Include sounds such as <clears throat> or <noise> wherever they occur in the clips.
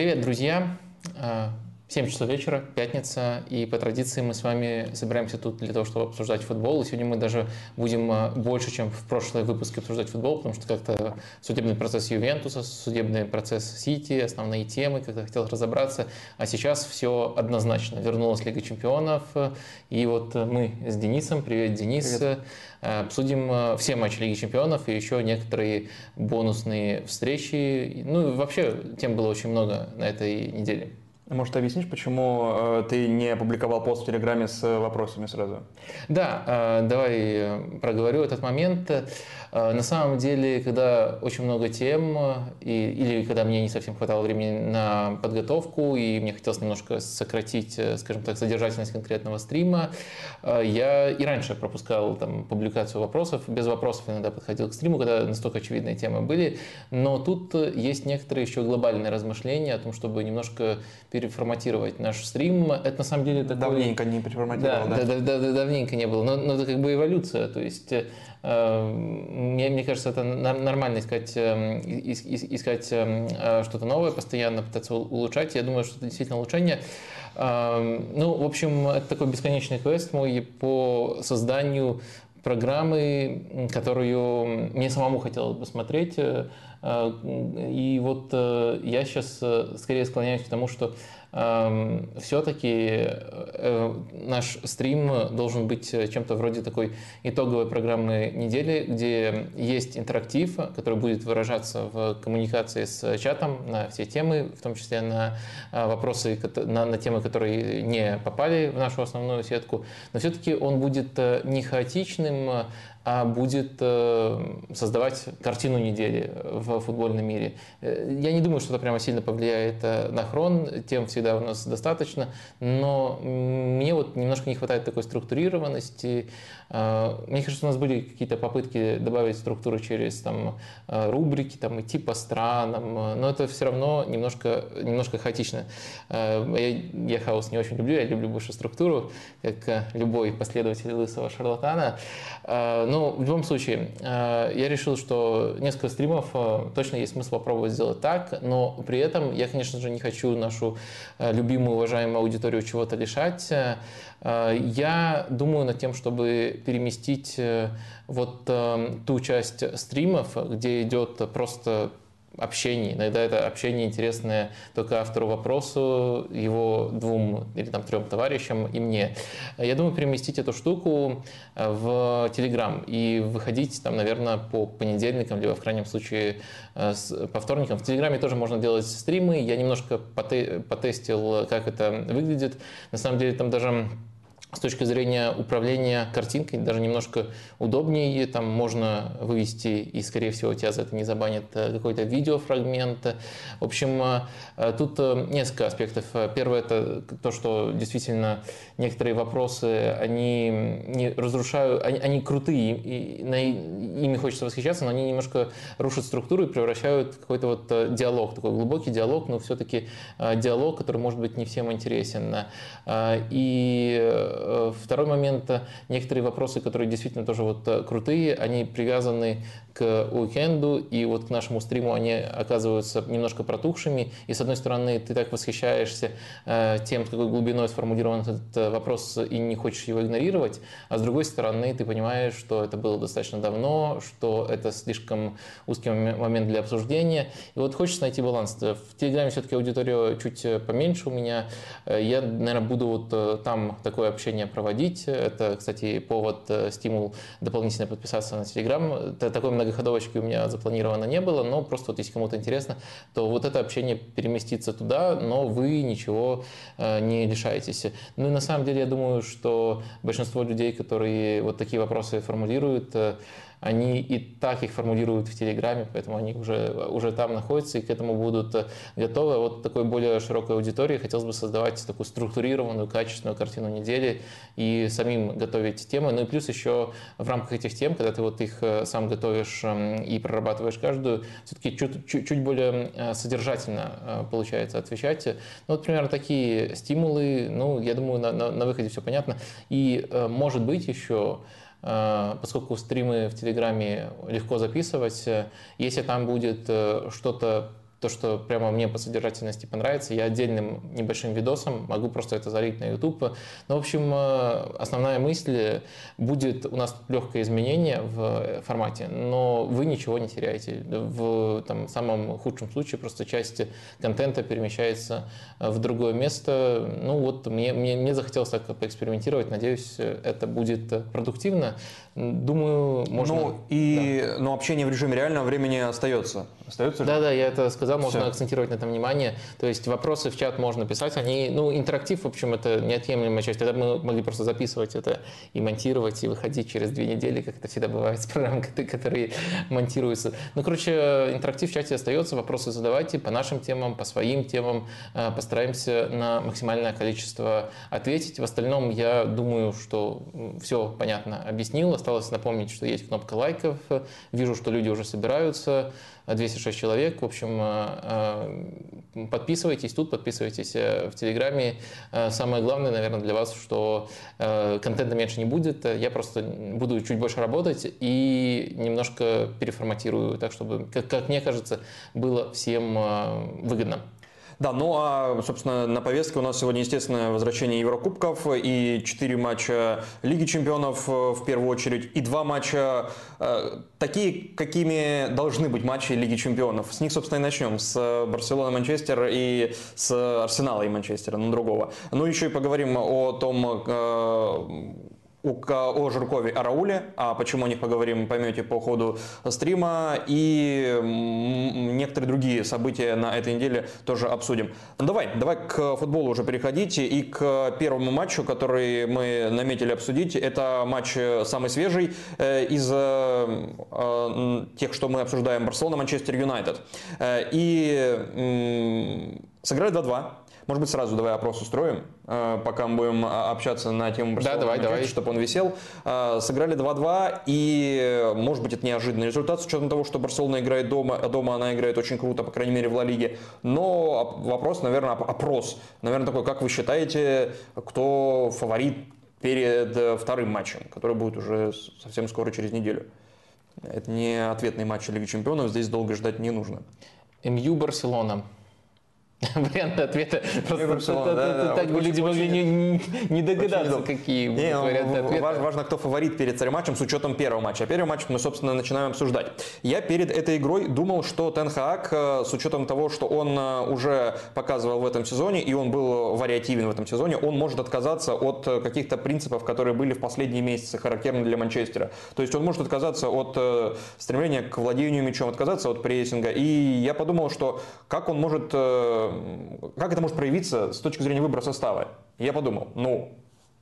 Привет, друзья! 7 часов вечера, пятница, и по традиции мы с вами собираемся тут для того, чтобы обсуждать футбол. И сегодня мы даже будем а, больше, чем в прошлые выпуске обсуждать футбол, потому что как-то судебный процесс Ювентуса, судебный процесс Сити, основные темы, как-то хотел разобраться. А сейчас все однозначно. Вернулась Лига чемпионов, и вот мы с Денисом, привет, Денис, привет. обсудим а, все матчи Лиги чемпионов и еще некоторые бонусные встречи. Ну вообще тем было очень много на этой неделе. Может, объяснишь, почему э, ты не опубликовал пост в Телеграме с вопросами сразу? Да, э, давай э, проговорю этот момент. На самом деле, когда очень много тем, или когда мне не совсем хватало времени на подготовку, и мне хотелось немножко сократить, скажем так, содержательность конкретного стрима, я и раньше пропускал там, публикацию вопросов, без вопросов иногда подходил к стриму, когда настолько очевидные темы были, но тут есть некоторые еще глобальные размышления о том, чтобы немножко переформатировать наш стрим. Это на самом деле такой... Давненько не переформатировал, да? Да, да, да, давненько не было. Но, но это как бы эволюция. То есть, э, мне, мне кажется, это нормально искать, э, искать э, что-то новое, постоянно пытаться улучшать. Я думаю, что это действительно улучшение. Э, ну, в общем, это такой бесконечный квест мой по созданию программы, которую мне самому хотелось бы смотреть, Э, и вот э, я сейчас э, скорее склоняюсь к тому, что эм, все-таки наш стрим должен быть чем-то вроде такой итоговой программы недели, где есть интерактив, который будет выражаться в коммуникации с чатом на все темы, в том числе на вопросы, на, на темы, которые не попали в нашу основную сетку. Но все-таки он будет не хаотичным, а будет э, создавать картину недели в футбольном мире. Э, я не думаю, что это прямо сильно повлияет э, на хрон, тем всегда у нас достаточно, но мне вот немножко не хватает такой структурированности. Мне кажется, у нас были какие-то попытки добавить структуру через там, рубрики, там, идти по странам, но это все равно немножко, немножко хаотично. Я, я хаос не очень люблю, я люблю больше структуру, как любой последователь лысого шарлатана. Ну, в любом случае, э, я решил, что несколько стримов э, точно есть смысл попробовать сделать так, но при этом я, конечно же, не хочу нашу э, любимую, уважаемую аудиторию чего-то лишать. Я думаю над тем, чтобы переместить вот ту часть стримов, где идет просто общении. Иногда это общение интересное только автору вопросу, его двум или там трем товарищам и мне. Я думаю переместить эту штуку э, в Telegram и выходить там, наверное, по понедельникам, либо в крайнем случае э, по вторникам. В Телеграме тоже можно делать стримы. Я немножко потестил, как это выглядит. На самом деле там даже с точки зрения управления картинкой даже немножко удобнее. Там можно вывести, и, скорее всего, тебя за это не забанят э, какой-то видеофрагмент. В общем, э, тут э, несколько аспектов. Первое – это то, что действительно некоторые вопросы, они не разрушают, они, они крутые, и на, ими хочется восхищаться, но они немножко рушат структуру и превращают в какой-то вот диалог, такой глубокий диалог, но все-таки диалог, который может быть не всем интересен. И второй момент, э, некоторые вопросы, которые действительно тоже вот э, крутые, они привязаны к уикенду, и вот к нашему стриму они оказываются немножко протухшими, и с одной стороны ты так восхищаешься тем, с какой глубиной сформулирован этот вопрос, и не хочешь его игнорировать, а с другой стороны ты понимаешь, что это было достаточно давно, что это слишком узкий момент для обсуждения, и вот хочется найти баланс. В Телеграме все-таки аудитория чуть поменьше у меня, я, наверное, буду вот там такое общение проводить. Это, кстати, повод, э, стимул дополнительно подписаться на Telegram. Такой многоходовочки у меня запланировано не было, но просто вот если кому-то интересно, то вот это общение переместится туда, но вы ничего э, не лишаетесь. Ну и на самом деле я думаю, что большинство людей, которые вот такие вопросы формулируют, э, они и так их формулируют в Телеграме, поэтому они уже, уже там находятся и к этому будут э, готовы. Вот такой более широкой аудитории хотелось бы создавать такую структурированную, качественную картину недели и самим готовить темы. Ну и плюс еще в рамках этих тем, когда ты вот их э, сам готовишь эм, и прорабатываешь каждую, все-таки чуть, чуть, чуть более э, содержательно получается отвечать. Ну вот примерно такие стимулы, ну я думаю на, на, на выходе все понятно. И может быть еще поскольку стримы в Телеграме легко записывать, э, если там будет э, что-то то, что прямо мне по содержательности понравится, я отдельным небольшим видосом могу просто это залить на YouTube. Ну, в общем, э, основная мысль будет у нас легкое изменение в формате, но вы ничего не теряете. В там, самом худшем случае просто часть контента перемещается в другое место. Ну вот мне, мне, мне захотелось так поэкспериментировать, надеюсь, это будет продуктивно. Думаю, можно... Ну, и, да. но общение в режиме реального времени остается. Остается Да, да, я это сказал, можно Все. акцентировать на этом внимание. То есть вопросы в чат можно писать, они, ну, интерактив, в общем, это неотъемлемая часть. Тогда мы могли просто записывать это и монтировать, и выходить через две недели, как это всегда бывает с программами, <laughs> которые монтируются. Ну, короче, интерактив в чате остается, вопросы задавайте по нашим темам, по своим темам, э, постараемся на максимальное количество ответить. В остальном, я думаю, что все понятно объяснил, Осталось напомнить, что есть кнопка лайков. Вижу, что люди уже собираются. 206 человек. В общем, э, э, подписывайтесь тут, подписывайтесь э, в Телеграме. Самое главное, наверное, для вас, что контента меньше не будет. Я просто буду чуть больше работать и немножко переформатирую так, чтобы, как, как мне кажется, было всем выгодно. Да, ну а, собственно, на повестке у нас сегодня, естественно, возвращение Еврокубков и четыре матча Лиги Чемпионов э, в первую очередь, и два матча э, такие, какими должны быть матчи Лиги Чемпионов. С них, собственно, и начнем. С Барселоны, Манчестер и с Арсенала и Манчестера, на другого. Ну, еще и поговорим о том, э, о Жиркове Арауле, а почему о них поговорим, поймете по ходу стрима, и некоторые другие события на этой неделе тоже обсудим. Ну, давай, давай к футболу уже переходите, и к первому матчу, который мы наметили обсудить, это матч самый свежий э, из э, тех, что мы обсуждаем, Барселона-Манчестер Юнайтед. Э, и сыграли 2-2. Может быть, сразу давай опрос устроим, э, пока мы будем а, общаться на тему Барселоны, да, давай, давай. чтобы он висел. Э, сыграли 2-2, и, может быть, это неожиданный результат, с учетом того, что Барселона играет дома, а дома она играет очень круто, по крайней мере, в Ла Лиге. Но вопрос, наверное, опрос. Наверное, такой, как вы считаете, кто фаворит перед э, вторым матчем, который будет уже совсем скоро, через неделю? Это не ответный матч Лиги Чемпионов, здесь долго ждать не нужно. МЮ Барселона. <laughs> Варианты ответа. Просто так бы люди могли не догадаться, какие варианты ответа. Важно, кто фаворит перед царем матчем с учетом первого матча. А первый матч мы, собственно, начинаем обсуждать. Я перед этой игрой думал, что Тенхаак, э, с учетом того, что он э, уже показывал в этом сезоне, и он был вариативен в этом сезоне, он может отказаться от э, каких-то принципов, которые были в последние месяцы характерны для Манчестера. То есть он может отказаться от стремления к владению мячом, отказаться от прессинга. И я подумал, что как он может как это может проявиться с точки зрения выбора состава? Я подумал, ну,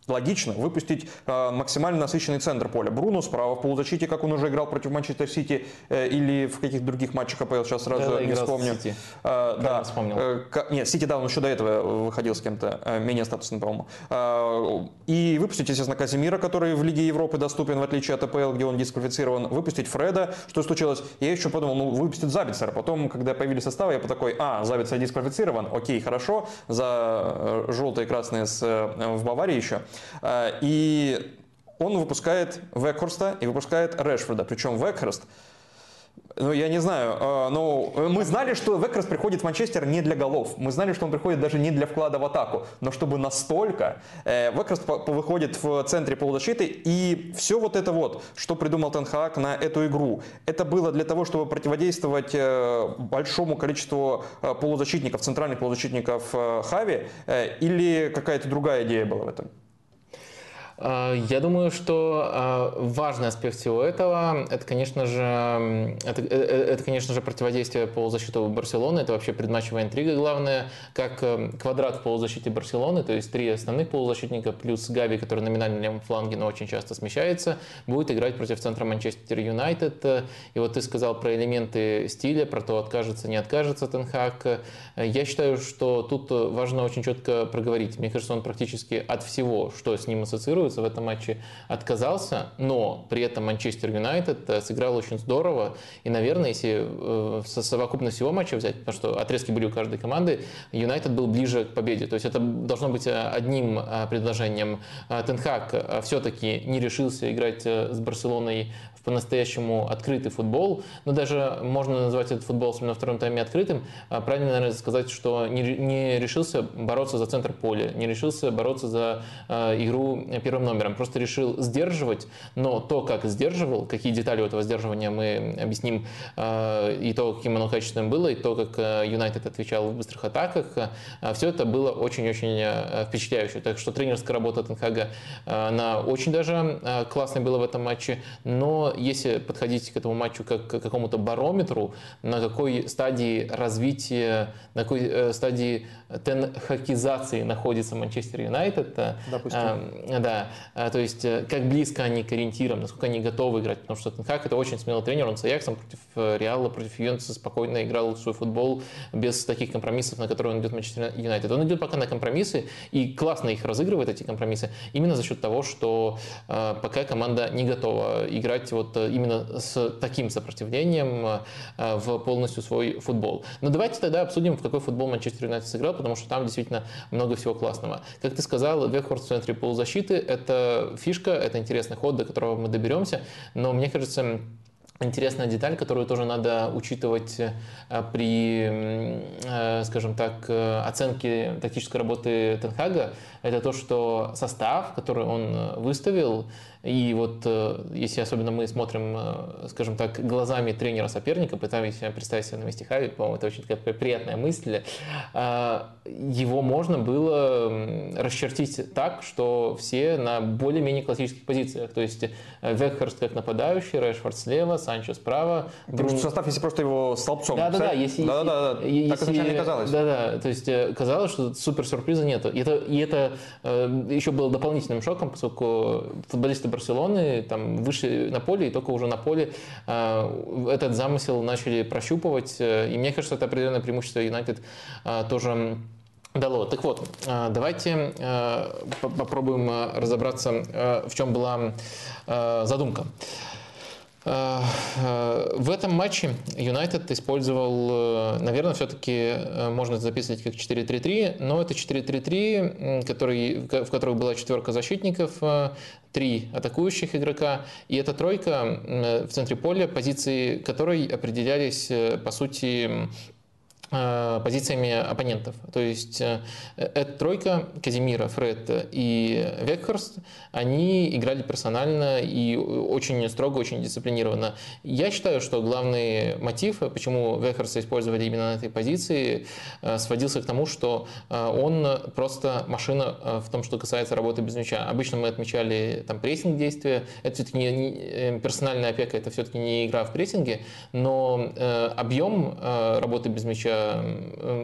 логично выпустить э, максимально насыщенный центр поля. Бруно справа в полузащите, как он уже играл против Манчестер Сити э, или в каких-то других матчах АПЛ, сейчас сразу да, не вспомню. Сити. Э, да, вспомнил. Э, нет, Сити, да, он еще до этого выходил с кем-то, э, менее статусным, по-моему. Э, и выпустить, естественно, Казимира, который в Лиге Европы доступен, в отличие от АПЛ, где он дисквалифицирован. Выпустить Фреда. Что случилось? Я еще подумал, ну, выпустить Забицера. Потом, когда появились составы, я по такой, а, Забицер дисквалифицирован, окей, хорошо, за э, желтые и красные с, э, в Баварии еще. Э, и он выпускает Векхорста и выпускает Решфорда. Причем Векхорст, ну, я не знаю, а, но мы знали, что Векрос приходит в Манчестер не для голов. Мы знали, что он приходит даже не для вклада в атаку. Но чтобы настолько, э, Векрос выходит в центре полузащиты, и все вот это вот, что придумал Тенхак на эту игру, это было для того, чтобы противодействовать э, большому количеству э, полузащитников, центральных полузащитников Хави, или какая-то другая идея была в этом? А, я думаю, что а, важный аспект всего этого это, конечно же, это, э, э, это, конечно же, противодействие полузащиту Барселоны. Это вообще предматчевая интрига главная. Как э, квадрат в полузащите Барселоны, то есть три основных полузащитника плюс Гави, который на номинальном фланге, но очень часто смещается, будет играть против центра Манчестер Юнайтед. И вот ты сказал про элементы стиля, про то, откажется, не откажется Тенхак. Я считаю, что тут важно очень четко проговорить. Мне кажется, он практически от всего, что с ним ассоциируется, в этом матче отказался, но при этом Манчестер Юнайтед э, сыграл очень здорово. И, наверное, если э, со совокупность всего матча взять, потому что отрезки были у каждой команды, Юнайтед был ближе к победе. То есть это должно быть э, одним предложением. Тенхак все-таки не решился играть с Барселоной по-настоящему открытый футбол. Но даже можно назвать этот футбол, особенно во втором тайме, открытым. А правильно, наверное, сказать, что не, не решился бороться за центр поля, не решился бороться за э, игру первым номером. Просто решил сдерживать, но то, как сдерживал, какие детали этого сдерживания мы объясним, э, и то, каким оно качественным было, и то, как Юнайтед отвечал в быстрых атаках, э, все это было очень-очень э, впечатляюще. Так что тренерская работа Тенхага, она очень даже классная была в этом матче, но если подходить к этому матчу как к какому-то барометру, на какой стадии развития, на какой э, стадии тенхакизации находится Манчестер Юнайтед. Допустим. А, да, то есть э, как близко они к ориентирам, насколько они готовы играть, потому что Тенхак это очень смелый тренер, он с Аяксом против Реала, против Юнца спокойно играл свой футбол без таких компромиссов, на которые он идет Манчестер Юнайтед. Он идет пока на компромиссы и классно их разыгрывает, эти компромиссы, именно за счет того, что э, пока команда не готова играть вот именно с таким сопротивлением в полностью свой футбол. Но давайте тогда обсудим, в какой футбол Манчестер Юнайтед сыграл, потому что там действительно много всего классного. Как ты сказал, Векхорст в центре полузащиты – это фишка, это интересный ход, до которого мы доберемся, но мне кажется, интересная деталь, которую тоже надо учитывать э, при, э, скажем так, э, оценке тактической работы Тенхага, это то, что состав, который он выставил, и вот э, если особенно мы смотрим, э, скажем так, глазами тренера соперника, пытаемся представить себя на месте Хави, по-моему, это очень такая приятная мысль, э, его можно было расчертить так, что все на более-менее классических позициях. То есть Векхерст как нападающий, Решфорд слева, Санчо справа. Брун... состав, если просто его столбцом. Да-да-да, если, да, да, да, если, так изначально казалось. Да-да, то есть казалось, что супер сюрприза нету. И это, и это еще было дополнительным шоком, поскольку футболисты футболисты Барселоны там вышли на поле, и только уже на поле э, этот замысел начали прощупывать. Э, и мне кажется, это определенное преимущество Юнайтед э, тоже дало. Так вот, давайте попробуем разобраться, в чем была задумка. Э, э, в этом матче Юнайтед использовал, э, наверное, все-таки можно записывать как 4-3-3, но это 4-3-3, который, в которых была четверка защитников, три атакующих игрока, и эта тройка в центре поля, позиции которой определялись, по сути, позициями оппонентов. То есть э, эта тройка, Казимира, Фред и Векхорст, они играли персонально и очень строго, очень дисциплинированно. Я считаю, что главный мотив, почему Векхорста использовали именно на этой позиции, э, сводился к тому, что он просто машина в том, что касается работы без мяча. Обычно мы отмечали там прессинг действия, это все-таки не персональная опека, это все-таки не игра в прессинге, но объем работы без мяча Э,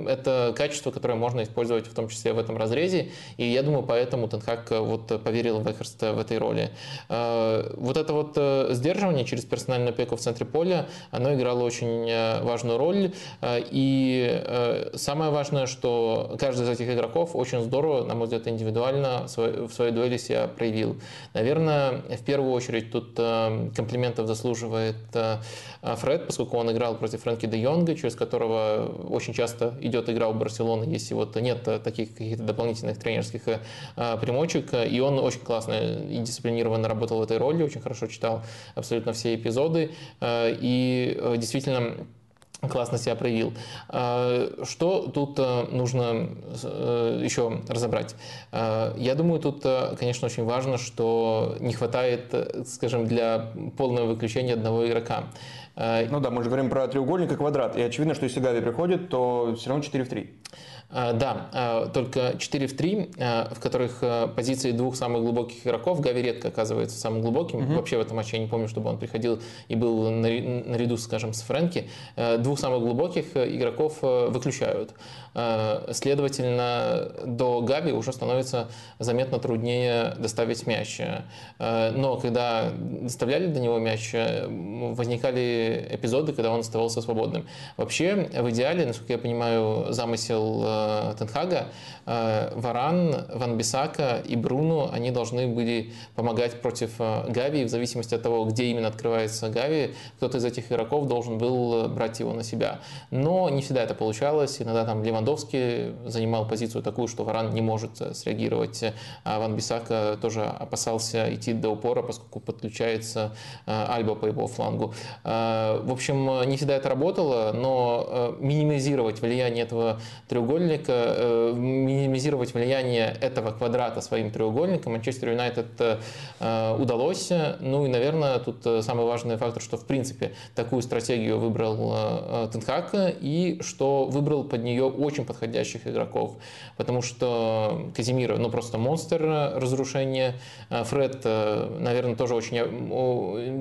это качество, которое можно использовать в том числе в этом разрезе. И я думаю, поэтому Тенхак э, вот поверил в Эхерста в этой роли. Э, вот это вот сдерживание через персональную опеку в центре поля, оно играло очень важную роль. И самое важное, что каждый из этих игроков очень здорово, на мой взгляд, индивидуально в своей дуэли себя проявил. Наверное, в первую очередь тут комплиментов заслуживает Фред, поскольку он играл против Фрэнки де Йонга, через которого очень часто идет игра у Барселоны, если вот нет таких каких-то дополнительных тренерских э, примочек, и он очень классно и дисциплинированно работал в этой роли, очень хорошо читал абсолютно все эпизоды, э, и э, действительно классно себя проявил. Что тут нужно еще разобрать? Я думаю, тут, конечно, очень важно, что не хватает, скажем, для полного выключения одного игрока. Э, ну да, мы же говорим про треугольник и квадрат. И очевидно, что если Гави приходит, то все равно 4 в 3. Э, да, э, только 4 в 3, в которых позиции двух самых глубоких игроков. Гави редко оказывается самым глубоким. Угу. Вообще в этом матче я не помню, чтобы он приходил и был наряду, скажем, с Фрэнки. Двух самых глубоких игроков выключают. Следовательно, до Гави уже становится заметно труднее доставить мяч. Но когда доставляли до него мяч, возникали эпизоды, когда он оставался свободным. Вообще, в идеале, насколько я понимаю, замысел Тенхага, Варан, Ван Бисака и Бруно, они должны были помогать против Гави, в зависимости от того, где именно открывается Гави, кто-то из этих игроков должен был брать его на себя. Но не всегда это получалось, иногда там Левандовский занимал позицию такую, что Варан не может среагировать, а Ван Бисака тоже опасался идти до упора, поскольку подключается Альба по его флангу. В общем, не всегда это работало, но минимизировать влияние этого треугольника, минимизировать влияние этого квадрата своим треугольником Манчестер Юнайтед э, удалось. Ну и, наверное, тут э, самый важный фактор, что в принципе такую стратегию выбрал э, Тенхак и что выбрал под нее очень подходящих игроков. Потому что Казимир, ну просто монстр разрушения. Фред, наверное, тоже очень...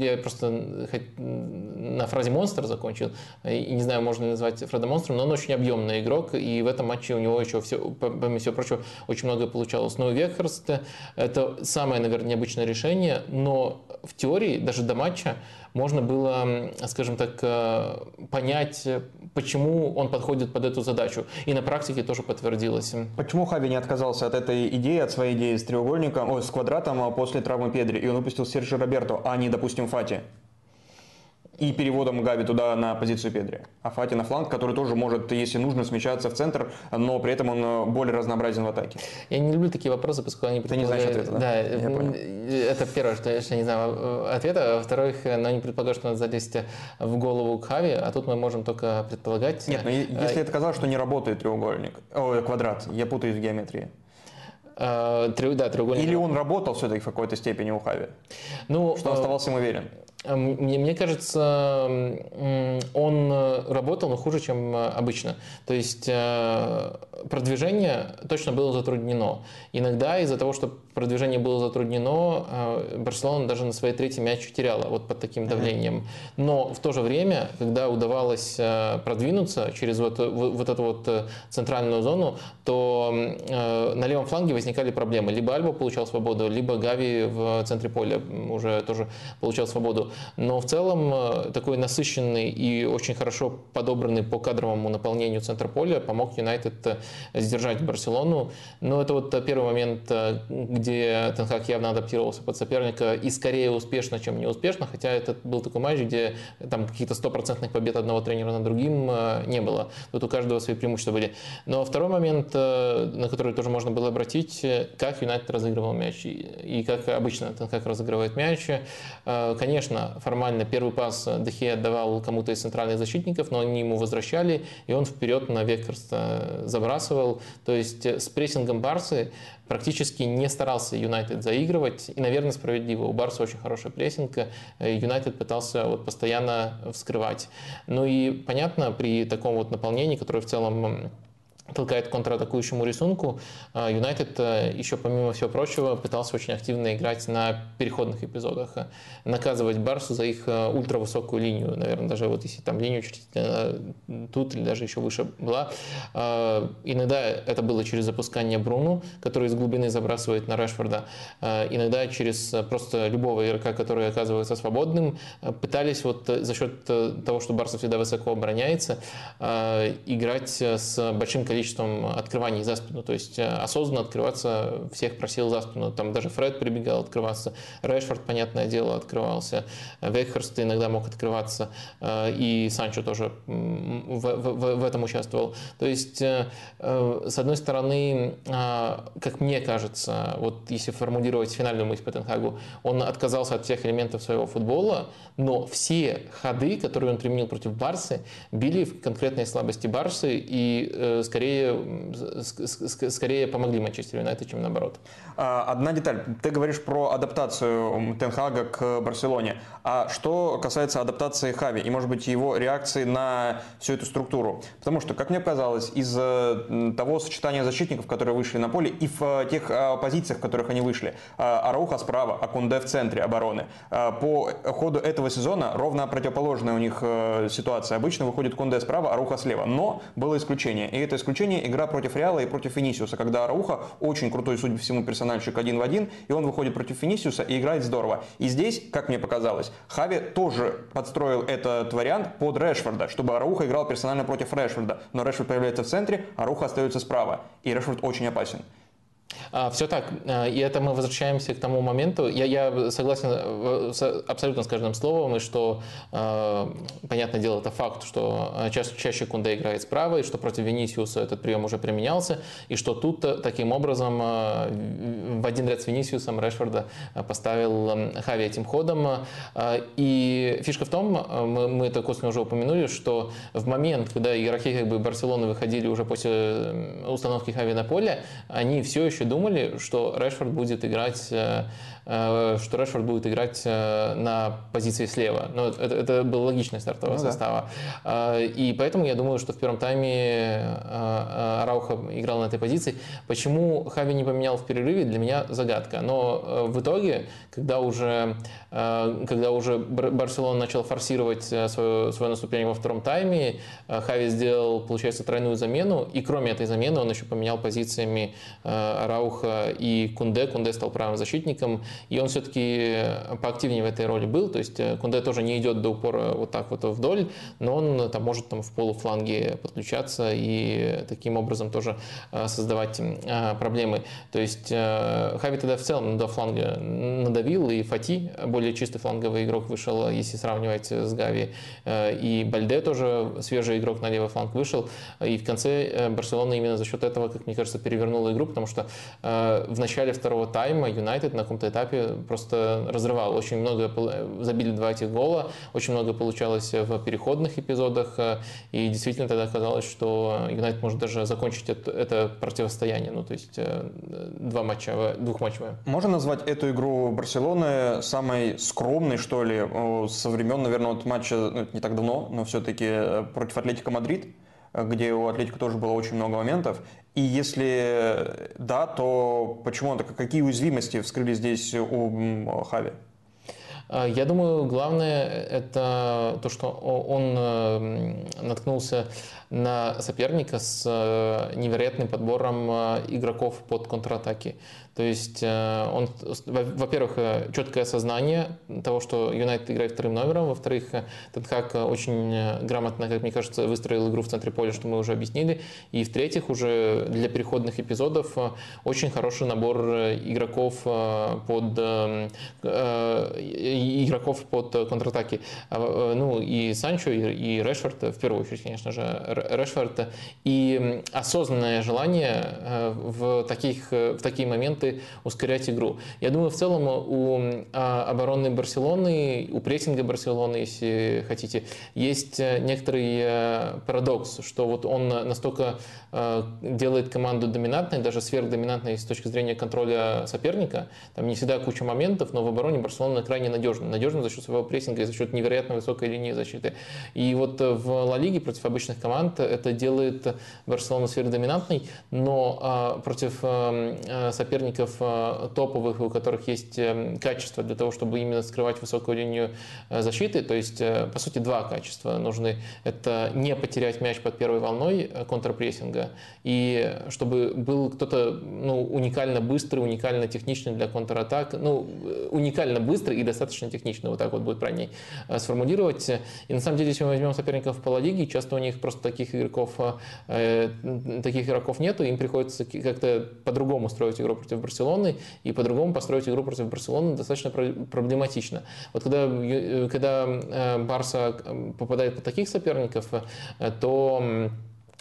Я просто на фразе монстр закончил. И не знаю, можно ли назвать Фреда монстром, но он очень объемный игрок. И в этом матче у него еще все, помимо всего прочего, очень многое получалось. Но Векхерст – это самое, наверное, необычное решение, но в теории даже до матча можно было, скажем так, э, понять, почему он подходит под эту задачу. И на практике тоже подтвердилось. Почему Хави не отказался от этой идеи, от своей идеи с треугольником, ой, с квадратом а после травмы Педри, и он выпустил Сержи Роберто, а не, допустим, Фати? И переводом Гави туда на позицию Педри. А Фати на фланг, который тоже может, если нужно, смещаться в центр, но при этом он э, более разнообразен в атаке. Я не люблю такие вопросы, поскольку они Ты не знаешь ответа, да? Да, я понял. это первое, что я не знаю э, ответа. Во-вторых, но ну, они предполагают, что надо залезть в голову к Хави, а тут мы можем только предполагать. Нет, но если это казалось, что не работает треугольник, о, квадрат, я путаюсь в геометрии. Да, треугольник. Или он работал все-таки в какой-то степени у Хави? Ну, что оставался им уверен? Мне, мне кажется, он э, работал, но хуже, чем э, обычно. То есть э, продвижение точно было затруднено. Иногда из-за того, что продвижение было затруднено, Барселона даже на своей третьей мяч теряла вот под таким давлением. Но в то же время, когда удавалось продвинуться через вот, вот эту вот центральную зону, то на левом фланге возникали проблемы. Либо Альба получал свободу, либо Гави в центре поля уже тоже получал свободу. Но в целом э, такой насыщенный и очень хорошо подобранный по кадровому наполнению центр поля помог Юнайтед э, сдержать Барселону. Но это вот первый момент, э, где Тенхак явно адаптировался под соперника и скорее успешно, чем неуспешно, хотя это был такой матч, где там каких-то стопроцентных побед одного тренера над другим не было. Тут у каждого свои преимущества были. Но второй момент, на который тоже можно было обратить, как Юнайтед разыгрывал мяч и как обычно Тенхак разыгрывает мяч. Конечно, формально первый пас Дехе отдавал кому-то из центральных защитников, но они ему возвращали, и он вперед на Векерста забрасывал. То есть с прессингом Барсы практически не старался Юнайтед заигрывать, и, наверное, справедливо. У Барса очень хорошая прессинг, Юнайтед пытался вот постоянно вскрывать. Ну и понятно, при таком вот наполнении, которое в целом толкает контратакующему рисунку. А, Юнайтед э, еще, помимо всего прочего, пытался очень активно играть на переходных эпизодах, наказывать Барсу за их э, ультравысокую линию, наверное, даже вот если там линию э, тут или даже еще выше была. А, иногда это было через запускание Бруну, который из глубины забрасывает на Решфорда, а, иногда через просто любого игрока, который оказывается свободным, пытались вот за счет того, что Барса всегда высоко обороняется, играть с большим количеством количеством открываний за спину. То есть э, осознанно открываться всех просил за спину. Там даже Фред прибегал открываться, Решфорд, понятное дело, открывался, Вейхерст иногда мог открываться, э, и Санчо тоже в, в, в этом участвовал. То есть, э, с одной стороны, как мне кажется, вот если формулировать финальную мысль по Тенхагу, он отказался от всех элементов своего футбола, но все ходы, которые он применил против Барсы, били в конкретные слабости Барсы и скорее скорее, скорее помогли Манчестер Юнайтед, чем наоборот. А, одна деталь. Ты говоришь про адаптацию Тенхага к Барселоне. А что касается адаптации Хави и, может быть, его реакции на всю эту структуру? Потому что, как мне казалось, из того сочетания защитников, которые вышли на поле, и в тех а, позициях, в которых они вышли, Арауха справа, Акунде в центре обороны, по ходу этого сезона ровно противоположная у них ситуация. Обычно выходит Кунде справа, Аруха слева. Но было исключение. И это исключение Исключение игра против Реала и против Венисиуса, когда Арауха очень крутой, судя по всему, персональщик один в один, и он выходит против Венисиуса и играет здорово. И здесь, как мне показалось, Хави тоже подстроил этот вариант под Решфорда, чтобы Арауха играл персонально против Решфорда. Но Решфорд появляется в центре, Аруха остается справа. И Решфорд очень опасен. А, Все так. А, и это мы возвращаемся к тому моменту. Я, я согласен э, абсолютно с каждым словом, и что, а, понятное дело, это факт, что чаще, чаще Кунде играет справа, и что против Венисиуса этот прием уже применялся, и что тут э, таким образом в один ряд с Венисиусом Решфорда поставил Хави этим ходом. И фишка в том, мы, мы это косвенно уже упомянули, что в момент, когда игроки как бы Барселоны выходили уже после установки Хави на поле, они все еще думали, что Решфорд будет играть Э, что Решфорд будет играть э, на позиции слева. Но это, это был логичный стартового ну, состава. Да. Э, и поэтому я думаю, что в первом тайме Рауха играл на этой позиции. Почему Хави не поменял в перерыве, для меня загадка. Но в итоге, когда уже, когда уже Барселона начал форсировать свое, свое наступление во втором тайме, Хави сделал, получается, тройную замену. И кроме этой замены он еще поменял позициями Рауха и Кунде. Кунде стал правым защитником и он все-таки поактивнее в этой роли был, то есть э, Кунде тоже не идет до упора вот так вот вдоль, но он там может там в полуфланге подключаться и таким образом тоже э, создавать э, проблемы. То есть Хави тогда в целом до фланга надавил, и Фати, более чистый фланговый игрок, вышел, если сравнивать с Гави, и Бальде тоже свежий игрок на левый фланг вышел, и в конце Барселона именно за счет этого, как мне кажется, перевернула игру, потому что в начале второго тайма Юнайтед на каком-то этапе этапе просто разрывал. Очень много забили два этих гола, очень много получалось в переходных эпизодах, э, и действительно тогда казалось, что Юнайтед может даже закончить это, это противостояние, ну то есть э, два матча, двухматчевое. Можно назвать эту игру Барселоны самой скромной, что ли, со времен, наверное, вот матча, ну, не так давно, но все-таки э, против Атлетика Мадрид? Где у Атлетика тоже было очень много моментов. И если да, то почему, какие уязвимости вскрыли здесь у Хави? А, я думаю, главное это то, что он э, наткнулся на соперника с э, невероятным подбором э, игроков под контратаки. То есть э, он, во-первых, э, четкое осознание того, что Юнайтед играет вторым номером, во-вторых, э, Тенхак очень грамотно, как мне кажется, выстроил игру в центре поля, что мы уже объяснили, и в-третьих, уже для переходных эпизодов очень хороший набор игроков под игроков под контратаки. А, ну и Санчо, и Решфорд, в первую очередь, конечно же, Решфорд, и осознанное желание в, таких, в такие моменты моменты ускорять игру. Я думаю, в целом у а, обороны Барселоны, у прессинга Барселоны, если хотите, есть э, некоторый э, парадокс, что вот он настолько э, делает команду доминантной, даже сверхдоминантной с точки зрения контроля соперника. Там не всегда куча моментов, но в обороне Барселона крайне надежна. Надежна за счет своего прессинга и за счет невероятно высокой линии защиты. И вот в Ла Лиге против обычных команд это делает Барселону сверхдоминантной, но а, против соперника соперников э, топовых, у которых есть эм, качество для того, чтобы именно скрывать высокую линию э, защиты. То есть, э, по сути, два качества нужны. Это не потерять мяч под первой волной контрпрессинга, и чтобы был кто-то ну, уникально быстрый, уникально техничный для контратак, ну, уникально быстрый и достаточно техничный, вот так вот будет правильней сформулировать. И на самом деле, если мы возьмем соперников по Лиге, часто у них просто таких игроков, таких игроков нету, им приходится как-то по-другому строить игру против Барселоны, и по-другому построить игру против Барселоны достаточно проблематично. Вот когда, э, когда э, Барса попадает под таких соперников, э, то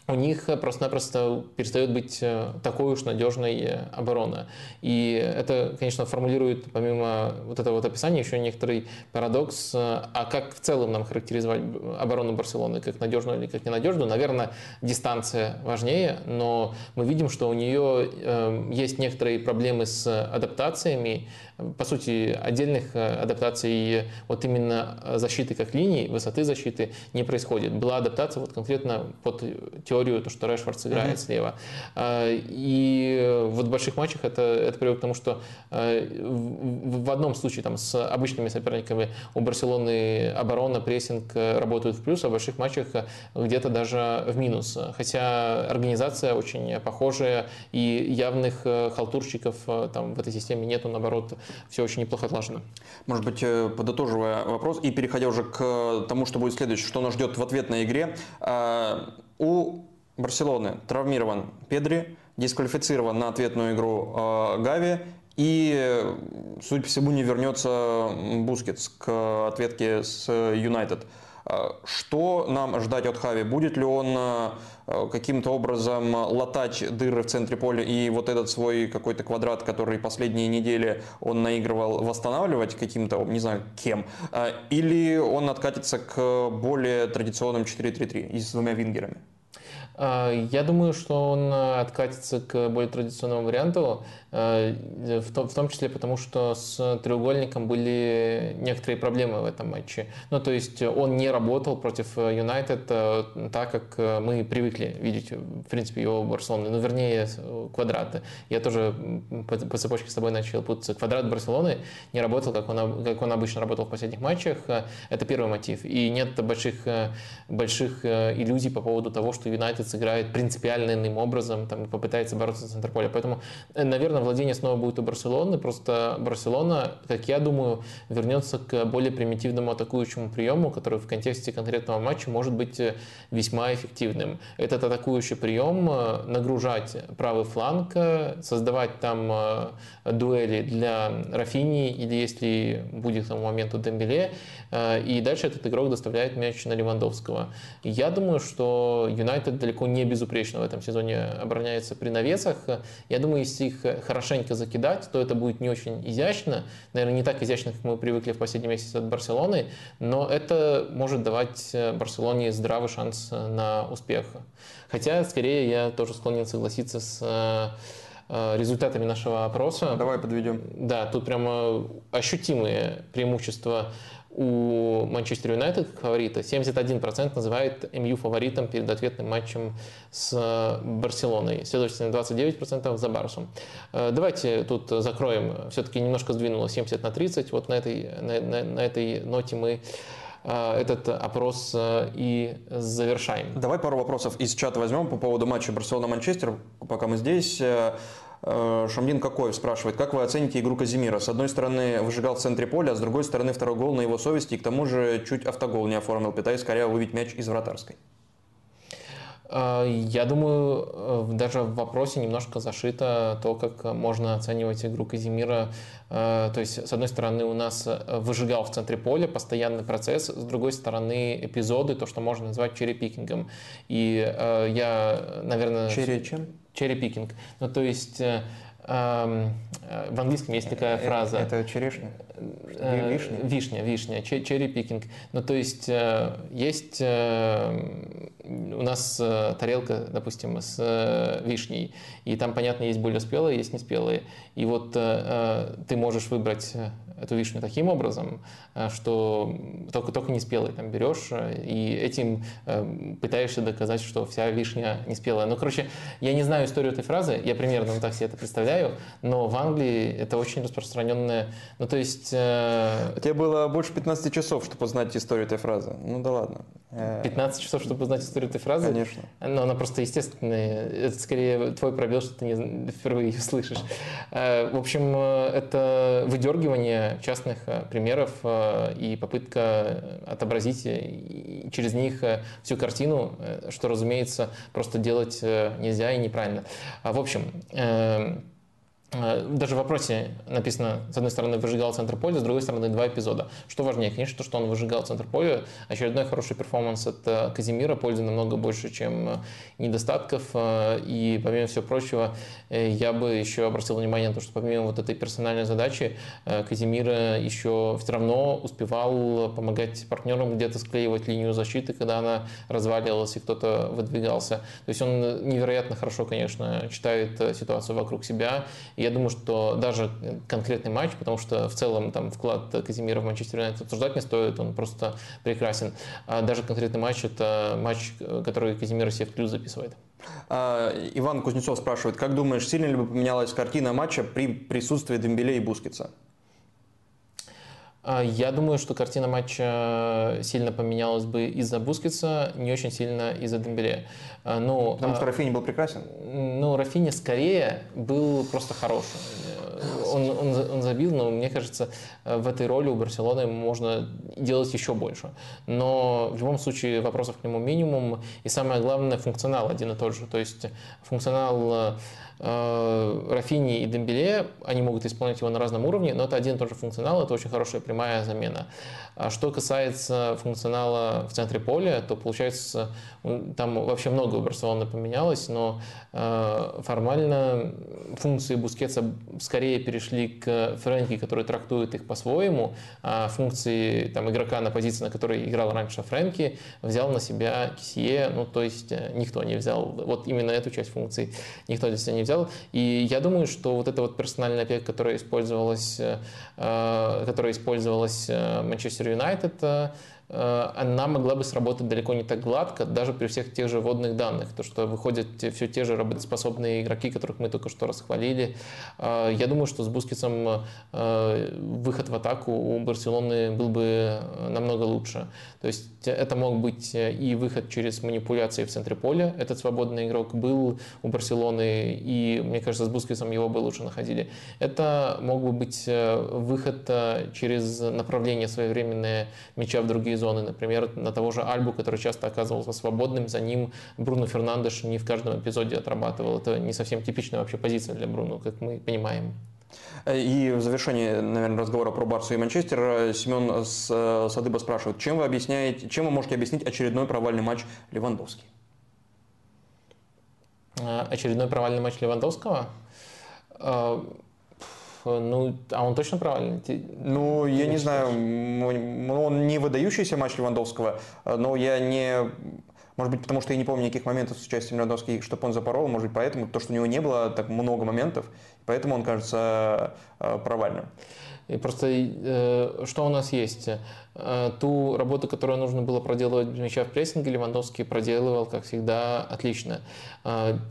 у них просто-напросто перестает быть э, такой уж надежной э, обороной. И это, конечно, формулирует, помимо вот этого вот описания, еще некоторый парадокс. Э, а как в целом нам характеризовать оборону Барселоны, как надежную или как ненадежную? Наверное, дистанция важнее, но мы видим, что у нее есть некоторые проблемы с адаптациями, по сути, отдельных адаптаций вот именно защиты как линии, высоты защиты не происходит. Была адаптация вот конкретно под теорию, то, что Решфорд играет mm-hmm. слева. И вот в больших матчах это, это приводит к тому, что в одном случае там, с обычными соперниками у Барселоны оборона, прессинг работают в плюс, а в больших матчах где-то даже в минус. Хотя организация очень похожая, и явных халтурщиков там в этой системе нету, наоборот, все очень неплохо отлажено. Может быть, э, подытоживая вопрос и переходя уже к тому, что будет следующее, что нас ждет в ответной игре. А, у Барселоны травмирован Педри, дисквалифицирован на ответную игру Гави и, судя по всему, не вернется Бускетс к ответке с Юнайтед. А, что нам ждать от Хави? Будет ли он а, каким-то образом латать дыры в центре поля и вот этот свой какой-то квадрат, который последние недели он наигрывал, восстанавливать каким-то, не знаю, кем? А, или он откатится к более традиционным 4-3-3 и с двумя вингерами? Я думаю, что он откатится к более традиционному варианту. Э, в том, в том числе потому, что с треугольником были некоторые проблемы в этом матче. Ну, то есть он не работал против Юнайтед э, так, как мы привыкли видеть, в принципе, его Барселоны. Ну, вернее, квадраты. Я тоже по, по цепочке с тобой начал путаться. Квадрат Барселоны не работал, как он, как он обычно работал в последних матчах. Это первый мотив. И нет больших, больших иллюзий по поводу того, что Юнайтед сыграет принципиально иным образом, там, попытается бороться центр поля. Поэтому, наверное, владение снова будет у Барселоны, просто Барселона, как я думаю, вернется к более примитивному атакующему приему, который в контексте конкретного матча может быть э, весьма эффективным. Этот атакующий прием э, нагружать правый фланг, э, создавать там дуэли для Рафини или если будет к тому моменту Дембеле, и дальше этот игрок доставляет мяч на Левандовского. Я думаю, что Юнайтед далеко не безупречно в этом сезоне обороняется при навесах. Я думаю, если их хорошенько закидать, то это будет не очень изящно. Наверное, не так изящно, как мы привыкли в последний месяц от Барселоны, но это может давать э, Барселоне здравый шанс э, на успех. Хотя, скорее, я тоже склонен согласиться с э, результатами нашего опроса. Давай подведем. Да, тут прямо ощутимые преимущества у Манчестер Юнайтед фаворита 71% называет МЮ фаворитом перед ответным матчем с Барселоной. Следовательно, 29% за Барсом. Э, давайте тут закроем. Все-таки немножко сдвинуло 70 на 30. Вот на этой, на, на, на этой ноте мы э, этот опрос э, и завершаем. Давай пару вопросов из чата возьмем по поводу матча Барселона-Манчестер, пока мы здесь. Э, Шамдин Какоев спрашивает, как вы оцените игру Казимира? С одной стороны, выжигал в центре поля, а с другой стороны, второй гол на его совести, и к тому же чуть автогол не оформил, пытаясь скорее выбить мяч из вратарской. Э, я думаю, э, даже в вопросе немножко зашито то, как можно оценивать игру Казимира. То есть, с одной стороны, у нас выжигал в центре поля, постоянный процесс, с другой стороны, эпизоды, то, что можно назвать cherry-picking ом. И я, наверное... Черри чем? Cherry-picking. Ну, то есть э, в английском есть такая э, фраза. Это черешня? Вишня? Вишня, вишня, cherry-picking. Ну, то есть есть у нас тарелка, допустим, с вишней, и там, понятно, есть более спелые, есть неспелые. И вот ты можешь выбрать эту вишню таким образом, э, что только, только не спелый там берешь э, и этим э, пытаешься доказать, что вся вишня не спелая. Ну, короче, я не знаю историю этой фразы, я примерно так себе это представляю, но в Англии это очень распространенная, ну, то есть... Тебе было больше 15 часов, чтобы узнать историю этой фразы. Ну, да ладно. 15 часов, чтобы узнать историю этой фразы? Конечно. Но она просто естественная. Это скорее твой пробел, что ты не, впервые ее слышишь. В общем, это выдергивание частных э, примеров э, и попытка отобразить э, через них всю картину, что, разумеется, просто делать нельзя и неправильно. А В общем, Э, даже в вопросе написано, с одной стороны, выжигал центр поля, с другой стороны, два эпизода. Что важнее, конечно, то, что он выжигал центр поля. Очередной хороший перформанс от э, Казимира, пользы намного больше, чем э, недостатков. И, помимо всего прочего, я бы еще обратил внимание на то, что помимо вот этой персональной задачи, Казимир еще все равно успевал помогать партнерам где-то склеивать линию защиты, когда она разваливалась и кто-то выдвигался. То есть он невероятно хорошо, конечно, читает ситуацию вокруг себя Я думаю, что даже конкретный матч, потому что в целом там вклад Казимира в Манчестер Юнайтед обсуждать не стоит, он просто прекрасен. А даже конкретный матч – это матч, который Казимир себе в плюс записывает. А, Иван Кузнецов спрашивает, как думаешь, сильно ли бы поменялась картина матча при присутствии Дембеле и Бускетса? А, я думаю, что картина матча сильно поменялась бы из-за Бускетса, не очень сильно из-за Дембеле. А, ну, Потому что Рафини был прекрасен? Ну, Рафини скорее был просто хороший. Он, он, он забил, но мне кажется, в этой роли у Барселоны можно делать еще больше. Но в любом случае вопросов к нему минимум. И самое главное, функционал один и тот же. То есть функционал Э, Рафини и Дембеле, они могут исполнять его на разном уровне, но это один и тот же функционал, это очень хорошая прямая замена. А что касается функционала в центре поля, то получается, там вообще много у Барселоны поменялось, но э, формально функции Бускетса скорее перешли к Фрэнки, который трактует их по-своему, а функции там, игрока на позиции, на которой играл раньше Фрэнки, взял на себя Кисье, ну то есть э, никто не взял, вот именно эту часть функций никто для себя не взял. И я думаю, что вот эта вот персональная опека, которая использовалась, которая использовалась Манчестер Манчестер Юнайтед, э, она могла бы сработать далеко не так гладко, даже при всех тех же водных данных. То, что выходят все те же работоспособные игроки, которых мы только что расхвалили. Э, я думаю, что с Бускетсом э, выход в атаку у Барселоны был бы намного лучше. То есть это мог быть и выход через манипуляции в центре поля. Этот свободный игрок был у Барселоны, и мне кажется, с Бускетсом его бы лучше находили. Это мог бы быть выход через направление своевременно переменные мяча в другие зоны. Например, на того же Альбу, который часто оказывался свободным, за ним Бруно Фернандеш не в каждом эпизоде отрабатывал. Это не совсем типичная вообще позиция для Бруно, как мы понимаем. И в завершении, наверное, разговора про Барсу и Манчестер, Семен Садыба спрашивает, чем вы, объясняете, чем вы можете объяснить очередной провальный матч Левандовский? Очередной провальный матч Левандовского? А, ну, а он точно правильный? Ну, я не знаю, он не выдающийся матч Левандовского, но я не... Может быть, потому что я не помню никаких моментов с участием Левандовского, чтобы он запорол, может быть, поэтому, то, что у него не было так много моментов, поэтому он кажется э, провальным. И просто э, что у нас есть? Э, ту работу, которую нужно было проделывать без мяча в прессинге, Левандовский проделывал, как всегда, отлично.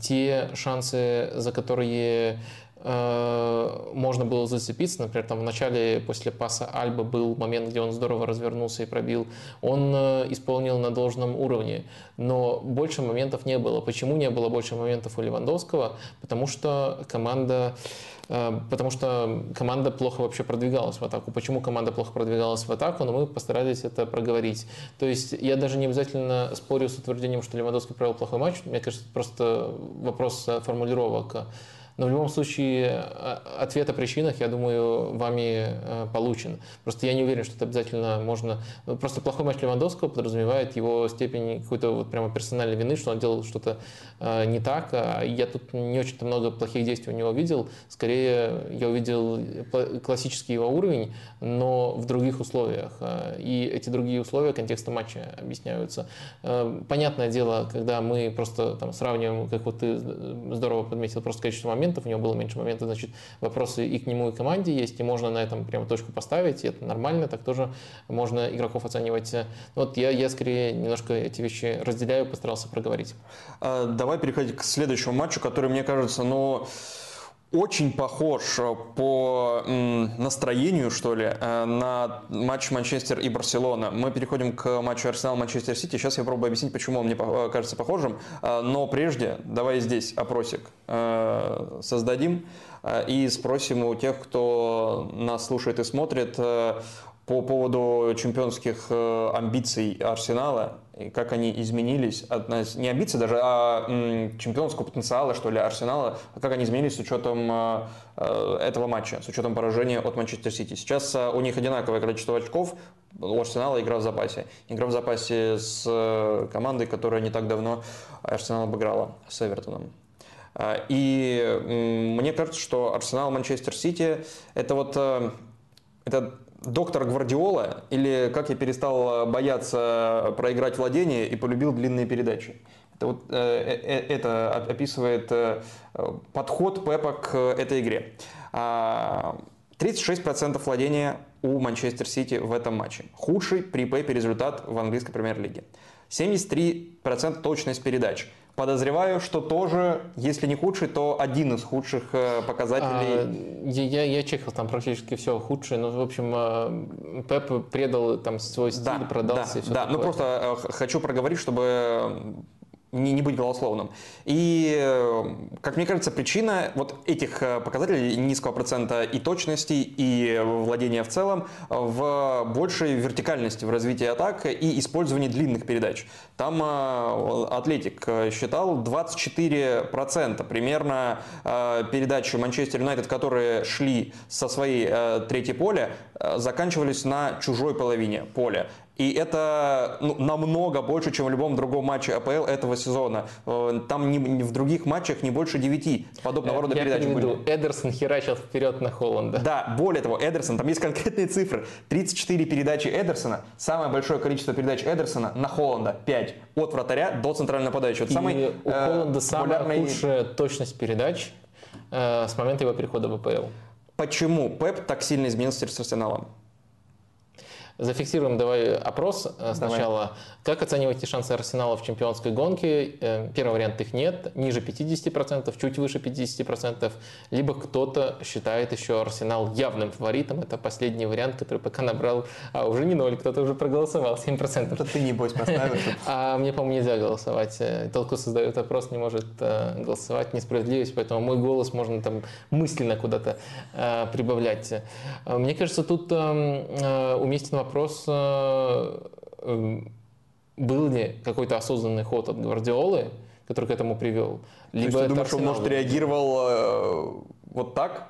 Те шансы, за которые Э, можно было зацепиться. Например, там в начале после паса Альба был момент, где он здорово развернулся и пробил. Он э, исполнил на должном уровне, но больше моментов не было. Почему не было больше моментов у Левандовского? Потому что команда э, потому что команда плохо вообще продвигалась в атаку. Почему команда плохо продвигалась в атаку, но мы постарались это проговорить. То есть я даже не обязательно спорю с утверждением, что Левандовский провел плохой матч. Мне кажется, просто вопрос формулировок. Но в любом случае ответ о причинах, я думаю, вами э, получен. Просто я не уверен, что это обязательно можно... Ну, просто плохой матч Левандовского подразумевает его степень какой-то вот прямо персональной вины, что он делал что-то э, не так. А я тут не очень-то много плохих действий у него видел. Скорее, я увидел классический его уровень, но в других условиях. Э, и эти другие условия контекста матча объясняются. Понятное дело, когда мы просто там сравниваем, как вот ты здорово подметил, просто количество моментов, моментов, у него было меньше моментов, значит, вопросы и к нему, и к команде есть, и можно на этом прямо точку поставить, и это нормально, так тоже можно игроков оценивать. Вот я, я скорее немножко эти вещи разделяю, постарался проговорить. А, давай переходить к следующему матчу, который, мне кажется, ну очень похож по настроению, что ли, э, на матч Манчестер и Барселона. Мы переходим к матчу Арсенал-Манчестер Сити. Сейчас я попробую объяснить, почему он мне э, кажется похожим. Э, но прежде давай здесь опросик создадим и спросим у тех, кто нас слушает и смотрит, по поводу чемпионских амбиций Арсенала и как они изменились, не амбиции даже, а чемпионского потенциала, что ли, Арсенала, а как они изменились с учетом а, а, этого матча, с учетом поражения от Манчестер Сити. Сейчас у них одинаковое количество очков, у Арсенала игра в запасе. Игра в запасе с э, командой, которая не так давно Арсенал обыграла, с Эвертоном. И мне кажется, что Арсенал Манчестер Сити это вот э, это доктор Гвардиола или как я перестал бояться проиграть владение и полюбил длинные передачи. Это, вот, это описывает подход Пепа к этой игре. 36% владения у Манчестер Сити в этом матче. Худший при Пепе результат в английской премьер-лиге. 73% точность передач. Подозреваю, что тоже, если не худший, то один из худших э, показателей. А, я, я чекал там практически все худшее, но, в общем, э, Пеп предал там свой стиль, да, продался. Да, да. ну просто э, хочу проговорить, чтобы не, не быть голословным. И, э, как мне кажется, причина вот этих э, показателей низкого процента и точности, и владения в целом в большей вертикальности в развитии атак и использовании длинных передач. Там э, Атлетик считал 24% примерно передач Манчестер Юнайтед, которые шли со своей третьей поля, заканчивались на чужой половине поля. И это ну, намного больше, чем в любом другом матче АПЛ этого сезона. Э, там не, не, в других матчах не больше 9 подобного рода Я передач. Эдерсон херачил вперед на Холланда. Да, более того, Эдерсон, там есть конкретные цифры. 34 передачи Эдерсона, самое большое количество передач Эдерсона на Холланда 5. От вратаря до центрального нападающего. Это самый, у э, Холланда самая популярный... худшая точность передач э, с момента его перехода в АПЛ. Почему Пеп так сильно изменился с Арсеналом? Зафиксируем давай опрос э, сначала. Давай. Как оцениваете шансы Арсенала в чемпионской гонке? Э, первый вариант их нет, ниже 50%, чуть выше 50%. Либо кто-то считает еще Арсенал явным фаворитом. Это последний вариант, который пока набрал, а уже не ноль, кто-то уже проголосовал, 7%. Это ты, небось, поставил. А мне, по-моему, нельзя голосовать. Э, тот, кто создает опрос, не может голосовать. Несправедливость, поэтому мой голос можно там мысленно куда-то прибавлять. Мне кажется, тут эм, уместен вопрос эм, был ли какой-то осознанный ход от Гвардиолы, который к этому привел? Либо То есть ты думаешь, он, может, реагировал э, вот так?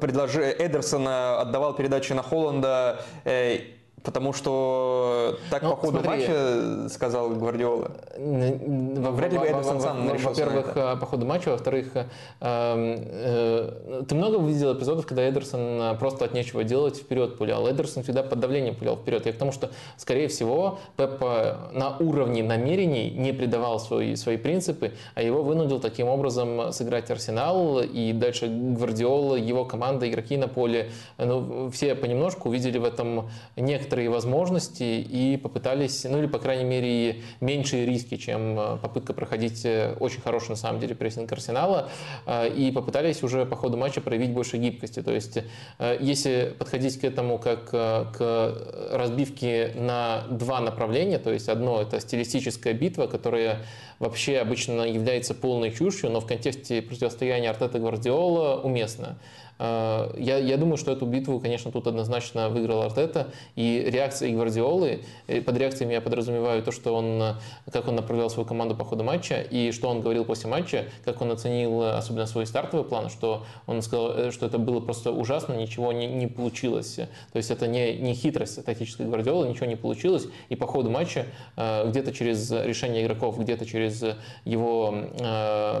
Предложи... Эдерсона отдавал передачи на Холланда, э, Потому что так ну, по ходу смотри, матча сказал Гвардиола. Вряд ли бы Эдерсон сам Во-первых, по ходу матча, во-вторых, э, э, ты много видел эпизодов, когда Эдерсон просто от нечего делать вперед пулял. Эдерсон всегда под давлением пулял вперед. Я к тому, что, скорее всего, Пеп на уровне намерений не придавал свои, свои принципы, а его вынудил таким образом сыграть Арсенал, и дальше Гвардиола, его команда, игроки на поле, ну, все понемножку увидели в этом некоторые некоторые возможности и попытались, ну или, по крайней мере, меньшие риски, чем э, попытка проходить э, очень хороший, на самом деле, прессинг Арсенала, э, и попытались уже по ходу матча проявить больше гибкости. То есть, если подходить к этому как к разбивке на два направления, то есть одно – это стилистическая битва, которая вообще обычно является полной чушью, но в контексте противостояния Артета Гвардиола уместна. Э, я, я думаю, что эту битву, конечно, тут однозначно выиграл Артета. И реакция Гвардиолы, э, под реакциями я подразумеваю то, что он, как он направлял свою команду по ходу матча, и что он говорил после матча, как он оценил особенно свой стартовый план, что он сказал, э, что это было просто ужасно, ничего не, не получилось. То есть это не, не хитрость тактической Гвардиолы, ничего не получилось. И по ходу матча где-то через решение игроков, где-то через его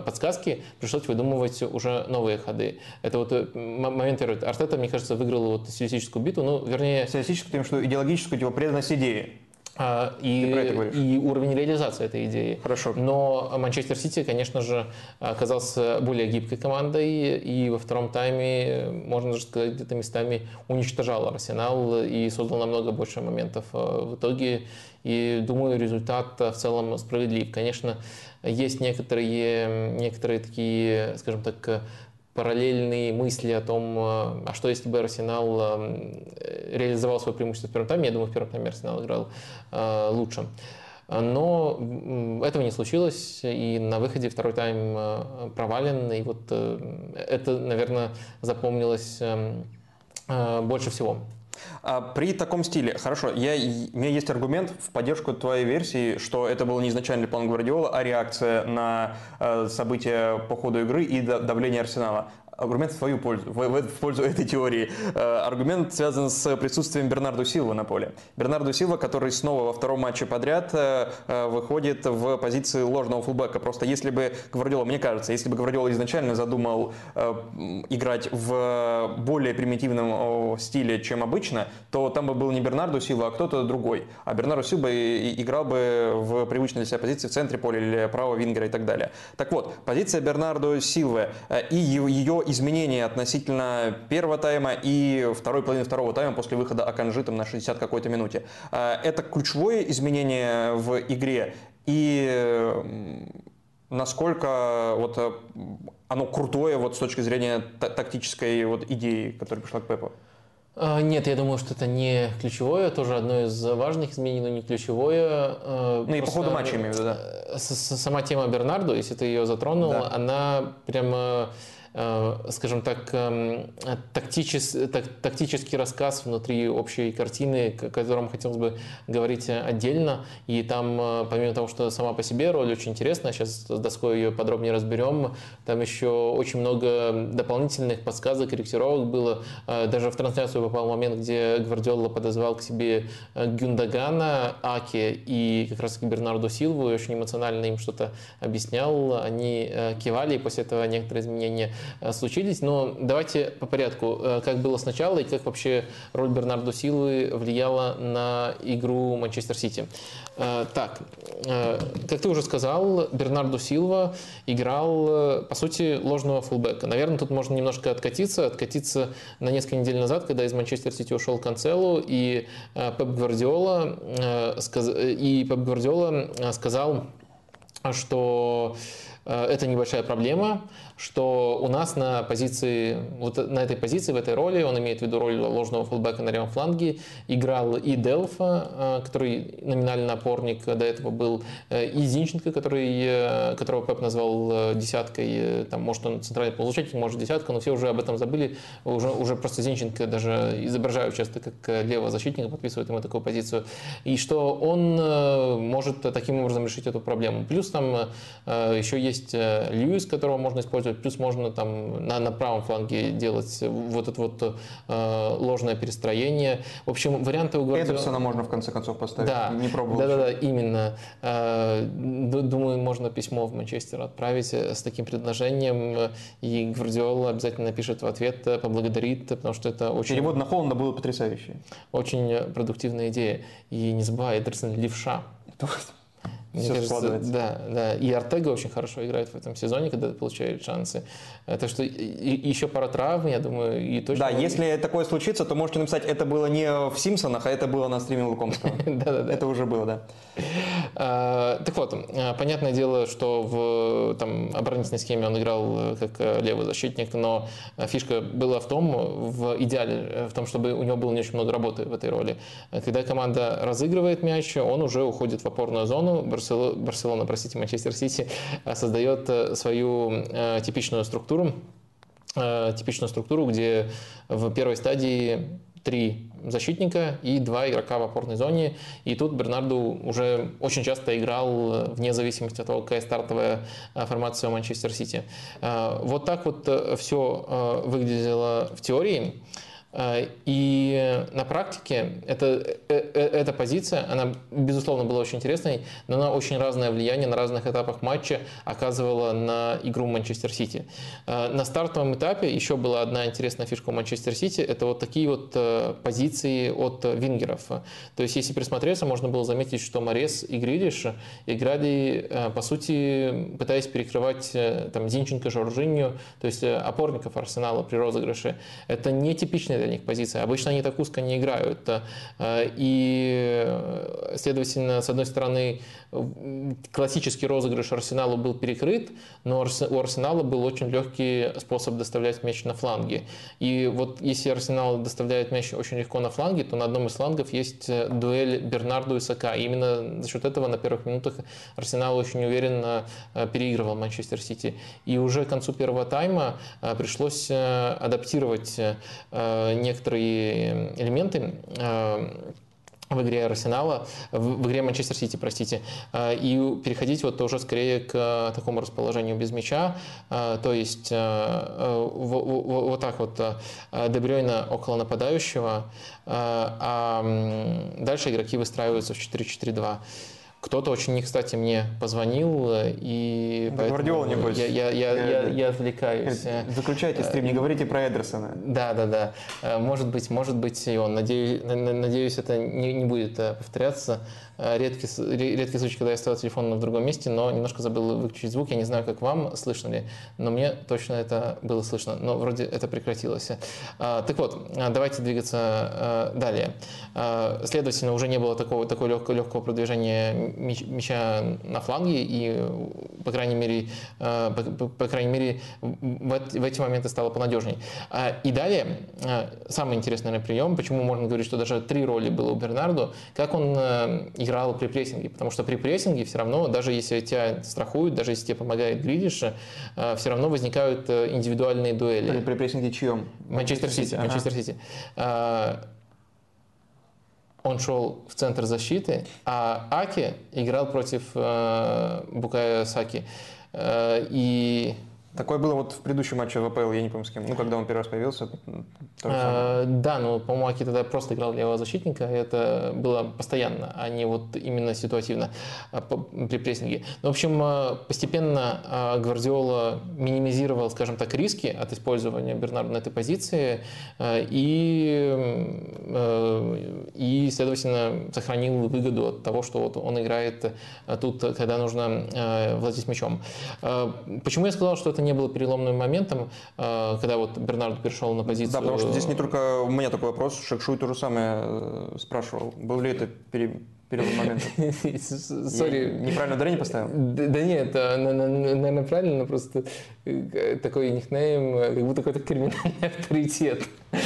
подсказки пришлось выдумывать уже новые ходы. Это вот момент первый. Артета, мне кажется, выиграл вот стилистическую битву, ну, вернее... Стилистическую, тем, что идеологическую, типа, преданность идее. А, и, и уровень реализации этой идеи. Хорошо. Но Манчестер Сити, конечно же, оказался более гибкой командой, и во втором тайме, можно даже сказать, где-то местами уничтожал Арсенал и создал намного больше моментов а, в итоге. И думаю, результат в целом справедлив. Конечно, есть некоторые, некоторые такие, скажем так, параллельные мысли о том, э, а что если бы Арсенал э, реализовал свое преимущество в первом тайме, я думаю, в первом тайме Арсенал играл э, лучше. Но этого не случилось, и на выходе второй тайм провален, и вот это, наверное, запомнилось больше всего. А при таком стиле, хорошо, я, у меня есть аргумент в поддержку твоей версии, что это был не изначальный план Гвардиола, а реакция на э, события по ходу игры и давление Арсенала. Аргумент в свою пользу, в, в, пользу этой теории. Аргумент связан с присутствием Бернарду Силва на поле. Бернарду Силва, который снова во втором матче подряд выходит в позиции ложного фулбека. Просто если бы Гвардиола, мне кажется, если бы Гвардиола изначально задумал играть в более примитивном стиле, чем обычно, то там бы был не Бернарду Силва, а кто-то другой. А Бернарду Силва играл бы в привычной для себя позиции в центре поля или правого вингера и так далее. Так вот, позиция Бернардо Силвы э, и ее изменения относительно первого тайма и второй половины второго тайма после выхода Аканжи там, на 60 какой-то минуте. Э, это ключевое изменение в игре и насколько вот э, оно крутое вот с точки зрения тактической вот идеи, которая пришла к Пепу? А, нет, я думаю, что это не ключевое, тоже одно из важных изменений, но не ключевое. А, ну и по ходу матча имею в виду, да. Сама тема Бернарду, если ты ее затронул, да. она прямо скажем так, эм, тактичес, так, тактический рассказ внутри общей картины, о котором хотелось бы говорить отдельно. И там, э, помимо того, что сама по себе роль очень интересная, сейчас с доской ее подробнее разберем, там еще очень много дополнительных подсказок, корректировок было. Э, даже в трансляцию попал момент, где Гвардиола подозвал к себе Гюндагана, Аки и как раз Бернарду Силву, и очень эмоционально им что-то объяснял. Они кивали, и после этого некоторые изменения Э, случились. Но давайте по порядку. Э, как было сначала и как вообще роль Бернардо Силвы влияла на игру Манчестер Сити. Э, так, как ты уже сказал, Бернардо Силва играл, по сути, ложного фулбека. Наверное, тут можно немножко откатиться, откатиться на несколько недель назад, когда из Манчестер Сити ушел Канцелу, и Пеп Гвардиола, и Пеп Гвардиола сказал, что это небольшая проблема, что у нас на позиции, вот на этой позиции, в этой роли, он имеет в виду роль ложного фулбека на левом фланге, играл и Делфа, э, который номинальный опорник, до этого был э, и Зинченко, который, э, которого Пеп назвал десяткой, там, может он центральный полузащитник, может десятка, но все уже об этом забыли, уже, уже просто Зинченко даже изображают часто как левого защитника, подписывают ему такую позицию, и что он может таким образом решить эту проблему. Плюс там еще есть Льюис, которого можно использовать использовать. Плюс можно там на, на правом фланге делать вот это вот э, ложное перестроение. В общем, варианты у Гвардиолы... Это все можно в конце концов поставить. Да, не пробовал. Да, да, да, именно. Э, думаю, можно письмо в Манчестер отправить э, с таким предложением, и Гвардиола обязательно напишет в ответ, э, поблагодарит, потому что это очень... Перевод на Холланда был потрясающий. Очень продуктивная идея. И не забывай, Эдерсон левша. Мне Все кажется, складывается. Да, да. И Артега очень хорошо играет в этом сезоне, когда получает шансы. Э, так что и, еще пара травм, я думаю, и точно... Да, если такое случится, то можете написать, это было не в Симпсонах, а это было на стриме Лукомского. <laughs> Да-да-да. Это уже было, да. А, так вот, э, понятное дело, что в там, оборонительной схеме он играл э, как левый защитник, но фишка была в том, в идеале, в том, чтобы у него было не очень много работы в этой роли. Когда команда разыгрывает мяч, он уже уходит в опорную зону, Барселона, простите, Манчестер Сити э, создает э, свою э, типичную структуру, типичную структуру, где в первой стадии три защитника и два игрока в опорной зоне. И тут Бернарду уже очень часто играл вне зависимости от того, какая стартовая формация у Манчестер Сити. Вот так вот все выглядело в теории. Э, и на практике эта, э, э, эта позиция, она, безусловно, была очень интересной, но она очень разное влияние на разных этапах матча оказывала на игру Манчестер Сити. На стартовом этапе еще была одна интересная фишка у Манчестер Сити, это вот такие вот позиции от вингеров. То есть, если присмотреться, можно было заметить, что Морес и Гридиш играли, по сути, пытаясь перекрывать там, Зинченко, Жоржинью, то есть опорников Арсенала при розыгрыше. Это не типичный для них позиция. Обычно они так узко не играют. Э, и, следовательно, с одной стороны, классический розыгрыш Арсеналу был перекрыт, но у Арсенала был очень легкий способ доставлять мяч на фланге. И вот если Арсенал доставляет мяч очень легко на фланге, то на одном из флангов есть э, дуэль Бернарду и Сака. И именно за счет этого на первых минутах Арсенал очень уверенно э, переигрывал Манчестер Сити. И уже к концу первого тайма пришлось адаптировать некоторые элементы в игре Арсенала, в, игре Манчестер Сити, простите, э, и переходить вот уже скорее к такому расположению без мяча, э, то есть э, вот так вот Дебрёйна около нападающего, а дальше игроки выстраиваются в 4-4-2. Кто-то очень не кстати мне позвонил, э, и да Гвардиола, небось. Я, я, я, я, я отвлекаюсь. Заключайте стрим, не говорите про Эдерсона. Да, да, да. Э, может быть, может быть и он. Надеюсь, надеюсь это не, не будет э, повторяться. Э, редкий, редкий случай, когда я ставил телефон в другом месте, но немножко забыл выключить звук. Я не знаю, как вам слышно ли, но мне точно это было слышно. Но вроде это прекратилось. А, так вот, а, давайте двигаться э, далее. А, следовательно, уже не было такого, такого легкого, легкого продвижения мяча на фланге, и, по крайней мере, э, по, по крайней мере в, в эти моменты стало понадежней. И далее, самый интересный прием, почему можно говорить, что даже три роли было у Бернарду, как он играл играл при прессинге, потому что при прессинге все равно, даже если тебя страхуют, даже если тебе помогает Гридиш, э, все равно возникают э, индивидуальные дуэли. При, при прессинге чьем? Манчестер Сити. Манчестер Сити. Э, он шел в центр защиты, а Аки играл против Букая Саки. И Такое было вот в предыдущем матче в АПЛ, я не помню с кем. Ну, когда он первый раз появился. А, да, но, по-моему, Аки тогда просто играл левого защитника. Это было постоянно, а не вот именно ситуативно а, при прессинге. Ну, в общем, а, постепенно а, Гвардиола минимизировал, скажем так, риски от использования Бернарда на этой позиции и, и следовательно, сохранил выгоду от того, что вот он играет тут, когда нужно владеть мячом. Почему я сказал, что это это не было переломным моментом, э, когда вот Бернард перешел на позицию... Да, потому что здесь не только у меня такой вопрос, Шекшуй то же самое э, спрашивал. Был ли это пере перелом момента. <laughs> Сори. Неправильно ударение поставил? Да нет, наверное, правильно, просто э, такой никнейм, как будто какой-то криминальный <laughs> авторитет. <laughs>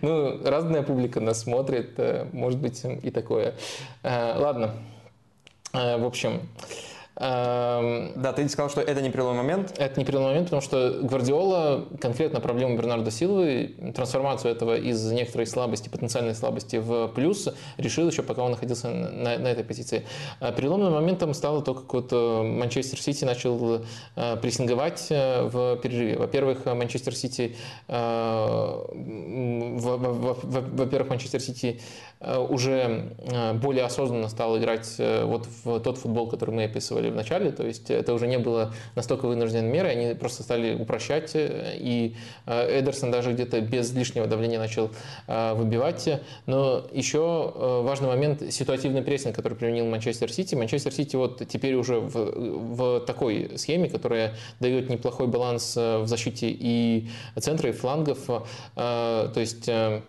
Ну, разная публика нас смотрит, может быть и такое. Ладно, в общем, да, ты сказал, что это не переломный момент. Это не переломный момент, потому что Гвардиола, конкретно проблему Бернарда Силвы, трансформацию этого из некоторой слабости, потенциальной слабости в плюс, решил еще пока он находился на, на этой позиции. А переломным моментом стало то, как вот э, Манчестер Сити начал э, прессинговать э, в перерыве. Во-первых, Манчестер Сити, во-первых, Манчестер Сити уже более осознанно стал играть вот в тот футбол, который мы описывали в начале, то есть это уже не было настолько вынужденной мерой, они просто стали упрощать, и э, Эдерсон даже где-то без лишнего давления начал э, выбивать. Но еще э, важный момент – ситуативный прессинг, который применил Манчестер Сити. Манчестер Сити вот теперь уже в, в такой схеме, которая дает неплохой баланс в защите и центра, и флангов. То есть,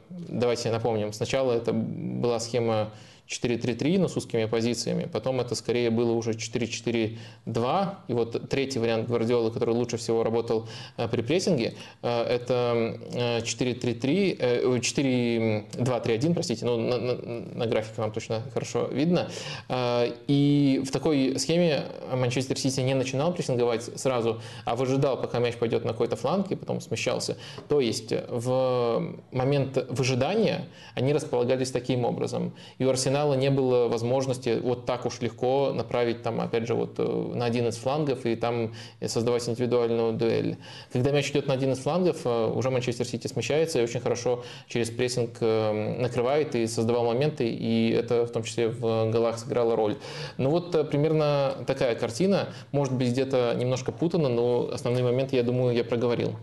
давайте напомним, сначала это была схема 4-3-3, но с узкими позициями. Потом это скорее было уже 4-4-2. И вот третий вариант Гвардиолы, который лучше всего работал э, при прессинге, э, это 4-3-3, 4-2-3-1, простите, ну, на, на, на графике вам точно хорошо видно. Э, и в такой схеме Манчестер Сити не начинал прессинговать сразу, а выжидал, пока мяч пойдет на какой-то фланг, и потом смещался. То есть в момент выжидания они располагались таким образом. И у Арсенала Арсенала не было возможности вот так уж легко направить там, опять же, вот э, на один из флангов и там создавать индивидуальную дуэль. Когда мяч идет на один из флангов, э, уже Манчестер Сити смещается и очень хорошо через прессинг э, накрывает и создавал моменты, и это в том числе в голах сыграло роль. Ну вот примерно такая картина, может быть где-то немножко путано, но основные моменты, я думаю, я проговорил.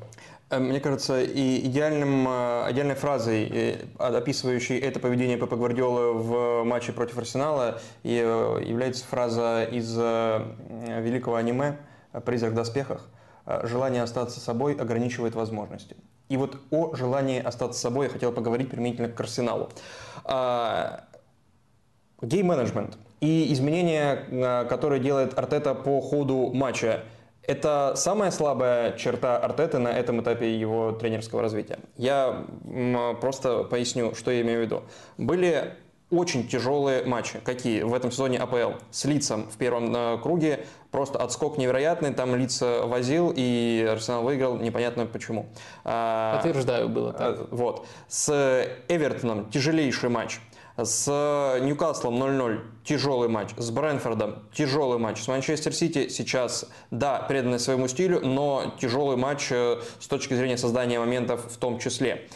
Э, мне кажется, и идеальным, э, идеальной фразой, э, описывающей это поведение Пепа Гвардиолы в матче против Арсенала, является фраза из великого аниме «Призрак в доспехах». «Желание остаться собой ограничивает возможности». И вот о желании остаться собой я хотел поговорить применительно к Арсеналу. Гейм-менеджмент и изменения, которые делает Артета по ходу матча – это самая слабая черта Артеты на этом этапе его тренерского развития. Я просто поясню, что я имею в виду. Были очень тяжелые матчи. Какие? В этом сезоне АПЛ. С Лицом в первом э, круге. Просто отскок невероятный. Там Лица возил, и Арсенал выиграл. Непонятно почему. А, Подтверждаю, было так. Вот. С Эвертоном тяжелейший матч. С Ньюкаслом 0-0 тяжелый матч, с Брэнфордом тяжелый матч, с Манчестер Сити сейчас, да, преданный своему стилю, но тяжелый матч э, с точки зрения создания моментов в том числе.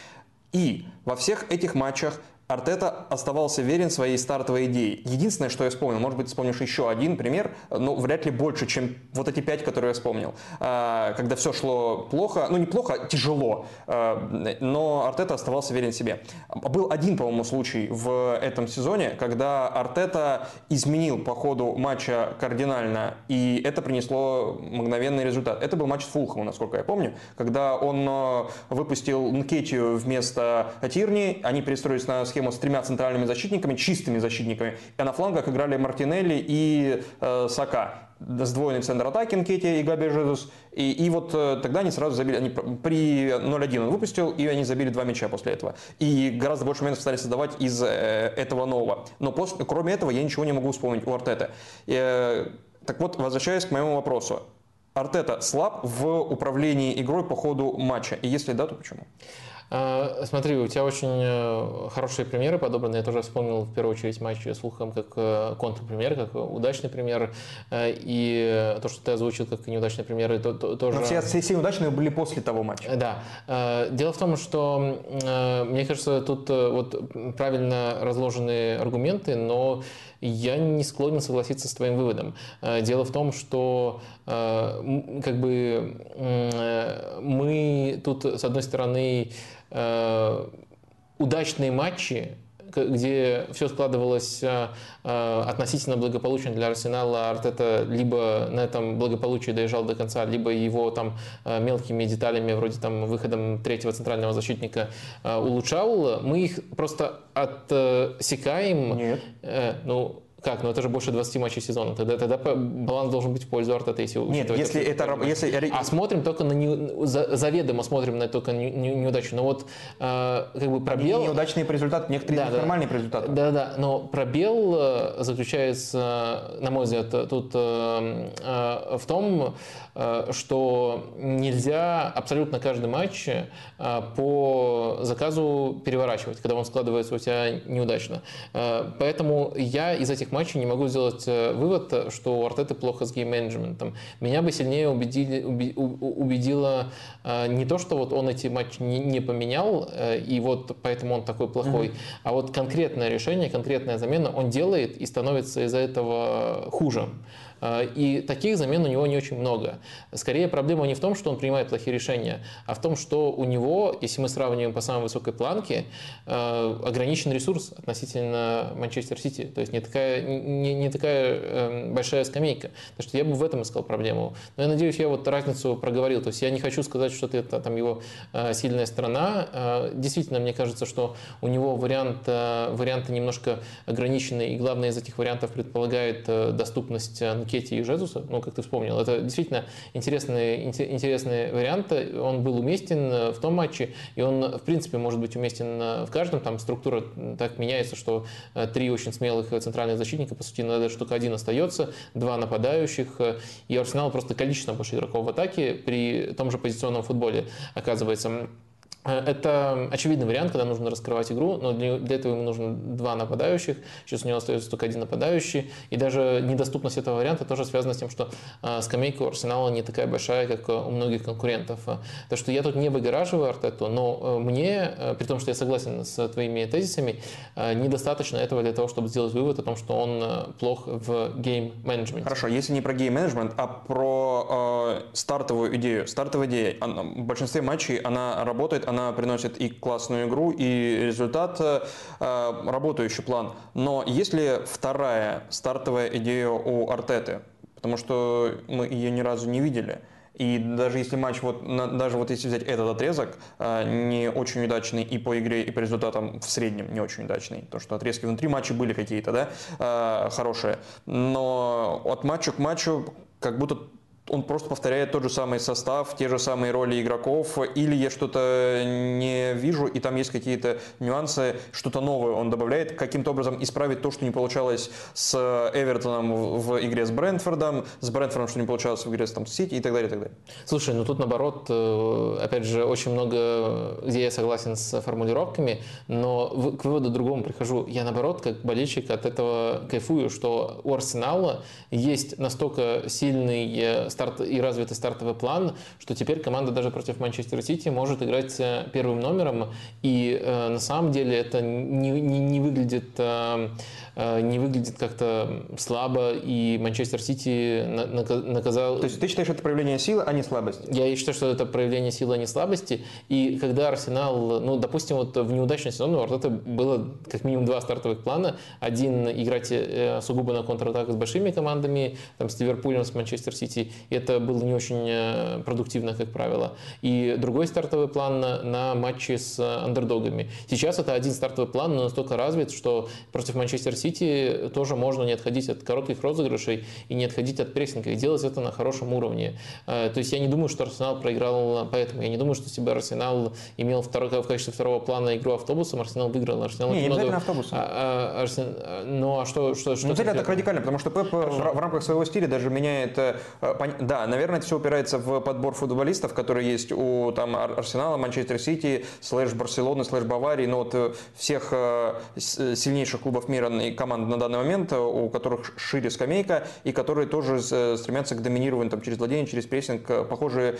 И во всех этих матчах Артета оставался верен своей стартовой идее. Единственное, что я вспомнил, может быть, вспомнишь еще один пример, но вряд ли больше, чем вот эти пять, которые я вспомнил. А, когда все шло плохо, ну не плохо, а тяжело, а, но Артета оставался верен себе. Был один, по-моему, случай в этом сезоне, когда Артета изменил по ходу матча кардинально, и это принесло мгновенный результат. Это был матч с Фулхом, насколько я помню, когда он выпустил Нкетию вместо Тирни, они перестроились на схему с тремя центральными защитниками, чистыми защитниками, а на флангах играли Мартинелли и э, Сака сдвоенный центр атаки Нкетти и Габи Жезус. И, и вот э, тогда они сразу забили, они при 0-1 он выпустил, и они забили два мяча после этого. И гораздо больше моментов стали создавать из э, этого нового. Но после, кроме этого я ничего не могу вспомнить у Артета. Э, так вот, возвращаясь к моему вопросу. Артета слаб в управлении игрой по ходу матча? И если да, то почему? А, смотри, у тебя очень э, хорошие примеры подобраны. Я тоже вспомнил в первую очередь матч с Лухом как э, контрпример, как удачный пример. Э, и то, что ты озвучил как неудачные примеры, то, то, тоже... Но все, все, все удачные были после того матча. Да. Дело в том, что мне кажется, тут вот правильно разложены аргументы, но я не склонен согласиться с твоим выводом. Дело в том, что как бы мы тут, с одной стороны, удачные матчи, где все складывалось э, э, относительно благополучно для Арсенала, Артета либо на этом благополучии доезжал до конца, либо его там мелкими деталями, вроде там выходом третьего центрального защитника улучшал, мы их просто отсекаем. Нет. Ну, как? Ну это же больше 20 матчей сезона. Тогда, тогда баланс должен быть в пользу Артета, если Нет, если это... это если... А смотрим только на... Не, заведомо смотрим на только не, не, неудачу. Но вот э, как бы пробел... Они неудачные по результату, некоторые да, да, нормальные результату. Да, да, но пробел э, заключается, на мой взгляд, тут э, э, в том, что нельзя абсолютно каждый матч э, по заказу переворачивать, когда он складывается у тебя неудачно. Э, поэтому я из этих матчей не могу сделать э, вывод, что у Артеты плохо с гейм-менеджментом. Меня бы сильнее убедили, убедило э, не то, что вот он эти матчи не, поменял, э, и вот поэтому он такой плохой, mm-hmm. а вот конкретное решение, конкретная замена он делает и становится из-за этого хуже. А, и таких замен у него не очень много. Скорее проблема не в том, что он принимает плохие решения, а в том, что у него, если мы сравниваем по самой высокой планке, а, ограничен ресурс относительно Манчестер Сити. То есть не такая, не, не такая эм, большая скамейка. Так что я бы в этом искал проблему. Но я надеюсь, я вот разницу проговорил. То есть я не хочу сказать, что это там его а, сильная сторона. Действительно, мне кажется, что у него вариант, варианты немножко ограничены, и главное из этих вариантов предполагает э, доступность Кетти и Жезуса, ну, как ты вспомнил, это действительно интересный, интересный вариант. Он был уместен э, в том матче, и он, в принципе, может быть уместен э, в каждом. Там структура так меняется, что э, три очень смелых центральных защитника, по сути, надо только один остается, два нападающих, и Арсенал просто количественно больше игроков в атаке при том же позиционном футболе оказывается. Э, это очевидный вариант, когда нужно раскрывать игру, но для, этого ему нужно два нападающих, сейчас у него остается только один нападающий, и даже недоступность этого варианта тоже связана с тем, что э, скамейка у Арсенала не такая большая, как у многих конкурентов. Так что я тут не выгораживаю Артету, но э, мне, э, при том, что я согласен с твоими тезисами, э, недостаточно этого для того, чтобы сделать вывод о том, что он э, плох в гейм-менеджменте. Хорошо, если не про гейм-менеджмент, а про э, стартовую идею. Стартовая идея, она, в большинстве матчей она работает, приносит и классную игру, и результат, э, работающий план. Но есть ли вторая стартовая идея у Артеты? Потому что мы ее ни разу не видели. И даже если матч, вот, даже вот если взять этот отрезок, э, не очень удачный и по игре, и по результатам в среднем не очень удачный, то что отрезки внутри матча были какие-то, да, э, хорошие, но от матча к матчу как будто он просто повторяет тот же самый состав, те же самые роли игроков, или я что-то не вижу, и там есть какие-то нюансы, что-то новое он добавляет, каким-то образом исправить то, что не получалось с Эвертоном в игре с Брентфордом, с Брентфордом, что не получалось в игре с там, Сити и так далее, и так далее. Слушай, ну тут наоборот, э, опять же, очень много, где я согласен с формулировками, но к выводу другому прихожу. Я наоборот, как болельщик от этого кайфую, что у Арсенала есть настолько сильный э, старт и развитый стартовый план, что теперь команда даже против Манчестер Сити может играть э, первым номером. И э, на самом деле это не, не, не выглядит э, Э, не выглядит как-то слабо, и Манчестер Сити наказал... То есть ты считаешь, это проявление силы, а не слабости? Я считаю, что это проявление силы, а не слабости. И когда Арсенал, ну, допустим, вот в неудачный сезон у Артета было как минимум два стартовых плана. Один играть э, сугубо на контратаках с большими командами, там, с Ливерпулем, с Манчестер Сити. И это было не очень э, продуктивно, как правило. И другой стартовый план на, на матчи с андердогами. Сейчас это один стартовый план, но настолько развит, что против Манчестер Сити тоже можно не отходить от коротких розыгрышей и не отходить от прессинга, и делать это на хорошем уровне. Э, то есть я не думаю, что Арсенал проиграл поэтому. Я не думаю, что бы Арсенал имел второй, в качестве второго плана игру автобусом, Арсенал выиграл. Арсенал не, не много... автобусом. А, а, Арсен... Ну а что? что, что ну, это так радикально, потому что Пеп Хорошо. в рамках своего стиля даже меняет... Э, да, наверное, это все упирается в подбор футболистов, которые есть у там, Арсенала, Манчестер Сити, слэш Барселоны, слэш Баварии, но вот э, всех сильнейших клубов мира команд на данный момент, э, у которых шире скамейка, и которые тоже э, стремятся к доминированию там, через владение, через прессинг, э, похожие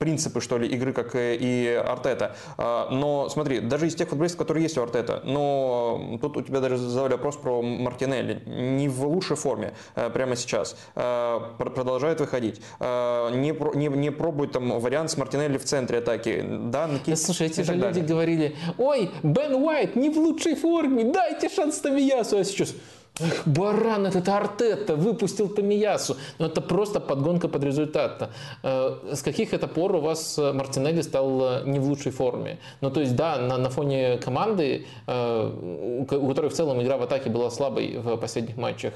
принципы, что ли, игры, как и Артета. А, но смотри, даже из тех футболистов, которые есть у Артета, но тут у тебя даже задали вопрос про Мартинелли. Не в лучшей форме прямо сейчас. Продолжает выходить. Не, не, не пробует там вариант с Мартинелли в центре атаки. Да, накид, Слушай, эти же люди говорили, ой, Бен Уайт не в лучшей форме, дайте шанс Тамиясу, а сейчас Эх, баран этот Артета выпустил Тамиясу. Но это просто подгонка под результат. Э, с каких это пор у вас э, Мартинелли стал э, не в лучшей форме? Ну, то есть, да, на, на фоне команды, у которой в целом игра в атаке была слабой в последних матчах,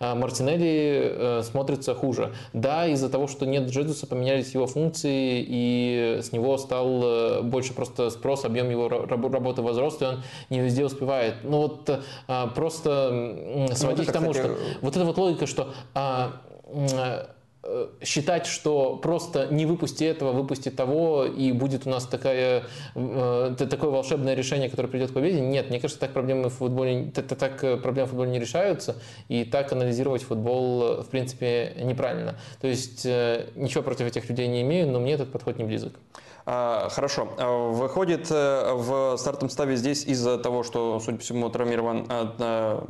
Мартинелли смотрится хуже. Да, из-за того, что нет Джедуса, поменялись его функции, и с него стал больше просто спрос, объем его работы возрос, и он не везде успевает. Ну, вот просто ну, сводить ну, к тому, кстати... что вот эта вот логика, что а, а, считать, что просто не выпусти этого, выпусти того, и будет у нас такая, э, такое волшебное решение, которое придет к победе. Нет, мне кажется, так проблемы в футболе, это так проблемы в футболе не решаются, и так анализировать футбол, в принципе, неправильно. То есть э, ничего против этих людей не имею, но мне этот подход не близок. А, хорошо. А, выходит э, в стартовом ставе здесь из-за того, что, судя по всему, травмирован э,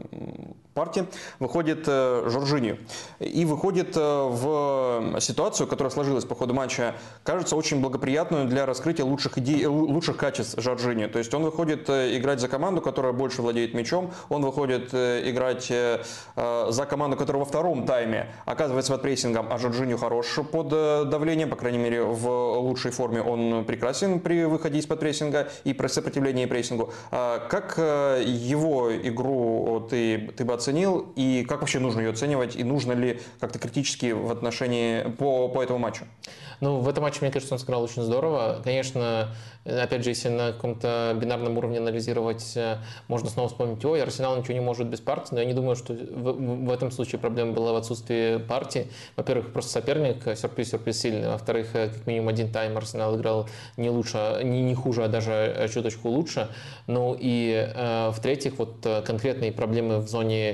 партии, выходит э, Жоржини. И выходит в ситуацию, которая сложилась по ходу матча, кажется, очень благоприятную для раскрытия лучших идей, лучших качеств Жоржини. То есть он выходит играть за команду, которая больше владеет мячом, он выходит играть за команду, которая во втором тайме оказывается под прессингом, а Жоржини хорош под давлением, по крайней мере, в лучшей форме он прекрасен при выходе из-под прессинга и при сопротивлении прессингу. А как э, его игру ты, ты бы оценил и как вообще нужно ее оценивать и нужно ли как-то критически в отношении по, по этому матчу? Ну, в этом матче, мне кажется, он сыграл очень здорово. Конечно, опять же, если на каком-то бинарном уровне анализировать, э, можно снова вспомнить, ой, Арсенал ничего не может без партии, но я не думаю, что в, в этом случае проблема была в отсутствии партии. Во-первых, просто соперник, сюрприз-сюрприз сильный. Во-вторых, э, как минимум один тайм Арсенал играл не лучше, не, не хуже, а даже э, чуточку лучше. Ну и э, в-третьих, вот конкретные проблемы в зоне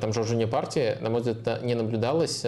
там Жоржини партии, на мой взгляд, не наблюдалось.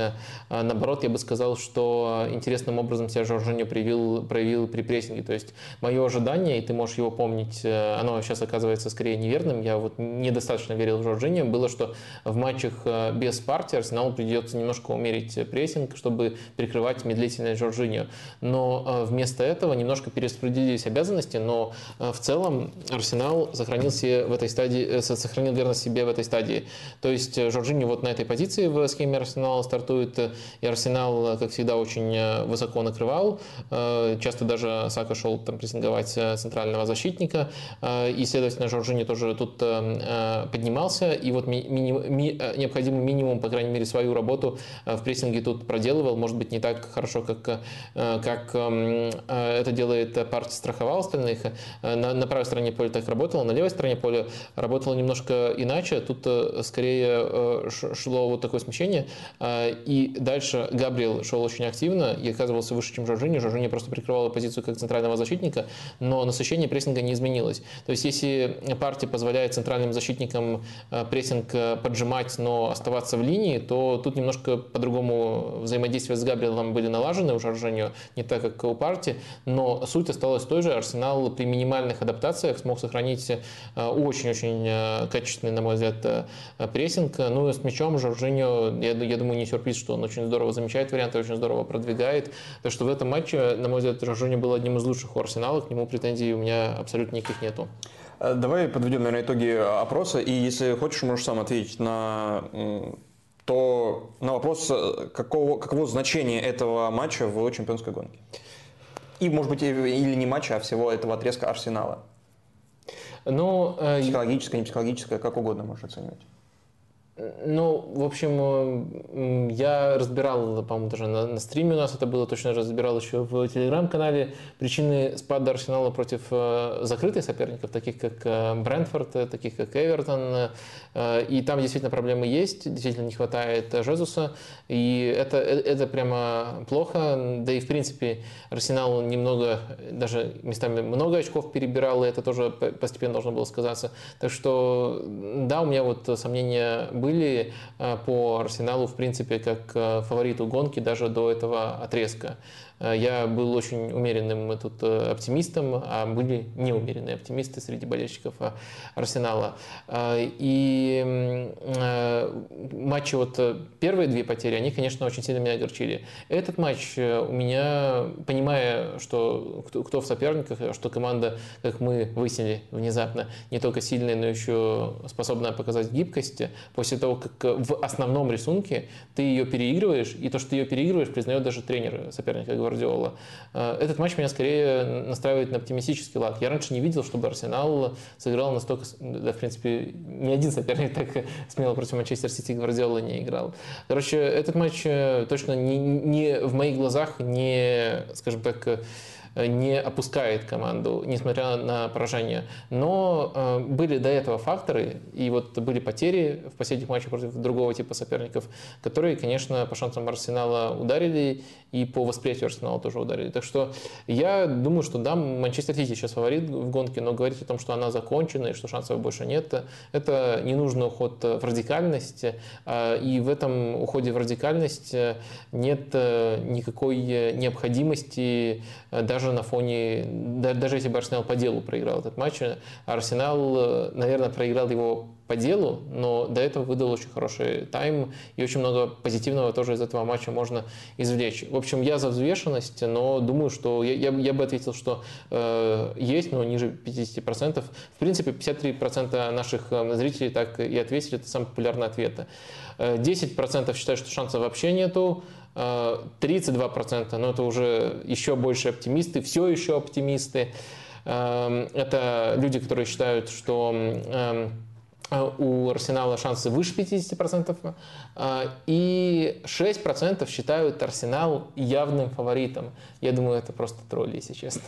Наоборот, я бы сказал, что интересным образом себя Жоржини проявил, проявил при прессинге. То есть мое ожидание, и ты можешь его помнить, э, оно сейчас оказывается скорее неверным. Я вот недостаточно верил в Жоржини. Было, что в матчах э, без партии Арсеналу придется немножко умерить прессинг, чтобы прикрывать медлительность Жоржиньо. Но э, вместо этого немножко перераспределились обязанности, но в целом Арсенал сохранил, себе в этой стадии, сохранил верность себе в этой стадии. То есть Жоржини вот на этой позиции в схеме Арсенала стартует, и Арсенал, как всегда, очень высоко накрывал. Часто даже Сака шел там прессинговать центрального защитника, и, следовательно, Жоржини тоже тут поднимался, и вот ми- ми- необходимый минимум, по крайней мере, свою работу в прессинге тут проделывал. Может быть, не так хорошо, как, как это делает партия страховал остальных. На, на правой стороне поля так работало, на левой стороне поля работало немножко иначе. Тут э, скорее э, шло вот такое смещение. Э, и дальше Габриэл шел очень активно и оказывался выше, чем Жоржини. Жоржини просто прикрывала позицию как центрального защитника, но насыщение прессинга не изменилось. То есть если партия позволяет центральным защитникам прессинг поджимать, но оставаться в линии, то тут немножко по-другому взаимодействия с Габриэлом были налажены у Жоржини, не так, как у партии, но суть осталась той же. Арсенал при минимальных адаптациях смог сохранить очень-очень э, качественный, на мой взгляд, э, прессинг. Ну с мячом Жоржиньо, я, я думаю, не сюрприз, что он очень здорово замечает варианты, очень здорово продвигает. Так что в этом матче, на мой взгляд, Жоржиньо был одним из лучших у Арсенала, к нему претензий у меня абсолютно никаких нету. Э, давай подведем, наверное, итоги опроса, и если хочешь, можешь сам ответить на то на вопрос, какого, каково значение этого матча в чемпионской гонке. И, может быть, или не матча, а всего этого отрезка Арсенала. Ну, э, психологическое, не психологическое, как угодно можешь оценивать. Ну, в общем, я разбирал, по-моему, даже на, на стриме у нас это было, точно разбирал еще в телеграм-канале причины спада Арсенала против э, закрытых соперников, таких как э, Брентфорд, э, таких как Эвертон. И там действительно проблемы есть, действительно не хватает Жезуса. И это, это прямо плохо. Да и, в принципе, Арсенал немного, даже местами много очков перебирал, и это тоже постепенно должно было сказаться. Так что, да, у меня вот сомнения были были э, по Арсеналу, в принципе, как э, фавориту гонки даже до этого отрезка. Э, я был очень умеренным тут э, оптимистом, а были неумеренные оптимисты среди болельщиков э, Арсенала. И матчи, вот первые две потери, они, конечно, очень сильно меня огорчили. Этот матч у меня, понимая, что кто, кто в соперниках, что команда, как мы выяснили внезапно, не только сильная, но еще способна показать гибкость, после того, как в основном рисунке ты ее переигрываешь, и то, что ты ее переигрываешь, признает даже тренер соперника, Гвардиола. Э, этот матч меня скорее настраивает на оптимистический лад. Я раньше не видел, чтобы Арсенал сыграл настолько... Да, в принципе, ни один соперник <laughs> так смело против Манчестер Сити Гвардиола не играл. Короче, этот матч э, точно не, не в моих глазах не, скажем так, Э, не опускает команду, несмотря на поражение. Но э, были до этого факторы, и вот были потери в последних матчах против другого типа соперников, которые, конечно, по шансам Арсенала ударили, и по восприятию Арсенала тоже ударили. Так что я думаю, что да, Манчестер Сити сейчас фаворит в гонке, но говорить о том, что она закончена и что шансов больше нет, это ненужный уход в радикальность, э, и в этом уходе в радикальность нет никакой необходимости даже даже на фоне, даже если бы Арсенал по делу проиграл этот матч, Арсенал, э, наверное, проиграл его по делу, но до этого выдал очень хороший тайм, и очень много позитивного тоже из этого матча можно извлечь. В общем, я за взвешенность, но думаю, что я, я, я бы ответил, что э, есть, но ниже 50%. В принципе, 53% наших э, зрителей так и ответили, это самый популярный ответ. 10% э, считают, что шансов вообще нету, 32%, но это уже еще больше оптимисты, все еще оптимисты. Эм, это люди, которые считают, что эм, у Арсенала шансы выше 50%, э, и 6% считают Арсенал явным фаворитом. Я думаю, это просто тролли, если честно.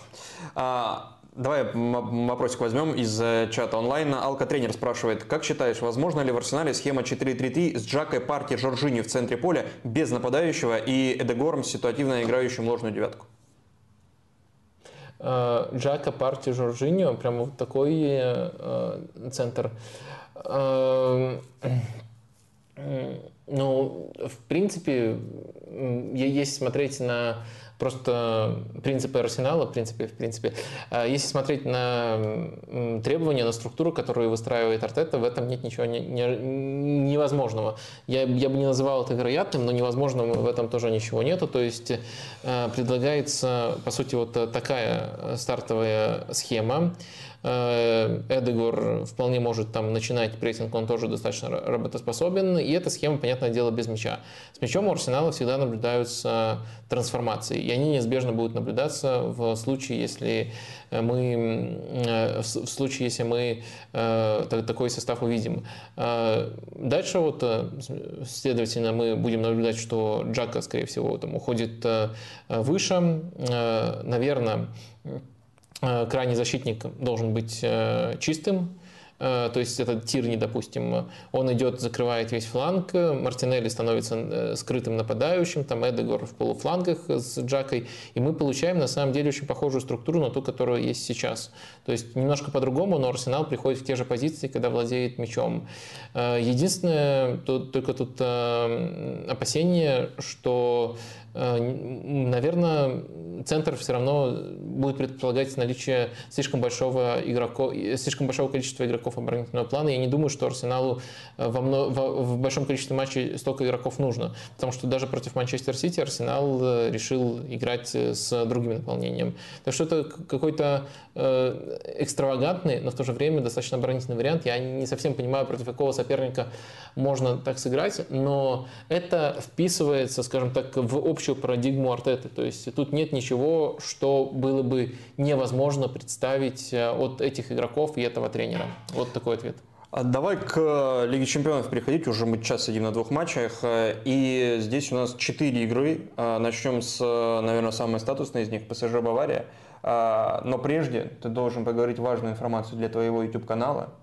А, Давай вопросик возьмем из э, чата онлайн. Алка тренер спрашивает, как считаешь, возможно ли в Арсенале схема 4-3-3 с Джакой Парки Жоржини в центре поля без нападающего и Эдегором ситуативно играющим ложную девятку? Э, Джака Парти Жоржиньо, прям вот такой э, центр. Ну, в принципе, если смотреть на просто принципы арсенала, в принципе, в принципе. А если смотреть на требования, на структуру, которую выстраивает Артета, в этом нет ничего не, не, невозможного. Я, я бы не называл это вероятным, но невозможным в этом тоже ничего нету. То есть э, предлагается, по сути, вот такая стартовая схема. Эдегор вполне может там начинать прессинг, он тоже достаточно работоспособен, и эта схема, понятное дело, без мяча. С мячом у Арсенала всегда наблюдаются трансформации, и они неизбежно будут наблюдаться в случае, если мы, в случае, если мы такой состав увидим. Дальше вот, следовательно, мы будем наблюдать, что Джака, скорее всего, там уходит выше. Наверное, крайний защитник должен быть чистым, Э, то есть этот Тирни, допустим, он идет, закрывает весь фланг, Мартинелли становится э, скрытым нападающим, там Эдегор в полуфлангах с Джакой, и мы получаем на самом деле очень похожую структуру на ту, которая есть сейчас. То есть немножко по-другому, но Арсенал приходит в те же позиции, когда владеет мячом. Э, единственное, тут, только тут опасение, что наверное, центр все равно будет предполагать наличие слишком большого, игроков, слишком большого количества игроков оборонительного плана. Я не думаю, что Арсеналу во мно, в, в большом количестве матчей столько игроков нужно, потому что даже против Манчестер Сити Арсенал решил играть с другим наполнением. Так что это какой-то э, экстравагантный, но в то же время достаточно оборонительный вариант. Я не совсем понимаю, против какого соперника можно так сыграть, но это вписывается, скажем так, в общую парадигму Артеты. То есть тут нет ничего, что было бы невозможно представить э, от этих игроков и этого тренера. Вот такой ответ. А давай к э, Лиге Чемпионов переходить. Уже мы час сидим на двух матчах. Э, и здесь у нас четыре игры. Начнем с, наверное, самой статусной из них – ПСЖ Бавария. Но прежде ты должен поговорить важную информацию для твоего YouTube-канала.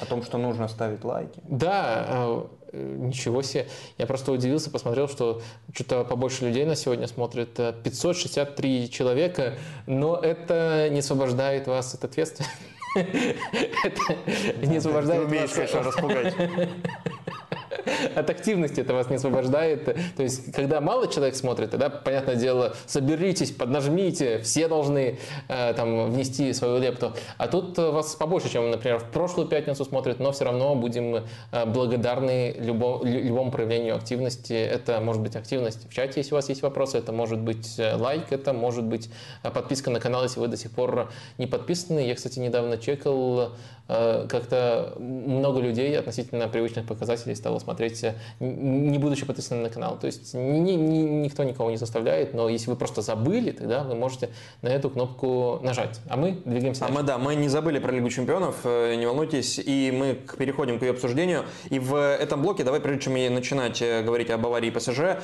О том, что нужно ставить лайки. Да, э, ничего себе. Я просто удивился, посмотрел, что что-то побольше людей на сегодня смотрит. 563 э, человека, но это не освобождает вас от ответственности. <laughs> Это не освобождает вас... Ты умеешь, конечно, распугать. <laughs> <laughs> от активности это вас не освобождает. То есть, когда мало человек смотрит, тогда, понятное дело, соберитесь, поднажмите, все должны э, там внести свою лепту. А тут вас побольше, чем, например, в прошлую пятницу смотрят, но все равно будем э, благодарны любому, любому проявлению активности. Это может быть активность в чате, если у вас есть вопросы, это может быть э, лайк, это может быть подписка на канал, если вы до сих пор не подписаны. Я, кстати, недавно чекал Э, как-то много людей относительно привычных показателей стало смотреть, э, не будучи подписаны на канал. То есть ни, ни, никто никого не заставляет, но если вы просто забыли, тогда вы можете на эту кнопку нажать. А мы двигаемся дальше. А мы, да, мы не забыли про Лигу Чемпионов, э, не волнуйтесь, и мы переходим к ее обсуждению. И в этом блоке, давай, прежде чем начинать говорить об аварии ПСЖ,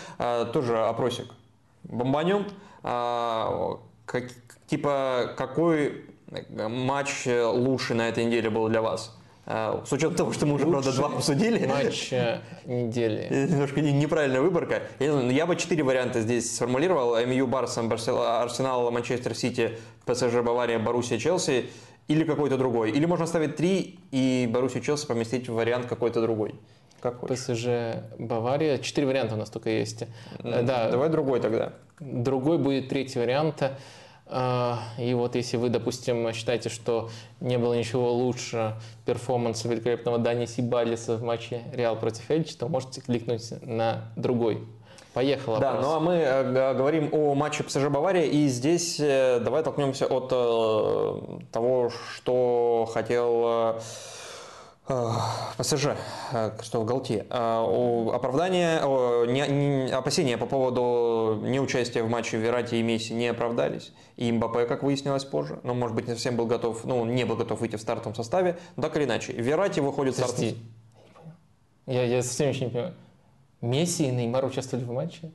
тоже опросик. Бомбанем. Как, типа, какой матч э, лучший на этой неделе был для вас? Э, с учетом того, что мы уже, правда, два обсудили. Матч э, недели. <laughs> Немножко неправильная выборка. Я, я бы четыре варианта здесь сформулировал. МЮ, Барса, Арсенал, Манчестер Сити, ПСЖ, Бавария, Боруссия, Челси. Или какой-то другой. Или можно ставить три и Боруссию, Челси поместить в вариант какой-то другой. Какой? ПСЖ, Бавария. Четыре варианта у нас только есть. Да. Давай другой тогда. Другой будет третий вариант. А, и вот если вы, допустим, считаете, что не было ничего лучше перформанса великолепного Дани Сибалиса в матче Реал против Эльчи, то можете кликнуть на другой. Поехала. Да, ну а мы э, говорим о матче ПСЖ Бавария, и здесь э, давай толкнемся от э, того, что хотел ПСЖ, что в Галте. Оправдание, не, не, опасения по поводу неучастия в матче Верати и Месси не оправдались. И Мбаппе, как выяснилось позже, но, может быть, не совсем был готов, ну, не был готов выйти в стартовом составе. Так или иначе, Верати выходит в стартовом я, я совсем еще не понимаю. Месси и Неймар участвовали в матче?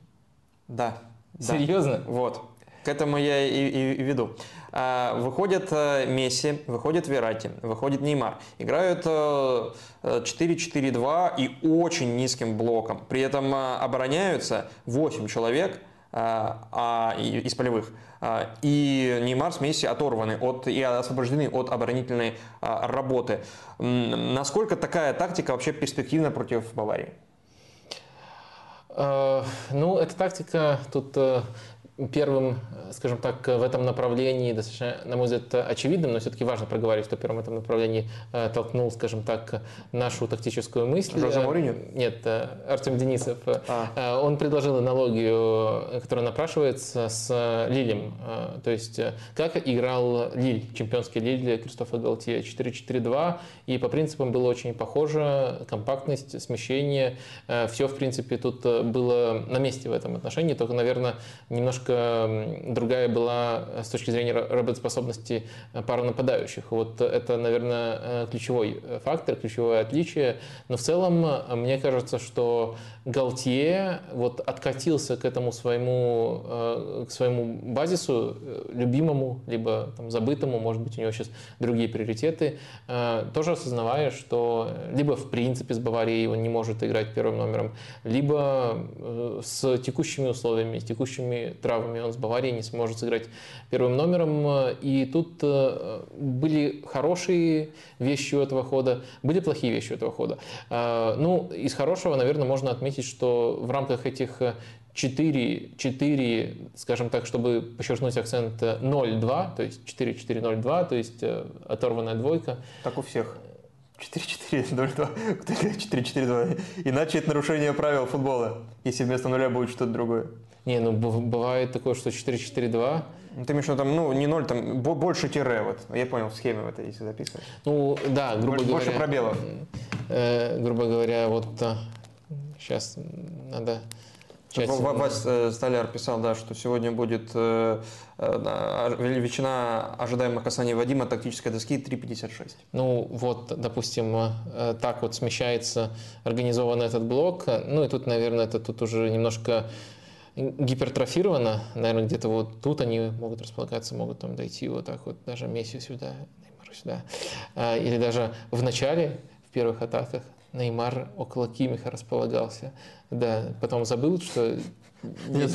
Да. Серьезно? Да. Вот. К этому я и, и, и веду. А, выходит э, Месси, выходит Верати, выходит Неймар. Играют 4-4-2 э, и очень низким блоком. При этом э, обороняются 8 человек а, из полевых. А, и Неймар с Месси оторваны от, и освобождены от оборонительной работы. Насколько такая тактика вообще перспективна против Баварии? Ну, эта тактика тут первым, скажем так, в этом направлении, достаточно, на мой взгляд, очевидным, но все-таки важно проговорить, что первым в этом направлении толкнул, скажем так, нашу тактическую мысль. Жозе Мourinho? Нет, Артем Денисов. А. Он предложил аналогию, которая напрашивается с Лилем. То есть, как играл Лиль, чемпионский Лиль Кристофа Галтье, 4-4-2, и по принципам было очень похоже, компактность, смещение, все, в принципе, тут было на месте в этом отношении, только, наверное, немножко другая была с точки зрения работоспособности пара нападающих. Вот это, наверное, ключевой фактор, ключевое отличие. Но в целом, мне кажется, что Галтье вот откатился к этому своему, э, к своему базису, э, любимому, либо там, забытому, может быть, у него сейчас другие приоритеты, э, тоже осознавая, что либо в принципе с Баварией он не может играть первым номером, либо с текущими условиями, с текущими травмами он с Баварией не сможет сыграть первым номером. И тут были хорошие вещи у этого хода, были плохие вещи у этого хода. Ну, из хорошего, наверное, можно отметить что в рамках этих 4, 4, скажем так, чтобы подчеркнуть акцент 0-2, то есть 4-4-0-2, то есть э, оторванная двойка. Так у всех. 4-4-0-2, 4-4-2. Иначе это нарушение правил футбола, если вместо нуля будет что-то другое. Не, ну бывает такое, что 4-4-2. Ну, ты имеешь в виду, там, ну, не ноль, там больше тире, вот. Я понял, в схеме это, если записывать. Ну, да, грубо больше, говоря. Больше пробелов. Э, грубо говоря, вот э, Сейчас надо... Вась э, Столяр писал, да, что сегодня будет э, э, величина ожидаемых касаний Вадима тактической доски 3.56. Ну вот, допустим, так вот смещается организован этот блок. Ну и тут, наверное, это тут уже немножко гипертрофировано. Наверное, где-то вот тут они могут располагаться, могут там дойти вот так вот, даже Месси сюда, Неймару сюда. А, или даже в начале, в первых атаках, Неймар около Кимиха располагался. Да, потом забыл, что нет,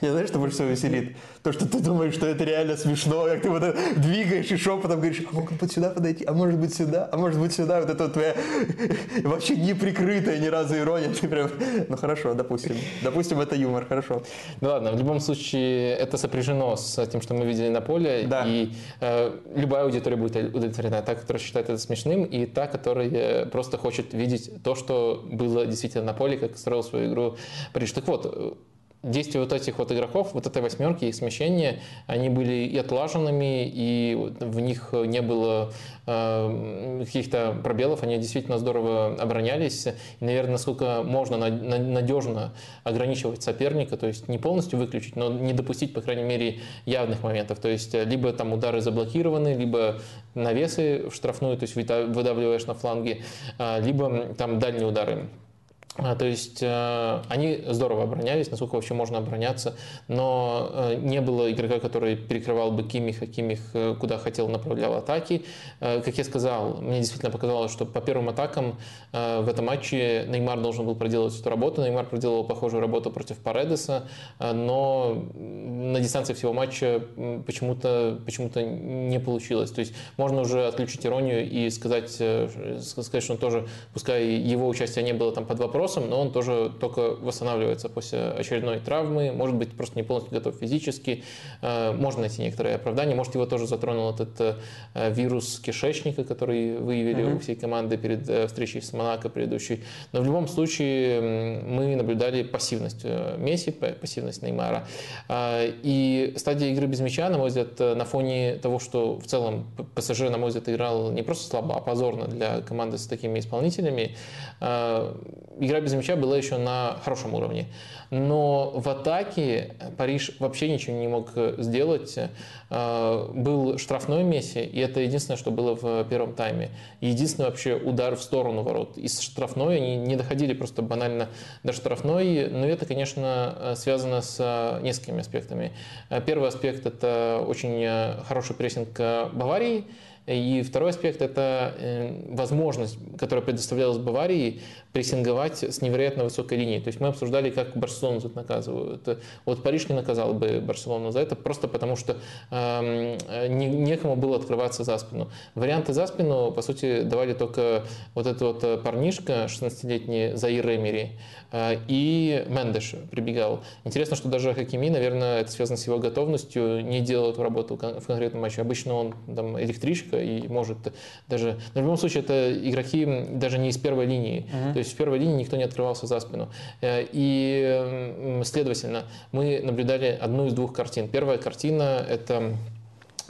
я знаю, что больше всего веселит? То, что ты думаешь, что это реально смешно, как ты вот двигаешь и шепотом говоришь, а может быть сюда подойти, а может быть сюда, а может быть сюда. Вот это вот твоя вообще не прикрытая ни разу ирония. Ты прям, ну хорошо, допустим. Допустим, это юмор, хорошо. Ну ладно, в любом случае это сопряжено с тем, что мы видели на поле. Да. И э, любая аудитория будет удовлетворена. Та, которая считает это смешным, и та, которая просто хочет видеть то, что было действительно на поле, как строил свою игру Париж. Так вот, действия вот этих вот игроков, вот этой восьмерки, их смещения, они были и отлаженными, и в них не было э, каких-то пробелов, они действительно здорово оборонялись. И, наверное, насколько можно надежно ограничивать соперника, то есть не полностью выключить, но не допустить, по крайней мере, явных моментов. То есть либо там удары заблокированы, либо навесы в штрафную, то есть выдавливаешь на фланге, а, либо там дальние удары. А, то есть э, они здорово оборонялись, насколько вообще можно обороняться, но э, не было игрока, который перекрывал бы Кимиха, Кимих э, куда хотел направлял атаки. Как я сказал, мне действительно показалось, что по первым атакам в этом матче Неймар должен был проделать эту работу. Неймар проделал похожую работу против Паредеса, но на дистанции всего матча почему-то почему не получилось. То есть можно уже отключить иронию и сказать, сказать, что он тоже, пускай его участия не было там под вопрос, вопросом, но он тоже только восстанавливается после очередной травмы, может быть, просто не полностью готов физически, э, можно найти некоторые оправдания, может, его тоже затронул этот э, вирус кишечника, который выявили mm-hmm. у всей команды перед э, встречей с Монако предыдущей. Но в любом случае мы наблюдали пассивность Месси, пассивность Неймара. И стадия игры без мяча, на мой взгляд, на фоне того, что в целом ПСЖ, на мой взгляд, играл не просто слабо, а позорно для команды с такими исполнителями, игра без мяча была еще на хорошем уровне. Но в атаке Париж вообще ничего не мог сделать. Э, был штрафной Месси, и это единственное, что было в первом тайме. Единственный вообще удар в сторону ворот. Из штрафной они не доходили просто банально до штрафной. Но это, конечно, связано с несколькими аспектами. Первый аспект – это очень хороший прессинг Баварии, И второй аспект – это э, возможность, которая предоставлялась Баварии прессинговать с невероятно высокой линии. То есть мы обсуждали, как Барселону тут наказывают. Вот Париж не наказал бы Барселону за это, просто потому что э, не, некому было открываться за спину. Варианты за спину, по сути, давали только вот этот вот парнишка, 16-летний Заир Эмери, э, и Мендеш прибегал. Интересно, что даже Хакими, наверное, это связано с его готовностью, не делал эту работу в конкретном матче. Обычно он там электричка и может даже... Но в любом случае, это игроки даже не из первой линии. Uh-huh. То есть в первой линии никто не открывался за спину. Э, и, следовательно, мы наблюдали одну из двух картин. Первая картина – это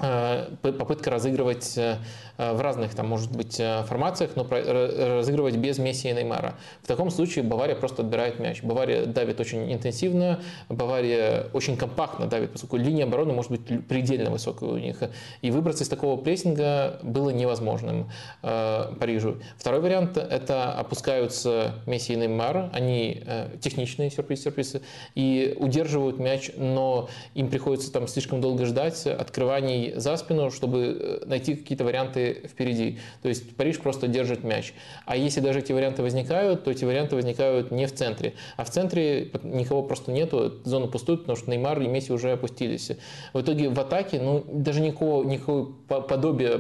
э, попытка разыгрывать Э, в разных, там, может быть, э, формациях, но разыгрывать без Месси и Неймара. В таком случае Бавария просто отбирает мяч. Бавария давит очень интенсивно, Бавария очень компактно давит, поскольку линия обороны может быть предельно высокой у них. И выбраться из такого прессинга было невозможным э, Парижу. Второй вариант – это опускаются Месси и Неймар, они э, техничные, сюрприз-сюрпризы, и удерживают мяч, но им приходится там слишком долго ждать открываний за спину, чтобы э, найти какие-то варианты впереди. То есть Париж просто держит мяч. А если даже эти варианты возникают, то эти варианты возникают не в центре. А в центре никого просто нету, зона пустует, потому что Неймар и Месси уже опустились. В итоге в атаке ну, даже никакого, никакого подобия,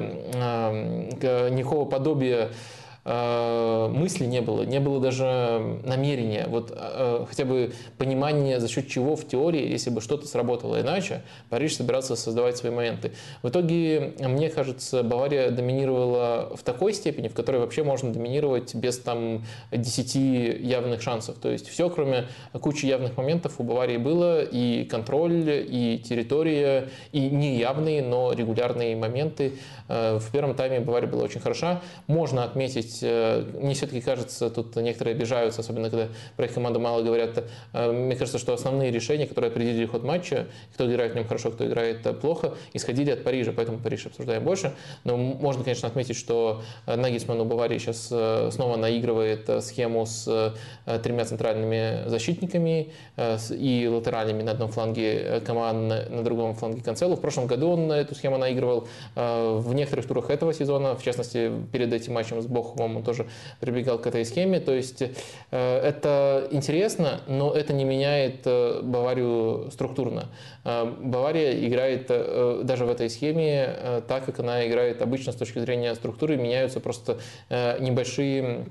никакого подобия мысли не было, не было даже намерения, вот э, хотя бы понимания, за счет чего в теории, если бы что-то сработало иначе, Париж собирался создавать свои моменты. В итоге, мне кажется, Бавария доминировала в такой степени, в которой вообще можно доминировать без там 10 явных шансов. То есть все, кроме кучи явных моментов у Баварии было, и контроль, и территория, и неявные, но регулярные моменты. Э, в первом тайме Бавария была очень хороша. Можно отметить э, мне все-таки кажется, тут некоторые обижаются, особенно когда про их команду мало говорят. Э, мне кажется, что основные решения, которые определили ход матча, кто играет в нем хорошо, кто играет э, плохо, исходили от Парижа, поэтому Париж обсуждаем больше. Но можно, конечно, отметить, что Нагельсман у Баварии сейчас снова наигрывает схему с тремя центральными защитниками и латеральными на одном фланге команд, на другом фланге Канцелу. В прошлом году он эту схему наигрывал в некоторых турах этого сезона, в частности, перед этим матчем с Бохумом по-моему, тоже прибегал к этой схеме. То есть э, это интересно, но это не меняет э, Баварию структурно. Э, Бавария играет даже в этой схеме так, как она играет обычно с точки зрения структуры, меняются просто небольшие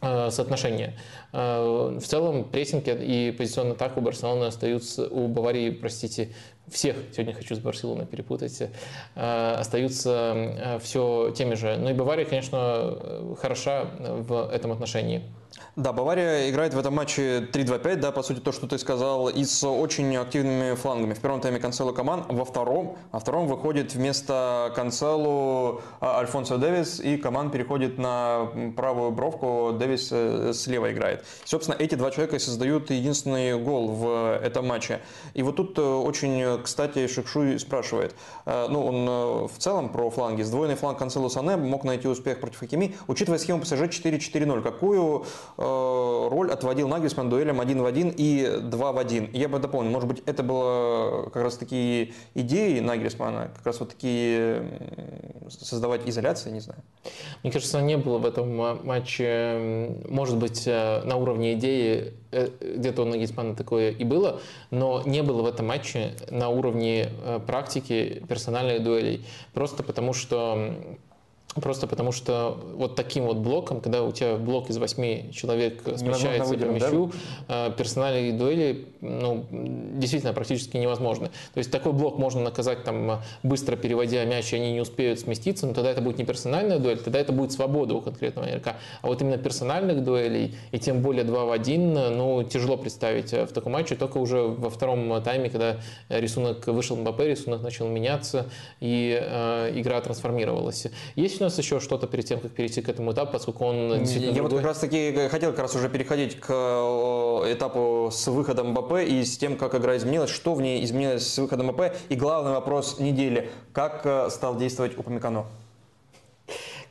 соотношения. В целом прессинг и позиционная атака у Барселоны остаются, у Баварии, простите, всех, сегодня хочу с Барселоной перепутать, э, остаются э, все теми же. Ну и Бавария, конечно, э, хороша в этом отношении. Да, Бавария играет в этом матче 3-2-5, да, по сути, то, что ты сказал, и с очень активными флангами. В первом тайме Канцело Коман, во втором, во втором выходит вместо Канцелу а, Альфонсо Дэвис, и Коман переходит на правую бровку, Дэвис э, слева играет. Собственно, эти два человека создают единственный гол в этом матче. И вот тут э, очень, кстати, Шикшуй спрашивает, э, ну, он в целом про фланги, сдвоенный фланг Канцелу Сане мог найти успех против Хакими, учитывая схему ПСЖ 4-4-0, какую Э, роль отводил Нагельсман дуэлям один в один и два в один. Я бы дополнил, может быть, это было как раз такие идеи Нагельсмана, как раз вот такие создавать изоляции, не знаю. Мне кажется, не было в этом матче, может быть, э, на уровне идеи э, где-то у Нагельсмана такое и было, но не было в этом матче на уровне практики персональных дуэлей. Просто потому что Просто потому что вот таким вот блоком, когда у тебя блок из восьми человек смещается по мячу, да? Э, персональные дуэли ну, действительно практически невозможны. То есть такой блок можно наказать там быстро переводя мяч, и они не успеют сместиться, но тогда это будет не персональная дуэль, тогда это будет свобода у конкретного игрока. А вот именно персональных дуэлей, и тем более 2 в 1, ну, тяжело представить в таком матче, только уже во втором тайме, когда рисунок вышел Мбаппе, рисунок начал меняться, и э, игра трансформировалась. Есть у нас еще что-то перед тем, как перейти к этому этапу, поскольку он действительно... Я вот как раз таки хотел как раз уже переходить к э, этапу с выходом МБП и с тем, как игра изменилась, что в ней изменилось с выходом МБП. И главный вопрос недели, как э, стал действовать Упамекано?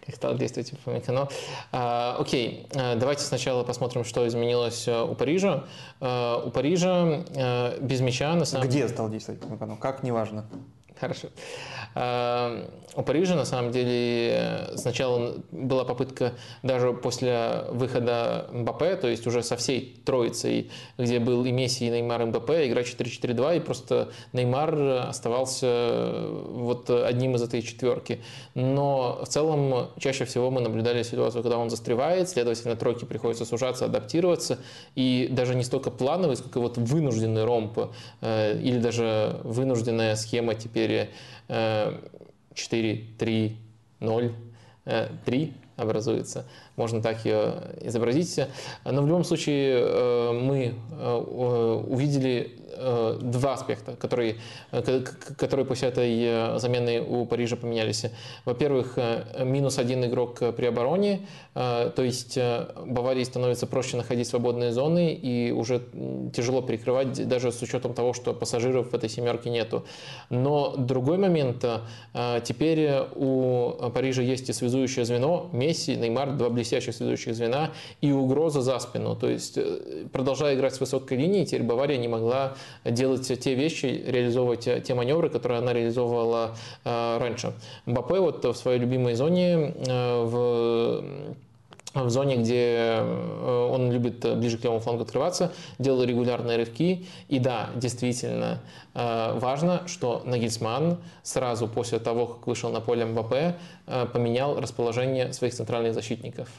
как стал действовать Упамекано. А, окей, а, давайте сначала посмотрим, что изменилось у Парижа. А, у Парижа без мяча на самом Где стал действовать Упамекано? Как, неважно. Хорошо. А, у Парижа, на самом деле, сначала была попытка даже после выхода МБП, то есть уже со всей троицей, где был и Месси, и Неймар, и МБП, играть 4-4-2, и просто Неймар оставался вот одним из этой четверки. Но в целом чаще всего мы наблюдали ситуацию, когда он застревает, следовательно, тройке приходится сужаться, адаптироваться, и даже не столько плановый, сколько вот вынужденный ромп, э, или даже вынужденная схема теперь 4, 3, 0, 3 образуется. Можно так ее изобразить. Но в любом случае э, мы э, увидели Э, два аспекта, которые, э, которые после этой э, замены у Парижа поменялись. Во-первых, минус один игрок при обороне, то есть Баварии становится проще находить свободные зоны и уже тяжело перекрывать, даже с учетом того, что пассажиров в этой семерке нету. Но другой момент, теперь у Парижа есть и связующее звено, Месси, Неймар, два блестящих связующих звена и угроза за спину. То есть, продолжая играть с высокой линии, теперь Бавария не могла делать те вещи, реализовывать те маневры, которые она реализовывала э, раньше. Мбаппе вот в своей любимой зоне э, в в зоне, где э, он любит ближе к левому флангу открываться, делал регулярные рывки. И да, действительно, важно, что Нагельсман сразу после того, как вышел на поле МБП, поменял расположение своих центральных защитников.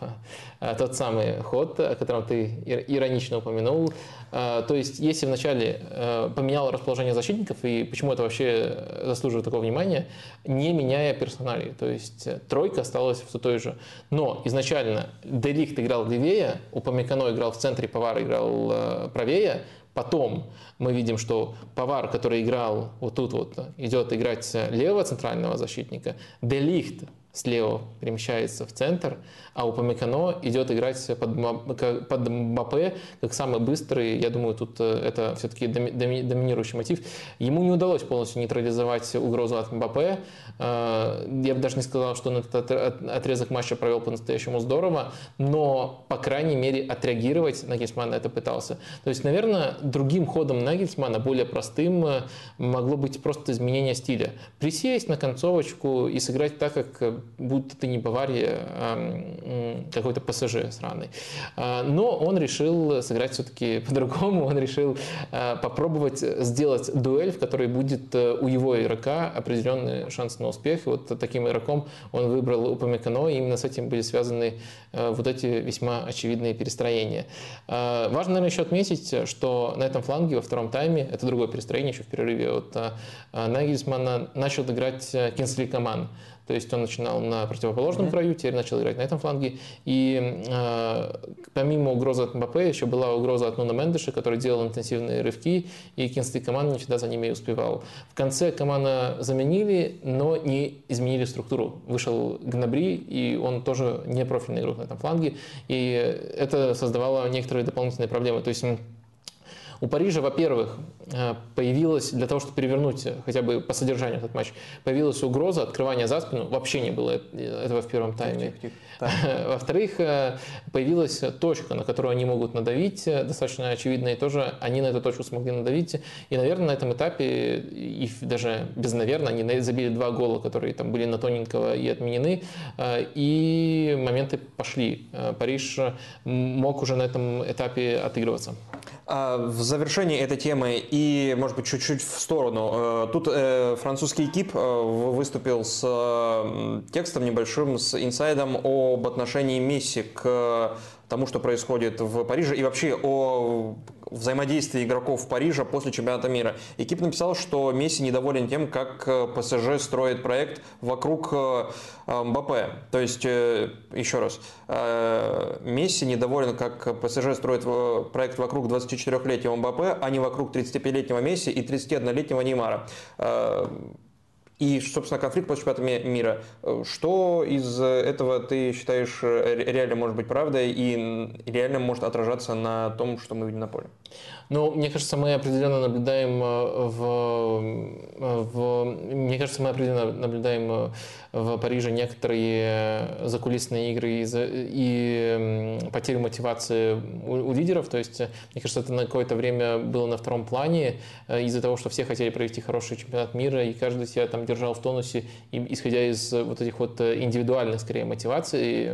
Тот самый ход, о котором ты иронично упомянул, то есть, если вначале э, поменял расположение защитников, и почему это вообще заслуживает такого внимания, не меняя персоналей. То есть, э, тройка осталась все той же. Но изначально Делихт играл левее, Упамекано играл в центре, Повар играл э, правее, Потом мы видим, что повар, который играл вот тут вот, идет играть левого центрального защитника. Делихт слева перемещается в центр, а у Памекано идет играть под, под Мбаппе как самый быстрый. Я думаю, тут э, это все-таки доминирующий мотив. Ему не удалось полностью нейтрализовать угрозу от Мбаппе. Э, я бы даже не сказал, что он этот отрезок матча провел по-настоящему здорово, но, по крайней мере, отреагировать Нагельсман это пытался. То есть, наверное, другим ходом Нагельсмана, более простым, э, могло быть просто изменение стиля. Присесть на концовочку и сыграть так, как будто ты не Бавария, а какой-то ПСЖ сраный. А, но он решил сыграть все-таки <laughs> по-другому, он решил а, попробовать сделать дуэль, в которой будет э, у его игрока определенный шанс на успех. И вот таким игроком он выбрал Упамекано, и именно с этим были связаны э, вот эти весьма очевидные перестроения. Важно, наверное, еще отметить, что на этом фланге во втором тайме, это другое перестроение еще в перерыве от Нагельсмана, начал играть э, Кинсли Каман. То есть он начинал на противоположном mm-hmm. краю, теперь начал играть на этом фланге. И э, помимо угрозы от МБП еще была угроза от Нуна Мендеша, который делал интенсивные рывки, и Кинсли команда не всегда за ними успевал. В конце команда заменили, но не изменили структуру. Вышел Гнабри, и он тоже не профильный игрок на этом фланге, и это создавало некоторые дополнительные проблемы. То есть у Парижа, во-первых, э, появилась, для того, чтобы перевернуть хотя бы по содержанию этот матч, появилась угроза открывания за спину. Вообще не было этого в первом тайме. <laughs> Во-вторых, э, появилась точка, на которую они могут надавить, э, достаточно очевидно, и тоже они на эту точку смогли надавить. И, наверное, на этом этапе, и даже без наверное, они забили два гола, которые там были на тоненького и отменены, и моменты пошли. Париж мог уже на этом этапе отыгрываться. А, в завершении этой темы и, может быть, чуть-чуть в сторону. Э, тут э, французский экип э, выступил с текстом небольшим, с инсайдом об отношении Месси к тому, что происходит в Париже, и вообще о взаимодействии игроков Парижа после чемпионата мира. Экип написал, что Месси недоволен тем, как э, ПСЖ строит проект вокруг э, э, Мбаппе. То есть, еще раз, Месси недоволен, как ПСЖ строит проект вокруг 24-летнего Мбаппе, а не вокруг 35-летнего Месси и 31-летнего Неймара. И, собственно, конфликт после чемпионата мира. Что из этого ты считаешь реально может быть правдой и реально может отражаться на том, что мы видим на поле? Ну, мне кажется, мы определенно наблюдаем э, в в, мне кажется, мы определенно наблюдаем в Париже некоторые закулисные игры и, и потерю мотивации у, у лидеров. То есть, мне кажется, это на какое-то время было на втором плане из-за того, что все хотели провести хороший чемпионат мира, и каждый себя там держал в тонусе, и, исходя из вот этих вот индивидуальных, скорее, мотиваций.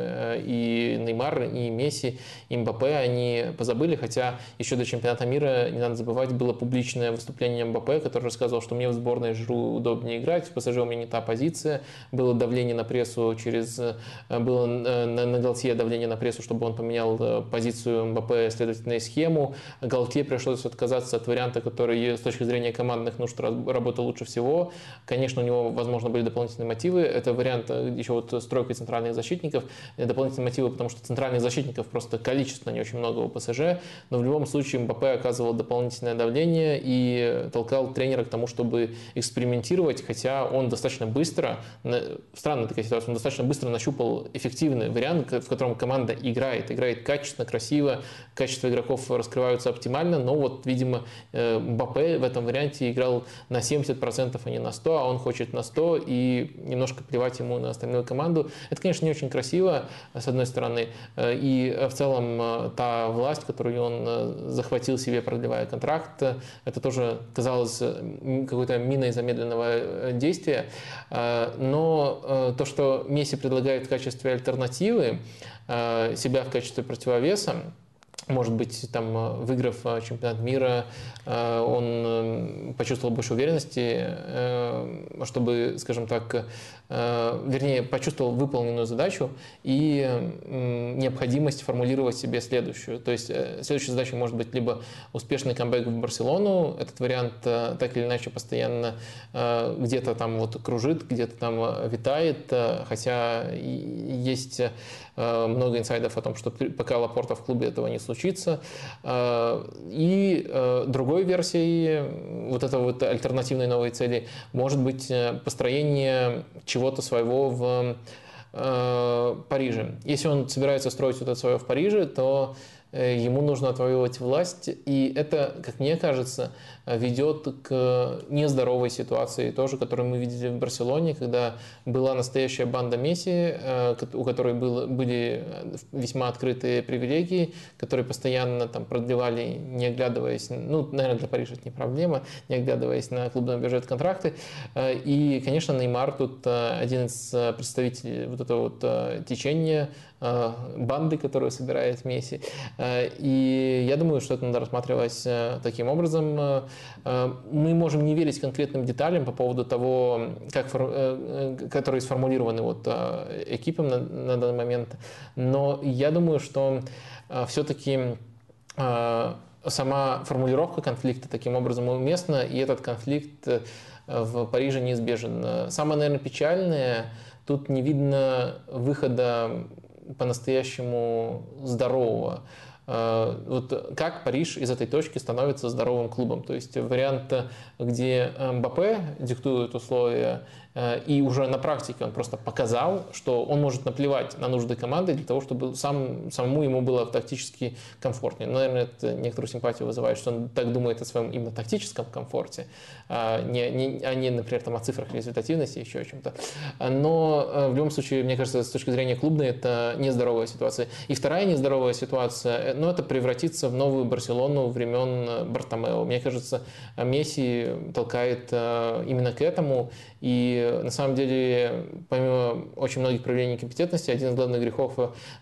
И Неймар, и Месси, и Мбаппе, они позабыли, хотя еще до чемпионата мира, не надо забывать, было публичное выступление Мбаппе, который рассказывал, что мне в сборной Жру удобнее играть, в ПСЖ у меня не та позиция, было давление на прессу через... Э, было э, на, на Галтье давление на прессу, чтобы он поменял э, позицию Мбаппе, следовательно, и схему. Галтье пришлось отказаться от варианта, который с точки зрения командных нужд работал лучше всего. Конечно, у него, возможно, были дополнительные мотивы. Это вариант еще вот стройкой центральных защитников. Дополнительные мотивы, потому что центральных защитников просто количественно не очень много у ПСЖ. Но в любом случае Мбаппе оказывал дополнительное давление и толкал тренера к тому, чтобы экспериментировать, хотя он достаточно быстро, странная такая ситуация, он достаточно быстро нащупал эффективный вариант, в котором команда играет, играет качественно, красиво, качество игроков раскрываются оптимально, но вот, видимо, э, Мбаппе в этом варианте играл на 70%, а не на 100%, а он хочет на 100% и немножко плевать ему на остальную команду. Это, конечно, не очень красиво, с одной стороны, э, и в целом э, та власть, которую он захватил себе, продлевая контракт, это тоже казалось какой-то миной замедленного действия. Но то, что Месси предлагает в качестве альтернативы, себя в качестве противовеса, может быть, там, выиграв чемпионат мира, он почувствовал больше уверенности, чтобы, скажем так, вернее, почувствовал выполненную задачу и необходимость формулировать себе следующую. То есть э, следующая задача может быть либо успешный камбэк в Барселону, этот вариант э, так или иначе постоянно где-то там вот кружит, где-то там витает, хотя есть много инсайдов о том, что пока Лапорта в клубе этого не случится. И другой версией вот этого вот альтернативной новой цели может быть построение чего-то своего в э, Париже. Если он собирается строить что-то свое в Париже, то э, ему нужно отвоевывать власть, и это, как мне кажется, ведет к нездоровой ситуации, тоже, которую мы видели в Барселоне, когда была настоящая банда Месси, э, у которой было, были весьма открытые привилегии, которые постоянно там продлевали, не оглядываясь, ну, наверное, для Парижа это не проблема, не оглядываясь на клубный бюджет контракты. Э, и, конечно, Неймар тут э, один из представителей вот этого вот течения, банды, которую собирает Месси. И я думаю, что это надо рассматривать таким образом. Э, мы можем не верить конкретным деталям по поводу того, как, э, э, которые сформулированы вот экипом на, на данный момент, но я думаю, что все-таки сама формулировка конфликта таким образом уместна, и этот конфликт в Париже неизбежен. Самое, наверное, печальное, тут не видно выхода по-настоящему здорового. Э, вот как Париж из этой точки становится здоровым клубом. То есть вариант, где МБП диктует условия Э, и уже на практике он просто показал, что он может наплевать на нужды команды для того, чтобы сам, самому ему было тактически комфортнее. Наверное, это некоторую симпатию вызывает, что он так думает о своем именно тактическом комфорте, а не, не, а не например, там, о цифрах результативности, еще о чем-то. Но э, в любом случае, мне кажется, с точки зрения клубной, это нездоровая ситуация. И вторая нездоровая ситуация, э, ну, это превратиться в новую Барселону времен Бартомео. Мне кажется, Месси толкает именно к этому, и на самом деле, помимо очень многих проявлений компетентности, один из главных грехов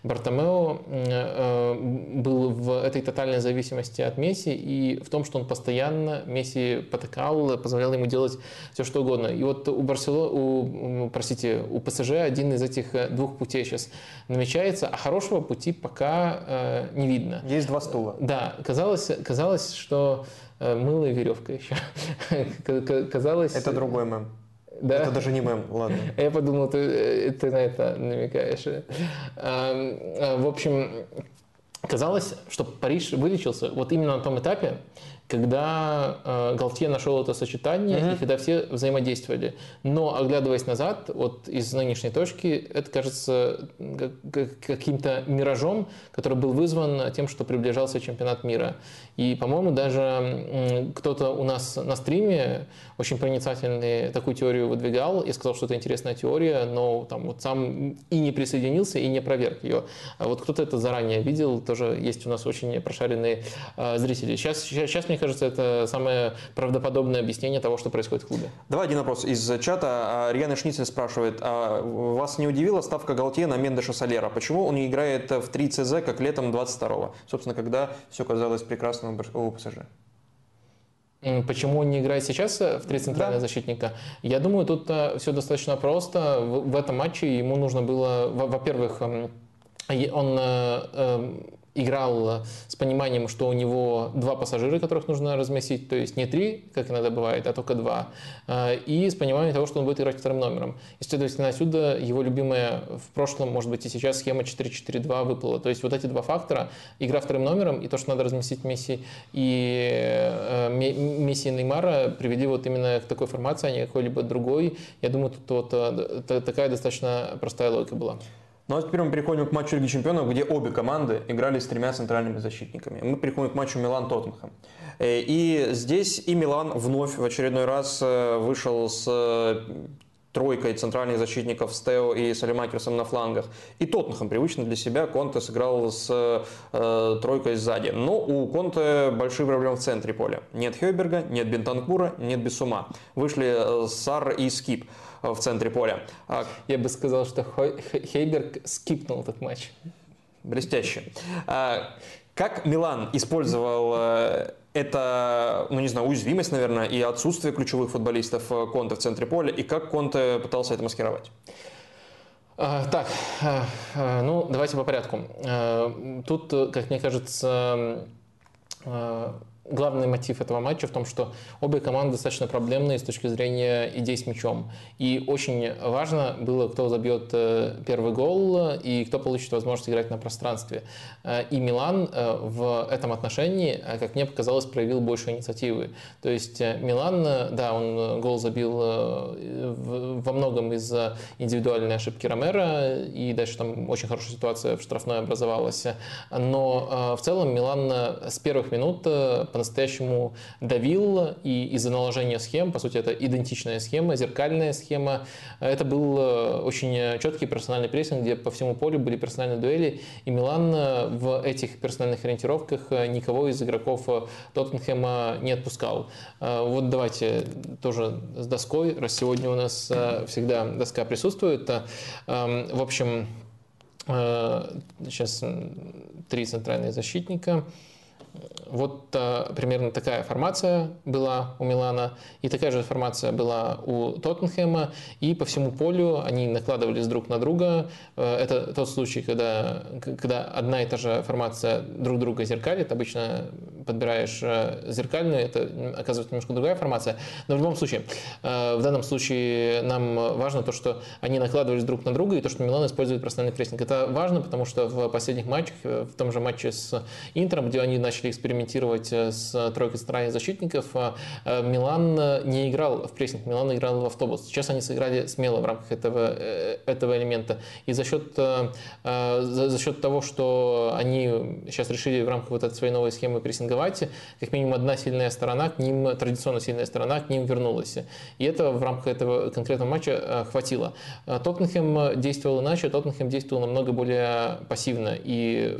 Бартомео э, был в этой тотальной зависимости от Месси и в том, что он постоянно Месси потакал, позволял ему делать все, что угодно. И вот у Барсело, у, простите, у ПСЖ один из этих э, двух путей сейчас намечается, а хорошего пути пока э, не видно. Есть два стула. Да, казалось, казалось что мыло и веревка еще. <laughs> Казалось... Это другой мем. Да? Это даже не мем, ладно. <laughs> Я подумал, ты, ты на это намекаешь. А, в общем, казалось, что Париж вылечился вот именно на том этапе, когда э, Галтье нашел это сочетание mm-hmm. и когда все взаимодействовали. Но оглядываясь назад, вот из нынешней точки, это кажется каким-то миражом, который был вызван тем, что приближался чемпионат мира. И, по-моему, даже кто-то у нас на стриме очень проницательный такую теорию выдвигал и сказал, что это интересная теория, но там вот сам и не присоединился, и не проверк ее. А вот кто-то это заранее видел, тоже есть у нас очень прошаренные э, зрители. Сейчас, сейчас, сейчас, мне кажется, это самое правдоподобное объяснение того, что происходит в клубе. Давай один вопрос из чата. Риана Шницель спрашивает, а вас не удивила ставка Галтье на Мендеша Солера? Почему он не играет в 3 ЦЗ, как летом 22-го? Собственно, когда все казалось прекрасным у ПСЖ. Почему он не играет сейчас э, в три центральных да. защитника? Я думаю, тут э, все достаточно просто. В этом матче ему нужно было, во-первых, он э, играл с пониманием, что у него два пассажира, которых нужно разместить, то есть не три, как иногда бывает, а только два, э, и с пониманием того, что он будет играть вторым номером. И, следовательно, отсюда его любимая в прошлом, может быть, и сейчас схема 4-4-2 выплыла. То есть вот эти два фактора, игра вторым номером и то, что надо разместить Месси и э, Месси и Неймара, привели вот именно к такой формации, а не какой-либо другой. Я думаю, тут вот э, такая достаточно простая логика была. Ну а теперь мы переходим к матчу Лиги Чемпионов, где обе команды играли с тремя центральными защитниками. Мы переходим к матчу Милан-Тоттенхэм. Э, и здесь и Милан вновь в очередной раз э, вышел с э, тройкой центральных защитников Стео и Салимакерсом на флангах. И Тоттенхэм привычно для себя Конте сыграл с э, тройкой сзади. Но у Конте большие проблемы в центре поля. Нет Хёйберга, нет Бентанкура, нет Бесума. Вышли Сар и Скип в центре поля. А Я бы сказал, что Хейберг скипнул этот матч. Блестяще. А, как Милан использовал э, это, ну не знаю, уязвимость, наверное, и отсутствие ключевых футболистов э, Конте в центре поля, и как Конте пытался это маскировать? А, так, ну давайте по порядку. Тут, как мне кажется, главный мотив этого матча в том, что обе команды достаточно проблемные с точки зрения идей с мячом. И очень важно было, кто забьет э, первый гол и кто получит возможность играть на пространстве. Э, и Милан э, в этом отношении, как мне показалось, проявил больше инициативы. То есть Милан, да, он гол забил во многом из-за индивидуальной ошибки Ромера, и дальше там очень хорошая ситуация в штрафной образовалась. Но в целом Милан с первых минут по-настоящему давил, и из-за наложения схем, по сути, это идентичная схема, зеркальная схема, это был э, очень четкий персональный прессинг, где по всему полю были персональные дуэли, и Милан э, в этих персональных ориентировках э, никого из игроков Тоттенхэма не отпускал. Вот давайте тоже с доской, раз сегодня у нас всегда доска присутствует. Эм, в общем, сейчас три центральные защитника – вот а, примерно такая формация была у Милана, и такая же формация была у Тоттенхэма, и по всему полю они накладывались друг на друга. Э, это тот случай, когда, когда одна и та же формация друг друга зеркалит. Обычно подбираешь э, зеркальную, это оказывается немножко другая формация. Но в любом случае, в данном случае нам важно то, что они накладывались друг на друга, и то, что Милан использует профессиональный прессинг. Это важно, потому что в последних матчах, в том же матче с Интером, где они начали экспериментировать экспериментировать э, с тройкой центральных защитников. Э, Милан э, не играл в прессинг, Милан играл в автобус. Сейчас они сыграли смело в рамках этого, этого элемента. И за счет, за, счет того, что они сейчас решили в рамках вот этой своей новой схемы прессинговать, как минимум одна сильная сторона, к ним, традиционно сильная сторона, к ним вернулась. И это в рамках этого конкретного матча хватило. Тоттенхэм действовал иначе, Тоттенхэм действовал намного более пассивно и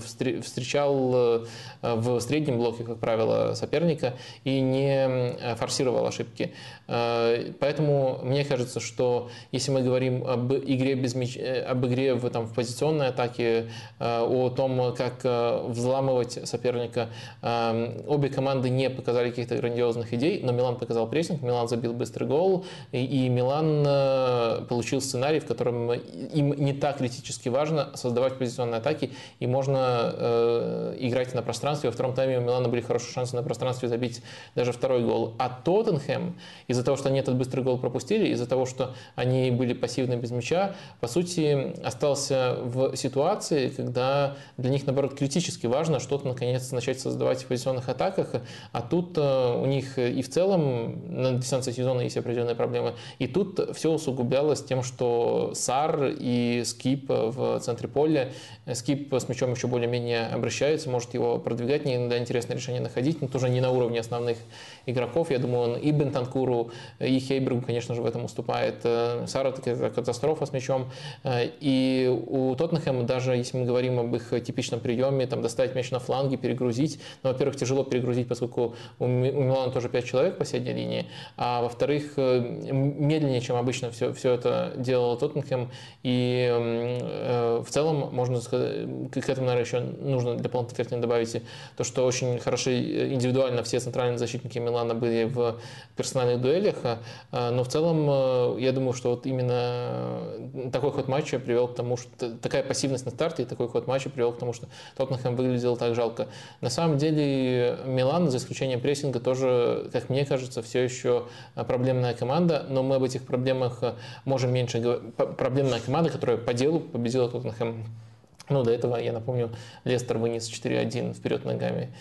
встречал в среднем блоке, как правило, соперника и не форсировал ошибки. Э, поэтому мне кажется, что если мы говорим об игре, без мяч... Э, об игре в, там, в позиционной атаке, э, о том, как взламывать соперника, обе команды не показали каких-то грандиозных идей, но Милан показал прессинг, Милан забил быстрый гол, и Милан получил сценарий, в котором им не так критически важно создавать позиционные атаки, и можно играть на пространстве пространстве. Во втором тайме у Милана были хорошие шансы на пространстве забить даже второй гол. А Тоттенхэм, из-за того, что они этот быстрый гол пропустили, из-за того, что они были пассивны без мяча, по сути, остался в ситуации, когда для них, наоборот, критически важно что-то, наконец, начать создавать в позиционных атаках. А тут э, у них и в целом на дистанции сезона есть определенные проблемы. И тут все усугублялось тем, что Сар и Скип в центре поля. Скип с мячом еще более-менее обращается, может его продвигать, не иногда интересное решение находить, но тоже не на уровне основных игроков. Я думаю, он и Бентанкуру, и Хейбергу, конечно же, в этом уступает. Э, Сара это катастрофа с мячом. Э, и у Тоттенхэма, даже если мы говорим об их типичном приеме, там, доставить мяч на фланге, перегрузить, но, во-первых, тяжело перегрузить, поскольку у Милана тоже 5 человек по средней линии, а во-вторых, э, медленнее, чем обычно все, все это делал Тоттенхэм, и в целом, можно сказать, к этому, наверное, еще нужно картины добавить то, что очень хороши индивидуально все центральные защитники Милана были в персональных дуэлях, а, а, но в целом э, я думаю, что вот именно такой ход матча привел к тому, что такая пассивность на старте и такой ход матча привел к тому, что Тоттенхэм выглядел так жалко. На самом деле Милан, за исключением прессинга, тоже, как мне кажется, все еще проблемная команда, но мы об этих проблемах можем меньше говорить. Проблемная команда, которая по делу победила Тоттенхэм. Ну, до этого, я напомню, Лестер вынес 4-1 вперед ногами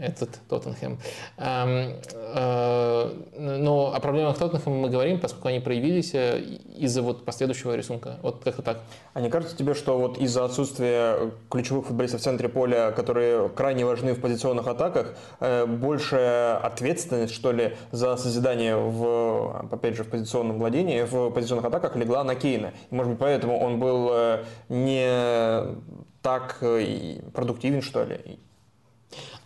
этот Тоттенхэм. Эм, э, но о проблемах Тоттенхэма мы говорим, поскольку они проявились э, из-за вот последующего рисунка. Вот как-то так. А не кажется тебе, что вот из-за отсутствия ключевых футболистов в центре поля, которые крайне важны в позиционных атаках, э, больше ответственность, что ли, за созидание в, опять же, в позиционном владении, в позиционных атаках легла на Кейна. И, может быть, поэтому он был не так продуктивен, что ли,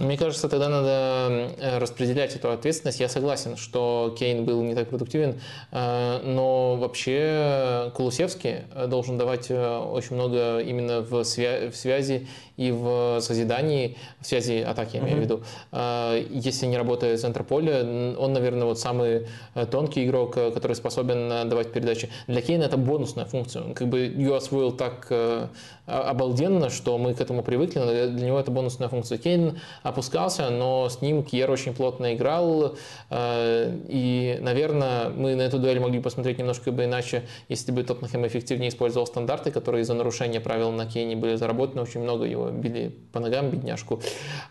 мне кажется, тогда надо э, распределять эту ответственность. Я согласен, что Кейн был не так продуктивен, э, но вообще Кулусевский должен давать э, очень много именно в связи и в созидании, в связи атаки, я имею в виду. Если не работает центр поля, он, наверное, вот самый тонкий игрок, который способен давать передачи. Для Кейна это бонусная функция. Он как бы ее освоил так обалденно, что мы к этому привыкли, но для него это бонусная функция. Кейн опускался, но с ним Кьер очень плотно играл. Э, и, наверное, мы на эту дуэль могли посмотреть немножко бы иначе, если бы Тоттенхэм эффективнее использовал стандарты, которые из-за нарушения правил на Кейне были заработаны. Очень много его били по ногам, бедняжку.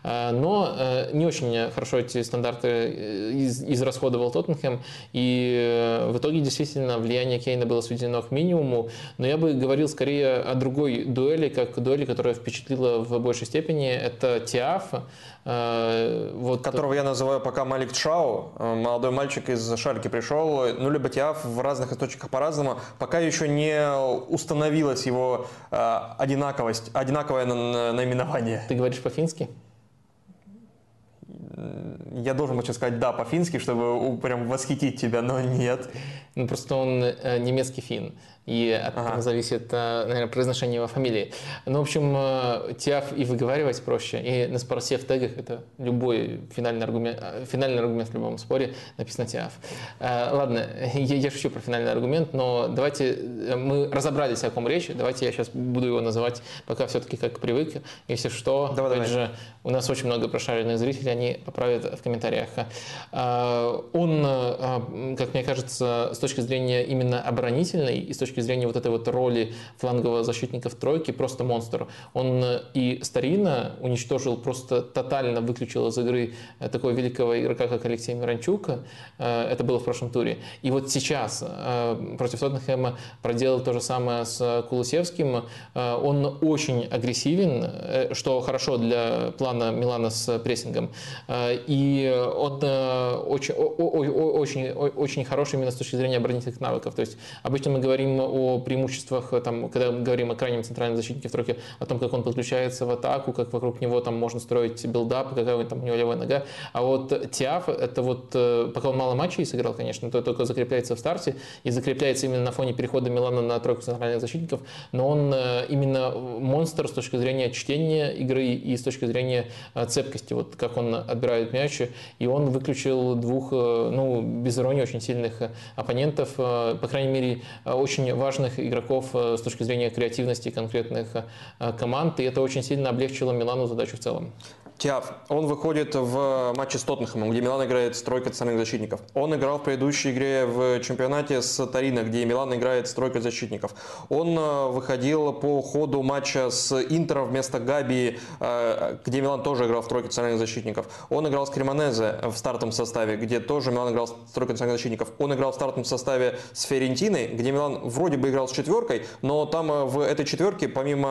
Э, но э, не очень хорошо эти стандарты израсходовал Тоттенхэм. И в итоге действительно влияние Кейна было сведено к минимуму. Но я бы говорил скорее о другой дуэли, как дуэли, которая впечатлила в большей степени. Это Тиаф, вот... Которого я называю пока Малик Чао, э, молодой мальчик из Шальки пришел, ну либо Тиаф в разных источниках по-разному, пока еще не установилась его э, одинаковость, одинаковое наименование. Ты говоришь по-фински? Я должен был сейчас сказать «да» по-фински, чтобы прям восхитить тебя, но нет. Ну, просто он немецкий фин и от ага. этого зависит, э, наверное, произношение его фамилии. Ну, в общем, э, тиаф и выговаривать проще, и на спорсе в тегах это любой финальный аргумент, э, финальный аргумент в любом споре написано тиаф. Ладно, <laughs> я, я шучу про финальный аргумент, но давайте, мы разобрались, о ком речь, давайте я сейчас буду его называть пока все-таки как привык. Если что, давай, опять давай. же, у нас очень много прошаренных зрителей, они поправят в комментариях. Он, как мне кажется, точки зрения именно оборонительной и с точки зрения вот этой вот роли флангового защитника в тройке просто монстр. Он э, и старинно уничтожил, просто тотально выключил из игры э, такого великого игрока, как Алексей Миранчук. Э, это было в прошлом туре. И вот сейчас против Тоттенхэма проделал то же самое с Кулусевским. Он очень агрессивен, что хорошо для плана Милана с прессингом. И он очень, очень, очень хороший именно с точки зрения оборонительных навыков. То есть обычно мы говорим о преимуществах, э, там, когда мы говорим о крайнем центральном защитнике в тройке, о том, как он подключается в атаку, как вокруг него там можно строить build-up, какая там у него левая нога. А вот Тиав, это вот, э, пока он мало матчей сыграл, конечно, то только закрепляется в старте и закрепляется именно на фоне перехода Милана на тройку центральных защитников, но он э, именно монстр с точки зрения чтения игры и с точки зрения цепкости, вот как он отбирает мяч, и он выключил двух, ну, без иронии, очень сильных оппонентов, по крайней мере, очень важных игроков э, с точки зрения креативности конкретных э, команд, и это очень сильно облегчило Милану задачу в целом. Тиаф, он выходит в матче с Тоттенхэмом, где Милан играет с тройкой центральных защитников. Он играл в предыдущей игре в чемпионате с Торино, где Милан играет с тройкой защитников. Он э, выходил по ходу матча с Интером вместо Габи, э, где Милан тоже играл в тройке центральных защитников. Он играл с Кремонезе в стартовом составе, где тоже Милан играл с тройкой центральных защитников. Он играл в стартовом составе с Ферентиной, где Милан вроде бы играл с четверкой, но там э, в этой четверке, помимо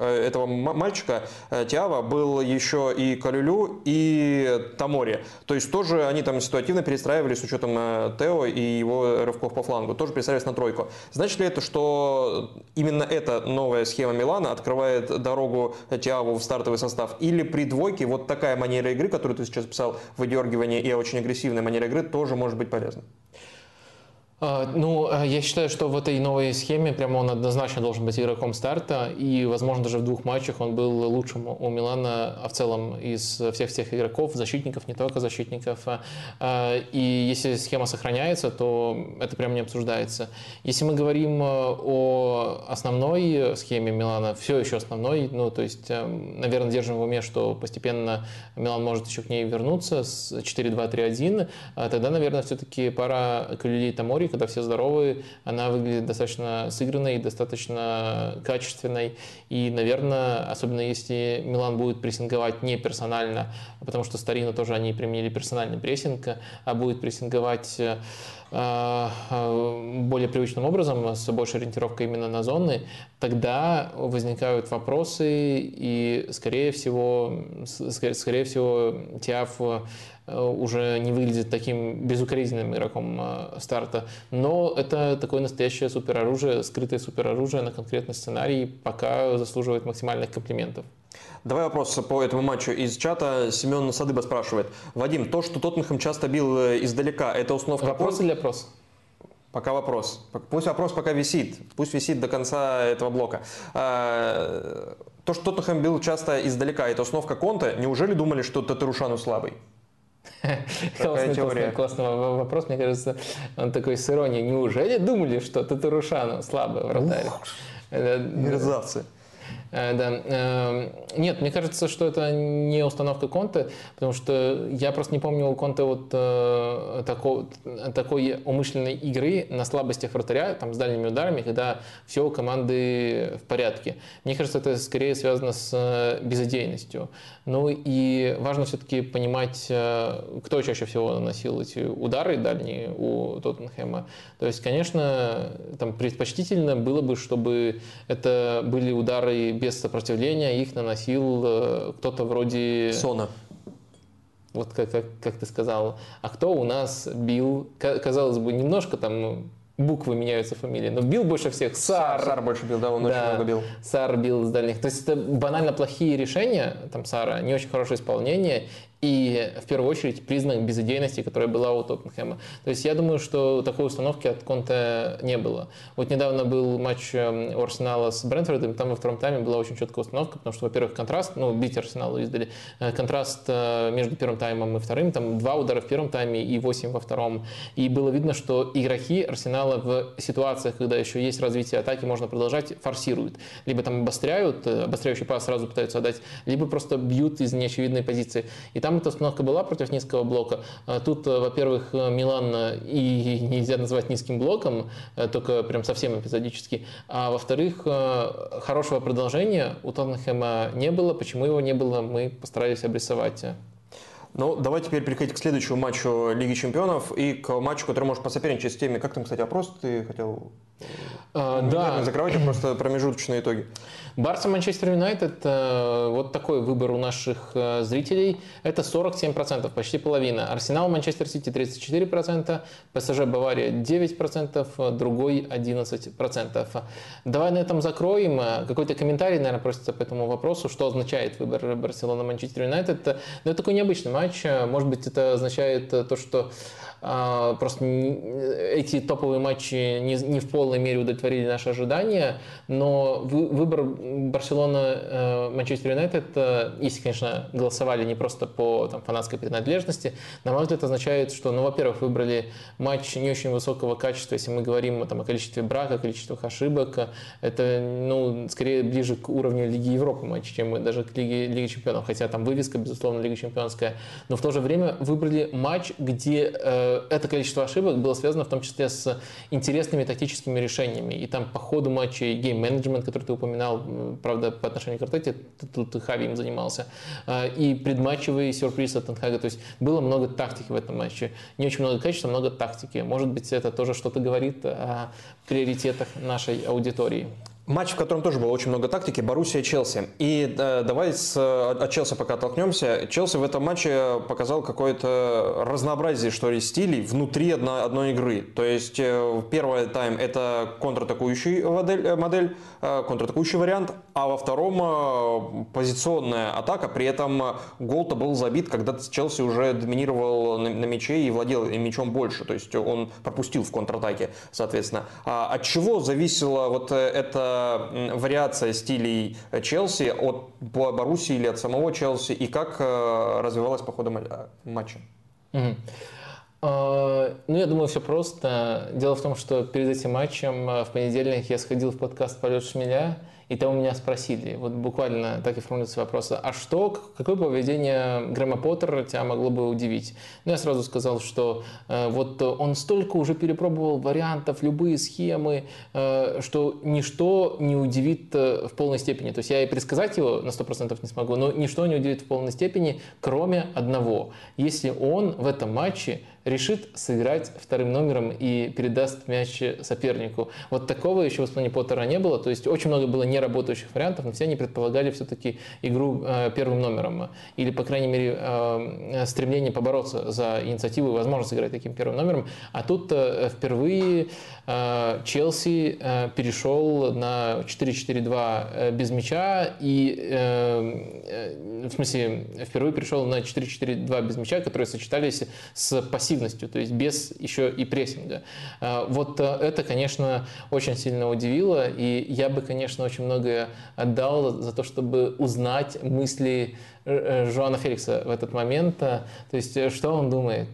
этого мальчика, Тиава, был еще и Калюлю, и Тамори. То есть тоже они там ситуативно перестраивались с учетом э, Тео и его рывков по флангу. Тоже перестраивались на тройку. Значит ли это, что именно эта новая схема Милана открывает дорогу Тиаву в стартовый состав? Или при двойке вот такая манера игры, которую ты сейчас писал, выдергивание и очень агрессивная манера игры, тоже может быть полезна? А, ну, а, я считаю, что в этой новой схеме прямо он однозначно должен быть игроком старта, и, возможно, даже в двух матчах он был лучшим у Милана, а в целом из всех тех игроков, защитников, не только защитников. А, и если схема сохраняется, то это прямо не обсуждается. Если мы говорим о основной схеме Милана, все еще основной, ну, то есть, наверное, держим в уме, что постепенно Милан может еще к ней вернуться с 4-2-3-1, тогда, наверное, все-таки пара Калюли и Тамори когда все здоровы, она выглядит достаточно сыгранной, достаточно качественной. И, наверное, особенно если Милан будет прессинговать не персонально, потому что Старина тоже они применили персональный прессинг, а будет прессинговать э, э, более привычным образом, с большей ориентировкой именно на зоны, тогда возникают вопросы, и, скорее всего, скорее всего, Тиаф уже не выглядит таким безукоризненным игроком э, старта. Но это такое настоящее супероружие, скрытое супероружие на конкретный сценарий, пока заслуживает максимальных комплиментов. Давай вопрос по этому матчу из чата. Семен Садыба спрашивает. Вадим, то, что Тоттенхэм часто бил э, издалека, это установка... Вопрос или опрос? Пока вопрос. Пусть вопрос пока висит. Пусть висит до конца этого блока. То, что Тоттенхэм бил часто издалека, это установка Конта. Неужели думали, что Татарушану слабый? Классный, классный, классный вопрос, мне кажется, он такой с иронией. Неужели думали, что Татарушану слабый вратарь? Мерзавцы. Э, да. Эм, нет, мне кажется, что это не установка Конте, потому что я просто не помню у Конте вот э, такой, такой умышленной игры на слабостях вратаря, там, с дальними ударами, когда все у команды в порядке. Мне кажется, это скорее связано с э, безыдейностью. Ну и важно все-таки понимать, кто чаще всего наносил эти удары дальние у Тоттенхэма. То есть, конечно, там предпочтительно было бы, чтобы это были удары без сопротивления их наносил э, кто-то вроде... Сона. Вот как, как, как ты сказал. А кто у нас бил? Казалось бы, немножко там буквы меняются фамилии, но бил больше всех Сар. Сар больше бил, да, он да, очень много бил. Сар бил с дальних. То есть это банально плохие решения, там Сара, не очень хорошее исполнение, и в первую очередь признак безыдейности, которая была у Тоттенхэма. То есть я думаю, что такой установки от Конте не было. Вот недавно был матч эм, у Арсенала с Брентфордом, там во втором тайме была очень четкая установка, потому что, во-первых, контраст, ну, бить Арсеналу издали, э, контраст э, между первым таймом и вторым, там два удара в первом тайме и восемь во втором. И было видно, что игроки Арсенала в ситуациях, когда еще есть развитие атаки, можно продолжать, форсируют. Либо там обостряют, э, обостряющий пас сразу пытаются отдать, либо просто бьют из неочевидной позиции. И там там эта установка была против низкого блока. А тут, э, во-первых, э, Милан э, и <laughs> нельзя назвать низким блоком, только прям совсем эпизодически. А во-вторых, хорошего продолжения у Тоттенхэма не было. Почему его не было, мы постарались обрисовать. Ну, давай теперь переходить к следующему матчу Лиги Чемпионов и к матчу, который может посоперничать с теми, как там, кстати, опрос ты хотел а, да. закрывать, а просто <clears throat> промежуточные итоги. Барса Манчестер Юнайтед, э, вот такой выбор у наших э, зрителей, это 47%, почти половина. Арсенал Манчестер Сити 34%, ПСЖ Бавария 9%, другой 11%. Давай на этом закроем. Какой-то комментарий, наверное, просится по этому вопросу, что означает выбор Барселона Манчестер Юнайтед. Ну, это такой необычный матч. Может быть, это означает то, что просто эти топовые матчи не, не в полной мере удовлетворили наши ожидания, но выбор Барселона-Манчестер Юнайтед, э, если, конечно, голосовали не просто по там, фанатской принадлежности, на мой взгляд, это означает, что, ну, во-первых, выбрали матч не очень высокого качества, если мы говорим там, о количестве брака, количестве ошибок, это, ну, скорее ближе к уровню Лиги Европы матч, чем даже к Лиге, Лиге Чемпионов, хотя там вывеска, безусловно, Лига Чемпионская, но в то же время выбрали матч, где э, это количество ошибок было связано в том числе с интересными тактическими решениями, и там по ходу матча гейм-менеджмент, который ты упоминал, правда, по отношению к Артете, тут Хави им занимался, э, и предматчевый сюрприз от Тенхага, то есть было много тактики в этом матче, не очень много качества, много тактики, может быть, это тоже что-то говорит о приоритетах нашей аудитории. Матч, в котором тоже было очень много тактики, Боруссия Челси. И э, давай с, от Челси пока оттолкнемся. Челси в этом матче показал какое-то разнообразие, что ли, стилей внутри одной, одной игры. То есть э, первый тайм это контратакующий модель, э, модель э, контратакующий вариант, а во втором э, позиционная атака. При этом гол-то был забит, когда Челси уже доминировал на, на мяче и владел мячом больше. То есть он пропустил в контратаке, соответственно. А от чего зависело вот это вариация стилей Челси от Боруссии или от самого Челси, и как э, развивалась по ходу матча? Угу. Ну, я думаю, все просто. Дело в том, что перед этим матчем э, в понедельник я сходил в подкаст «Полет шмеля», и там у меня спросили, вот буквально так и формулируется вопрос, а что, какое поведение Грэма Поттера тебя могло бы удивить? Ну, я сразу сказал, что э, вот он столько уже перепробовал вариантов, любые схемы, э, что ничто не удивит э, в полной степени. То есть я и предсказать его на 100% не смогу, но ничто не удивит в полной степени, кроме одного. Если он в этом матче решит сыграть вторым номером и передаст мяч сопернику. Вот такого еще в исполнении Поттера не было. То есть очень много было неработающих вариантов, но все они предполагали все-таки игру э, первым номером. Или, по крайней мере, э, стремление побороться за инициативу и возможность сыграть таким первым номером. А тут э, впервые Челси э, перешел на 4-4-2 э, без мяча и, э, в смысле, впервые перешел на 4-4-2 без мяча, которые сочетались с пассивностью то есть без еще и прессинга. А, вот это, конечно, очень сильно удивило, и я бы, конечно, очень многое отдал за то, чтобы узнать мысли Жоана Феликса в этот момент, то есть что он думает.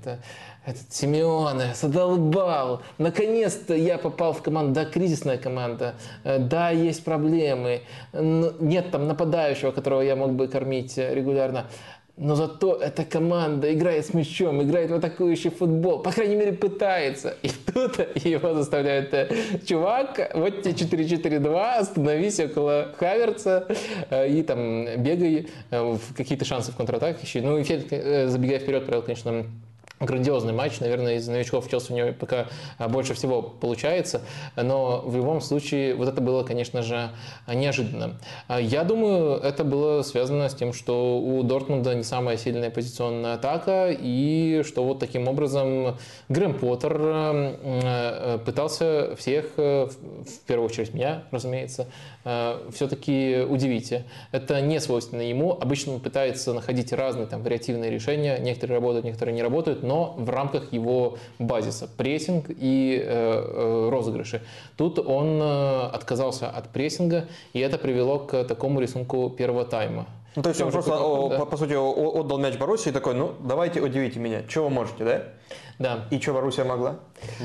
Этот Симеоне задолбал. Наконец-то я попал в команду. Да, кризисная команда. Да, есть проблемы. Нет там нападающего, которого я мог бы кормить регулярно но зато эта команда играет с мячом, играет в атакующий футбол, по крайней мере пытается. И тут его заставляют, э, чувак, вот тебе 4-4-2, остановись около Хаверца э, и там бегай, э, в какие-то шансы в контратаках ищи. Ну и забегая вперед, провел, конечно, грандиозный матч, наверное, из новичков Челси у него пока а, больше всего получается, но в любом случае вот это было, конечно же, неожиданно. А, я думаю, это было связано с тем, что у Дортмунда не самая сильная позиционная атака, и что вот таким образом Грэм Поттер э, пытался всех, э, в первую очередь меня, разумеется, э, все-таки удивить. Это не свойственно ему. Обычно он пытается находить разные там вариативные решения. Некоторые работают, некоторые не работают но в рамках его базиса прессинг и э, э, розыгрыши. Тут он э, отказался от прессинга, и это привело к такому рисунку первого тайма. Ну, то есть он просто, да. по, по сути, отдал мяч Боруссии и такой, ну, давайте удивите меня, чего вы можете, да? Да. И что Боруссия могла?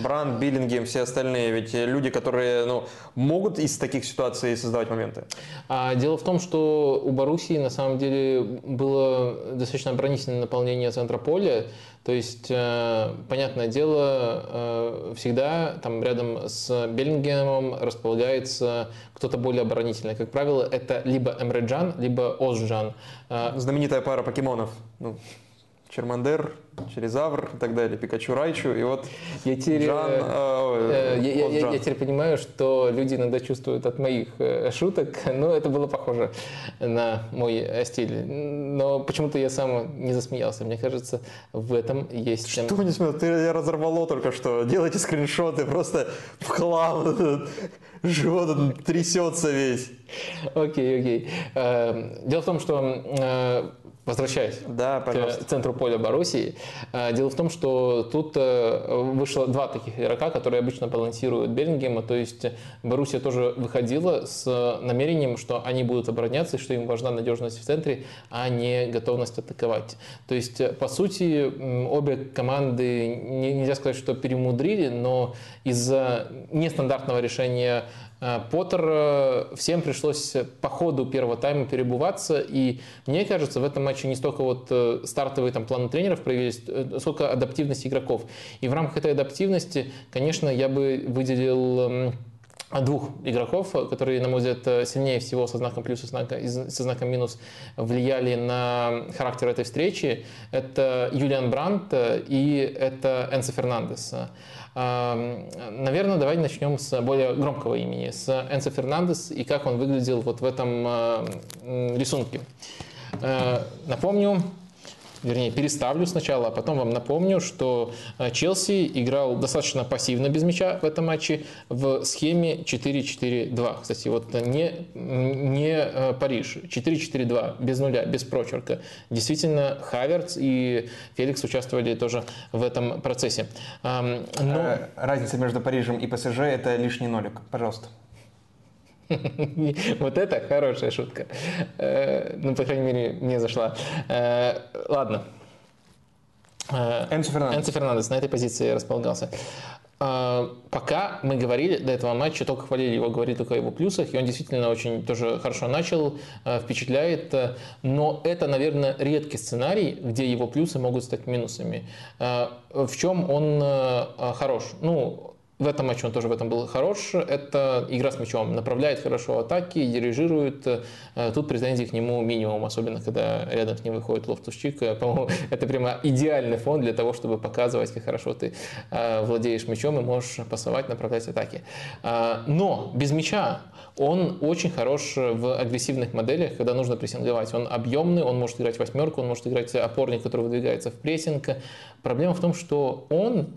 Бранд, Биллингем, все остальные, ведь люди, которые ну, могут из таких ситуаций создавать моменты. А, дело в том, что у Боруссии на самом деле было достаточно оборонительное наполнение центра поля, то есть, э, понятное дело, э, всегда там рядом с Беллингемом располагается кто-то более оборонительный. Как правило, это либо Эмреджан, либо Озджан. Э, Знаменитая пара покемонов. Ну, Чермандер, Черезавр и так далее, Пикачу Райчу, и вот я теперь, Джан, э, э, я, я, я теперь понимаю, что люди иногда чувствуют от моих э, шуток, <laughs> но это было похоже на мой э, стиль. Но почему-то я сам не засмеялся. Мне кажется, в этом есть... Что не смеялся? Ты я разорвало только что. Делайте скриншоты, просто в хлам. <laughs> Живот трясется весь. Окей, окей. Эм, дело в том, что возвращаясь да, к центру поля Боруссии, Дело в том, что тут вышло два таких игрока, которые обычно балансируют Беллингема, то есть Боруссия тоже выходила с намерением, что они будут обороняться, и что им важна надежность в центре, а не готовность атаковать. То есть, по сути, обе команды, нельзя сказать, что перемудрили, но из-за нестандартного решения э, Поттер э, всем пришлось по ходу первого тайма перебываться, и мне кажется, в этом матче не столько вот э, стартовые там планы тренеров проявились, сколько адаптивность игроков. И в рамках этой адаптивности, конечно, я бы выделил двух игроков, которые, на мой взгляд, сильнее всего со знаком плюс и со знаком минус влияли на характер этой встречи. Это Юлиан Брандт и это Энсо Фернандес. Наверное, давайте начнем с более громкого имени, с Энсо Фернандес и как он выглядел вот в этом рисунке. Э, напомню, вернее, переставлю сначала, а потом вам напомню, что э, Челси играл достаточно пассивно без мяча в этом матче в схеме 4-4-2. Кстати, вот не, не э, Париж, 4-4-2, без нуля, без прочерка. Действительно, Хаверц и Феликс участвовали тоже в этом процессе. Но... Э, разница между Парижем и ПСЖ – это лишний нолик. Пожалуйста. <laughs> Вот это хорошая шутка. Э, ну, по крайней мере, мне зашла. Э, ладно. Э, Энцо Фернандес. Энцо Фернандес на этой позиции располагался. Пока мы говорили до этого матча, только хвалили его, говорили только о его плюсах, и он действительно очень тоже хорошо начал, впечатляет, но это, наверное, редкий сценарий, где его плюсы могут стать минусами. В чем он хорош? Ну, в этом матче он тоже в этом был хорош. Это игра с мячом. Направляет хорошо атаки, дирижирует. Э, тут претензий к нему минимум, особенно когда рядом с ним выходит Лофтус-Чик. Э, по-моему, <laughs> это прямо идеальный фон для того, чтобы показывать, как хорошо ты э, владеешь мячом и можешь пасовать, направлять атаки. Но без мяча он очень хорош в агрессивных моделях, когда нужно прессинговать. Он объемный, он может играть восьмерку, он может играть опорник, который выдвигается в прессинг. Проблема в том, что он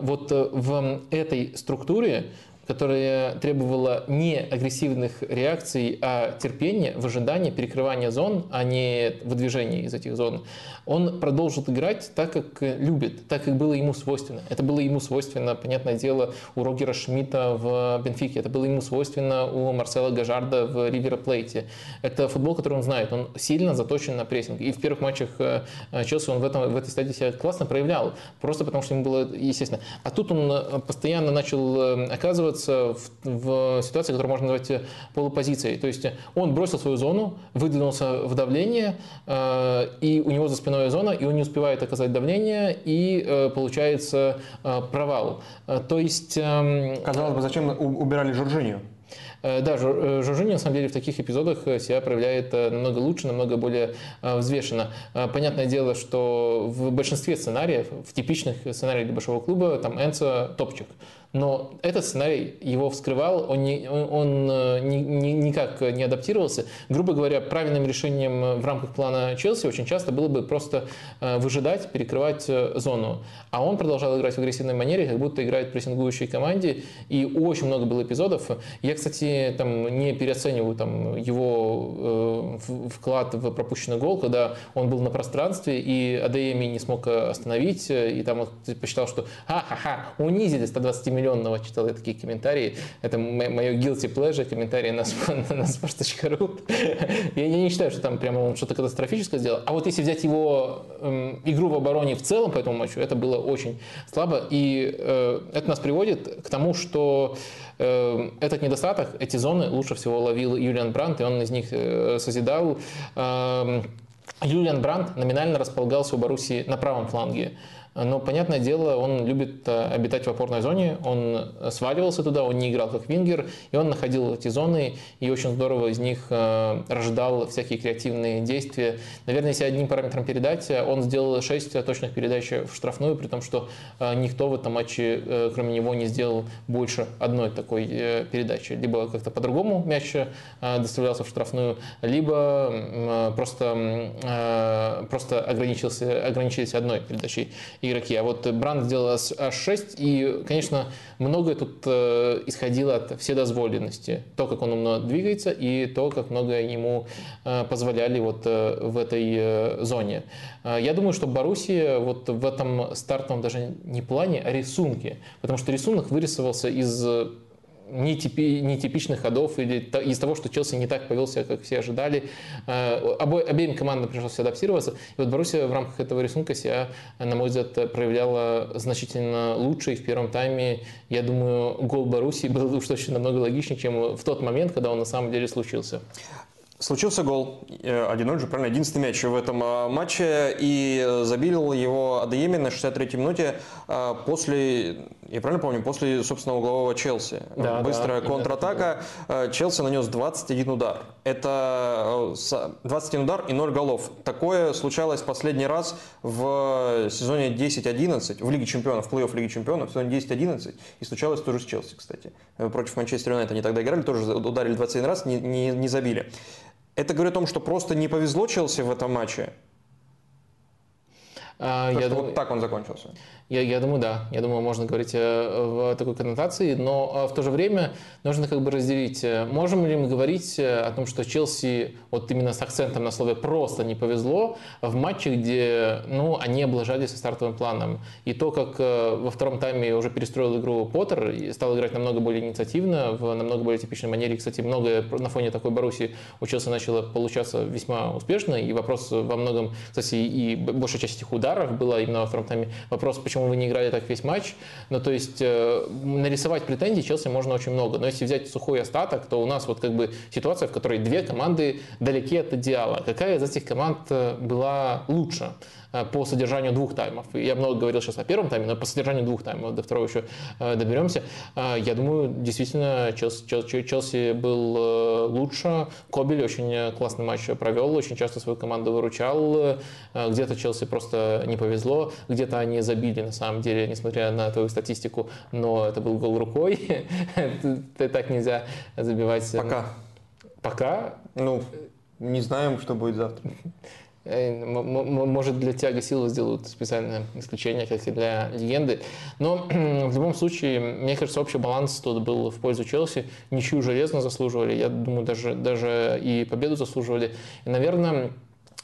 вот э, в этой структуре которая требовала не агрессивных реакций, а терпения в ожидании перекрывания зон, а не выдвижения из этих зон, он продолжит играть так, как любит, так, как было ему свойственно. Это было ему свойственно, понятное дело, у Рогера Шмидта в Бенфике, это было ему свойственно у Марсела Гажарда в Ривера Плейте. Это футбол, который он знает, он сильно заточен на прессинг. И в первых матчах э, Челси он в, этом, в этой стадии себя классно проявлял, просто потому что ему было естественно. А тут он постоянно начал оказываться оказывается в, в ситуации, которую можно назвать полупозицией. То есть он бросил свою зону, выдвинулся в давление, э, и у него за спиной зона, и он не успевает оказать давление, и э, получается э, провал. Э, то есть... Э, Казалось бы, зачем убирали Жоржинию? Э, да, э, Жоржини на самом деле в таких эпизодах э, себя проявляет намного лучше, намного более взвешенно. Понятное дело, что в большинстве сценариев, в типичных сценариях для большого клуба, там Энцо топчик. Но этот сценарий его вскрывал, он, не, он, он э, ни, ни, никак не адаптировался. Грубо говоря, правильным решением в рамках плана Челси очень часто было бы просто э, выжидать, перекрывать э, зону. А он продолжал играть в агрессивной манере, как будто играет в прессингующей команде. И очень много было эпизодов. Я, кстати, там, не переоцениваю там, его э, вклад в пропущенный гол, когда он был на пространстве, и Адеями не смог остановить, и там он посчитал, что ха-ха-ха, унизили 120 миллионов миллионного читал я такие комментарии. Это мое guilty pleasure, комментарии на, <laughs> на sports.ru. <laughs> я, я не считаю, что там прямо он что-то катастрофическое сделал. А вот если взять его э, игру в обороне в целом по этому матчу, это было очень слабо. И э, это нас приводит к тому, что э, этот недостаток, эти зоны лучше всего ловил Юлиан Брандт, и он из них э, созидал. Э, Юлиан Брандт номинально располагался у Боруссии на правом фланге. Но, понятное дело, он любит э, обитать в опорной зоне, он сваливался туда, он не играл как вингер, и он находил эти зоны, и очень здорово из них э, рождал всякие креативные действия. Наверное, если одним параметром передать, он сделал 6 точных передач в штрафную, при том, что э, никто в этом матче, кроме него, не сделал больше одной такой передачи. Либо как-то по-другому мяч доставлялся в штрафную, либо просто, просто ограничился, ограничились одной передачей. Игроки. А вот Бранд сделал аж 6, и, конечно, многое тут э, исходило от вседозволенности. То, как он умно двигается, и то, как много ему э, позволяли вот в этой зоне. Я думаю, что Боруссия вот в этом стартовом даже не плане, а рисунке. Потому что рисунок вырисовался из нетипи, нетипичных ходов или из того, что Челси не так повел себя, как все ожидали. Э, обо, обеим командам пришлось адаптироваться. И вот Боруссия в рамках этого рисунка себя, на мой взгляд, проявляла значительно лучше. И в первом тайме, я думаю, гол Боруссии был уж точно намного логичнее, чем в тот момент, когда он на самом деле случился. Случился гол, 1-0 же, правильно, 11 мяч в этом а, матче, и забил его Адееми на 63-й минуте после, я правильно помню, после собственного углового Челси. Да, Быстрая да, контратака, да. Челси нанес 21 удар. Это 21 удар и 0 голов. Такое случалось последний раз в сезоне 10-11, в Лиге Чемпионов, в плей-офф Лиги Чемпионов, в сезоне 10-11, и случалось тоже с Челси, кстати. Против Манчестер Юнайтед они тогда играли, тоже ударили 21 раз, не, не, не забили. Это говорит о том, что просто не повезло Челси в этом матче? А, я думаю, вот так он закончился. Я, я думаю, да. Я думаю, можно говорить э, в такой коннотации, но э, в то же время нужно как бы разделить. Э, можем ли мы говорить о том, что Челси вот именно с акцентом на слове «просто» не повезло в матче, где ну, они облажались со стартовым планом. И то, как во втором тайме уже перестроил игру Поттер и стал играть намного более инициативно, в намного более типичной манере. Кстати, многое на фоне такой Баруси у Челси начало получаться весьма успешно. И вопрос во многом, кстати, и большая часть этих ударов была именно во втором тайме. Вопрос, почему почему вы не играли так весь матч. Ну, то есть э, нарисовать претензии Челси можно очень много. Но если взять сухой остаток, то у нас вот как бы ситуация, в которой две команды далеки от идеала. Какая из этих команд э, была лучше? Э, по содержанию двух таймов. Я много говорил сейчас о первом тайме, но по содержанию двух таймов, до второго еще э, доберемся. Э, я думаю, действительно, Челси, Челси был лучше. Кобель очень классный матч провел, очень часто свою команду выручал. Где-то Челси просто не повезло, где-то они забили, на самом деле, несмотря на твою статистику, но это был гол рукой. <laughs> Так нельзя забивать. Пока. Пока? Ну, не знаем, что будет завтра. Э, может, для Тиаго Силва сделают специальное исключение, как и для легенды. Но <clears throat> в любом случае, мне кажется, общий баланс тут был в пользу Челси. Ничью железно заслуживали. Я думаю, даже, даже и победу заслуживали. И, наверное,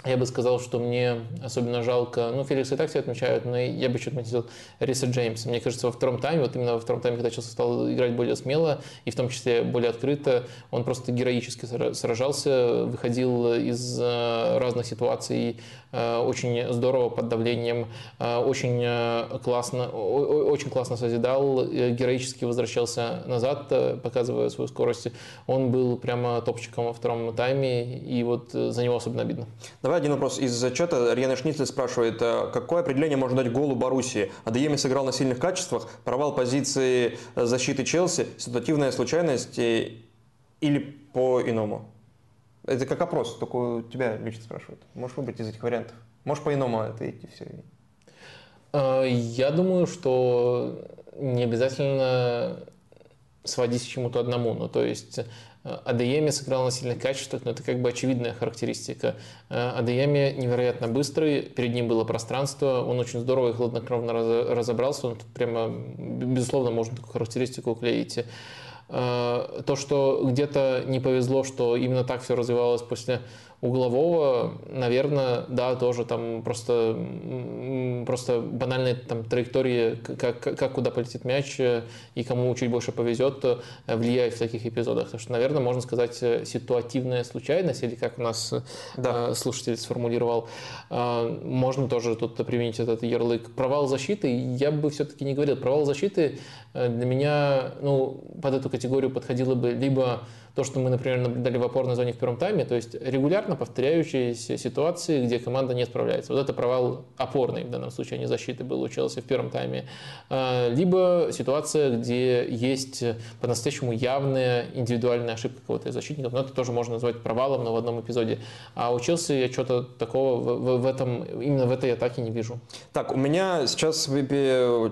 я бы сказал, что мне особенно жалко, ну, Феликс и так все отмечают, но я бы еще отметил Риса Джеймса. Мне кажется, во втором тайме, вот именно во втором тайме, когда Челси стал играть более смело, и в том числе более открыто, он просто героически сражался, выходил из э, разных ситуаций Э, очень здорово под давлением, э, очень классно, очень классно созидал, героически возвращался назад, показывая свою скорость. Он был прямо топчиком во втором тайме, и вот за него особенно обидно. Давай один вопрос из чата. Риана Шницель спрашивает, какое определение можно дать голу Боруссии? Адееми сыграл на сильных качествах, провал позиции защиты Челси, ситуативная случайность или по-иному? Это как опрос, только у тебя лично спрашивают. Можешь выбрать из этих вариантов. Можешь по-иному ответить и все. Я думаю, что не обязательно сводить к чему-то одному. Ну, то есть Адееми сыграл на сильных качествах, но это как бы очевидная характеристика. Э, Адееми невероятно быстрый, перед ним было пространство, он очень здорово и хладнокровно разобрался, он тут прямо, безусловно, можно такую характеристику уклеить. Э, то, что где-то не повезло, что именно так все развивалось после углового, наверное, да, тоже там просто, просто банальные там траектории, как, как куда полетит мяч э, и кому чуть больше повезет, э, влияет в таких эпизодах. Так что, наверное, можно сказать ситуативная случайность, или как у нас да. слушатель сформулировал, можно тоже тут применить этот ярлык. Провал защиты, я бы все-таки не говорил. Провал защиты для меня, ну, под эту категорию подходило бы либо то, что мы, например, наблюдали в опорной зоне в первом тайме, то есть регулярно повторяющиеся ситуации, где команда не справляется. Вот это провал опорный, в данном случае, а не защиты был у Челси в первом тайме. А, либо ситуация, где есть по-настоящему явная индивидуальная ошибка кого-то из защитников, но это тоже можно назвать провалом, но в одном эпизоде. А у Челси я что-то такого в, в этом, именно в этой атаке не вижу. Так, у меня сейчас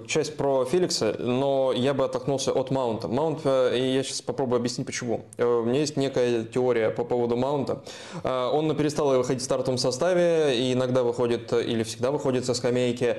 часть про Феликса, но я бы оттолкнулся от Маунта. Маунт, э, и я сейчас попробую объяснить почему у меня есть некая теория по поводу Маунта. Он перестал выходить в стартовом составе, и иногда выходит, или всегда выходит со скамейки.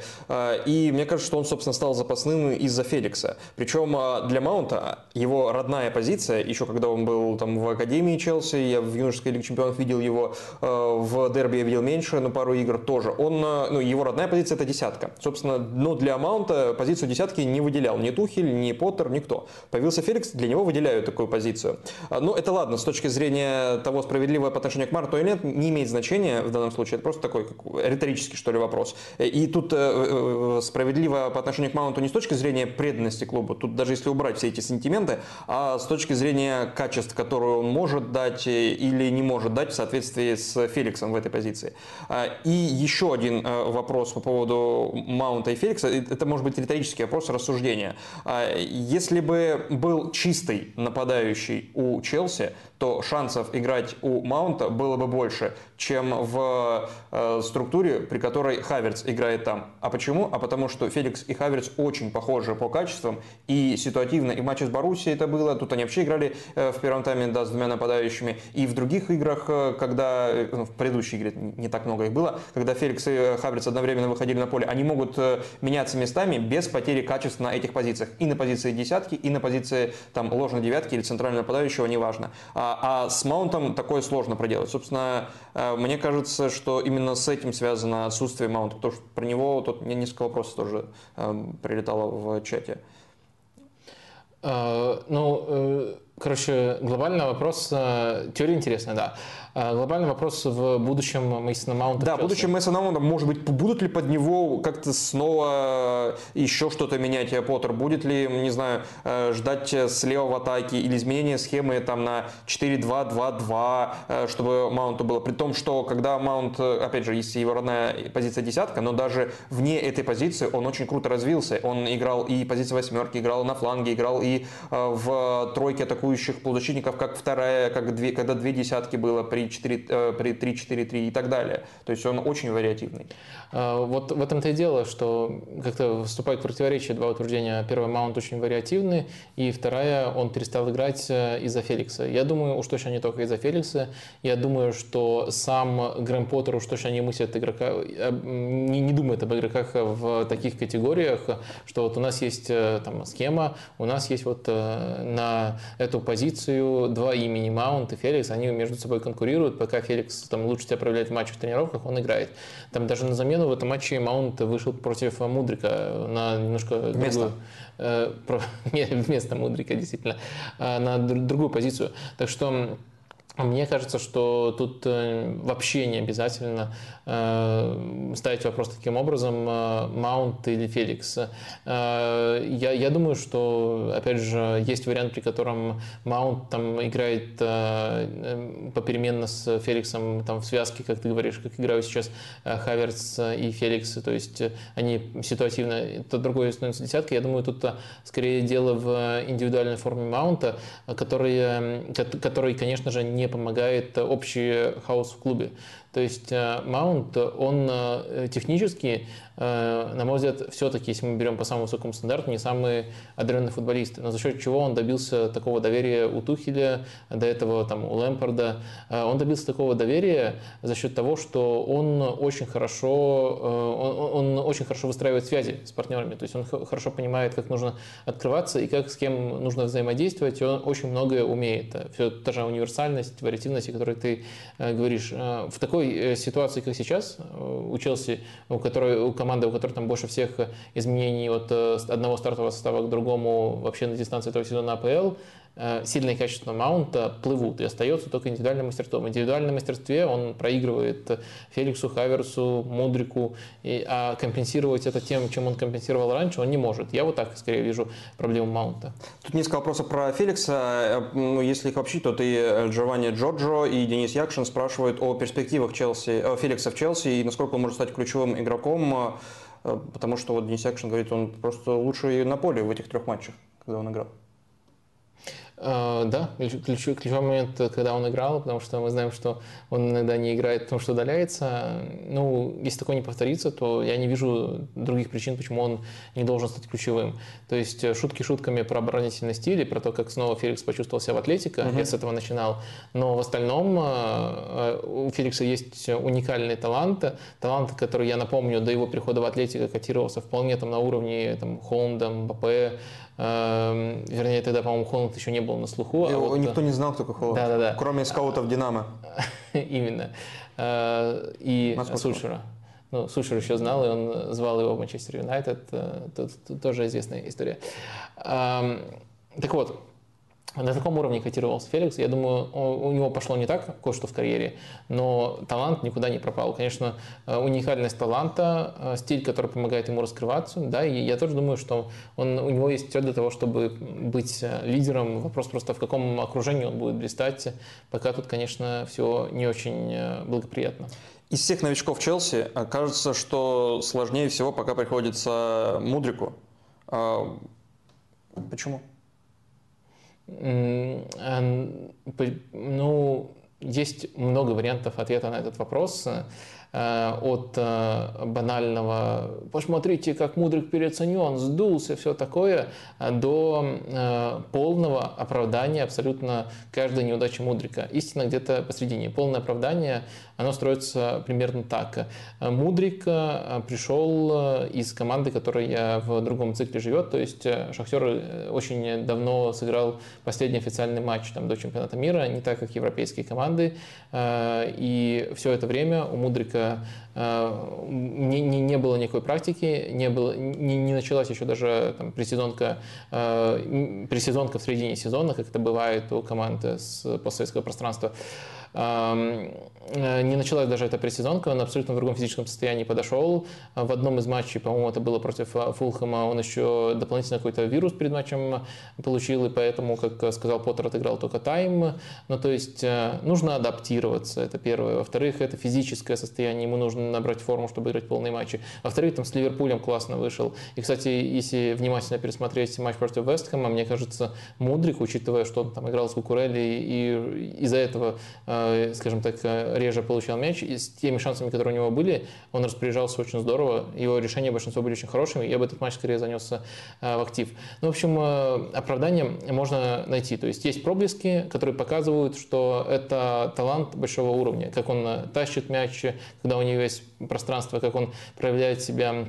И мне кажется, что он, собственно, стал запасным из-за Феликса. Причем для Маунта его родная позиция, еще когда он был там в Академии Челси, я в юношеской лиге чемпионов видел его, в дерби я видел меньше, но пару игр тоже. Он, ну, его родная позиция это десятка. Собственно, но для Маунта позицию десятки не выделял ни Тухель, ни Поттер, никто. Появился Феликс, для него выделяют такую позицию. Ну, это ладно, с точки зрения того, справедливое по отношению к Марту или нет, не имеет значения в данном случае. Это просто такой риторический, что ли, вопрос. И тут э, э, э, справедливо по отношению к Маунту не с точки зрения преданности клубу, тут даже если убрать все эти сантименты, а с точки зрения качеств, которые он может дать или не может дать в соответствии с Феликсом в этой позиции. А, и еще один вопрос по поводу Маунта и Феликса. Это может быть риторический вопрос рассуждения. А, если бы был чистый нападающий у Челси, то шансов играть у Маунта было бы больше, чем в э, структуре, при которой Хаверц играет там. А почему? А потому что Феликс и Хаверц очень похожи по качествам, и ситуативно, и в матче с Боруссией это было, тут они вообще играли э, в первом тайме, да, с двумя нападающими, и в других играх, э, когда, э, ну, в предыдущей игре не так много их было, когда Феликс и Хаверц одновременно выходили на поле, они могут э, меняться местами без потери качества на этих позициях, и на позиции десятки, и на позиции там ложной девятки или центрального нападающего, неважно. А а, с маунтом такое сложно проделать. Собственно, э, мне кажется, что именно с этим связано отсутствие маунта, потому что про него тут мне несколько вопросов тоже э, прилетало в чате. А, ну, короче, глобальный вопрос, теория интересная, да. А, глобальный вопрос в будущем Мейсона Маунта. Да, в будущем Мейсона Маунта, может быть, будут ли под него как-то снова еще что-то менять Поттер? Будет ли, не знаю, э, ждать слева в атаке или изменение схемы там на 4-2-2-2, э, чтобы Маунту было? При том, что когда Маунт, опять же, есть его родная позиция десятка, но даже вне этой позиции он очень круто развился. Он играл и позиции восьмерки, играл на фланге, играл и э, в тройке атакующих полузащитников, как вторая, как две, когда две десятки было при 4, э, при 3-4-3 и так далее. То есть он очень вариативный. А, вот в этом-то и дело, что как-то вступает в противоречие два утверждения. Первый маунт очень вариативный, и вторая, он перестал играть э, из-за Феликса. Я думаю, уж точно не только из-за Феликса. Я думаю, что сам Грэм Поттер уж точно не мыслит игрока, э, не, не думает об игроках в таких категориях, что вот у нас есть там схема, у нас есть вот на эту позицию два имени Маунт и Феликс, они между собой конкурируют конкурируют, пока Феликс там лучше себя проявляет в матчах, в тренировках, он играет. Там даже на замену в этом матче Маунт вышел против Мудрика на немножко вместо. другую... Э, <laughs> нет, вместо Мудрика, действительно, э, на другую позицию. Так что мне кажется, что тут э, вообще не обязательно э, ставить вопрос таким образом, э, Маунт или Феликс. Я, я думаю, что, опять же, есть вариант, при котором Маунт там играет попеременно с Феликсом там, в связке, как ты говоришь, как играют сейчас Хаверс и Феликс, то есть они ситуативно, это другой становится десяткой. Я думаю, тут скорее дело в индивидуальной форме Маунта, который, который конечно же, не помогает общий хаос в клубе. То есть Маунт, он э, технически Э, на мой взгляд, все-таки, если мы берем по самому высокому стандарту, не самый одаренный футболист. Но за счет чего он добился такого доверия у Тухеля, до этого там, у Лэмпорда. Э, он добился такого доверия за счет того, что он очень хорошо, э, он, он очень хорошо выстраивает связи с партнерами. То есть он хорошо понимает, как нужно открываться и как с кем нужно взаимодействовать. И он очень многое умеет. Все та же универсальность, вариативность, о которой ты говоришь. В такой ситуации, как сейчас, у Челси, у которой у команды у которой там больше всех изменений от э, одного стартового состава к другому вообще на дистанции этого сезона АПЛ, Э, сильное качество маунта плывут, и остается только индивидуальное мастерство. В индивидуальном мастерстве он проигрывает Феликсу, Хаверсу, Мудрику, и, а компенсировать это тем, чем он компенсировал раньше, он не может. Я вот так скорее вижу проблему маунта. Тут несколько вопросов про Феликса. Э, ну, если их вообще, то и Джованни Джорджо, и Денис Якшин спрашивают о перспективах Челси, Феликса в Челси и насколько он может стать ключевым игроком, э, потому что вот Денис Якшин говорит, он просто лучший на поле в этих трех матчах, когда он играл. Э, да, ключ, ключевой момент, когда он играл, потому что мы знаем, что он иногда не играет, потому что удаляется. Ну, если такое не повторится, то я не вижу других причин, почему он не должен стать ключевым. То есть э, шутки шутками про оборонительный стиль и про то, как снова Феликс почувствовал себя в атлетике, угу. я с этого начинал. Но в остальном э, у Феликса есть уникальный талант, талант, который, я напомню, до его прихода в атлетику котировался вполне там на уровне там, Холланда, Мбаппе, Эм, вернее, тогда, по-моему, Холланд еще не был на слуху. А вот... Никто не знал, кто такой Холланд. Да, да, да. Кроме скаутов Динамо. <laughs> Именно. Э, и Сульшера. Ну, Сульшер еще знал, и он звал его в Манчестер Юнайтед. Э, тут тоже известная история. Эм, так вот, на таком уровне котировался Феликс. Я думаю, у него пошло не так кое-что в карьере, но талант никуда не пропал. Конечно, э, уникальность таланта, э, стиль, который помогает ему раскрываться, да, и я тоже думаю, что он, у него есть все для того, чтобы быть э, лидером. Вопрос просто, в каком окружении он будет блистать. Пока тут, конечно, все не очень благоприятно. Из всех новичков Челси кажется, что сложнее всего пока приходится Мудрику. А, почему? Ну, есть много вариантов ответа на этот вопрос. Э, от э, банального «посмотрите, как Мудрик переоценен, сдулся», все такое, до э, полного оправдания абсолютно каждой неудачи Мудрика. Истина где-то посредине. Полное оправдание, оно строится примерно так. Мудрик пришел из команды, которая в другом цикле живет, то есть Шахтер очень давно сыграл последний официальный матч там, до чемпионата мира, не так, как европейские команды, и все это время у Мудрика практика, э, не, не, не было никакой практики, не, было, не, не началась еще даже там, пресезонка, э, пресезонка в середине сезона, как это бывает у команд с постсоветского пространства. Э, не началась даже эта пресезонка, он абсолютно в другом физическом состоянии подошел. В одном из матчей, по-моему, это было против Фулхэма, он еще дополнительно какой-то вирус перед матчем получил, и поэтому, как сказал Поттер, отыграл только тайм. Ну, то есть э, нужно адаптироваться, это первое. Во-вторых, это физическое состояние, ему нужно набрать форму, чтобы играть полные матчи. Во-вторых, там с Ливерпулем классно вышел. И, кстати, если внимательно пересмотреть матч против Вестхэма, мне кажется, Мудрик, учитывая, что он там играл с Кукурелли, и из-за этого э, Э, скажем так, э, реже получал мяч, и с теми шансами, которые у него были, он распоряжался очень здорово, его решения большинство были очень хорошими, я бы этот матч скорее занес э, в актив. Ну, в общем, оправдание можно найти, то есть есть проблески, которые показывают, что это талант большого уровня, как он тащит мяч, когда у него есть пространство, как он проявляет себя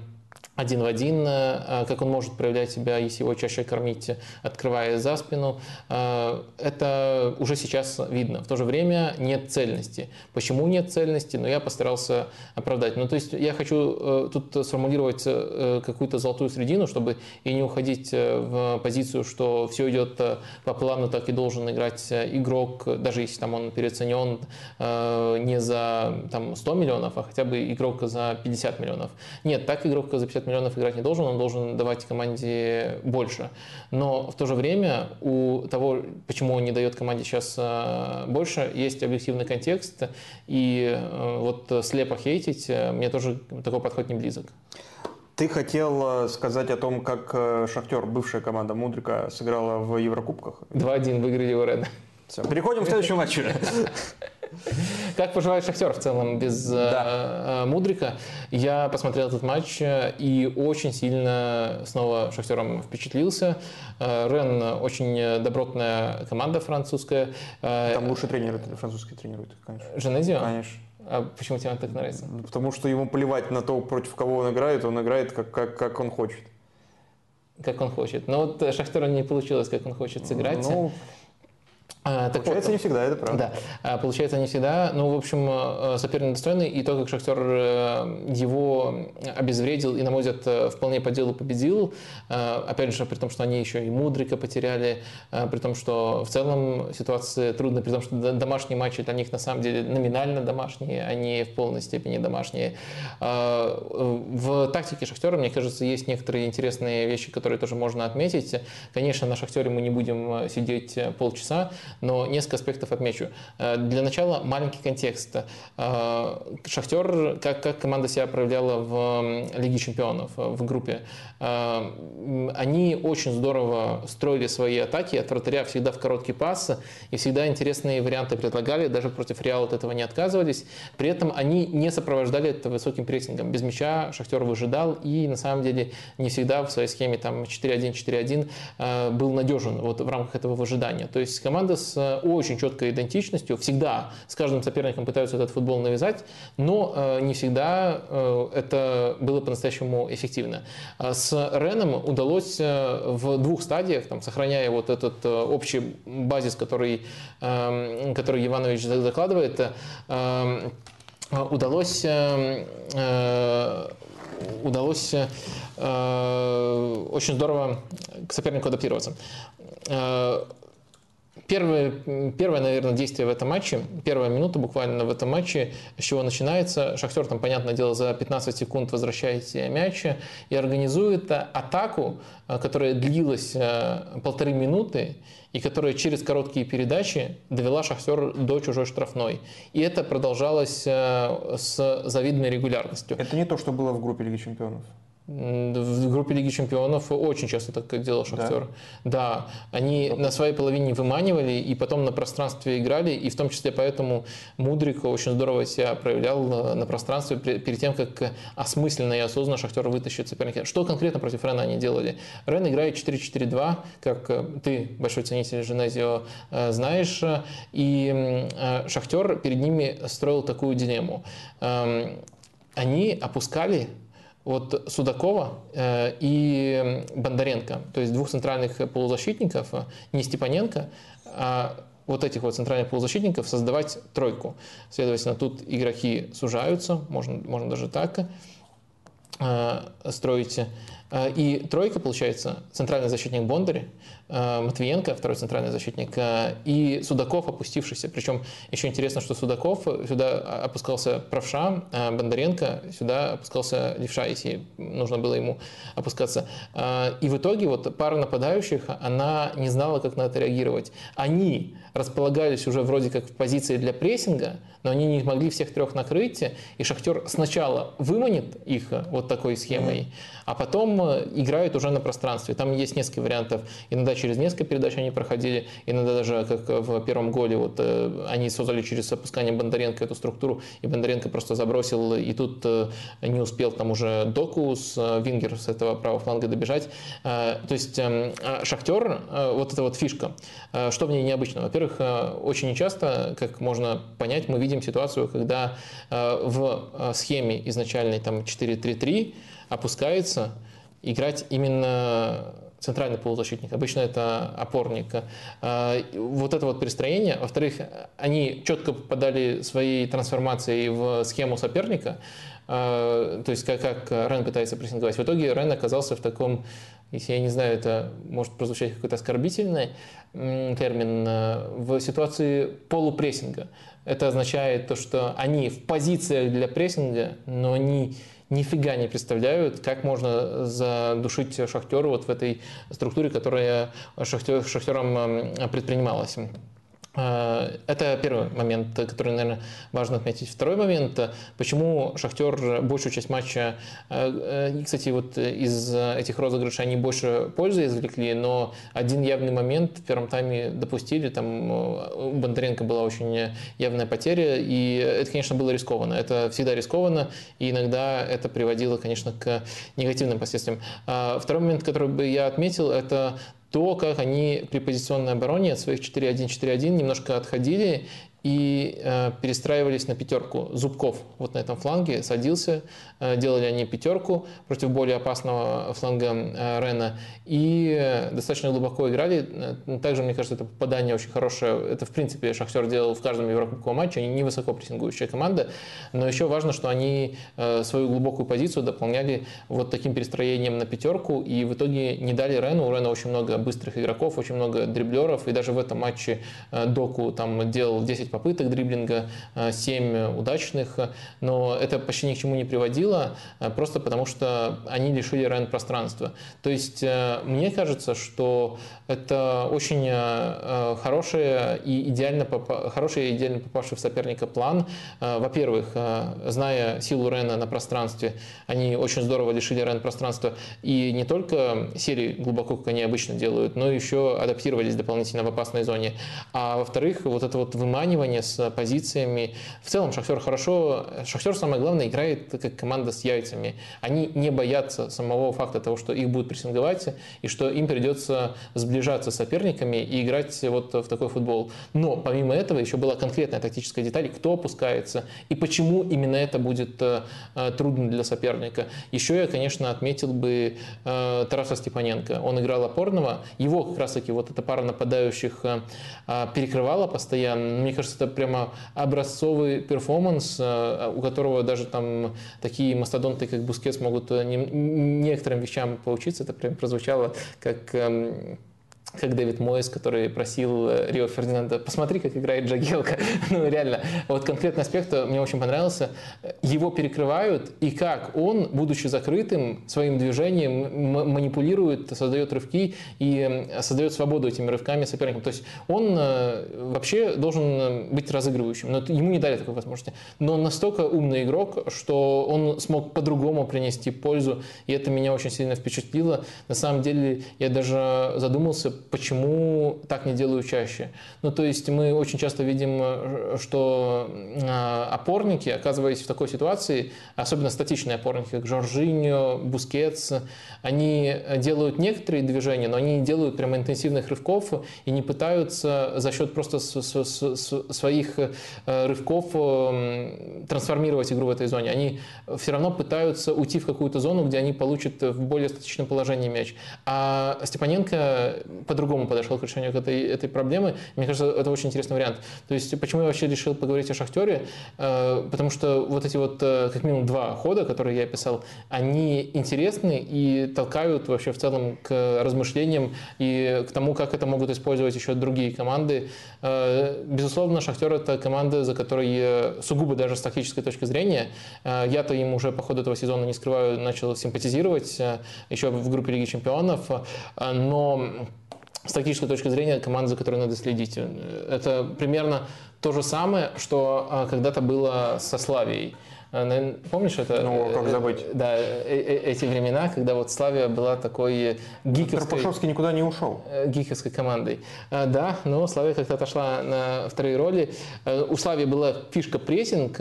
один в один, э, как он может проявлять себя, если его чаще кормить, открывая за спину. Э, это уже сейчас видно. В то же время нет цельности. Почему нет цельности? Но ну, я постарался оправдать. Ну, то есть я хочу э, тут сформулировать какую-то золотую средину, чтобы и не уходить в позицию, что все идет по плану, так и должен играть игрок, даже если там он переоценен не за там, 100 миллионов, а хотя бы игрок за 50 миллионов. Нет, так игрок за 50 миллионов играть не должен, он должен давать команде больше. Но в то же время у того, почему он не дает команде сейчас э, больше, есть объективный контекст, и э, вот слепо хейтить э, мне тоже такой подход не близок. Ты хотел сказать о том, как Шахтер, бывшая команда Мудрика, сыграла в Еврокубках? 2-1 выиграли его Рен. Все, переходим к следующему матчу. <laughs> Как поживает Шахтер в целом без да. э, Мудрика? Я посмотрел этот матч э, и очень сильно снова Шахтером впечатлился. Э, Рен очень добротная команда французская. Э, Там лучший тренер французский тренирует, конечно. Женезио? Конечно. А почему тебе он так нравится? Потому что ему плевать на то, против кого он играет, он играет как, как, как он хочет. Как он хочет. Но вот Шахтеру не получилось, как он хочет сыграть. Ну, так получается вот, не всегда, это правда. Да, а, получается не всегда. Ну, в общем, э, соперник достойный, и то, как Шахтер э, его обезвредил и, на мой взгляд, э, вполне по делу победил, опять же, при том, что они еще и Мудрика потеряли, при том, что в целом ситуация трудная, при том, что домашние матчи для них на самом деле номинально домашние, а не в полной степени домашние. В тактике Шахтера, мне кажется, есть некоторые интересные вещи, которые тоже можно отметить. Конечно, на Шахтере мы не будем сидеть полчаса, но несколько аспектов отмечу. Для начала маленький контекст. Шахтер, как, как команда себя проявляла в Лиге чемпионов, в группе, они очень здорово строили свои атаки, от вратаря всегда в короткий пас, и всегда интересные варианты предлагали, даже против Реала от этого не отказывались. При этом они не сопровождали это высоким прессингом. Без мяча Шахтер выжидал и на самом деле не всегда в своей схеме там 4-1-4-1 э, был надежен вот в рамках этого выжидания. То есть команда с очень четкой идентичностью всегда с каждым соперником пытаются этот футбол навязать, но э, не всегда э, это было по-настоящему эффективно. С Реном удалось в двух стадиях, там, сохраняя вот этот общий базис, который, эм, который Иванович закладывает, удалось удалось э, очень здорово к сопернику адаптироваться. Э, Первое, первое, наверное, действие в этом матче, первая минута буквально в этом матче, с чего начинается. Шахтер там, понятное дело, за 15 секунд возвращает себе мяч и организует атаку, э, которая длилась э, полторы минуты и которая через короткие передачи довела Шахтер до чужой штрафной. И это продолжалось с завидной регулярностью. Это не то, что было в группе Лиги Чемпионов. В группе Лиги Чемпионов очень часто так делал Шахтер. Да, да они Потом. на своей половине выманивали и потом на пространстве играли, и в том числе поэтому Мудрик очень здорово себя проявлял на пространстве перед тем, как осмысленно и осознанно Шахтер вытащит соперника. Что конкретно против Рена они делали? Рен играет 4-4-2, как э, ты, большой ценитель Женезио, э, знаешь, и э, Шахтер перед ними строил такую дилемму. Эм, они опускали вот Судакова э, и Бондаренко, то есть двух центральных полузащитников, э, не Степаненко, а вот этих вот центральных полузащитников создавать тройку. Следовательно, тут игроки сужаются, можно, можно даже так э, строить. И тройка, получается, центральный защитник Бондари, Э, Матвиенко, второй центральный защитник, э, и Судаков, опустившийся. Причем еще интересно, что Судаков сюда опускался правша, а Бондаренко сюда опускался левша, если нужно было ему опускаться. И в итоге вот пара нападающих, она не знала, как на это реагировать. Они располагались уже вроде как в позиции для прессинга, но они не могли всех трех накрыть, и Шахтер сначала выманит их вот такой схемой, а потом играет уже на пространстве. Там есть несколько вариантов. Иногда через несколько передач они проходили, иногда даже как в первом голе, вот э, они создали через опускание Бондаренко эту структуру, и Бондаренко просто забросил, и тут э, не успел там уже Доку с э, Вингер с этого правого фланга добежать. То есть эм, а Шахтер, вот эта вот фишка, что в ней необычно? Во-первых, очень нечасто, как можно понять, мы видим ситуацию, когда в схеме изначальной там 4-3-3 опускается играть именно центральный полузащитник, обычно это опорник. А, вот это вот перестроение. Во-вторых, они четко попадали своей трансформацией в схему соперника, а, то есть как, как Рен пытается прессинговать. В итоге Рен оказался в таком, если я не знаю, это может прозвучать какой-то оскорбительный термин, а, в ситуации полупрессинга. Это означает то, что они в позициях для прессинга, но они нифига не представляют, как можно задушить шахтера вот в этой структуре, которая шахтер, шахтером предпринималась. А, это первый момент, который, наверное, важно отметить. Второй момент, почему Шахтер большую часть матча, а, э, кстати, вот из этих розыгрышей они больше пользы извлекли, но один явный момент в первом тайме допустили, там у Бондаренко была очень явная потеря, и это, конечно, было рискованно. Это всегда рискованно, и иногда это приводило, конечно, к негативным последствиям. А, второй момент, который бы я отметил, это то, как они при позиционной обороне от своих 4-1-4-1 немножко отходили и э, перестраивались на пятерку. Зубков вот на этом фланге садился, э, делали они пятерку против более опасного фланга э, Рена и э, достаточно глубоко играли. Э, также, мне кажется, это попадание очень хорошее. Это, в принципе, Шахтер делал в каждом Еврокубковом матче. Они не высоко прессингующая команда, но еще важно, что они э, свою глубокую позицию дополняли вот таким перестроением на пятерку и в итоге не дали Рену. У Рена очень много быстрых игроков, очень много дриблеров и даже в этом матче э, Доку там делал 10 10 попыток дриблинга, 7 удачных, но это почти ни к чему не приводило, просто потому что они лишили Рен пространства. То есть мне кажется, что это очень хорошая и идеально, хороший и идеально попавший в соперника план. Во-первых, зная силу Рена на пространстве, они очень здорово лишили Рен пространства и не только серии глубоко, как они обычно делают, но еще адаптировались дополнительно в опасной зоне. А во-вторых, вот это вот выманивание с позициями. В целом Шахтер хорошо, Шахтер самое главное играет как команда с яйцами. Они не боятся самого факта того, что их будут прессинговать и что им придется сближаться с соперниками и играть вот в такой футбол. Но помимо этого еще была конкретная тактическая деталь, кто опускается и почему именно это будет э, трудно для соперника. Еще я, конечно, отметил бы э, Тараса Степаненко. Он играл опорного, его как раз-таки вот эта пара нападающих э, э, перекрывала постоянно. Мне кажется, это прямо образцовый перформанс, э, у которого даже там такие мастодонты, как Бускетс, могут э, не, некоторым вещам поучиться. Это прям прозвучало как э, как Дэвид Мойс, который просил э, Рио Фердинанда, посмотри, как играет Джагелка. <laughs> ну, реально, вот конкретный аспект мне очень понравился. Его перекрывают, и как он, будучи закрытым, своим движением манипулирует, создает рывки и создает свободу этими рывками соперникам. То есть он э, вообще должен быть разыгрывающим, но ему не дали такой возможности. Но он настолько умный игрок, что он смог по-другому принести пользу, и это меня очень сильно впечатлило. На самом деле, я даже задумался, почему так не делаю чаще. Ну, то есть мы очень часто видим, э, что э, опорники, оказываясь в такой ситуации, особенно статичные опорники, как Жоржиньо, Бускетс, они делают некоторые движения, но они не делают прямо интенсивных рывков и не пытаются за счет просто своих э, рывков трансформировать игру в этой зоне. Они все равно пытаются уйти в какую-то зону, где они получат в более статичном положении мяч. А Степаненко по-другому подошел к решению этой, этой проблемы. Мне кажется, это очень интересный вариант. То есть, почему я вообще решил поговорить о Шахтере? Э, потому что вот эти вот, э, как минимум, два хода, которые я описал, они интересны и толкают вообще в целом к размышлениям и к тому, как это могут использовать еще другие команды. Э, безусловно, Шахтер – это команда, за которой сугубо даже с тактической точки зрения. Я-то им уже по ходу этого сезона, не скрываю, начал симпатизировать еще в группе Лиги Чемпионов. Но с тактической точки зрения команда, за которой надо следить. Это примерно то же самое, что а, когда-то было со Славией. А, помнишь это? Ну, как забыть. Да, э, э, эти времена, когда вот Славия была такой гиковской... Карпашовский никуда не ушел. Э, гиковской командой. Да, но Славия как-то отошла на вторые роли. У Славии была фишка прессинг.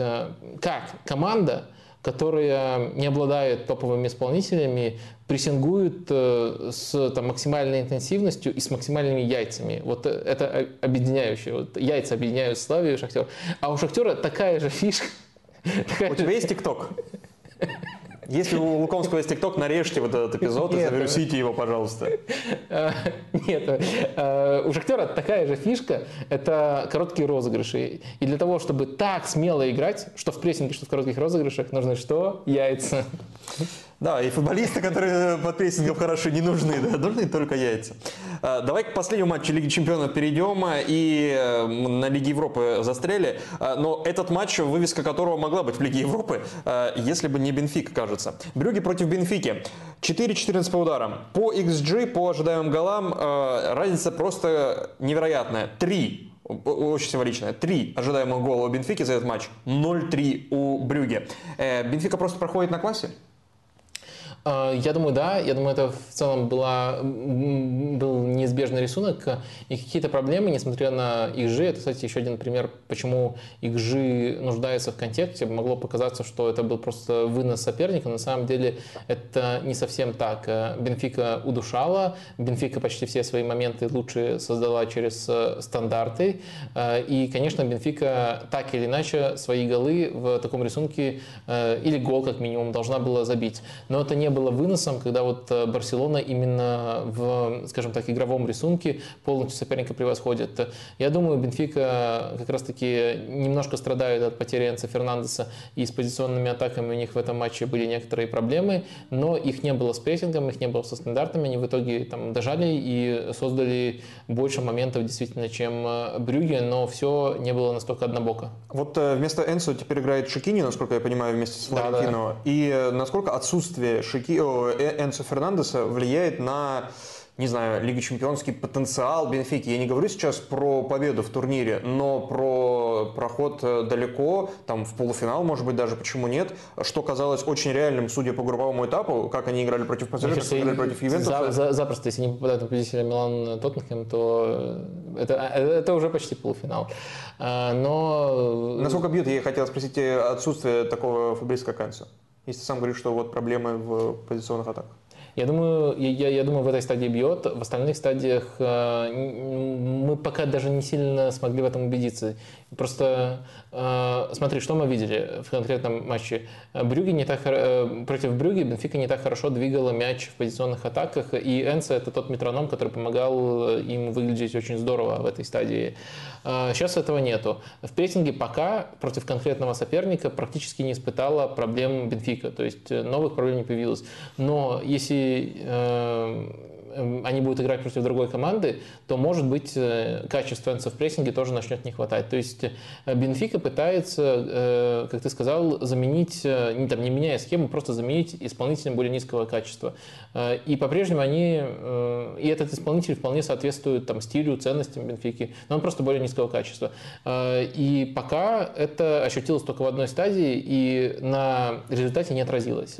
Как команда которая не обладает топовыми исполнителями, прессингуют э, с там, максимальной интенсивностью и с максимальными яйцами. Вот э, это объединяющее. Вот яйца объединяют Славию и Шахтер. А у Шахтера такая же фишка. У тебя есть ТикТок? Если у Лукомского есть ТикТок, нарежьте вот этот эпизод Нет, и завирусите его, пожалуйста. Э, нет, э, у Шахтера такая же фишка, это короткие розыгрыши. И для того, чтобы так смело играть, что в прессинге, что в коротких розыгрышах, нужно что? Яйца. Да, и футболисты, которые под прессингом хороши, не нужны, да, нужны только яйца. А, давай к последнему матчу Лиги Чемпионов перейдем и э, на Лиге Европы застряли. А, но этот матч, вывеска которого могла быть в Лиге Европы, а, если бы не Бенфик, кажется. Брюги против Бенфики. 4-14 по ударам. По XG, по ожидаемым голам, разница просто невероятная. 3 очень символичная. Три ожидаемых гола у Бенфики за этот матч, 0-3 у Брюги. Э, Бенфика просто проходит на классе? А, я думаю, да. Я думаю, это в целом была, был неизбежный рисунок. И какие-то проблемы, несмотря на XG, это, кстати, еще один пример, почему XG нуждается в контексте. Могло показаться, что это был просто вынос соперника. На самом деле это не совсем так. Бенфика удушала. Бенфика почти все свои моменты лучше создала через э, стандарты. Э, и, конечно, Бенфика так или иначе свои голы в таком рисунке э, или гол как минимум должна была забить. Но это не было выносом, когда вот э, Барселона именно в, скажем так, игровом рисунке, полностью соперника превосходит. Я думаю, Бенфика как раз-таки немножко страдает от потери Энца Фернандеса, и с позиционными атаками у них в этом матче были некоторые проблемы, но их не было с прессингом, их не было со стандартами, они в итоге там дожали и создали больше моментов действительно, чем э, Брюге, но все не было настолько однобоко. Вот э, вместо Энсо теперь играет Шикини, насколько я понимаю, вместе с Флорентино. Да, да. И насколько отсутствие Шики... Энсо Фернандеса влияет на не знаю, Лига Чемпионский потенциал Бенфики. Я не говорю сейчас про победу в турнире, но про проход э, далеко, там в полуфинал, может быть, даже почему нет, что казалось очень реальным, судя по групповому этапу, как они играли против ПСЖ, как играли против Ювентуса. За, за, запросто, если не попадают на победителя Милан Тоттенхэм, то это, это уже почти полуфинал. А, но... Насколько бьет, я хотел спросить, э, отсутствие такого футболиста, как Энсо? Если сам говоришь, что вот проблемы в позиционных атаках. Я думаю, я, я думаю, в этой стадии бьет. В остальных стадиях э, мы пока даже не сильно смогли в этом убедиться. Просто смотри, что мы видели в конкретном матче. Брюги не так, э, против Брюги Бенфика не так хорошо двигала мяч в позиционных атаках, и Энса это тот метроном, который помогал им выглядеть очень здорово в этой стадии. Сейчас этого нету. В прессинге пока против конкретного соперника практически не испытала проблем Бенфика, то есть новых проблем не появилось. Но если они будут играть против другой команды, то, может быть, э, качество в прессинге тоже начнет не хватать. То есть э, Бенфика пытается, э, как ты сказал, заменить, не, там, не меняя схему, просто заменить исполнителя более низкого качества. И по-прежнему они, и этот исполнитель вполне соответствует там, стилю, ценностям Бенфики, но он просто более низкого качества. И пока это ощутилось только в одной стадии и на результате не отразилось.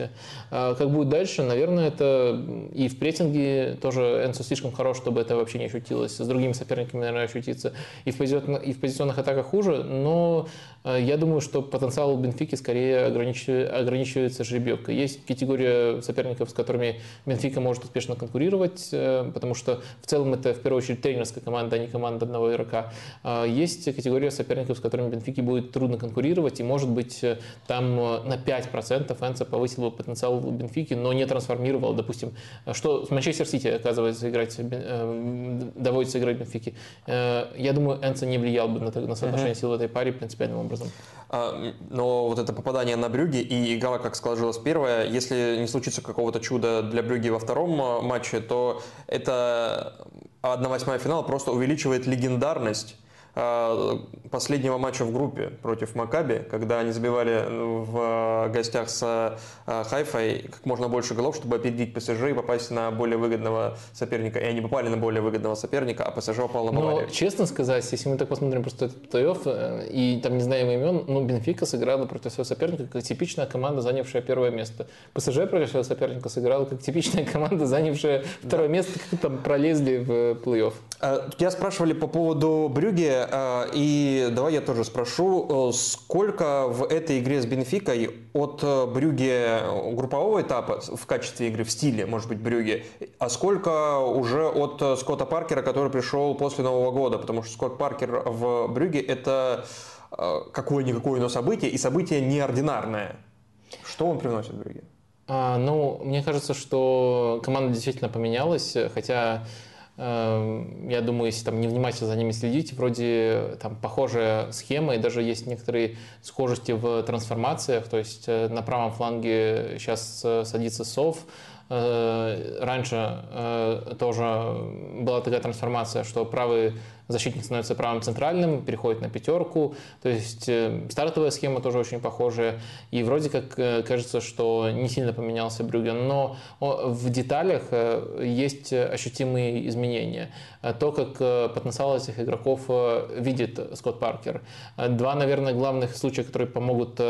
Как будет дальше, наверное, это и в прессинге тоже Энсо слишком хорош, чтобы это вообще не ощутилось. С другими соперниками, наверное, ощутится. И в, позиционных, и в позиционных атаках хуже, но э, я думаю, что потенциал Бенфики скорее ограничивается жеребьевкой. Есть категория соперников, с которыми Бенфика может успешно конкурировать, э, потому что в целом это в первую очередь тренерская команда, а не команда одного игрока. А есть категория соперников, с которыми Бенфике будет трудно конкурировать, и может быть э, там на 5% Энса повысил бы потенциал Бенфики, но не трансформировал, допустим, что с Манчестер Сити оказывается играть, э, доводится играть Бенфики. Э, я думаю, Энса не влиял бы на, на соотношение сил в этой паре принципиальным образом. А, но вот это попадание на Брюги и игра, как сложилась первая, если не случится какого-то чуда для Брюги во втором э, матче, то это 1-8 финала просто увеличивает легендарность. а, последнего матча в группе против Макаби, когда они забивали в гостях с Хайфой как можно больше голов, чтобы опередить ПСЖ и попасть на более выгодного соперника. И они попали на более выгодного соперника, а ПСЖ попал на Баварию. Но, честно сказать, если мы так посмотрим просто этот плей-офф э, и там не знаем имен, ну, Бенфика сыграла против своего соперника как типичная команда, занявшая первое место. ПСЖ против своего соперника сыграла как типичная команда, занявшая второе да. место, как там пролезли в плей-офф. Тебя спрашивали по поводу Брюги. А, и давай я тоже спрошу, э, сколько в этой игре с Бенфикой от э, Брюги группового этапа в качестве игры, в стиле, может быть, Брюги, а сколько уже от э, Скотта Паркера, который пришел после Нового года, потому что Скотт Паркер в Брюге это какое-никакое, но событие, и событие неординарное. Что он приносит Брюге? А, ну, мне кажется, что команда действительно поменялась, хотя я думаю, если там невнимательно за ними следить, вроде там похожая схема, и даже есть некоторые схожести в трансформациях. То есть э, на правом фланге сейчас э, садится Сов, э, раньше тоже была такая трансформация, что правый защитник становится правым центральным, переходит на пятерку. То есть э, стартовая схема тоже очень похожая. И вроде как э, кажется, что не сильно поменялся Брюген, но в деталях э, есть ощутимые изменения. То, как потенциал этих игроков видит Скотт Паркер. Два, наверное, главных случая, которые помогут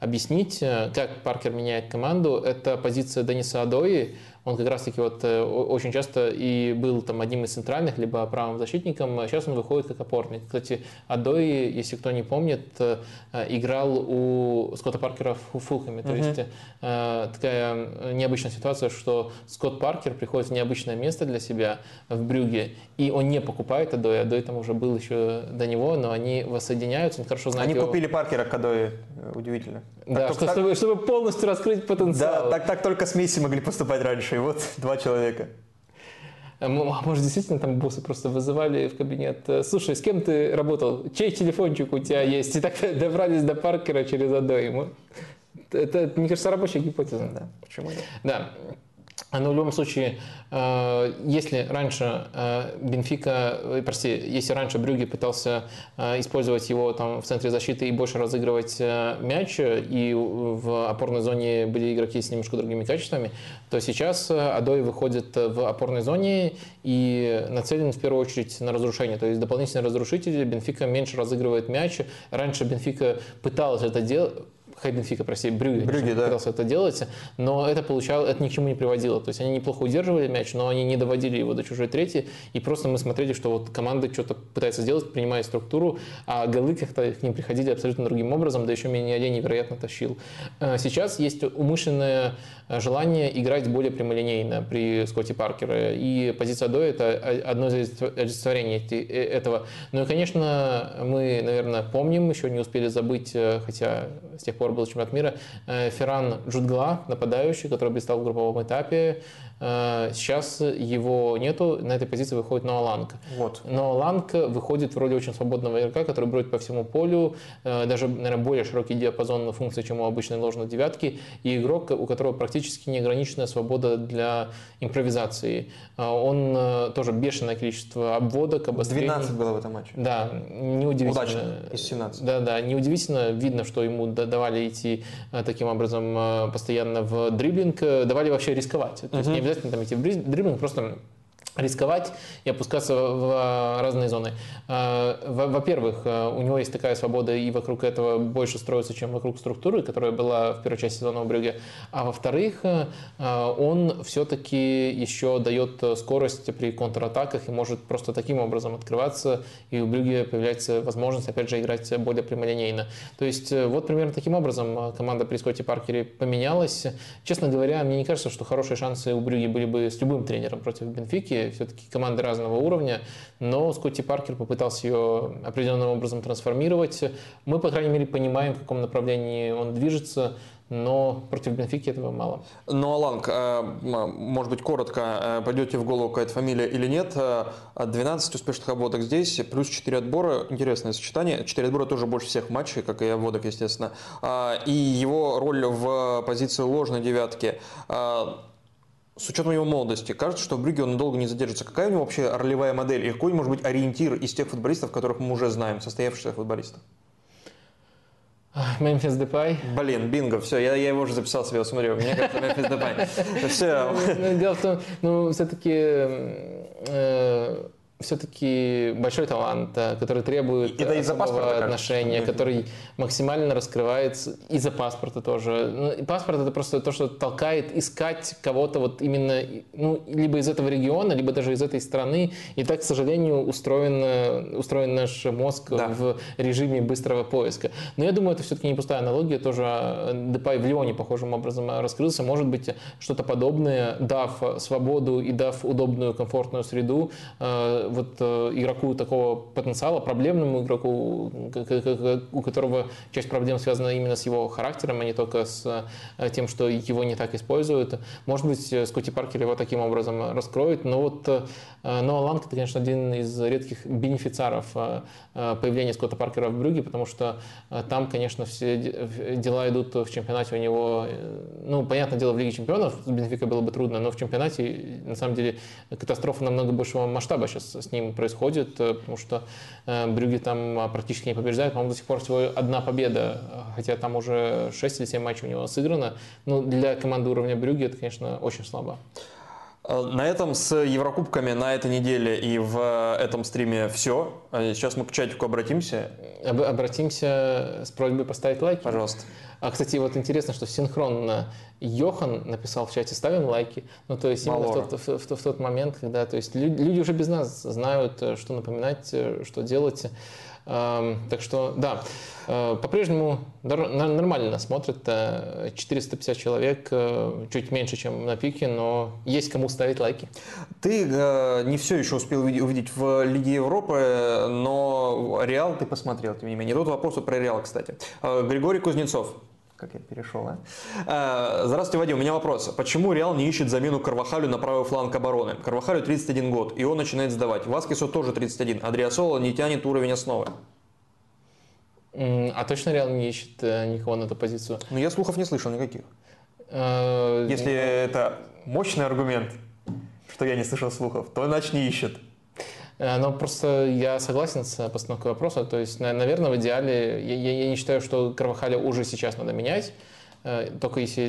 объяснить, как Паркер меняет команду, это позиция Дениса Адои, он как раз-таки вот э, очень часто и был там одним из центральных, либо правым защитником, а сейчас он выходит как опорник. Кстати, Адой, если кто не помнит, э, играл у Скотта Паркера в Фулхэме. То uh-huh. есть э, такая необычная ситуация, что Скотт Паркер приходит в необычное место для себя в Брюге, и он не покупает Адой, Адой там уже был еще до него, но они воссоединяются, он хорошо знает Они его... купили Паркера к Адой, удивительно. Да, так, что, так... чтобы, чтобы полностью раскрыть потенциал. Да, так, так только с Месси могли поступать раньше и вот <laughs> два человека. А может, действительно там боссы просто вызывали в кабинет. Слушай, с кем ты работал? Чей телефончик у тебя есть? И так <laughs> добрались до Паркера через одно ему. Это, мне кажется, рабочая гипотеза. Да. Почему нет? Да. Но в любом случае, э, если раньше э, Бенфика, э, прости, если раньше Брюги пытался использовать его там в центре защиты и больше разыгрывать мяч, и в опорной зоне были игроки с немножко другими качествами, то сейчас Адой выходит в опорной зоне и нацелен в первую очередь на разрушение. То есть дополнительный разрушитель, Бенфика меньше разыгрывает мяч. Раньше Бенфика пыталась это делать, Хайденфика, прости, Брюге, Брюге да. пытался это делать, но это получало, это ни к чему не приводило. То есть они неплохо удерживали мяч, но они не доводили его до чужой трети, и просто мы смотрели, что вот команда что-то пытается сделать, принимая структуру, а голы как-то к ним приходили абсолютно другим образом, да еще меня один невероятно тащил. Э, сейчас есть умышленное желание играть более прямолинейно при Скотте Паркере, и позиция До это одно из олицетворений э, этого. Ну и, конечно, мы, наверное, помним, еще не успели забыть, э, хотя с тех пор был чемпионат мира, э, Ферран Джудгла, нападающий, который блистал в групповом этапе, сейчас его нету, на этой позиции выходит Ноа Ланг. Вот. Ноа Ланг выходит в роли очень свободного игрока, который бродит по всему полю, э, даже, наверное, более широкий диапазон функций, чем у обычной ложной девятки, и игрок, у которого практически неограниченная свобода для импровизации. Э, он тоже бешеное количество обводок, обострений. 12 было в этом матче. Да, неудивительно. Удачно, из 17. Да, да, неудивительно. Видно, что ему давали идти таким образом постоянно в дриблинг, давали вообще рисковать. То есть не обязательно там идти в дриблинг, просто рисковать и опускаться в разные зоны. А, во-первых, э, у него есть такая свобода, и вокруг этого больше строится, чем вокруг структуры, которая была в первой части сезона у Брюге. А во-вторых, он все-таки еще дает скорость при контратаках и может просто таким образом открываться, и у Брюге появляется возможность, опять же, играть более прямолинейно. То есть э, вот примерно таким образом команда при Скотте Паркере поменялась. Честно говоря, мне не кажется, что хорошие шансы у Брюги были бы с любым тренером против Бенфики все-таки команды разного уровня, но Скотти Паркер попытался ее определенным образом трансформировать. Мы, по крайней мере, понимаем, в каком направлении он движется, но против Бенфики этого мало. Ну, Аланг, э, может быть, коротко, э, пойдете в голову какая-то фамилия или нет. 12 э, успешных обводок здесь, плюс 4 отбора. Интересное сочетание. 4 отбора тоже больше всех матчей, как и обводок, естественно. И его роль в позиции ложной девятки с учетом его молодости, кажется, что в Брюге он долго не задержится. Какая у него вообще ролевая модель и какой может быть ориентир из тех футболистов, которых мы уже знаем, состоявшихся футболистов? Мемфис Депай. Блин, бинго, все, я, я его уже записал себе, смотрю, мне кажется, Мемфис Депай. <laughs> Все. Ну, дело в том, ну, все-таки все-таки большой талант, который требует и, особого отношения, кажется. который максимально раскрывается из-за паспорта тоже. Ну, паспорт это просто то, что толкает искать кого-то вот именно ну, либо из этого региона, либо даже из этой страны. И так, к сожалению, устроен, устроен наш мозг да. в режиме быстрого поиска. Но я думаю, это все-таки не пустая аналогия. Тоже э, Депай в Лионе похожим образом раскрылся. Может быть, что-то подобное, дав свободу и дав удобную, комфортную среду, э, вот э, игроку такого потенциала, проблемному игроку, у которого часть проблем связана именно с его характером, а не только с э, тем, что его не так используют. Может быть, э, Скотти Паркер его таким образом раскроет, но вот Ноа Ланг это, конечно, один из редких бенефициаров появления Скотта Паркера в Брюге, потому что там, конечно, все дела идут в чемпионате у него, ну, понятное дело, в Лиге чемпионов с Бенфика было бы трудно, но в чемпионате, на самом деле, катастрофа намного большего масштаба сейчас с ним происходит, э, потому что э, Брюги там а, практически не побеждает. По-моему, до сих пор всего одна победа, хотя там уже 6 или 7 матчей у него сыграно. Но ну, для команды уровня Брюги это, конечно, очень слабо. Э, на этом с Еврокубками на этой неделе и в этом стриме все. Сейчас мы к чатику обратимся. Об, обратимся с просьбой поставить лайки. Пожалуйста. А, кстати, вот интересно, что синхронно Йохан написал в чате «ставим лайки». Ну, то есть именно в тот, в, в, в тот момент, когда то есть люди, люди уже без нас знают, э, что напоминать, э, что делать. Так что, да, э, по-прежнему нормально смотрят. 450 человек, чуть меньше, чем на пике, но есть кому ставить лайки. Ты не все еще успел увидеть в Лиге Европы, но Реал ты посмотрел, тем не менее. Тут вопрос про Реал, кстати. Григорий Кузнецов как я перешел, а? а? Здравствуйте, Вадим. У меня вопрос. Почему Реал не ищет замену Карвахалю на правый фланг обороны? Карвахалю 31 год, и он начинает сдавать. Васкису тоже 31. Адриасола не тянет уровень основы. А точно Реал не ищет э, никого на эту позицию? Ну, я слухов не слышал никаких. Э, Если это мощный аргумент, что я не слышал слухов, то иначе не ищет. Э, но просто я согласен с постановкой вопроса. То есть, наверное, в идеале я, я не считаю, что Карвахаля уже сейчас надо менять, э, только если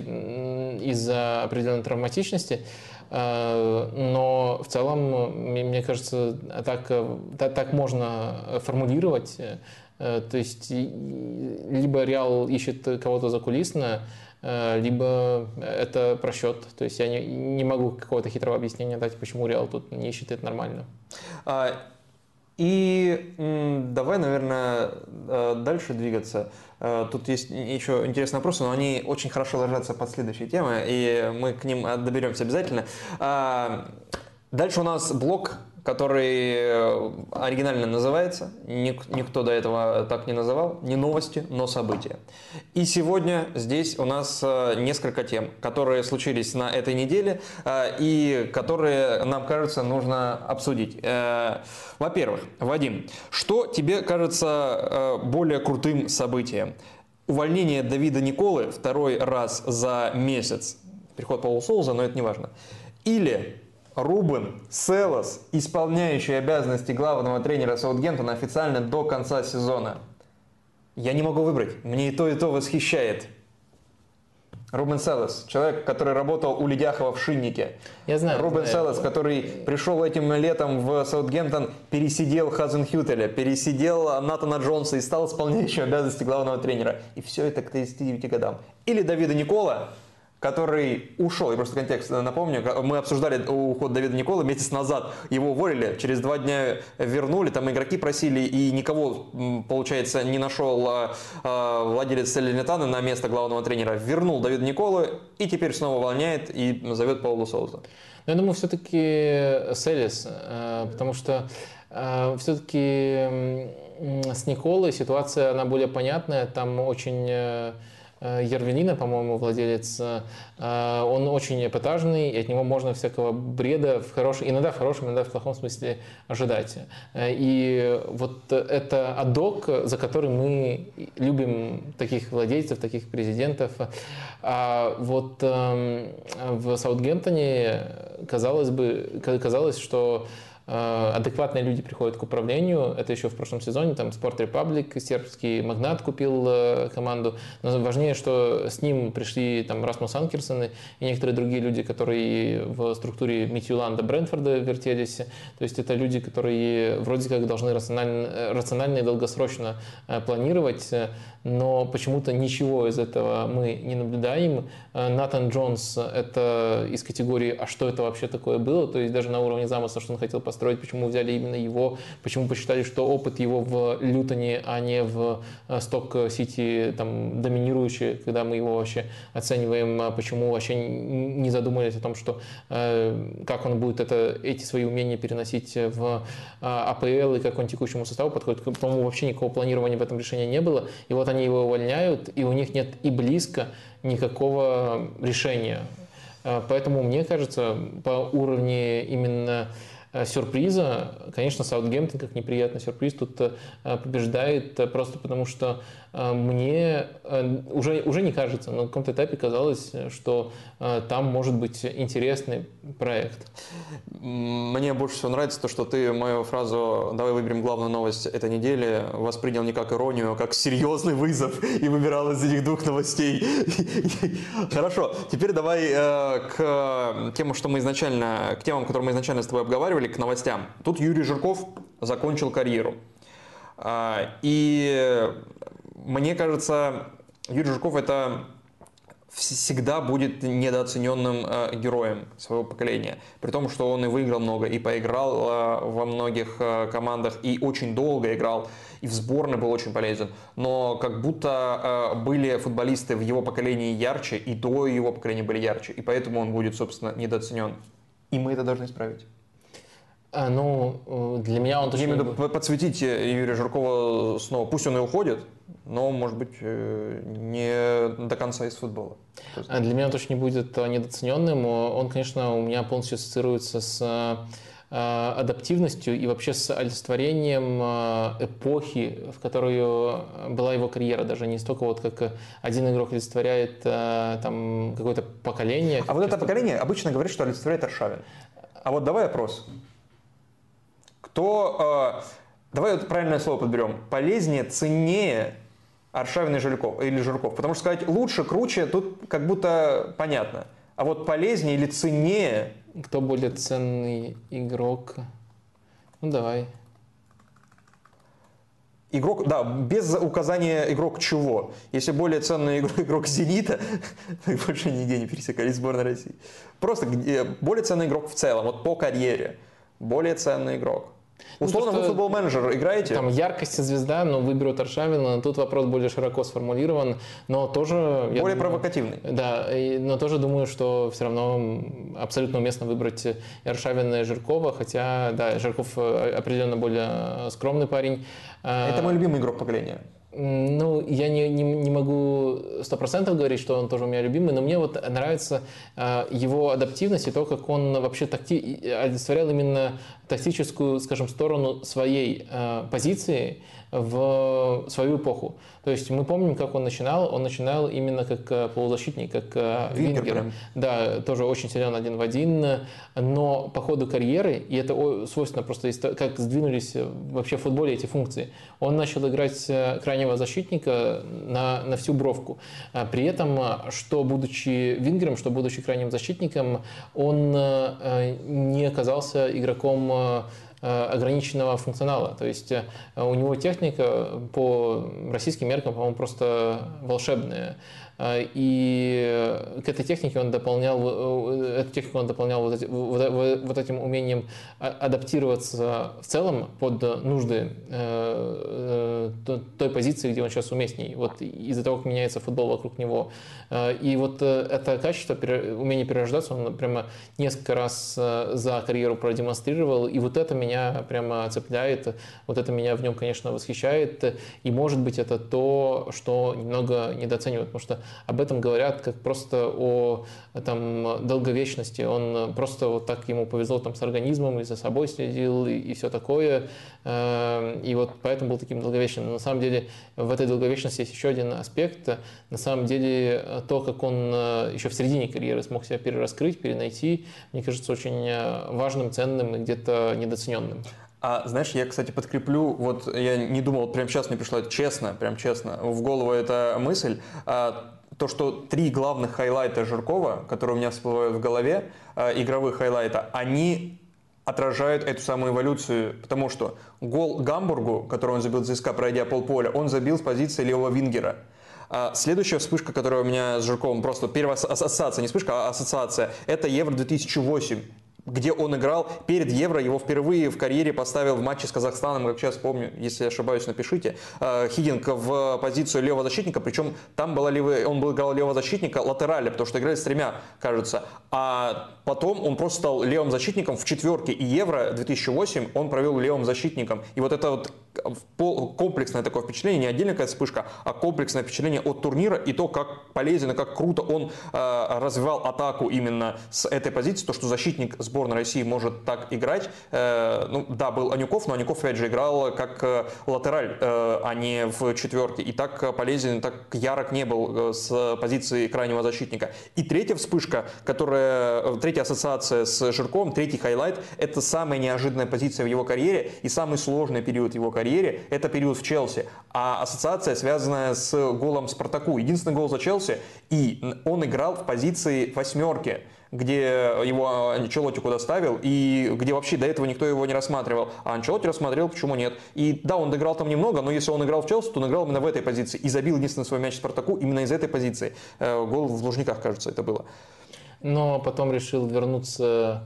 из-за определенной травматичности. Э, но в целом, мне кажется, так, так можно формулировать. То есть, либо Реал ищет кого-то закулисно, либо это просчет. То есть я не, не могу какого-то хитрого объяснения дать, почему Реал тут не это нормально. А, и давай, наверное, э, дальше двигаться. Э, тут есть еще интересные вопросы, но они очень хорошо ложатся под следующие темы, и мы к ним доберемся обязательно. А, дальше у нас блок который э, оригинально называется, никто до этого так не называл, не новости, но события. И сегодня здесь у нас э, несколько тем, которые случились на этой неделе э, и которые, нам кажется, нужно обсудить. Во-первых, Вадим, что тебе кажется более крутым событием? Увольнение Давида Николы второй раз за месяц, приход Паула Соуза, но это не важно. Или Рубен Селос, исполняющий обязанности главного тренера Саутгемптона официально до конца сезона. Я не могу выбрать. Мне и то, и то восхищает. Рубен Селес, человек, который работал у Ледяхова в Шиннике. Я знаю. Рубен знаю. Селес, который пришел этим летом в Саутгемптон, пересидел Хазенхютеля, пересидел Натана Джонса и стал исполняющим обязанности главного тренера. И все это к 39 годам. Или Давида Никола, который ушел. Я просто контекст напомню. Мы обсуждали уход Давида Николы месяц назад. Его уволили, через два дня вернули. Там игроки просили, и никого, получается, не нашел а, а, владелец Селенитана на место главного тренера. Вернул Давида Николы и теперь снова увольняет и зовет Паулу Соуза. Но я думаю, все-таки Селис, э, потому что э, все-таки с Николой ситуация, она более понятная. Там очень Э, Ервелина, по-моему, владелец, э, он очень эпатажный, и от него можно всякого бреда в хорошем, иногда в хорошем, иногда в плохом смысле ожидать. Э, и вот это адок, за который мы любим таких владельцев, таких президентов. А вот эм, в Саутгемптоне казалось бы, казалось, что Э, адекватные люди приходят к управлению. Это еще в прошлом сезоне, там Sport Republic, сербский магнат купил э, команду. Но важнее, что с ним пришли там Расмус Анкерсон и некоторые другие люди, которые в структуре Митьюланда Брэнфорда вертелись. То есть это люди, которые вроде как должны рационально, рационально и долгосрочно э, планировать, но почему-то ничего из этого мы не наблюдаем. Натан Джонс – это из категории «А что это вообще такое было?» То есть даже на уровне замысла, что он хотел построить построить, почему взяли именно его, почему посчитали, что опыт его в Лютоне, а не в э, Сток-Сити там, доминирующий, когда мы его вообще оцениваем, а почему вообще не задумались о том, что э, как он будет это, эти свои умения переносить в э, АПЛ и как он текущему составу подходит. По-моему, вообще никакого планирования в этом решении не было. И вот они его увольняют, и у них нет и близко никакого решения. Поэтому, мне кажется, по уровню именно Э, сюрприза, конечно, Саутгемптон как неприятный сюрприз тут э, побеждает э, просто потому, что мне уже, уже не кажется, но на каком-то этапе казалось, что там может быть интересный проект. Мне больше всего нравится то, что ты мою фразу «давай выберем главную новость этой недели» воспринял не как иронию, а как серьезный вызов и выбирал из этих двух новостей. <laughs> Хорошо, теперь давай к тему, что мы изначально, к темам, которые мы изначально с тобой обговаривали к новостям. Тут Юрий Жирков закончил карьеру. А, и мне кажется, Юрий Жирков это всегда будет недооцененным э, героем своего поколения. При том, что он и выиграл много, и поиграл э, во многих э, командах, и очень долго играл, и в сборной был очень полезен. Но как будто э, были футболисты в его поколении ярче, и до его поколения были ярче. И поэтому он будет, собственно, недооценен. И мы это должны исправить. А, ну, э, для меня он точно... Я имею в виду подсветить Юрия Жиркова снова. Пусть он и уходит, но, может быть, э, не до конца из футбола. А для меня он точно не будет недооцененным. Он, конечно, у меня полностью ассоциируется с адаптивностью и вообще с олицетворением эпохи, в которую была его карьера, даже не столько вот как один игрок олицетворяет там какое-то поколение. А вот это поколение обычно говорит, что олицетворяет Аршавин. А вот давай опрос. Кто Давай вот правильное слово подберем. Полезнее, ценнее Аршавин и Жирков, или Жирков. Потому что сказать лучше, круче, тут как будто понятно. А вот полезнее или ценнее... Кто более ценный игрок? Ну, давай. Игрок, да, без указания игрок чего. Если более ценный игрок, игрок «Зенита», <laughs> так больше нигде не пересекались сборной России. Просто более ценный игрок в целом, вот по карьере. Более ценный игрок. Ну, Условно, ну, вы футбол-менеджер играете? Там яркость и звезда, но выберут Аршавина. Тут вопрос более широко сформулирован, но тоже... Более думаю, провокативный. Да, и, но тоже думаю, что все равно абсолютно уместно выбрать Аршавина и Жиркова, хотя, да, Жирков э, определенно более скромный парень. Это мой любимый игрок поколения. Ну, я не, не, не могу сто процентов говорить, что он тоже у меня любимый, но мне вот нравится э, его адаптивность и то, как он вообще такти, олицетворял именно тактическую, скажем, сторону своей э, позиции в свою эпоху. То есть мы помним, как он начинал. Он начинал именно как э, полузащитник, как э, Вингер. Вингер. Да, тоже очень силен один в один. Но по ходу карьеры, и это свойственно просто, как сдвинулись вообще в футболе эти функции, он начал играть э, крайнего защитника на, на всю бровку. А при этом, что будучи Вингером, что будучи крайним защитником, он не оказался игроком Э, ограниченного функционала. То есть э, у него техника по российским меркам, по-моему, просто волшебная. А, и к этой технике он дополнял, э, эту технику он дополнял вот, эти, вот, этим умением а, адаптироваться в целом под нужды э, э, той позиции, где он сейчас уместней, вот из-за того, как меняется футбол вокруг него. И вот это качество, умение перерождаться, он прямо несколько раз за карьеру продемонстрировал, и вот это меня прямо цепляет, вот это меня в нем, конечно, восхищает, и может быть это то, что немного недооценивают, потому что об этом говорят как просто о там, долговечности. Он просто вот так ему повезло там, с организмом, и за собой следил, и, и все такое. Э, и вот поэтому был таким долговечным. Но на самом деле в этой долговечности есть еще один аспект. На самом деле то, как он э, еще в середине карьеры смог себя перераскрыть, перенайти, мне кажется, очень э, важным, ценным и где-то недооцененным. А знаешь, я, кстати, подкреплю, вот я не думал, вот прямо сейчас мне пришла честно, прям честно, в голову эта мысль. А, то, что три главных хайлайта Жиркова, которые у меня всплывают в голове, э, игровых хайлайта, они отражают эту самую эволюцию, потому что гол Гамбургу, который он забил за ЦСКА, пройдя полполя, он забил с позиции левого вингера. А следующая вспышка, которая у меня с Жирковым, просто первая ассоциация, не вспышка, а ассоциация, это Евро 2008 где он играл перед Евро, его впервые в карьере поставил в матче с Казахстаном, как сейчас помню, если я ошибаюсь, напишите, э, Хиддинк в позицию левого защитника, причем там была левый, он был играл левого защитника латерали, потому что играли с тремя, кажется, а потом он просто стал левым защитником в четверке, и Евро 2008 он провел левым защитником, и вот это вот комплексное такое впечатление, не отдельная какая вспышка, а комплексное впечатление от турнира и то, как полезен и как круто он э, развивал атаку именно с этой позиции, то, что защитник сборной России может так играть. Э, ну да, был Анюков, но Анюков опять же играл как э, латераль, э, а не в четверке. И так полезен, так ярок не был с позиции крайнего защитника. И третья вспышка, которая, третья ассоциация с Жирковым, третий хайлайт, это самая неожиданная позиция в его карьере и самый сложный период его карьеры карьере, это период в Челси. А ассоциация, связанная с голом Спартаку. Единственный гол за Челси, и он играл в позиции восьмерки где его Анчелотти куда ставил, и где вообще до этого никто его не рассматривал. А Анчелотти рассмотрел, почему нет. И да, он играл там немного, но если он играл в Челси, то он играл именно в этой позиции. И забил единственный свой мяч Спартаку именно из этой позиции. Э, гол в Лужниках, кажется, это было. Но потом решил вернуться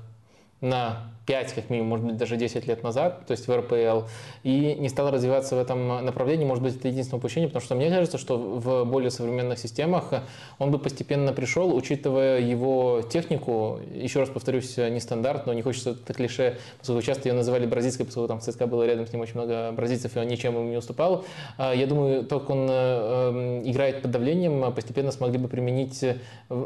на 5, как минимум, может быть, даже 10 лет назад, то есть в РПЛ, и не стал развиваться в этом направлении. Может быть, это единственное упущение, потому что мне кажется, что в более современных системах он бы постепенно пришел, учитывая его технику, еще раз повторюсь, нестандартную, не хочется это клише, поскольку часто ее называли бразильской, поскольку там в ЦСКА было рядом с ним очень много бразильцев, и он ничем им не уступал. А, я думаю, то, как он э, эм, играет под давлением, постепенно смогли бы применить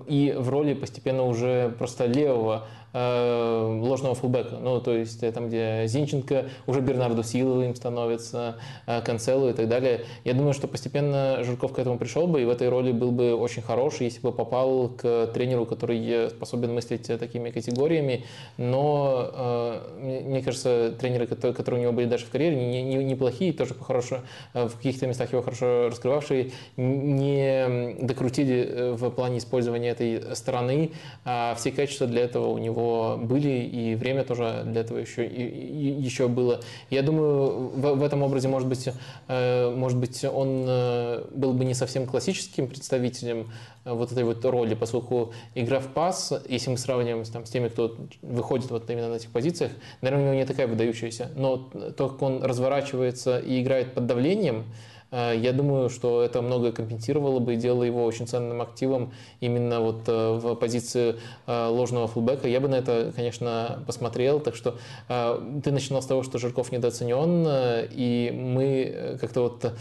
и в роли постепенно уже просто левого Э, ложного Ну, то есть э, там, где Зинченко, уже Бернарду Силовым становится, э, Канцелу и так далее. Я думаю, что постепенно Жирков к этому пришел бы и в этой роли был бы очень хорош, если бы попал к тренеру, который способен мыслить такими категориями. Но, мне кажется, тренеры, которые у него были даже в карьере, неплохие, не, не тоже хорошо, в каких-то местах его хорошо раскрывавшие, не докрутили в плане использования этой стороны, а все качества для этого у него были, и время тоже для этого еще, и, и, еще было. Я думаю, в, в этом образе, может быть, э, может быть, он э, был бы не совсем классическим представителем э, вот этой вот роли, поскольку игра в пас, если мы сравниваем там, с теми, кто выходит вот именно на этих позициях, наверное, у него не такая выдающаяся, но то, как он разворачивается и играет под давлением, я думаю, что это многое компенсировало бы и делало его очень ценным активом именно вот э, в позиции э, ложного фулбека. Я бы на это, конечно, посмотрел. Так что ты начинал с того, что Жирков недооценен, и мы как-то вот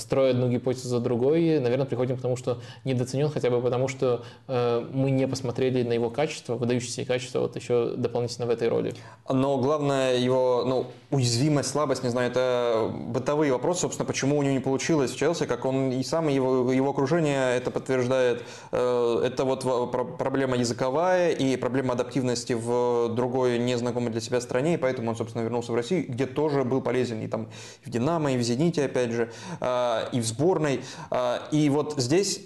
строя одну гипотезу за другой, наверное, приходим к тому, что недооценен хотя бы потому, что мы не посмотрели на его качество, выдающиеся качества вот еще дополнительно в этой роли. Но главное его ну, уязвимость, слабость, не знаю, это бытовые вопросы, собственно, почему почему у него не получилось в Челси, как он и сам, его, его окружение это подтверждает. Э, это вот проблема языковая и проблема адаптивности в другой незнакомой для себя стране, и поэтому он, собственно, вернулся в Россию, где тоже был полезен и там и в «Динамо», и в «Зените», опять же, э, и в сборной. Э, и вот здесь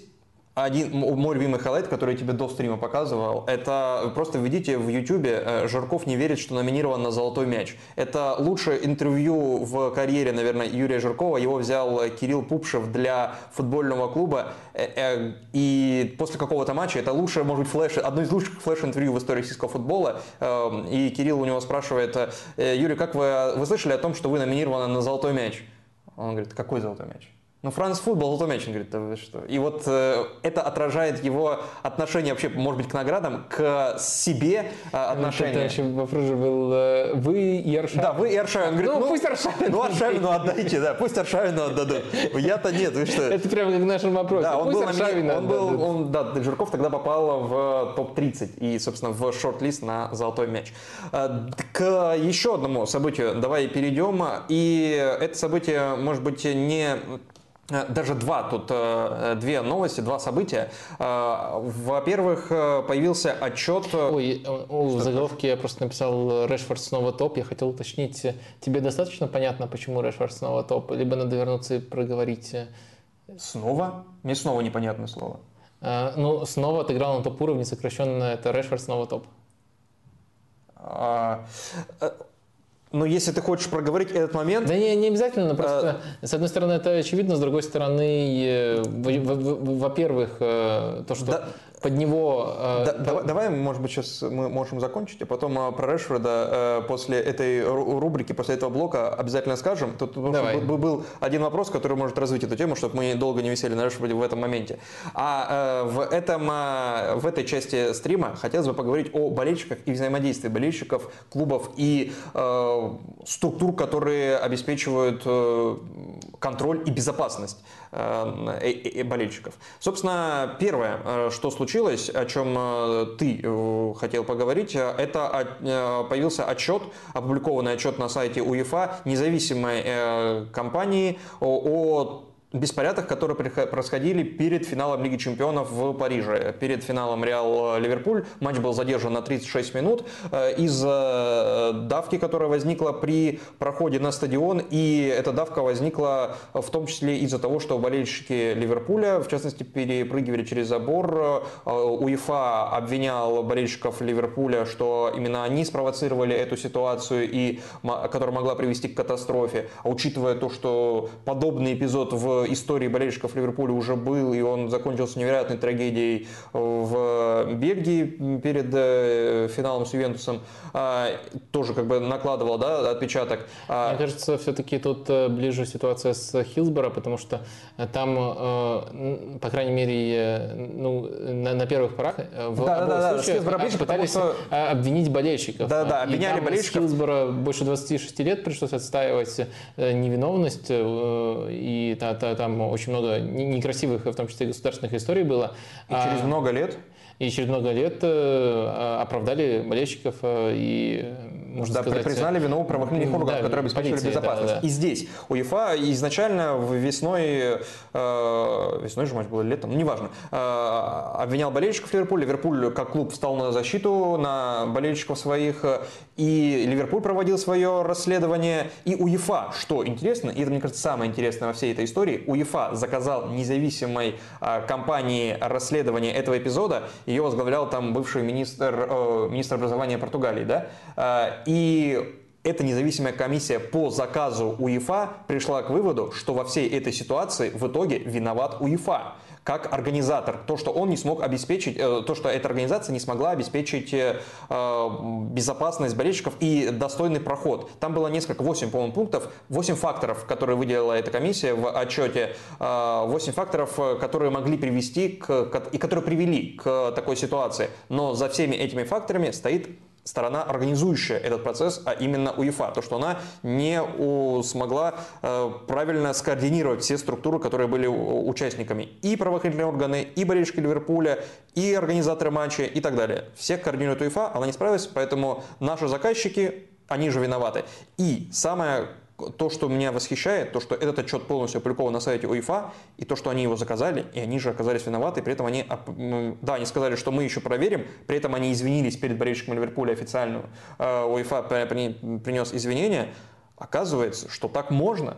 один мой любимый хайлайт, который я тебе до стрима показывал, это просто введите в ютубе э, «Жирков не верит, что номинирован на золотой мяч». Это лучшее интервью в карьере, наверное, Юрия Жиркова. Его взял Кирилл Пупшев для футбольного клуба. Э, э, и после какого-то матча это лучшее, может быть, флеш, одно из лучших флеш-интервью в истории российского футбола. И Кирилл у него спрашивает, Юрий, как вы, вы слышали о том, что вы номинированы на золотой мяч? Он говорит, какой золотой мяч? Ну, Франц футбол, золотой мяч, он говорит, да вы что. И вот э, это отражает его отношение вообще, может быть, к наградам, к себе э, отношение. Это еще вопрос же был, э, вы и Аршавин. Да, вы и Аршавин. Говорит, ну, ну, пусть Аршавин. Ну, Аршавину отдайте, да, пусть Аршавину отдадут. Я-то нет, вы что. Это прямо как в нашем вопросе. Да, он пусть был, Аршавину он был, он, да, Жирков тогда попал в топ-30 и, собственно, в шорт-лист на золотой мяч. Э, к еще одному событию давай перейдем. И это событие, может быть, не Э, даже два, тут э, две новости, два события. Э, во-первых, появился отчет... Ой, у заголовки я просто написал «Решфорд снова топ». Я хотел уточнить, тебе достаточно понятно, почему Решфорд снова топ? Либо надо вернуться и проговорить? Снова? Мне снова непонятное слово. Ну, снова отыграл на топ-уровне, сокращенно это Решфорд снова топ. А, но если ты хочешь проговорить этот момент... Да не, не обязательно, просто а... с одной стороны это очевидно, с другой стороны, э, во-первых, э, то, что... Да под него... Э, да, да, давай, может быть, сейчас мы можем закончить, а потом э, про Решфорда э, после этой рубрики, после этого блока обязательно скажем. Тут давай. был один вопрос, который может развить эту тему, чтобы мы долго не висели на Решфорде в этом моменте. А в, этом, в этой части стрима хотелось бы поговорить о болельщиках и взаимодействии болельщиков, клубов и э, структур, которые обеспечивают контроль и безопасность э, болельщиков. Собственно, первое, что случилось о чем э, ты э, хотел поговорить, э, это появился отчет, опубликованный отчет на сайте УЕФА независимой компании о беспорядках, которые происходили перед финалом Лиги Чемпионов в Париже. Перед финалом Реал-Ливерпуль матч был задержан на 36 минут из-за давки, которая возникла при проходе на стадион. И эта давка возникла в том числе из-за того, что болельщики Ливерпуля, в частности, перепрыгивали через забор. УЕФА обвинял болельщиков Ливерпуля, что именно они спровоцировали эту ситуацию, и, которая могла привести к катастрофе. А учитывая то, что подобный эпизод в истории болельщиков Ливерпуля уже был, и он закончился невероятной трагедией в Бельгии перед э, финалом с Ювентусом. А, тоже как бы накладывал да, отпечаток. А Мне кажется, все-таки тут э, ближе ситуация с Хилсборо, потому что там, по крайней мере, ну, на, на первых порах в да, да, да, случаях да, пытались что... обвинить болельщиков. Да, да, обвиняли болельщиков. Хилсборо больше 26 лет пришлось отстаивать невиновность, и там очень много некрасивых, в том числе государственных историй было. И через а много лет? И через много лет э, оправдали болельщиков э, и можно да, сказать... признали вину правоохранительных органов, да, которые обеспечили полиции, безопасность. Да, да. И здесь УЕФА изначально весной, э, весной же матч был летом, ну неважно, э, обвинял болельщиков Ливерпуля. Ливерпуль как клуб встал на защиту, на болельщиков своих, и Ливерпуль проводил свое расследование. И УЕФА, что интересно, и это, мне кажется, самое интересное во всей этой истории, УЕФА заказал независимой э, компании расследование этого эпизода. Ее возглавлял там бывший министр, э, министр образования Португалии, да? Э, и эта независимая комиссия по заказу УЕФА пришла к выводу, что во всей этой ситуации в итоге виноват УЕФА как организатор. То, что он не смог обеспечить, э, то, что эта организация не смогла обеспечить э, безопасность болельщиков и достойный проход. Там было несколько, 8, по-моему, пунктов, 8 факторов, которые выделила эта комиссия в отчете, 8 факторов, которые могли привести к, и которые привели к такой ситуации. Но за всеми этими факторами стоит сторона, организующая этот процесс, а именно УЕФА. То, что она не смогла э, правильно скоординировать все структуры, которые были участниками. И правоохранительные органы, и болельщики Ливерпуля, и организаторы матча, и так далее. Всех координирует УЕФА, она не справилась, поэтому наши заказчики, они же виноваты. И самое то, что меня восхищает, то, что этот отчет полностью опубликован на сайте УЕФА, и то, что они его заказали, и они же оказались виноваты, при этом они, да, они сказали, что мы еще проверим, при этом они извинились перед болельщиками Ливерпуля официально, э, УЕФА принес извинения, оказывается, что так можно,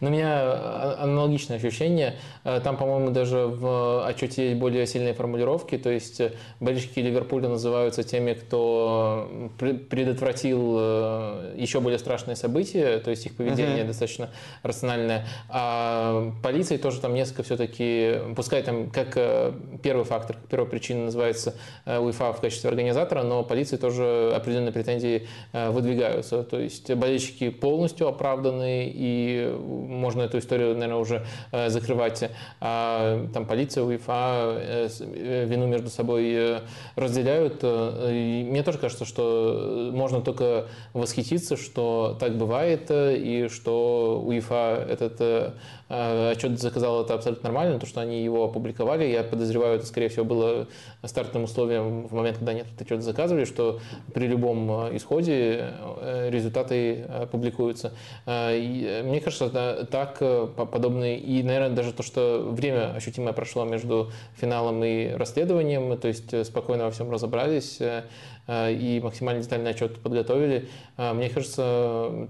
но у меня а, аналогичное ощущение. Э, там, по-моему, даже в отчете есть более сильные формулировки. То есть э, болельщики Ливерпуля называются теми, кто предотвратил э, еще более страшные события. То есть их поведение uh-huh. достаточно рациональное. А полиции тоже там несколько все-таки, пускай там как первый фактор, первая причина называется УЕФА в качестве организатора, но полиции тоже определенные претензии выдвигаются. То есть болельщики полностью оправданы и можно эту историю, наверное, уже э, закрывать. А там полиция, УЕФА э, вину между собой разделяют. И мне тоже кажется, что можно только восхититься, что так бывает, и что УЕФА этот отчет заказал это абсолютно нормально, то, что они его опубликовали. Я подозреваю, это, скорее всего, было стартовым условием в момент, когда они этот отчет заказывали, что при любом а, исходе э, результаты публикуются. Мне кажется, так подобные, и, наверное, даже то, что время ощутимое прошло между финалом и расследованием, то есть э, спокойно во всем разобрались, э, Э, и максимально детальный отчет подготовили. Э, мне кажется,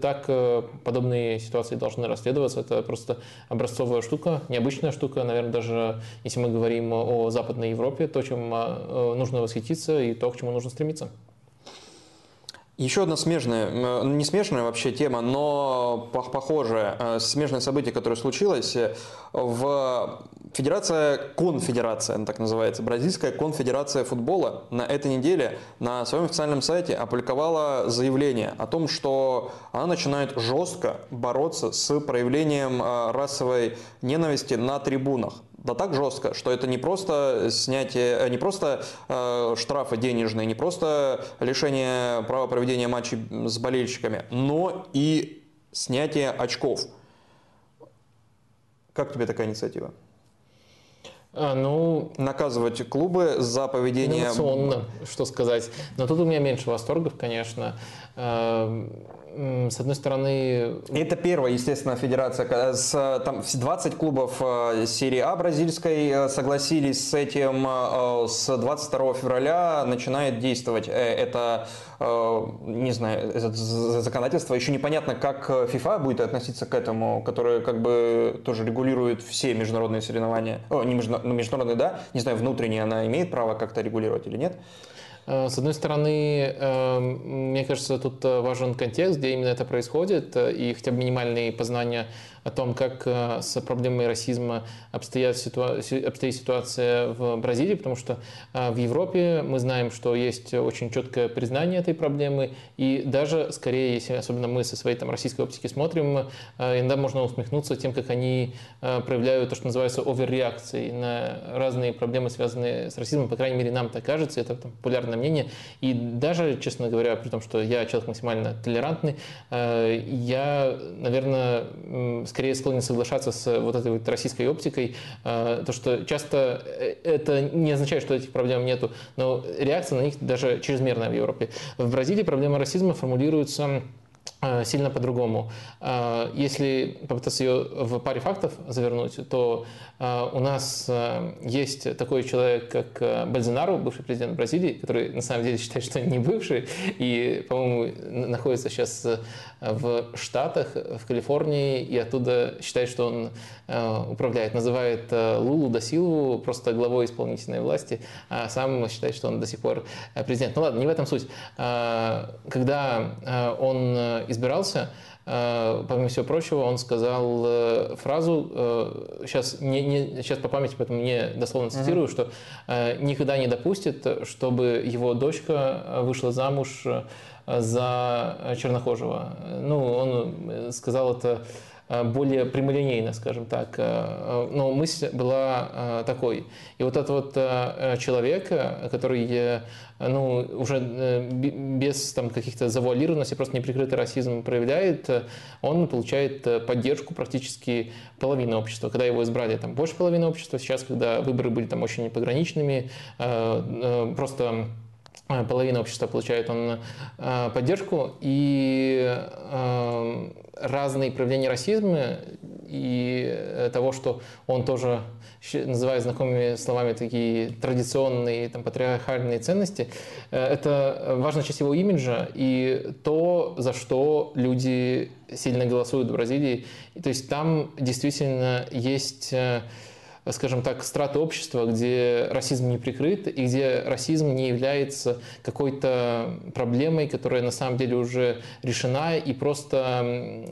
так э, подобные ситуации должны расследоваться. Это просто образцовая штука, необычная штука. Наверное, даже если мы говорим о Западной Европе, то, чем нужно восхититься и то, к чему нужно стремиться. Еще одна смежная, не смежная вообще тема, но похожая, смежное событие, которое случилось в Федерация, конфедерация, так называется, Бразильская конфедерация футбола на этой неделе на своем официальном сайте опубликовала заявление о том, что она начинает жестко бороться с проявлением а, расовой ненависти на трибунах. Да так жестко, что это не просто снятие, не просто э, штрафы денежные, не просто лишение права проведения матчей с болельщиками, но и снятие очков. Как тебе такая инициатива? А, ну, наказывать клубы за поведение... Инновационно, что сказать. Но тут у меня меньше восторгов, конечно. С одной стороны... Это первая, естественно, федерация. С, там 20 клубов э, серии А бразильской э, согласились с этим. Э, с 22 февраля начинает действовать это, не знаю, это законодательство. Еще непонятно, как FIFA будет относиться к этому, которое как бы тоже регулирует все международные соревнования. О, не ну, международные, да. Не знаю, внутренние она имеет право как-то регулировать или нет. С одной стороны, мне кажется, тут важен контекст, где именно это происходит, и хотя бы минимальные познания о том, как э, с проблемой расизма обстоят ситуация, обстоит ситуация в Бразилии, потому что э, в Европе мы знаем, что есть очень четкое признание этой проблемы, и даже скорее, если особенно мы со своей там, российской оптики смотрим, э, иногда можно усмехнуться тем, как они проявляют то, что называется оверреакцией на разные проблемы, связанные с расизмом, по крайней мере, нам так кажется, это там, популярное мнение, и даже, честно говоря, при том, что я человек максимально толерантный, я, наверное, скорее склонен соглашаться с вот этой вот российской оптикой, э, то, что часто э, это не означает, что этих проблем нету, но реакция на них даже чрезмерная в Европе. В Бразилии проблема расизма формулируется Э, сильно по-другому. Э, если попытаться ее в паре фактов завернуть, то э, у нас есть такой человек, как Бальзинару, бывший президент Бразилии, который на самом деле считает, что не бывший, и, по-моему, находится сейчас в Штатах, в Калифорнии, и оттуда считает, что он управляет. Называет Лулу Дасилову просто главой исполнительной власти, а сам считает, что он до сих пор президент. Ну ладно, не в этом суть. Когда он избирался, э, помимо всего прочего, он сказал э, фразу, сейчас, э, не, не, сейчас по памяти, поэтому не дословно цитирую, uh-huh. что никогда не допустит, чтобы его дочка вышла замуж за чернокожего. Ну, он сказал это более прямолинейно, скажем так. Но мысль была такой. И вот этот вот человек, который ну, уже э, без там, каких-то завуалированностей, просто неприкрытый расизм проявляет, э, он получает э, поддержку практически половины общества. Когда его избрали там больше половины общества, сейчас, когда выборы были там очень пограничными, просто половина общества получает он поддержку, и разные проявления расизма и того, что он тоже называю знакомыми словами такие традиционные там, патриархальные ценности, э, это важная часть его имиджа и то, за что люди сильно голосуют в Бразилии. То есть там действительно есть э, скажем так, страты общества, где расизм не прикрыт и где расизм не является какой-то проблемой, которая на самом деле уже решена и просто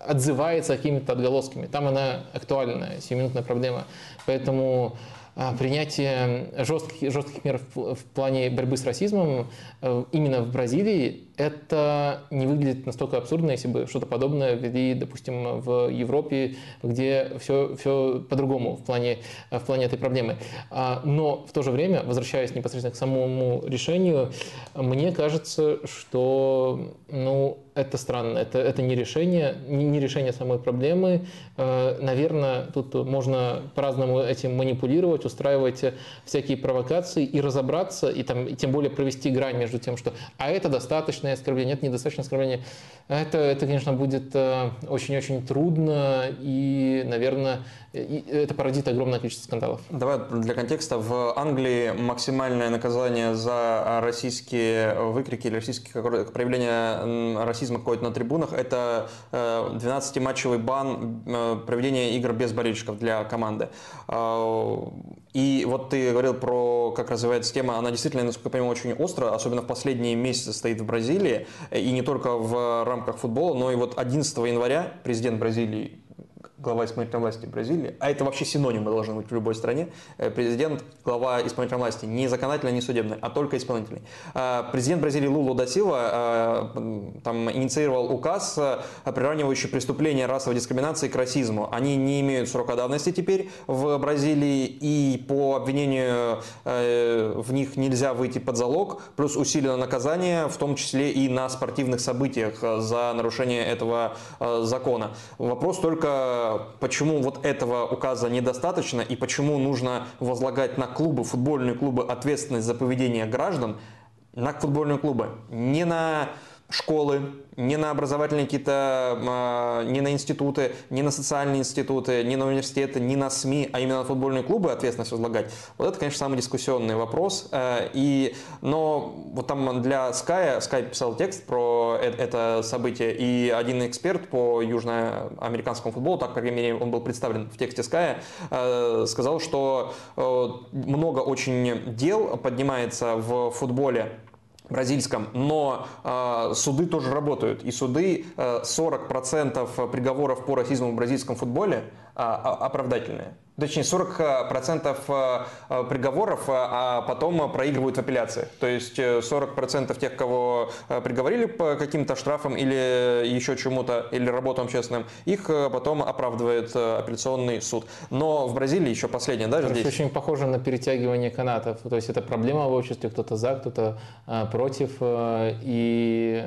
отзывается какими-то отголосками. Там она актуальная, сиюминутная проблема. Поэтому а, принятие жестких, жестких мер в плане борьбы с расизмом э, именно в Бразилии это не выглядит настолько абсурдно, если бы что-то подобное ввели, допустим, в Европе, где все, все по-другому в плане, в плане этой проблемы. А, но в то же время, возвращаясь непосредственно к самому решению, мне кажется, что ну, это странно, это, это не решение, не, решение самой проблемы. Э, Наверное, тут можно по-разному этим манипулировать, устраивать всякие провокации и разобраться, и, там, и тем более провести грань между тем, что а это достаточно, достаточное оскорбление, нет недостаточное оскорбление. Это, это конечно, будет э, очень-очень трудно и, наверное, это породит огромное количество скандалов. Давай для контекста. В Англии максимальное наказание за российские выкрики или российские проявления расизма какой-то на трибунах – это 12-матчевый э, бан э, проведения игр без болельщиков для команды. А, и вот ты говорил про, как развивается тема, она действительно, насколько я понимаю, очень остро, особенно в последние месяцы стоит в Бразилии, и не только в рамках футбола, но и вот 11 января президент Бразилии глава исполнительной власти Бразилии, а это вообще синонимы должны быть в любой стране, э, президент, глава исполнительной власти, не законодательной, не судебной, а только исполнительной. А, президент Бразилии Лулу да Силва а, там инициировал указ, э, приравнивающий преступления расовой дискриминации к расизму. Они не имеют срока давности теперь в Бразилии, и по обвинению э, в них нельзя выйти под залог, плюс усилено наказание, в том числе и на спортивных событиях за нарушение этого закона. Вопрос только почему вот этого указа недостаточно и почему нужно возлагать на клубы, футбольные клубы ответственность за поведение граждан, на футбольные клубы, не на школы, не на образовательные какие-то, а, не на институты, не на социальные институты, не на университеты, не на СМИ, а именно на футбольные клубы ответственность возлагать. Вот это, конечно, самый дискуссионный вопрос. Э, и, но вот там для Sky, Sky писал текст про э, это событие, и один эксперт по южноамериканскому футболу, так, по крайней мере, он был представлен в тексте Sky, э, сказал, что много очень дел поднимается в футболе бразильском, но э, суды тоже работают. И суды, э, 40% приговоров по расизму в бразильском футболе оправдательные точнее 40% э, э, приговоров, э, а потом проигрывают в апелляции. То есть 40% тех, кого приговорили по каким-то штрафам или еще чему-то, или работам общественным, их потом оправдывает апелляционный суд. Но в Бразилии еще последнее, да, здесь? очень похоже на перетягивание канатов. То есть это проблема в обществе, кто-то за, кто-то против, и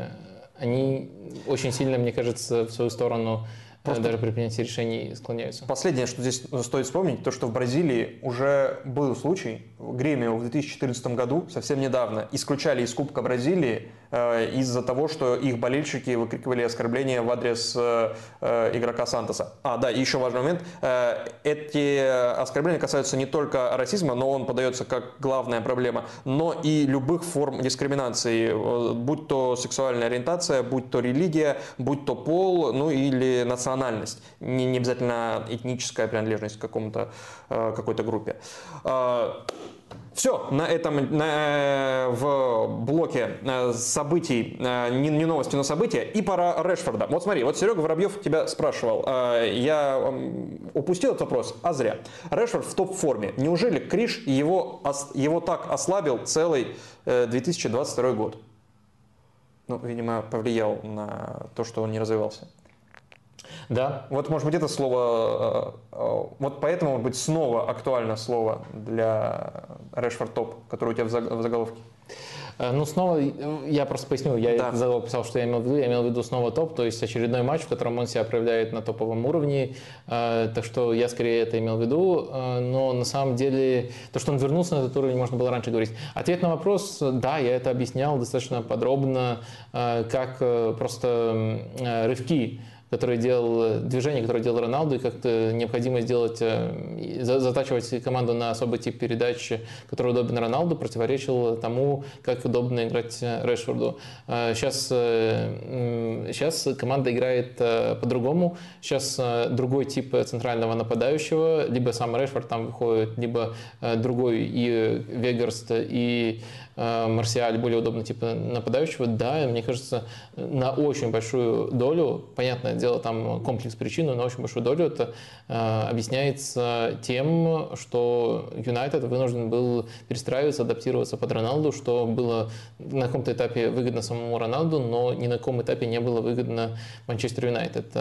они очень сильно, мне кажется, в свою сторону Просто даже при принятии решений склоняются. Последнее, что здесь стоит вспомнить, то, что в Бразилии уже был случай, Гремио в 2014 году, совсем недавно, исключали из Кубка Бразилии из-за того, что их болельщики выкрикивали оскорбления в адрес э, э, игрока Сантоса. А, да, и еще важный момент. Э, эти оскорбления касаются не только расизма, но он подается как главная проблема, но и любых форм дискриминации, э, будь то сексуальная ориентация, будь то религия, будь то пол, ну или национальность не, не обязательно этническая принадлежность к какому-то, э, какой-то группе. Э, все, на этом на, э, в блоке событий, не, не новости, но события, и пора Решфорда. Вот смотри, вот Серега Воробьев тебя спрашивал, я упустил этот вопрос, а зря. Решфорд в топ-форме. Неужели Криш его, его так ослабил целый 2022 год? Ну, видимо, повлиял на то, что он не развивался. Да. Вот, может быть, это слово, э, э, вот поэтому, может быть, снова актуально слово для Решфорд Топ, которое у тебя в заголовке. Э, ну, снова, я просто поясню, я да. заголовок писал, что я имел в виду, я имел в виду снова топ, то есть очередной матч, в котором он себя проявляет на топовом уровне, так что я скорее это имел в виду, но на самом деле то, что он вернулся на этот уровень, можно было раньше говорить. Ответ на вопрос, да, я это объяснял достаточно подробно, как просто рывки который делал движение, которое делал Роналду, и как-то необходимо сделать, э, затачивать команду на особый тип передачи, который удобен Роналду, противоречил тому, как удобно играть э, Решфорду. Сейчас, э, сейчас команда играет по-другому. Сейчас другой тип центрального нападающего, либо сам Решфорд там выходит, либо другой и Вегарст, и Марсиаль более удобный тип нападающего, да, мне кажется, на очень большую долю, понятное дело, там комплекс причин, но на очень большую долю это э, объясняется тем, что Юнайтед вынужден был перестраиваться, адаптироваться под Роналду, что было на каком-то этапе выгодно самому Роналду, но ни на каком этапе не было выгодно Манчестер Юнайтед.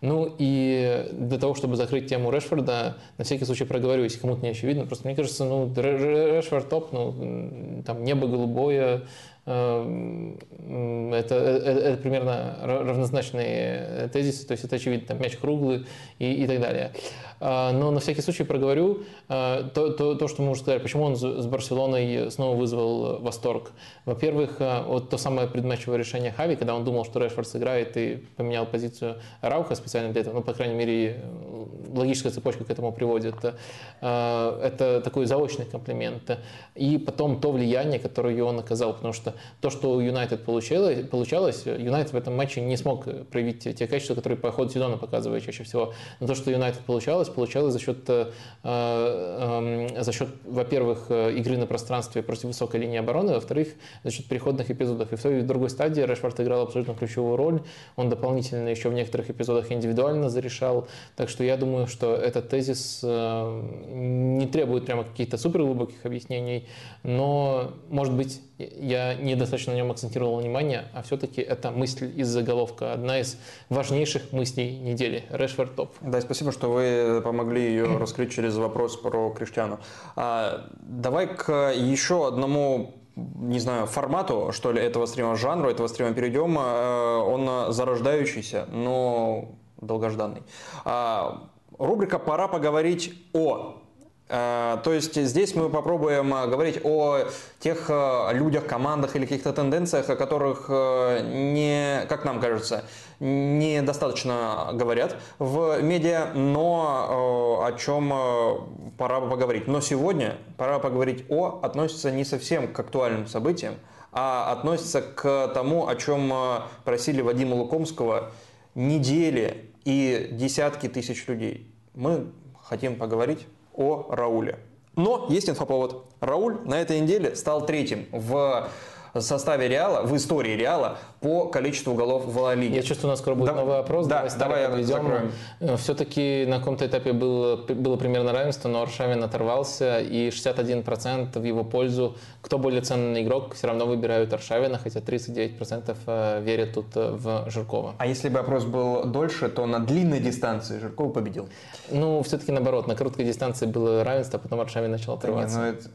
Ну и для того, чтобы закрыть тему Решфорда, на всякий случай проговорю, если кому-то не очевидно, просто мне кажется, ну, Решфорд топ, ну, там не небо голубое, это, это, это примерно равнозначные тезисы, то есть это очевидно, там мяч круглый и, и так далее. А, но на всякий случай проговорю то, то, то, что мы уже сказали, почему он с Барселоной снова вызвал восторг. Во-первых, вот то самое предматчевое решение Хави, когда он думал, что Решфорд сыграет и поменял позицию Рауха специально для этого, ну, по крайней мере, логическая цепочка к этому приводит. Это такой заочный комплимент. И потом то влияние, которое он оказал, потому что то, что у Юнайтед получалось, получалось, Юнайтед в этом матче не смог проявить те качества, которые по ходу сезона показывают чаще всего. Но то, что Юнайтед получалось, получалось за счет, э, э, за счет во-первых, игры на пространстве против высокой линии обороны, во-вторых, за счет переходных эпизодов. И в той и в другой стадии Решфорд играл абсолютно ключевую роль. Он дополнительно еще в некоторых эпизодах индивидуально зарешал. Так что я думаю, что этот тезис э, не требует прямо каких-то суперглубоких объяснений, но, может быть, я недостаточно на нем акцентировал внимание, а все-таки это мысль из заголовка, одна из важнейших мыслей недели. Решфорд топ. Да, спасибо, что вы помогли ее <clears throat> раскрыть через вопрос про Криштиану. А, давай к еще одному не знаю, формату, что ли, этого стрима, жанру этого стрима перейдем. А, он зарождающийся, но долгожданный. А, рубрика «Пора поговорить о то есть здесь мы попробуем а, говорить о тех а, людях, командах или каких-то тенденциях, о которых не, как нам кажется, недостаточно говорят в медиа, но о чем пора бы поговорить. Но сегодня пора поговорить о относится не совсем к актуальным событиям, а относится к тому, о чем просили Вадима Лукомского недели и десятки тысяч людей. Мы хотим поговорить о Рауле. Но есть инфоповод. Рауль на этой неделе стал третьим в составе Реала, в истории Реала по количеству голов в Ла Лиге. Я чувствую, у нас скоро будет да, новый опрос. Да, давай, давай подведем. Э, Все-таки на каком-то этапе было, было примерно равенство, но Аршавин оторвался, и 61% в его пользу. Кто более ценный игрок, все равно выбирают Аршавина, хотя 39% э, верят тут э, в Жиркова. А если бы опрос был дольше, то на длинной дистанции Жирков победил? Ну, все-таки наоборот, на короткой дистанции было равенство, а потом Аршавин начал отрываться. Да не, ну, это...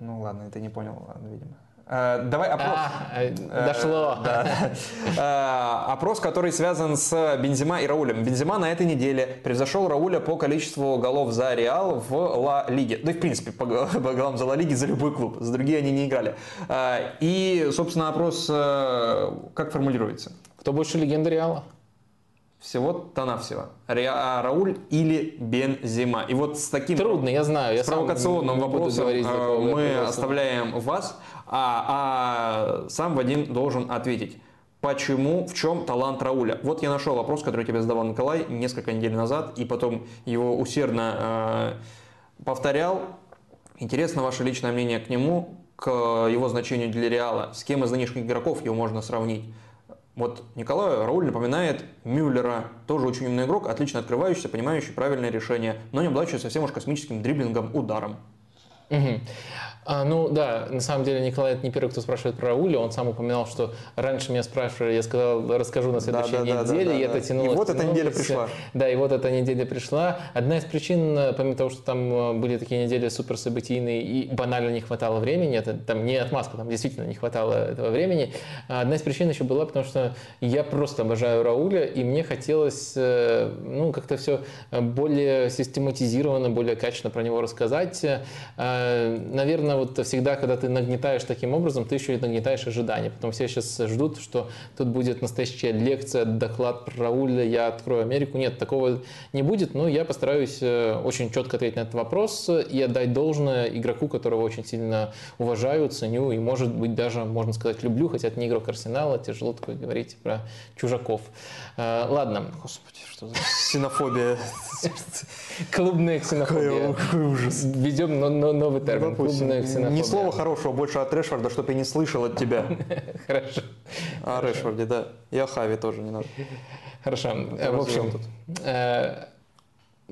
ну ладно, это не понял, ладно, видимо. Э, давай опрос. А, э, дошло. Да. Э, опрос, который связан с Бензима и Раулем. Бензима на этой неделе превзошел Рауля по количеству голов за Реал в Ла Лиге. Да и в принципе <laughs> по голам за Ла Лиге за любой клуб. За другие они не играли. И, собственно, опрос как формулируется? Кто больше легенда Реала? Всего-то навсего. Ра Рауль или Бензима. И вот с таким... Трудно, я знаю. Я провокационным вопросом мы оставляем вас а, а сам Вадим должен ответить. Почему, в чем талант Рауля? Вот я нашел вопрос, который тебе задавал Николай несколько недель назад, и потом его усердно э, повторял. Интересно ваше личное мнение к нему, к его значению для Реала. С кем из нынешних игроков его можно сравнить? Вот Николаю Рауль напоминает Мюллера, тоже очень умный игрок, отлично открывающийся, понимающий правильное решение, но не обладающий совсем уж космическим дриблингом, ударом. Угу. А, ну да, на самом деле Николай это не первый, кто спрашивает про Рауля. Он сам упоминал, что раньше меня спрашивали, я сказал, расскажу на следующей да, да, неделе, да, да, и да, это тянулось. И вот эта неделя пришла. Да, и вот эта неделя пришла. Одна из причин, помимо того, что там э, были такие недели суперсобытийные и банально не хватало времени, это там не отмазка, там действительно не хватало этого времени. А одна из причин еще была, потому что я просто обожаю Рауля, и мне хотелось, э, ну, как-то все более систематизированно, более качественно про него рассказать. Э, Наверное, наверное, вот всегда, когда ты нагнетаешь таким образом, ты еще и нагнетаешь ожидания. Потом все сейчас ждут, что тут будет настоящая лекция, доклад про Рауля, я открою Америку. Нет, такого не будет, но я постараюсь э, очень четко ответить на этот вопрос и отдать должное игроку, которого очень сильно уважаю, ценю и, может быть, даже, можно сказать, люблю, хотя это не игрок Арсенала, тяжело такое говорить про чужаков. Э, ладно. Господи, что за ксенофобия? Клубная ксенофобия. Какой ужас. Ведем новый термин. Клубная ксенофобия. Ни слова хорошего больше от Решфорда, чтобы я не слышал от тебя. <laughs> Хорошо. О Решфорде, да. И о Хави тоже не надо. Хорошо. В общем,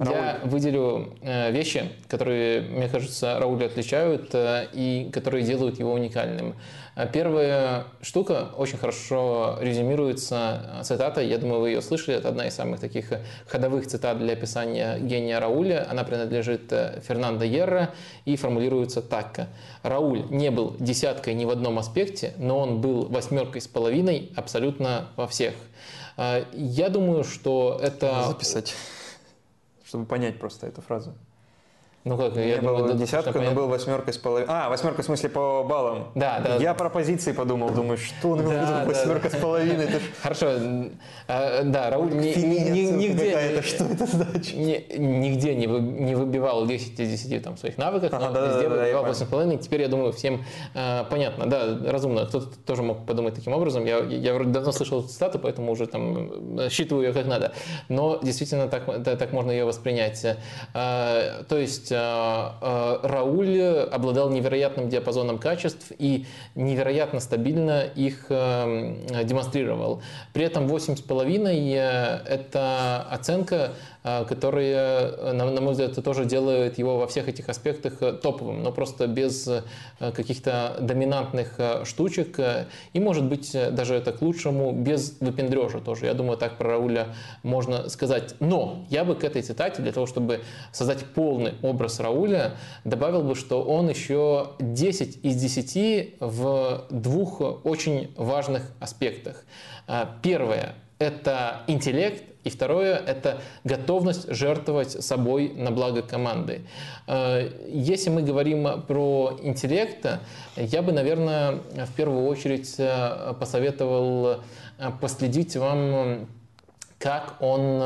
э, я выделю э, вещи, которые, мне кажется, Рауля отличают э, и которые делают его уникальным. Э, первая штука очень хорошо резюмируется цитатой, я думаю, вы ее слышали, это одна из самых таких ходовых цитат для описания гения Рауля. Она принадлежит Фернандо Ерро и формулируется так. Рауль не был десяткой ни в одном аспекте, но он был восьмеркой с половиной абсолютно во всех. Я думаю, что это... Записать чтобы понять просто эту фразу. Ну как, я, я был десятка, но был восьмеркой с половиной. А, восьмерка в смысле по баллам. Да, да. Я про позиции подумал, думаю, что он да, восьмерка да. с половиной. <laughs> Хорошо, а, да, Рауль ни, ни, нигде, это, что это значит? Ни, нигде не, вы, не выбивал 10 из 10 там, своих навыках, ага, но да, везде да, выбивал да, 8,5. Теперь, я думаю, всем э, понятно. Да, разумно. Кто-то тоже мог подумать таким образом. Я, я вроде давно слышал эту цитату, поэтому уже там считываю ее как надо. Но действительно так, так можно ее воспринять. Э, то есть есть э, э, Рауль обладал невероятным диапазоном качеств и невероятно стабильно их э, демонстрировал. При этом 8,5 – это оценка, а, которые, э, на, на мой взгляд, тоже делают его во всех этих аспектах э, топовым, но просто без э, каких-то доминантных штучек. И, может быть, даже это к лучшему, без выпендрежа тоже. Я думаю, так про Рауля можно сказать. Но я бы к этой цитате, для того, чтобы создать полный образ Рауля, добавил бы, что он еще 10 из 10 в двух очень важных аспектах. А, первое это интеллект, и второе – это готовность жертвовать собой на благо команды. Э, если мы говорим про интеллект, я бы, наверное, в первую очередь э, посоветовал э, последить вам, как он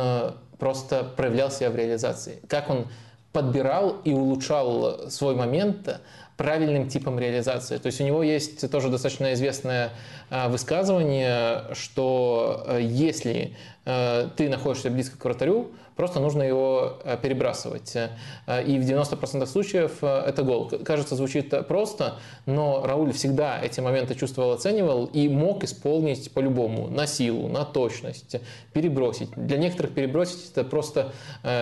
просто проявлял себя в реализации, как он подбирал и улучшал свой момент правильным типом реализации. То есть у него есть тоже достаточно известное высказывание, что если ты находишься близко к вратарю, просто нужно его э, перебрасывать. Э, и в 90% случаев э, это гол. Кажется, звучит просто, но Рауль всегда эти моменты чувствовал, оценивал и мог исполнить по-любому, на силу, на точность, перебросить. Для некоторых перебросить это просто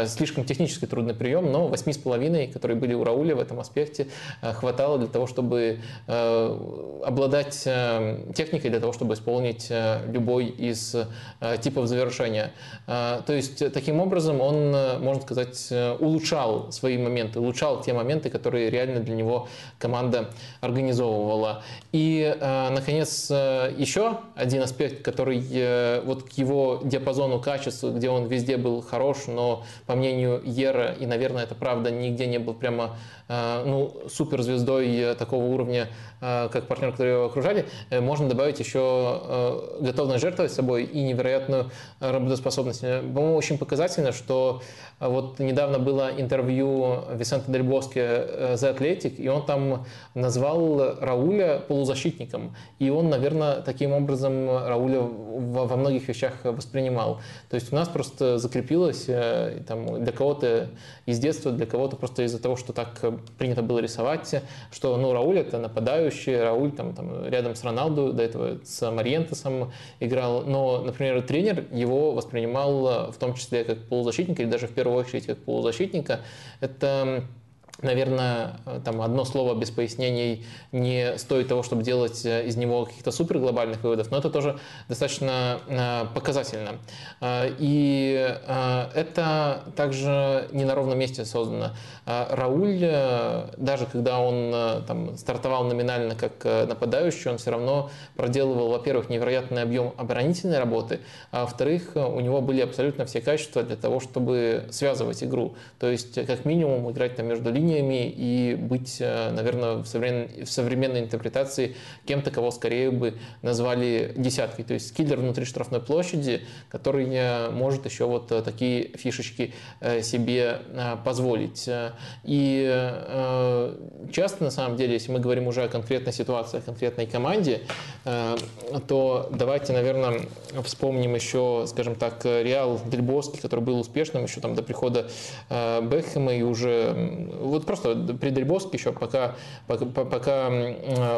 слишком технически трудный прием, но 8,5, которые были у Рауля в этом аспекте, хватало для того, чтобы обладать техникой, для того, чтобы исполнить любой из типов завершения. То есть, таким образом, он, э, можно сказать, э, улучшал свои моменты, улучшал те моменты, которые реально для него команда организовывала. И, э, наконец, еще один аспект, который вот к его диапазону качества, где он везде был хорош, но, по мнению Ера, и, наверное, это правда, нигде не был прямо ну, суперзвездой такого уровня, как партнер, который его окружали, можно добавить еще готовность жертвовать собой и невероятную работоспособность. По-моему, очень показательно, что вот недавно было интервью Висента Дель Боске э, The Athletic, и он там назвал Рауля полузащитником. И он, наверное, таким образом Рауля во многих вещах воспринимал. То есть у нас просто закрепилось э, там, для кого-то из детства, для кого-то просто из-за того, что так принято было рисовать, что ну, Рауль это нападающий, Рауль там, там рядом с Роналду, до этого с Мариентесом играл. Но, например, тренер его воспринимал в том числе как полузащитника или даже в первую очередь как полузащитника. Это Наверное, там одно слово без пояснений не стоит того, чтобы делать э, из него каких-то суперглобальных выводов, но это тоже достаточно э, показательно. Э, и это также не на ровном месте создано. Рауль, даже когда он там, стартовал номинально как нападающий, он все равно проделывал, во-первых, невероятный объем оборонительной работы, а во-вторых, у него были абсолютно все качества для того, чтобы связывать игру. То есть, как минимум, играть там между линиями, линиями и быть, э, наверное, в современной, в современной интерпретации кем-то, кого скорее бы назвали десяткой. То есть киллер внутри штрафной площади, который э, может еще вот э, такие фишечки себе позволить. И часто, на самом деле, если мы говорим уже о конкретной ситуации, о конкретной команде, то давайте, наверное, вспомним еще, скажем так, Реал Дельбоски, который был успешным еще там до прихода Бекхэма и уже вот просто при Дельбоске еще пока, пока, пока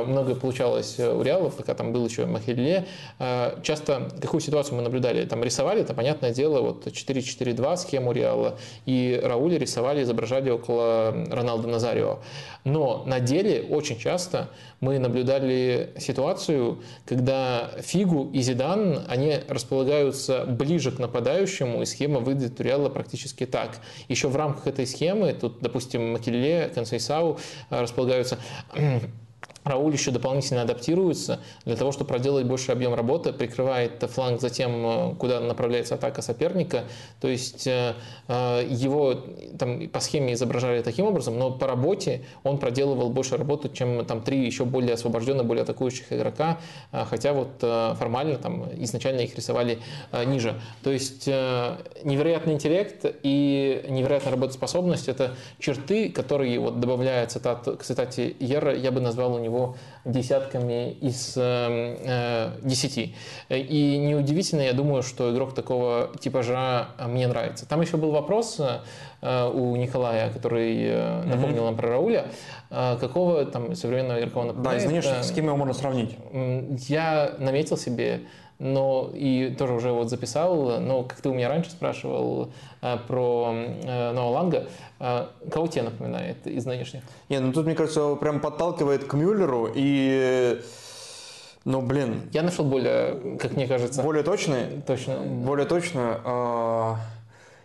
многое получалось у Реалов, пока там был еще Махилле, а, часто какую ситуацию мы наблюдали? Там рисовали, это понятное дело, вот 4-4-2 схему Реала, и Рауля рисовали, изображали около Роналда Назарио. Но на деле очень часто мы наблюдали ситуацию, когда Фигу и Зидан, они располагаются ближе к нападающему, и схема выглядит у Реала практически так. Еще в рамках этой схемы, тут, допустим, Макелле, Консейсау э, располагаются Рауль еще дополнительно адаптируется для того, чтобы проделать больше объем работы, прикрывает фланг за тем, э, куда направляется атака соперника. То есть э, э, его там, по схеме изображали таким образом, но по работе он проделывал больше работы, чем там три еще более освобожденных, более атакующих игрока, хотя вот формально там изначально их рисовали ниже. То есть невероятный интеллект и невероятная работоспособность – это черты, которые вот добавляя цитат, к цитате Ера, я бы назвал у него него десятками из эм, э, десяти. И неудивительно, я думаю, что игрок такого типажа мне нравится. Там еще был вопрос э, у Николая, который э, напомнил нам про Рауля. Какого там современного игрока он напоминает? Да, из нынешних, с кем его можно сравнить? Я наметил себе но и тоже уже вот записал, но как ты у меня раньше спрашивал э, про э, Ноа Ланга, э, кого тебе напоминает из нынешних? Не, ну тут, мне кажется, прям подталкивает к Мюллеру и... Ну, блин. Я нашел более, как мне кажется... Более точный? Точно. Более точно. Э,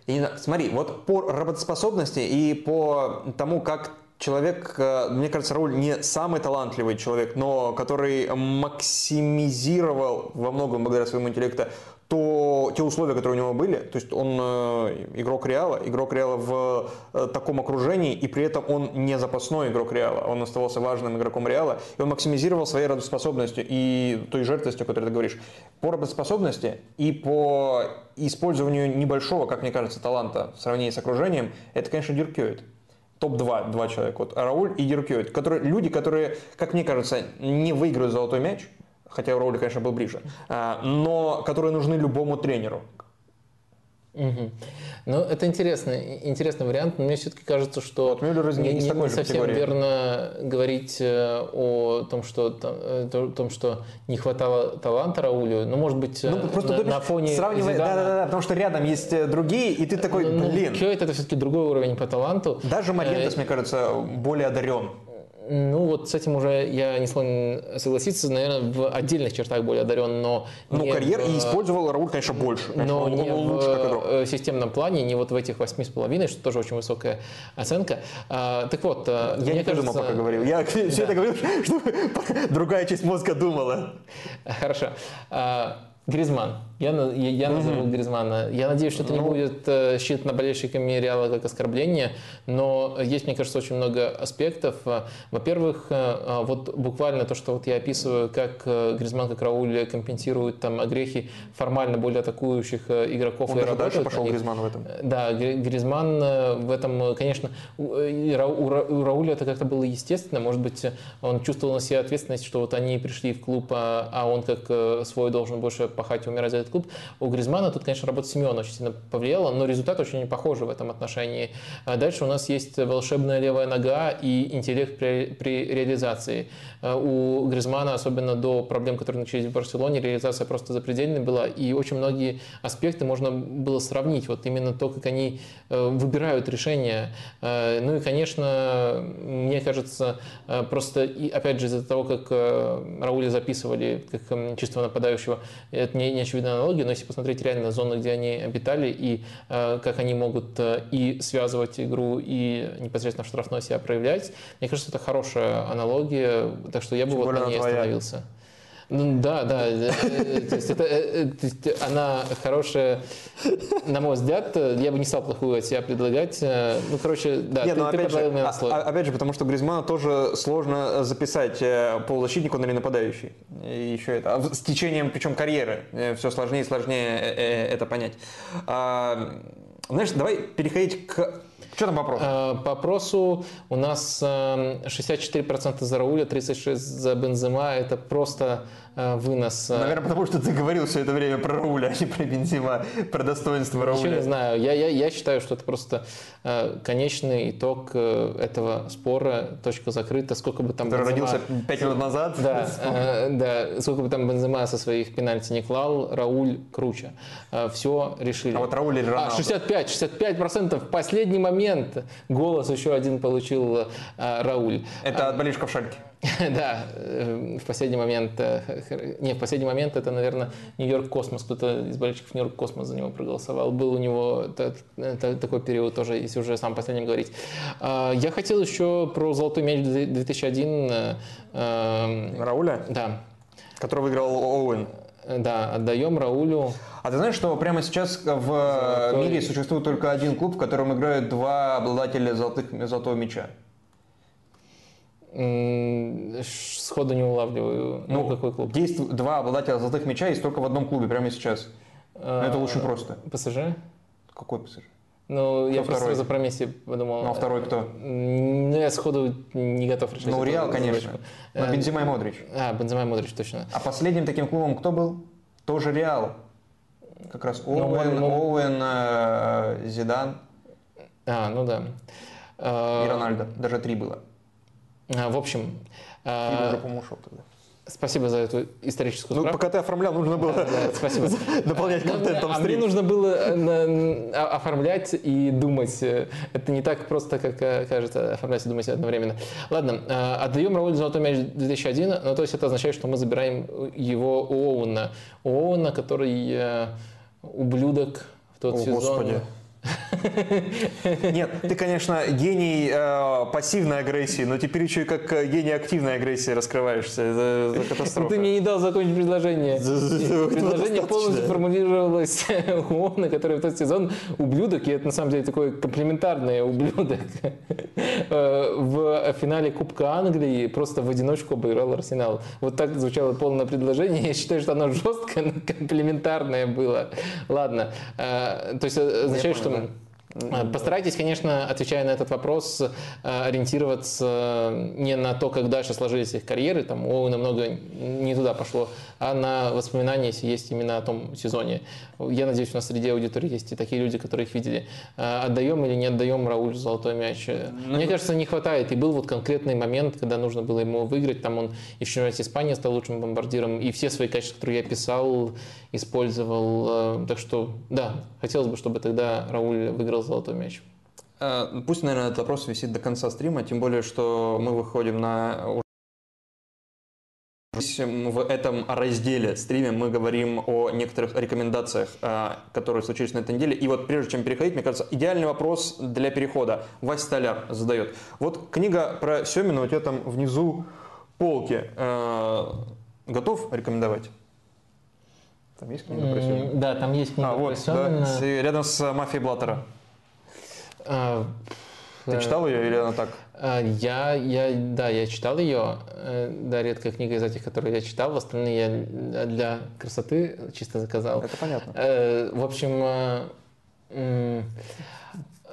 и, смотри, вот по работоспособности и по тому, как человек, э, мне кажется, Рауль не самый талантливый человек, но который максимизировал во многом благодаря своему интеллекту то те условия, которые у него были, то есть он э, игрок Реала, игрок Реала в э, таком окружении, и при этом он не запасной игрок Реала, он оставался важным игроком Реала, и он максимизировал своей работоспособностью и той жертвостью, о которой ты говоришь, по работоспособности и по использованию небольшого, как мне кажется, таланта в сравнении с окружением, это, конечно, Дюркёет топ-2, два человека, вот Рауль и Дюркёет, которые, люди, которые, как мне кажется, не выиграют золотой мяч, хотя Роули, конечно, был ближе, а, но которые нужны любому тренеру. Угу. Ну, это интересный, интересный вариант, но мне все-таки кажется, что вот не, не, не, совсем категории. верно говорить э, о том, что, э, о том, что не хватало таланта Раулю. Ну, может быть, ну, просто на, на фоне сравнивая, Зидана, да, да, да, потому что рядом есть другие, и ты такой, ну, блин. Кёйт это все-таки другой уровень по таланту. Даже Мариентес, мне кажется, более одарен. Ну, вот с этим уже я не склонен согласиться. Наверное, в отдельных чертах более одарен, но... Ну, карьер и использовал Рауль, конечно, больше. Конечно, но он, не он лучше как игрок. в системном плане, не вот в этих восьми с половиной, что тоже очень высокая оценка. А, так вот, я мне не кажется... пока говорил. Я <laughs> все это говорил, чтобы <laughs> другая часть мозга думала. Хорошо. А, Гризман. Я, я, я назову mm-hmm. Гризмана. Я надеюсь, что это ну, не будет э, считано болельщиками Реала как оскорбление, но есть, мне кажется, очень много аспектов. Во-первых, э, вот буквально то, что вот я описываю, как э, Гризман, как Рауль компенсируют там огрехи формально более атакующих игроков. Он и даже дальше пошел Гризман в этом. Да, Гризман в этом, конечно, у, у Рауля это как-то было естественно. Может быть, он чувствовал на себе ответственность, что вот они пришли в клуб, а, а он как свой должен больше пахать и умирать за этот клуб. У Гризмана тут, конечно, работа Семена очень сильно повлияла, но результат очень похожий в этом отношении. А дальше у нас есть волшебная левая нога и интеллект при, при реализации. А у Гризмана, особенно до проблем, которые начались в Барселоне, реализация просто запредельной была, и очень многие аспекты можно было сравнить. Вот именно то, как они э, выбирают решения. Э, ну и, конечно, мне кажется, э, просто, и опять же, из-за того, как Рауля записывали как чистого нападающего, это не, не очевидная аналогия, но если посмотреть реально зоны, где они обитали, и как они могут и связывать игру, и непосредственно в штрафной себя проявлять, мне кажется, это хорошая аналогия, так что я бы Тем вот на ней твоя. остановился. Ну, да, да. Э, э, то есть, это, э, то есть она хорошая, на мой взгляд, я бы не стал плохую от себя предлагать. Ну, короче, да, Нет, ты, но ты опять, же, на а, опять же, потому что Гризмана тоже сложно записать полузащитнику или нападающий. И еще это. А с течением, причем карьеры, все сложнее и сложнее это понять. А, знаешь, давай переходить к что там по опросу? По опросу у нас 64% за Рауля, 36% за Бензема. Это просто Э, вынос. Э, Наверное, потому что ты говорил все это время про Рауля, а не про Бензима, про достоинство Рауля. Ничего не знаю. Я, я, я считаю, что это просто э, конечный итог э, этого спора, точка закрыта. Сколько бы там Который Бензема... родился 5 минут назад. Да, э, да, сколько бы там Бензема со своих пенальти не клал, Рауль круче. Э, все решили. А вот Рауль или Роналдо? А, 65, 65 процентов. В последний момент голос еще один получил э, Рауль. Это от болельщиков Шальки. <laughs> Да, в последний момент, не, в последний момент это, наверное, Нью-Йорк Космос, кто-то из болельщиков Нью-Йорк Космос за него проголосовал. Был у него такой период тоже, если уже сам последним говорить. Я хотел еще про «Золотой мяч 2001». Рауля? Да. Который выиграл Оуэн. Да, отдаем Раулю. А ты знаешь, что прямо сейчас в Золотой... мире существует только один клуб, в котором играют два обладателя золотых, золотого мяча? Сходу не улавливаю. Ну, ну какой клуб? Есть два обладателя золотых мяча, есть только в одном клубе прямо сейчас. А, это очень просто. ПСЖ? Какой ПСЖ? Ну, кто я второй? просто сразу про Месси подумал. Ну, а второй кто? Ну, я сходу не готов решить. Ну, Реал, конечно. Но э, Бензима и Модрич. А, Бензима и Модрич, точно. А последним таким клубом кто был? Тоже Реал. Как раз ну, Оуэн, ну, Оуэн, э, Зидан. А, ну да. И Рональдо. Даже три было. А, в общем... Или уже, по-моему, ушел тогда. Спасибо за эту историческую ну, справку. Ну, пока ты оформлял, нужно было да, да, спасибо. <laughs> дополнять контентом А мне нужно было э, оформлять и думать. Это не так просто, как э, кажется, оформлять и думать одновременно. Ладно, э, отдаем Раулю золотой мяч 2001, ну, то есть это означает, что мы забираем его у Оуэна. У Оуэна, который ублюдок в тот О, сезон... Господи. <laughs> Нет, ты, конечно, гений э, пассивной агрессии, но теперь еще и как э, гений активной агрессии раскрываешься. Это, это <laughs> катастрофа. Ты мне не дал закончить предложение. <laughs> Предложение полностью формулировалось у Овна, который в тот сезон ублюдок, и это на самом деле такой комплементарный ублюдок. Э, в финале Кубка Англии просто в одиночку обыграл Арсенал. Вот так звучало полное предложение. Я считаю, что оно жесткое, но комплементарное было. Ладно. Э, то есть означает, что... Да. Э, постарайтесь, конечно, отвечая на этот вопрос, э, ориентироваться не на то, как дальше сложились их карьеры, там, о, намного не туда пошло, а на воспоминания, если есть именно о том сезоне. Я надеюсь, у нас среди аудитории есть и такие люди, которые их видели. Э, отдаем или не отдаем Раулю золотой мяч? Ну, Мне кажется, не хватает. И был вот конкретный момент, когда нужно было ему выиграть. Там он и в чемпионате Испании стал лучшим бомбардиром. И все свои качества, которые я писал, использовал. Так что, да, хотелось бы, чтобы тогда Рауль выиграл золотой мяч. Пусть, наверное, этот вопрос висит до конца стрима, тем более, что мы выходим на в этом разделе стриме мы говорим о некоторых рекомендациях, а, которые случились на этой неделе. И вот прежде чем переходить, мне кажется, идеальный вопрос для перехода. Вась Столяр задает. Вот книга про Семина у тебя там внизу полки. А, готов рекомендовать? Там есть книга про Семина? Да, там есть книга а, про вот, Семина. Да, рядом с мафией Блаттера. А, Ты читал ее или она так? А, я, я, да, я читал ее. Э, да, редкая книга из этих, которые я читал. Остальные я для красоты чисто заказал. Это понятно. Э, в общем, э,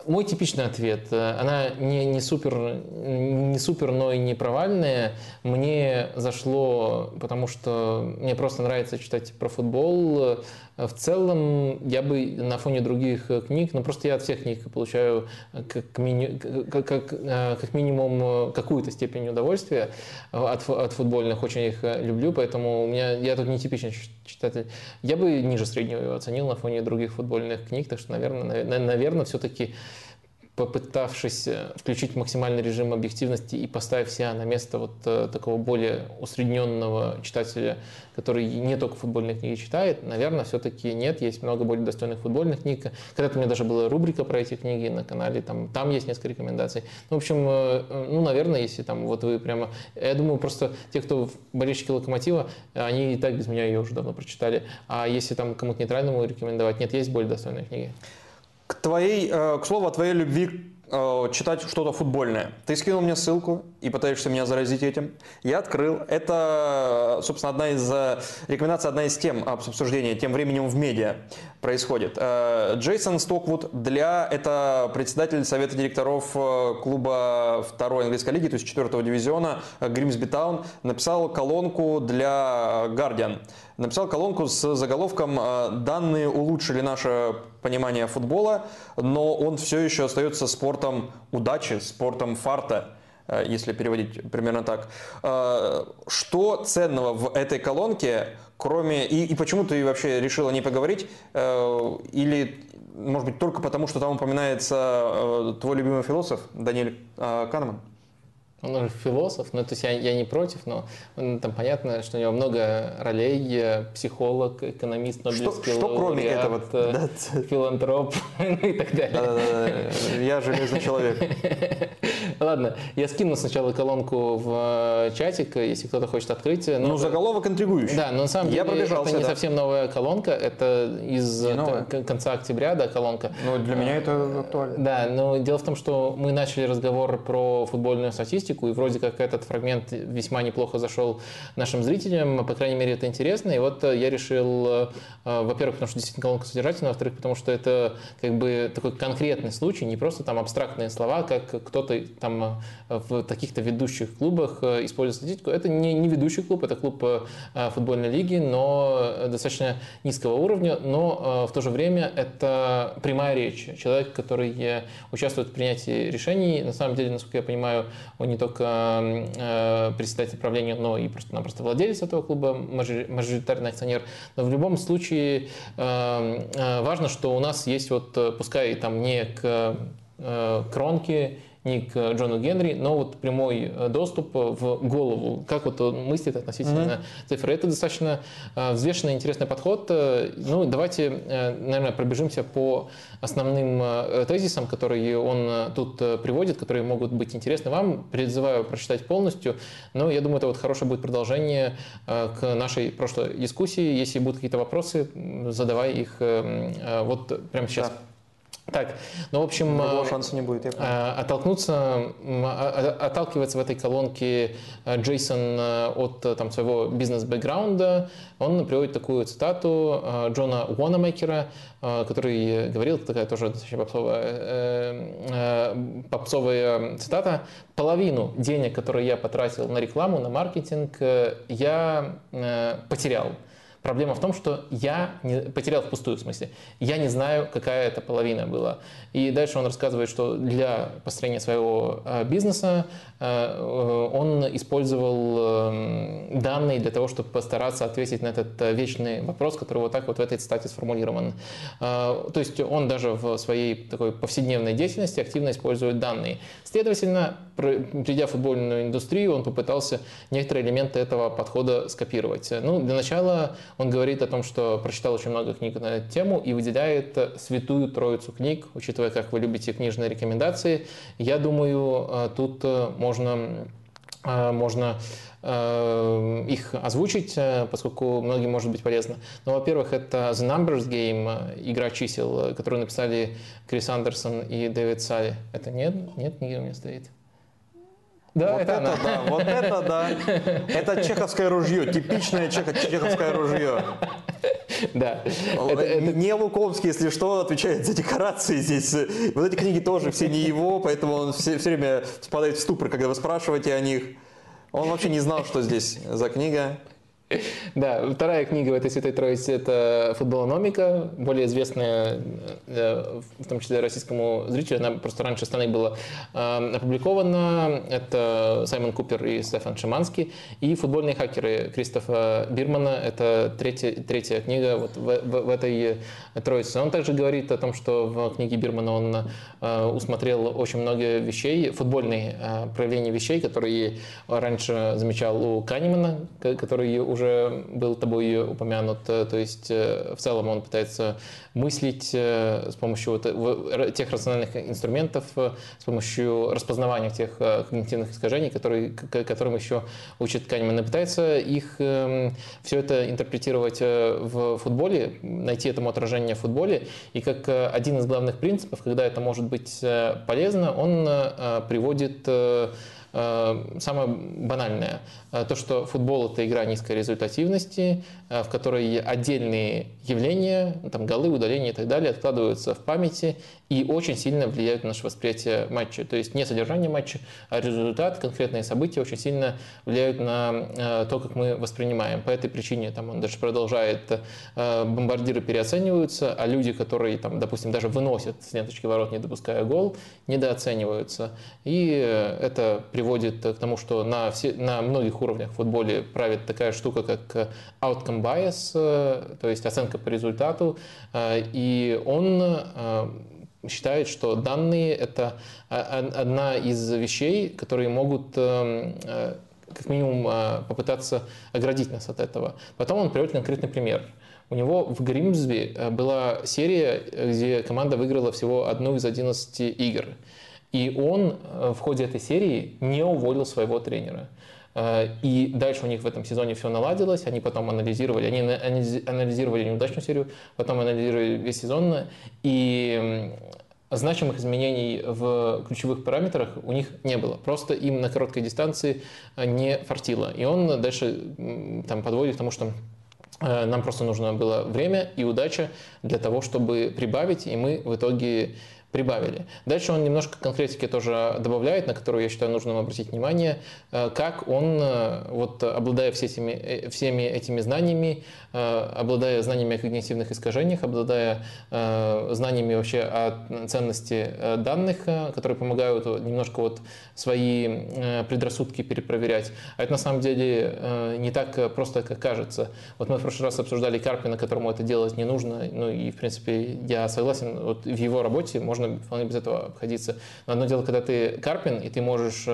мой типичный ответ. Она не, не, супер, не супер, но и не провальная. Мне зашло, потому что мне просто нравится читать про футбол. В целом, я бы на фоне других книг, ну просто я от всех книг получаю как, мини, как, как, как минимум какую-то степень удовольствия от, от футбольных, очень их люблю, поэтому у меня, я тут не типичный читатель. Я бы ниже среднего его оценил на фоне других футбольных книг, так что, наверное, наверное все-таки попытавшись э, включить максимальный режим объективности и поставив себя на место вот э, такого более усредненного читателя, который не только футбольные книги читает, наверное, все-таки нет, есть много более достойных футбольных книг. Когда-то у меня даже была рубрика про эти книги на канале, там, там есть несколько рекомендаций. Ну, в общем, э, ну, наверное, если там вот вы прямо... Я думаю, просто те, кто болельщики Локомотива, они и так без меня ее уже давно прочитали. А если там кому-то нейтральному рекомендовать, нет, есть более достойные книги. К твоей, э, к слову о твоей любви э, читать что-то футбольное. Ты скинул мне ссылку и пытаешься меня заразить этим. Я открыл. Это, собственно, одна из э, рекомендаций, одна из тем обсуждения, тем временем в медиа происходит. Джейсон Стоквуд для это председатель совета директоров клуба второй английской лиги, то есть четвертого дивизиона Гримсби Таун, написал колонку для Guardian написал колонку с заголовком «А, «Данные улучшили наше понимание футбола, но он все еще остается спортом удачи, спортом фарта» э, если переводить примерно так. А, что ценного в этой колонке, кроме... И, и почему ты вообще решила не поговорить? Или, может быть, только потому, что там упоминается твой любимый философ Даниэль Канеман? Он уже философ, ну то есть я, я не против, но он, там понятно, что у него много ролей, психолог, экономист, Нобелевский что, что кроме этого? Э, филантроп <laughs> ну и так далее. Да, да, да. Я железный человек. <laughs> Ладно, я скину сначала колонку в э, чатик, если кто-то хочет открыть. Ну, ну заголовок интригующий. Да, но на самом деле это не да. совсем новая колонка, это из конца октября, да, колонка. Ну, для меня это актуально. Да, но дело в том, что мы начали разговор про футбольную статистику, статистику, и вроде как этот фрагмент весьма неплохо зашел нашим зрителям, по крайней мере, это интересно. И вот э, я решил, э, э, во-первых, потому что действительно колонка содержательная, во-вторых, потому что это как бы такой конкретный случай, не просто там абстрактные слова, как кто-то там в таких-то ведущих клубах использует статистику. Это не, не ведущий клуб, это клуб футбольной лиги, но достаточно низкого уровня, но в то же время это прямая речь. Человек, который участвует в принятии решений, на самом деле, насколько я понимаю, он не не только э, председатель правления, но и просто-напросто владелец этого клуба, мажоритарный акционер. Но в любом случае э, э, важно, что у нас есть вот, пускай там не к кронке, ник Джону Генри, но вот прямой доступ в голову, как вот он мыслит относительно mm-hmm. цифры. Это достаточно взвешенный, интересный подход. Ну, давайте, наверное, пробежимся по основным тезисам, которые он тут приводит, которые могут быть интересны вам. Призываю прочитать полностью, но я думаю, это вот хорошее будет продолжение к нашей прошлой дискуссии. Если будут какие-то вопросы, задавай их вот прямо сейчас. Да. Так, ну, в общем... Другого э, шанса не будет, э, Оттолкнуться, а, а, отталкивается в этой колонке э, Джейсон от там, своего бизнес-бэкграунда. Он приводит такую цитату Джона Уонамекера, который говорил, такая тоже достаточно попсовая, попсовая цитата, «Половину денег, которые я потратил на рекламу, на маркетинг, я потерял». Проблема в том, что я не, потерял впустую, в смысле. Я не знаю, какая это половина была. И дальше он рассказывает, что для построения своего э, бизнеса он использовал эм, данные для того, чтобы постараться ответить на этот э, вечный вопрос, который вот так вот в этой цитате сформулирован. То есть он даже в своей такой повседневной деятельности активно использует данные. Следовательно, придя в футбольную индустрию, он попытался некоторые элементы этого подхода скопировать. Ну, для начала он говорит о том, что прочитал очень много книг на эту тему и выделяет святую троицу книг, учитывая, как вы любите книжные рекомендации. Я думаю, э, тут э, можно э, можно их озвучить, поскольку многим может быть полезно. Ну, во-первых, это The Numbers Game, игра чисел, которую написали Крис Андерсон и Дэвид Салли. Это нет? Нет, книги у меня стоит. Да, вот это, это да, вот это да. Это чеховское ружье, типичное чеховское ружье. Да. Это, это... Не Луковский, если что, отвечает за декорации здесь. Вот эти книги тоже все не его, поэтому он все, все время спадает в ступор, когда вы спрашиваете о них. Он вообще не знал, что здесь за книга. <laughs> Да, вторая книга в этой Святой Троице – это «Футболономика», более известная, э, в том числе российскому зрителю. Она просто раньше страны была э, опубликована. Это Саймон Купер и Стефан Шиманский. И «Футбольные хакеры» Кристофа Бирмана – это третья, третья книга вот в, в, в этой Троице. Он также говорит о том, что в книге Бирмана он э, усмотрел очень много вещей, футбольные проявления вещей, которые раньше замечал у Канемана, который уже был тобой упомянут. Э, то есть э, в целом он пытается мыслить э, с помощью тех рациональных инструментов, с помощью распознавания тех когнитивных искажений, которые, которым еще учит Канеман, и пытается их эм, все это интерпретировать в футболе, найти этому отражение в футболе. И как один из главных принципов, когда это может быть полезно, он приводит самое банальное, э, то, что футбол – это игра низкой результативности, э, в которой отдельные явления, там, голы, удаления и так далее откладываются в памяти и очень сильно влияют на наше восприятие матча. То есть не содержание матча, а результат, конкретные события очень сильно влияют на то, как мы воспринимаем. По этой причине там, он даже продолжает, бомбардиры переоцениваются, а люди, которые, там, допустим, даже выносят с ленточки ворот, не допуская гол, недооцениваются. И это приводит к тому, что на, все, на многих уровнях в футболе правит такая штука, как outcome bias, э, то есть оценка по результату, э, и он э, считает, что данные – это одна из вещей, которые могут как минимум попытаться оградить нас от этого. Потом он приводит конкретный пример. У него в Гримсби была серия, где команда выиграла всего одну из 11 игр. И он э, в ходе этой серии не уволил своего тренера. Э, и дальше у них в этом сезоне все наладилось, они потом анализировали, они анализировали неудачную серию, потом анализировали весь сезон, и значимых изменений в ключевых параметрах у них не было. Просто им на короткой дистанции э, не фартило. И он дальше там, подводит к тому, что нам просто нужно было время и удача для того, чтобы прибавить, и мы в итоге прибавили. Дальше он немножко конкретики тоже добавляет, на которую я считаю нужным обратить внимание, э, как он, э, вот обладая все этими, э, всеми этими знаниями, обладая знаниями о когнитивных искажениях, обладая знаниями вообще о ценности данных, которые помогают немножко вот свои предрассудки перепроверять. А это на самом деле не так просто, как кажется. Вот мы в прошлый раз обсуждали Карпина, которому это делать не нужно, ну и в принципе я согласен, вот в его работе можно можно вполне без этого обходиться. Но одно дело, когда ты Карпин, и ты можешь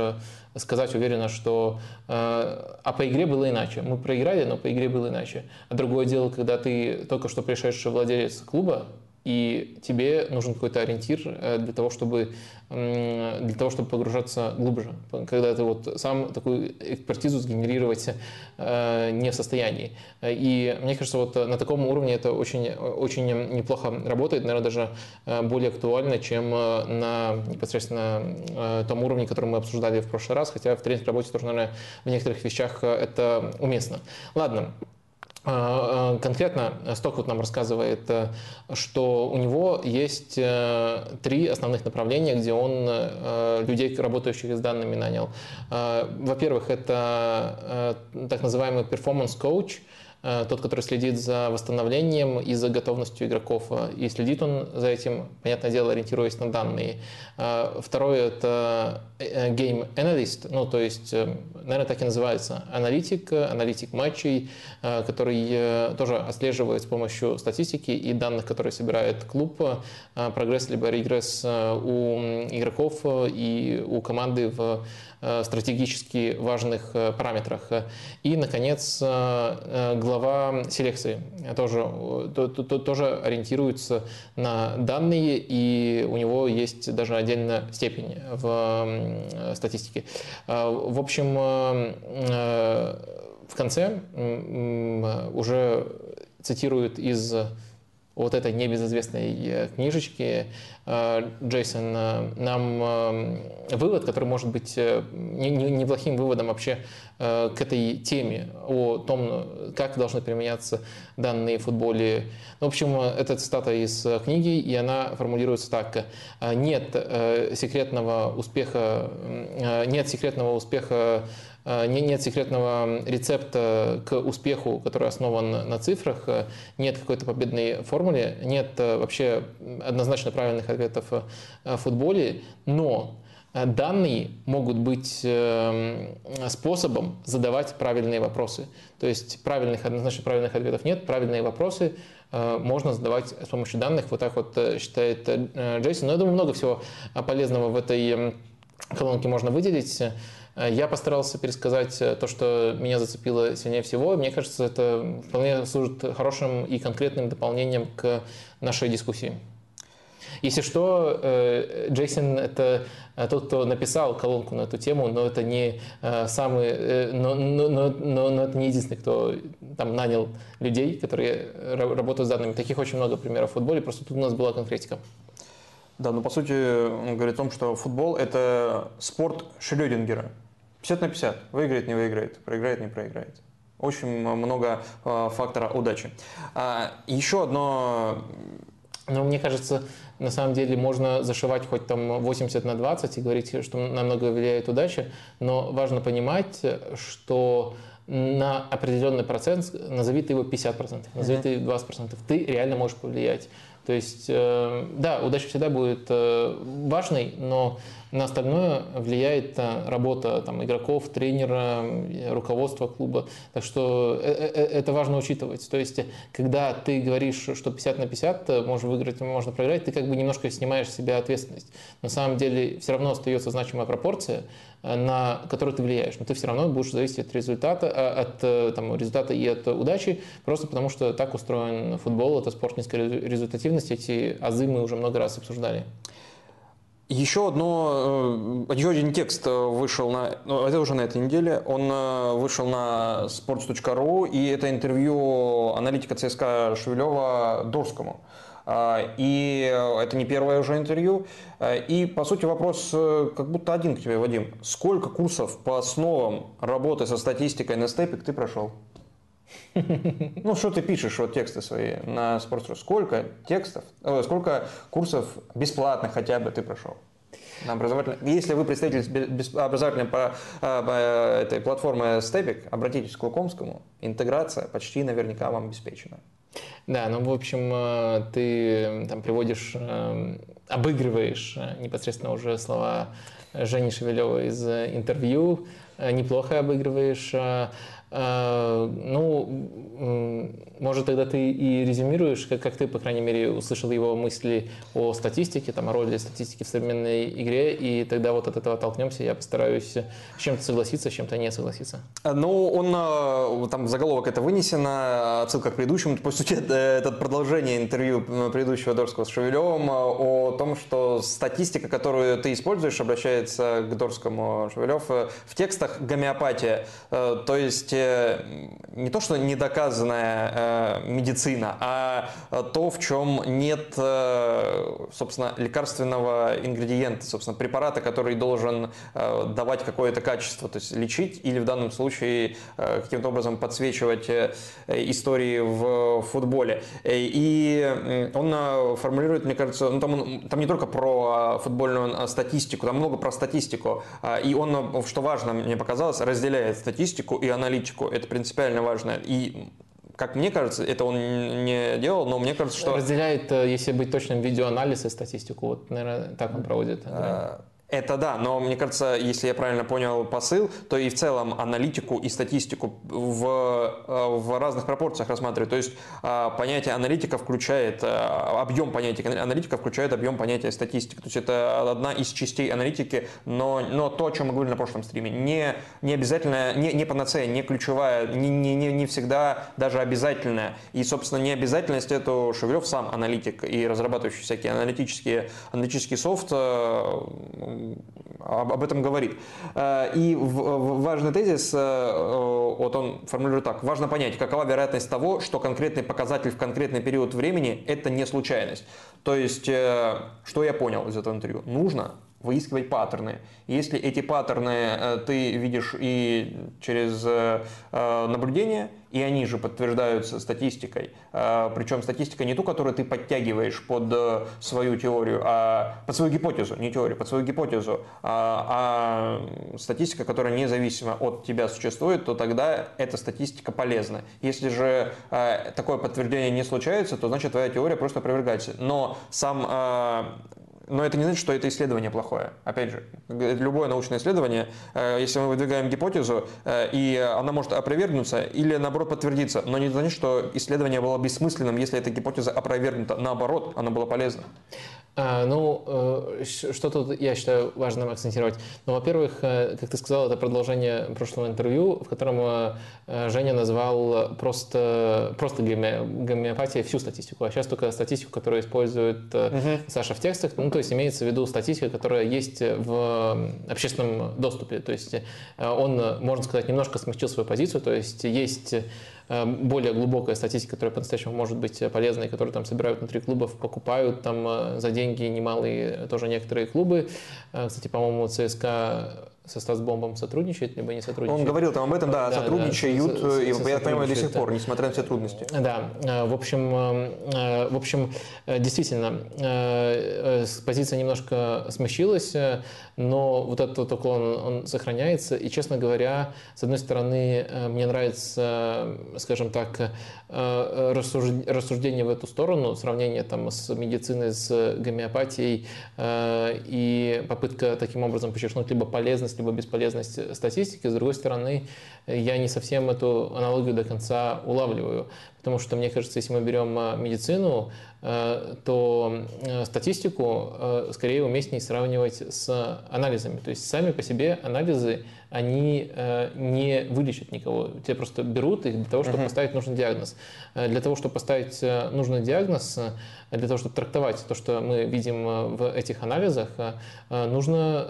сказать уверенно, что а по игре было иначе. Мы проиграли, но по игре было иначе. А другое дело, когда ты только что пришедший владелец клуба, и тебе нужен какой-то ориентир э, для того, чтобы, для того, чтобы погружаться глубже, когда ты вот сам такую экспертизу сгенерировать э, не в состоянии. И мне кажется, вот на таком уровне это очень, очень неплохо работает, наверное, даже э, более актуально, чем на непосредственно том уровне, который мы обсуждали в прошлый раз, хотя в тренинг работе тоже, наверное, в некоторых вещах это уместно. Ладно, конкретно Стоквуд нам рассказывает, э, что у него есть э, три основных направления, где он э, людей, работающих с данными, нанял. Во-первых, это так называемый performance coach – тот, который следит за восстановлением и за готовностью игроков. И следит он за этим, понятное дело, ориентируясь на данные. Э, второе – это э, game analyst, ну, то есть, наверное, так и называется, аналитик, аналитик матчей, который тоже отслеживает с помощью статистики и данных, которые собирает клуб, прогресс либо регресс у игроков и у команды в Э, стратегически важных э, параметрах. И, наконец, э, глава селекции тоже, тоже ориентируется на данные, и у него есть даже отдельная степень в статистике. В общем, в конце уже цитируют из вот этой небезызвестной книжечки Э, Джейсон, э, нам э, вывод, который может быть неплохим выводом вообще к этой теме о том, как должны применяться данные в футболе. Ну, в общем, это цитата из книги, и она формулируется так. Нет секретного успеха, нет секретного успеха Э, нет секретного рецепта к успеху, который основан на цифрах, э, нет какой-то победной формулы, нет э, вообще однозначно правильных ответов в футболе, но данные могут быть способом задавать правильные вопросы. То есть правильных, однозначно правильных ответов нет, правильные вопросы можно задавать с помощью данных. Вот так вот считает Джейсон. Но я думаю, много всего полезного в этой колонке можно выделить. Э, я постарался пересказать э, то, что меня зацепило сильнее всего. Мне кажется, это вполне служит хорошим и конкретным дополнением к нашей дискуссии. Если что, э, Джейсон – это тот, кто написал колонку на эту тему, но это не самый, но, но, но, но, но это не единственный, кто там нанял людей, которые работают с данными. Таких очень много примеров в футболе, просто тут у нас была конкретика. Да, ну по сути он говорит о том, что футбол – это спорт Шрёдингера. 50 на 50. Выиграет, не выиграет, проиграет, не проиграет. Очень много э, фактора удачи. А, еще одно... Ну, мне кажется, на самом деле можно зашивать хоть там 80 на 20 и говорить, что намного влияет удача, но важно понимать, что на определенный процент, назови ты его 50%, назови ты 20%, ты реально можешь повлиять. То есть, э, да, удача всегда будет э, важной, но на остальное влияет э, работа там, игроков, тренера, руководства клуба. Так что это важно учитывать. То есть, когда ты говоришь, что 50 на 50 можно выиграть, можно проиграть, ты как бы немножко снимаешь с себя ответственность. На самом деле все равно остается значимая пропорция, на который ты влияешь, но ты все равно будешь зависеть от результата, э, от э, там, результата и от удачи, просто потому что так устроен футбол, это спорт низкой результативности, эти азы мы уже много раз обсуждали. Еще одно, э, еще один текст вышел на, ну, это уже на этой неделе, он вышел на sports.ru, и это интервью аналитика ЦСКА Шевелева Дорскому. А, и это не первое уже интервью. И, по сути, вопрос э, как будто один к тебе, Вадим. Сколько курсов по основам работы со статистикой на степик ты прошел? <laughs> Ну, что ты пишешь, вот тексты свои на Sports.ru? Сколько текстов, э, сколько курсов бесплатных хотя бы ты прошел? На образовательной. Если вы представитель образовательной по, а, по этой платформы Stepik, обратитесь к Лукомскому. Интеграция почти наверняка вам обеспечена. Да, ну, в общем, э, ты там приводишь, э, обыгрываешь э, непосредственно уже слова Жени Шевелева из интервью, неплохо обыгрываешь. Ну, может, тогда ты и резюмируешь, как, как ты, по крайней мере, услышал его мысли о статистике, там, о роли статистики в современной игре, и тогда вот от этого толкнемся, я постараюсь с чем-то согласиться, с чем-то не согласиться. Ну, он, там заголовок это вынесено, отсылка к предыдущему, по сути, это продолжение интервью предыдущего Дорского с Шевелевым о том, что статистика, которую ты используешь, обращается к Дорскому Шевелев в текстах гомеопатия. То есть не то, что недоказанная э, медицина, а то, в чем нет, э, собственно, лекарственного ингредиента, собственно, препарата, который должен э, давать какое-то качество, то есть лечить или в данном случае каким-то образом подсвечивать истории в футболе. И он формулирует, мне кажется, ну, там, там не только про футбольную статистику, там много про статистику. И он, что важно, мне показалось, разделяет статистику и аналитику. Это принципиально важно. И как мне кажется, это он не делал, но мне кажется, что... Разделяет, э, если быть точным, видеоанализ и статистику. Вот, наверное, так он проводит. А, это да, но мне кажется, если я правильно понял посыл, то и в целом аналитику и статистику в, э, в разных пропорциях рассматривают. То есть э, понятие аналитика включает, э, объем понятия аналитика включает объем понятия статистика. То есть это одна из частей аналитики, но, но то, о чем мы говорили на прошлом стриме, не, не обязательно, не, не панацея, не ключевая, не, не, не, не всегда даже обязательная. И, собственно, не обязательность эту Шевелев сам аналитик и разрабатывающий всякие аналитические, аналитический софт об этом говорит. Э, и важный тезис, э, вот он формулирует так. Важно понять, какова вероятность того, что конкретный показатель в конкретный период времени – это не случайность. То есть, э, что я понял из этого интервью? Нужно выискивать паттерны. Если эти паттерны ты видишь и через наблюдение – и они же подтверждаются статистикой. Причем статистика не ту, которую ты подтягиваешь под э, свою теорию, а под свою гипотезу, не теорию, под свою гипотезу, а, а статистика, которая независимо от тебя существует, то тогда эта статистика полезна. Если же э, такое подтверждение не случается, то значит твоя теория просто опровергается. Но сам э, но это не значит, что это исследование плохое. Опять же, любое научное исследование, э, если мы выдвигаем гипотезу, э, и она может опровергнуться или наоборот подтвердиться, но не значит, что исследование было бессмысленным, если эта гипотеза опровергнута. Наоборот, оно было полезно. А, ну, э, что тут я считаю важным акцентировать? Ну, во-первых, как ты сказал, это продолжение прошлого интервью, в котором Женя назвал просто, просто гомеопатией всю статистику, а сейчас только статистику, которую использует угу. Саша в текстах. Ну, то есть имеется в виду статистика, которая есть в общественном доступе. То есть э, он, можно сказать, немножко смягчил свою позицию. То есть есть э, более глубокая статистика, которая по-настоящему может быть полезной, которую там собирают внутри клубов, покупают там э, за деньги немалые тоже некоторые клубы. Кстати, по-моему, ЦСКА со Стасбомбом сотрудничает, либо не сотрудничает. Он говорил там об этом, да, да сотрудничают, да, и, я понимаю, до сих пор, несмотря на все трудности. Да, э, в общем, э, в общем, э, действительно, позиция немножко смещилась, но вот этот вот уклон, он сохраняется, и, честно говоря, с одной стороны, мне нравится, скажем так, рассуждение в эту сторону, сравнение там с медициной, с гомеопатией, и попытка таким образом подчеркнуть либо полезность либо бесполезность статистики. С другой стороны, я не совсем эту аналогию до конца улавливаю. Потому что, мне кажется, если мы берем э, медицину, э, то э, статистику скорее уместнее сравнивать с анализами. То есть сами по себе анализы, они не вылечат никого. Тебя просто берут их для того, чтобы uh-huh. поставить нужный диагноз. Для того, чтобы поставить нужный диагноз, для того, чтобы трактовать то, что мы видим в этих анализах, нужно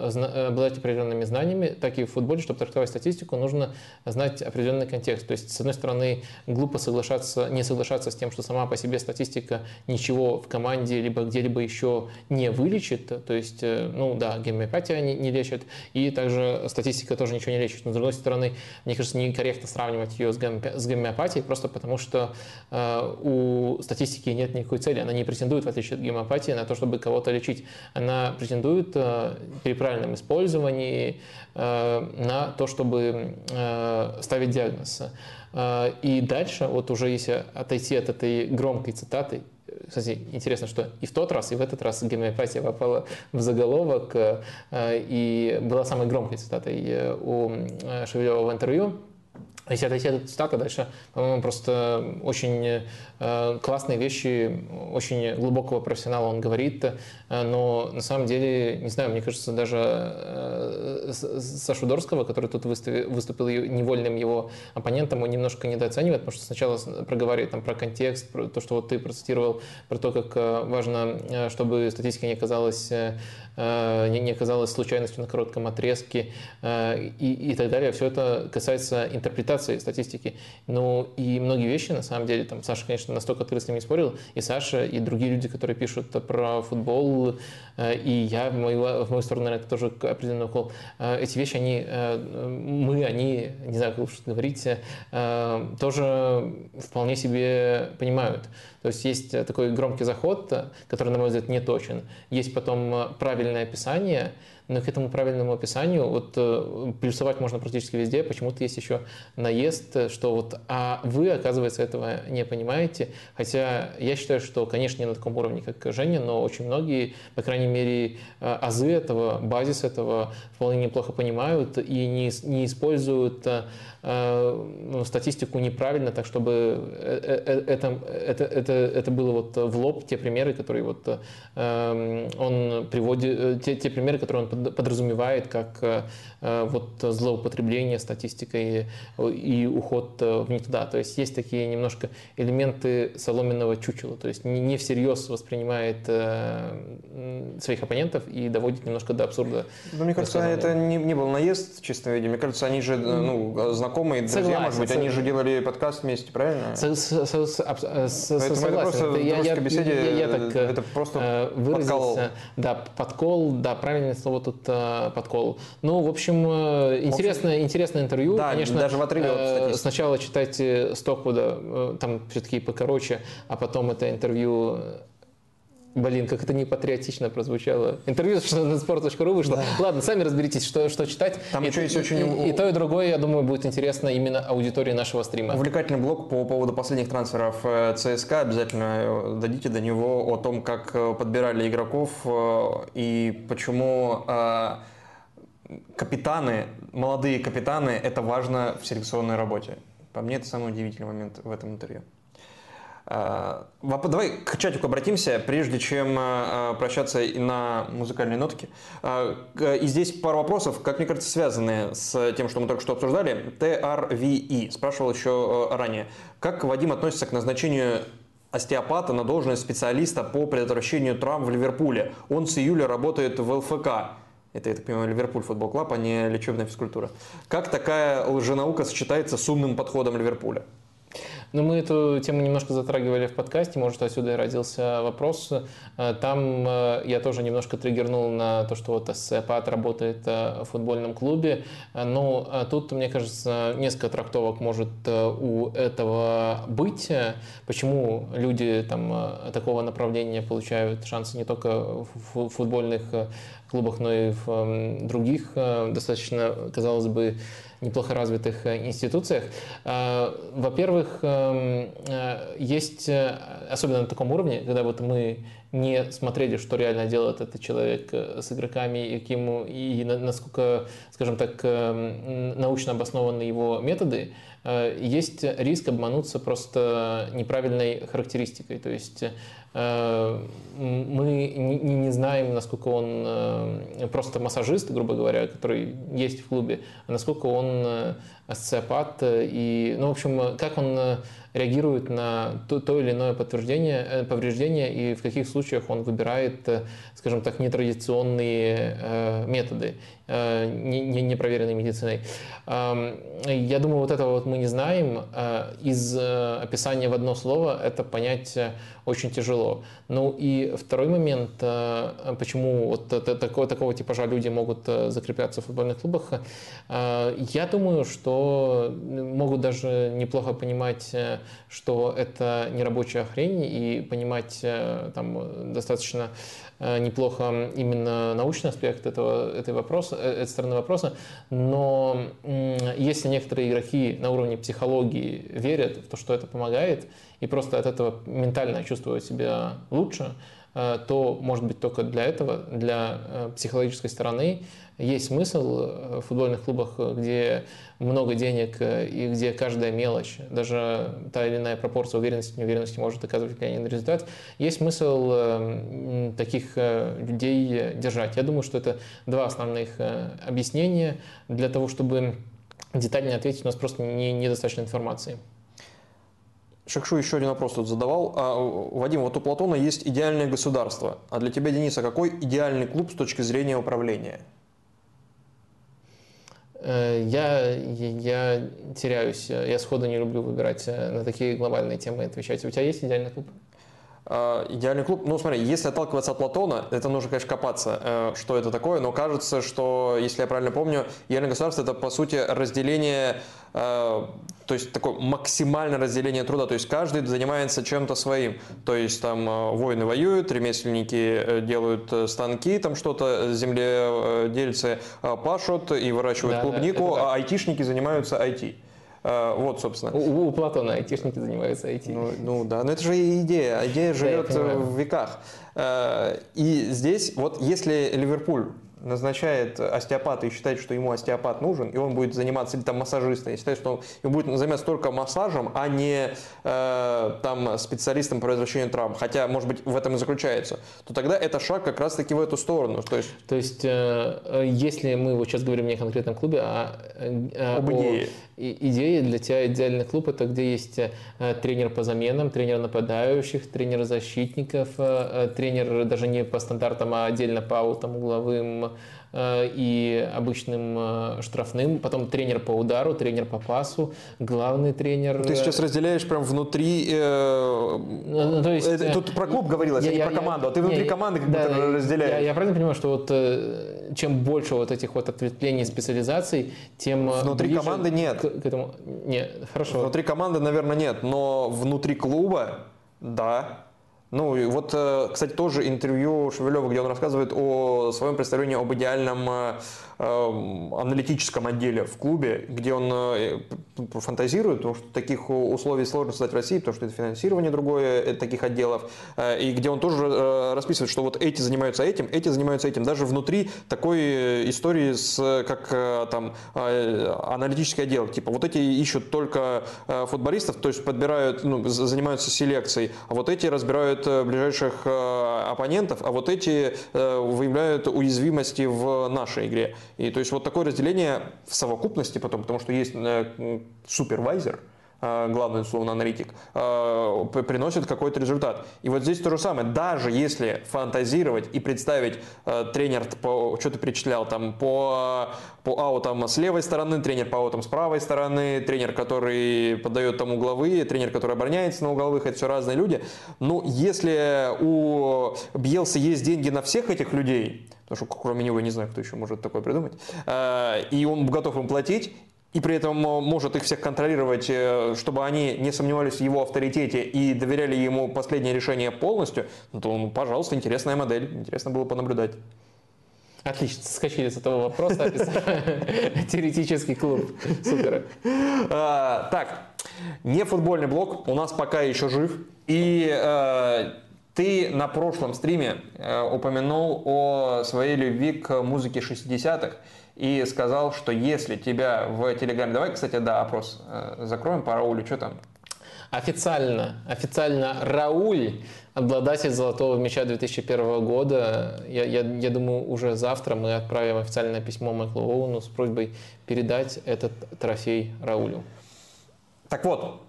обладать определенными знаниями, так и в футболе, чтобы трактовать статистику, нужно знать определенный контекст. То есть, с одной стороны, глупо соглашаться не соглашаться с тем, что сама по себе статистика ничего в команде либо где-либо еще не вылечит. То есть, э, ну да, гомеопатия не, не лечит, и также статистика тоже ничего не лечит. Но с другой стороны, мне кажется, некорректно сравнивать ее с, гомеопатией, просто потому что э, у статистики нет никакой цели. Она не претендует, в отличие от гомеопатии, на то, чтобы кого-то лечить. Она претендует э, при правильном использовании э, на то, чтобы э, ставить диагноз. А, и дальше, вот уже если отойти от этой громкой цитаты, кстати, интересно, что и в тот раз, и в этот раз гомеопатия попала в заголовок а, и была самой громкой цитатой э, у Шевелева в интервью. Если отойти от цитаты, дальше, по-моему, просто очень э, классные вещи, очень глубокого профессионала он говорит, э, но на самом деле, не знаю, мне кажется, даже э, Сашу Дорского, который тут выступил невольным его оппонентом, он немножко недооценивает, потому что сначала проговаривает там про контекст, про то, что вот ты процитировал, про то, как важно, чтобы статистика не оказалась не, оказалась случайностью на коротком отрезке и, и так далее. Все это касается интерпретации статистики. Ну и многие вещи, на самом деле, там Саша, конечно, настолько открыто с ними спорил, и Саша, и другие люди, которые пишут про футбол, э, и я в мою, в мою сторону, наверное, тоже определенный укол. Э, эти вещи, они, э, мы, они, не знаю, как лучше говорить, тоже вполне себе понимают. То есть есть такой громкий заход, который, на мой взгляд, не точен. Есть потом правильное описание, но к этому правильному описанию вот э, плюсовать можно практически везде. Почему-то есть еще наезд, что вот, а вы, оказывается, этого не понимаете. Хотя я считаю, что, конечно, не на таком уровне, как Женя, но очень многие, по крайней мере, э, азы этого, базис этого вполне неплохо понимают и не, не используют Э, ну, статистику неправильно, так чтобы э, э, это, это, это, это было вот в лоб те примеры, которые вот он приводит, те, те примеры, которые он подразумевает как вот злоупотребление статистикой и уход в не туда. То есть есть такие немножко элементы соломенного чучела, то есть не всерьез воспринимает своих оппонентов и доводит немножко до абсурда. Ну, мне кажется, это не, не был наезд чистом виде. Мне кажется, они же ну, знакомы знакомые, друзья, согласен, может быть, они же делали подкаст вместе, правильно? С, с, с, с, Поэтому согласен. это просто я, я, беседе, я, я так, это просто э, выразился. Подкол. Да, подкол, да, правильное слово тут э, подкол. Ну, в общем, э, интересное, интересное интервью. Да, конечно, даже в отрыве от Сначала читайте Стоквуда, там все-таки покороче, а потом это интервью Блин, как это не патриотично прозвучало. Интервью на sport.ru вышло. Да. Ладно, сами разберитесь, что, что читать. Там и, еще есть очень... И, и то, и другое, я думаю, будет интересно именно аудитории нашего стрима. Увлекательный блог по поводу последних трансферов э, ЦСКА. Обязательно э, дадите до него о том, как э, подбирали игроков и почему капитаны, молодые капитаны, это важно в селекционной работе. По мне, это самый удивительный момент в этом интервью. А, давай к чатику обратимся, прежде чем а, а, прощаться на музыкальные нотки. И здесь пару вопросов, как мне кажется, связанные с тем, что мы только что обсуждали. TRVE спрашивал еще ранее. Как Вадим относится к назначению остеопата на должность специалиста по предотвращению травм в Ливерпуле? Он с июля работает в ЛФК. Это, я так понимаю, Ливерпуль футбол клаб, а не лечебная физкультура. Как такая лженаука сочетается с умным подходом Ливерпуля? Но мы эту тему немножко затрагивали в подкасте, может, отсюда и родился вопрос. Э, там э, я тоже немножко триггернул на то, что вот СПАТ работает э, в футбольном клубе. Но тут, мне кажется, несколько трактовок может у этого быть. Почему люди там, такого направления получают шансы не только в футбольных клубах, но и в других достаточно, казалось бы, неплохо развитых э, институциях. Э, во-первых, эм, э, есть, особенно на таком уровне, когда вот мы не смотрели, что реально делает этот человек с игроками, и, каким, и насколько, скажем так, научно обоснованы его методы, есть риск обмануться просто неправильной характеристикой. То есть мы не, знаем, насколько он э, просто массажист, грубо говоря, который есть в клубе, а насколько он э, асоциопат и, ну, в общем, как он реагирует на то, то или иное подтверждение, повреждение и в каких случаях он выбирает, скажем так, нетрадиционные методы, не, не проверенной медициной. Я думаю, вот этого вот мы не знаем. Из описания в одно слово это понять очень тяжело. Ну и второй момент, э, почему вот такого, такого типажа люди могут э, закрепляться в футбольных клубах, э, я думаю, что могут даже неплохо понимать, что это не рабочая хрень и понимать там достаточно неплохо именно научный аспект этого, этого вопроса, этой стороны вопроса, но если некоторые игроки на уровне психологии верят в то, что это помогает, и просто от этого ментально чувствуют себя лучше, то, может быть, только для этого, для психологической стороны, есть смысл в футбольных клубах, где много денег и где каждая мелочь, даже та или иная пропорция уверенности, неуверенности может оказывать влияние на результат, есть смысл таких людей держать. Я думаю, что это два основных объяснения для того, чтобы детально ответить, у нас просто не, недостаточно информации. Шакшу еще один вопрос тут задавал. А, Вадим, вот у Платона есть идеальное государство. А для тебя, Дениса, какой идеальный клуб с точки зрения управления? Э, я, я теряюсь. Я сходу не люблю выбирать э, на такие глобальные темы отвечать. У тебя есть идеальный клуб? А, идеальный клуб, ну смотри, если отталкиваться от Платона, это нужно, конечно, копаться, э, что это такое, но кажется, что, если я правильно помню, идеальное государство это, по сути, разделение, э, то есть такое максимальное разделение труда, то есть каждый занимается чем-то своим, то есть там э, воины воюют, ремесленники делают станки, там что-то, земледельцы пашут и выращивают да, клубнику, да, а айтишники занимаются IT. А, вот, собственно. У, у Платона айтишники занимаются IT. Ну, ну да, но это же идея. Идея живет в веках. А, и здесь, вот если Ливерпуль назначает остеопата и считает, что ему остеопат нужен, и он будет заниматься, или там массажиста, и считает, что он, ему будет заниматься только массажем, а не э, там специалистом по возвращению травм, хотя, может быть, в этом и заключается, то тогда это шаг как раз-таки в эту сторону. То есть, то есть э, если мы вот сейчас говорим не о конкретном клубе, а э, об идее. Идее для тебя идеальный клуб. Это где есть э, тренер по заменам, тренер нападающих, тренер защитников, э, тренер даже не по стандартам, а отдельно по аутам, угловым, Э, и обычным э, штрафным, потом тренер по удару, тренер по пасу, главный тренер. Ты сейчас разделяешь прям внутри. Э, ну, ну, то есть, э, тут про клуб говорилось, я, а не я, про команду, а ты внутри я, команды как да, будто разделяешь. Я, я правильно понимаю, что вот чем больше вот этих вот ответвлений специализаций, тем внутри команды нет. К, к этому нет, хорошо. Внутри команды, наверное, нет, но внутри клуба, да. Ну, вот, э, кстати, тоже интервью Шевелева, где он рассказывает о своем представлении об идеальном э, аналитическом отделе в клубе, где он э, фантазирует, потому что таких условий сложно создать в России, потому что это финансирование другое э, таких отделов, э, и где он тоже расписывает, что вот эти занимаются этим, эти занимаются этим, даже внутри такой истории с как там аналитический отдел, типа вот эти ищут только футболистов, то есть подбирают, ну, занимаются селекцией, а вот эти разбирают ближайших оппонентов, а вот эти выявляют уязвимости в нашей игре. И то есть вот такое разделение в совокупности потом, потому что есть э, супервайзер, э, главный, условно, аналитик, э, приносит какой-то результат. И вот здесь то же самое. Даже если фантазировать и представить тренер, по, что ты перечислял, там, по, по аутам с левой стороны, тренер по аутам с правой стороны, тренер, который подает там угловые, тренер, который обороняется на угловых, это все разные люди. Но если у Бьелса есть деньги на всех этих людей, потому что кроме него я не знаю, кто еще может такое придумать, э, и он готов им платить, и при этом может их всех контролировать, э, чтобы они не сомневались в его авторитете и доверяли ему последнее решение полностью, ну, то, ну, пожалуйста, интересная модель, интересно было понаблюдать. Отлично, скачали с этого вопроса, <laughs> теоретический клуб. Супер. Так, не футбольный блок, у нас пока еще жив. И э, ты на прошлом стриме э, упомянул о своей любви к музыке 60-х и сказал, что если тебя в Телеграме... Давай, кстати, да, опрос э, закроем по Раулю, что там? Официально, официально Рауль, обладатель золотого мяча 2001 года. Я, я, я думаю, уже завтра мы отправим официальное письмо Майклу Оуну с просьбой передать этот трофей Раулю. Так вот,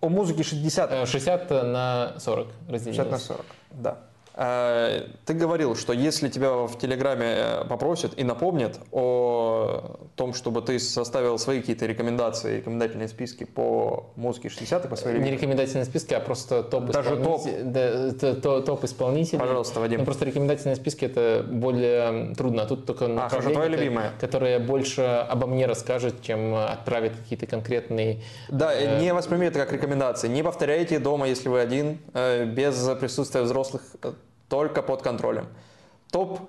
о музыке 60. 60 э, на 40 разделилось. 60 на 40, да. Э, ты говорил, что если тебя в Телеграме э, попросят и напомнят о том, чтобы ты составил свои какие-то рекомендации, рекомендательные списки по музыке 60 по своей Не рекомендательные списки, а просто топ Даже топ. Да, то, топ исполнителей. Пожалуйста, Вадим. Ну, просто рекомендательные списки это более трудно. А тут только а, хорошо, твоя любимая. которое больше обо мне расскажет, чем отправит какие-то конкретные... Да, э... не восприми это как рекомендации. Не повторяйте дома, если вы один, без присутствия взрослых только под контролем. Топ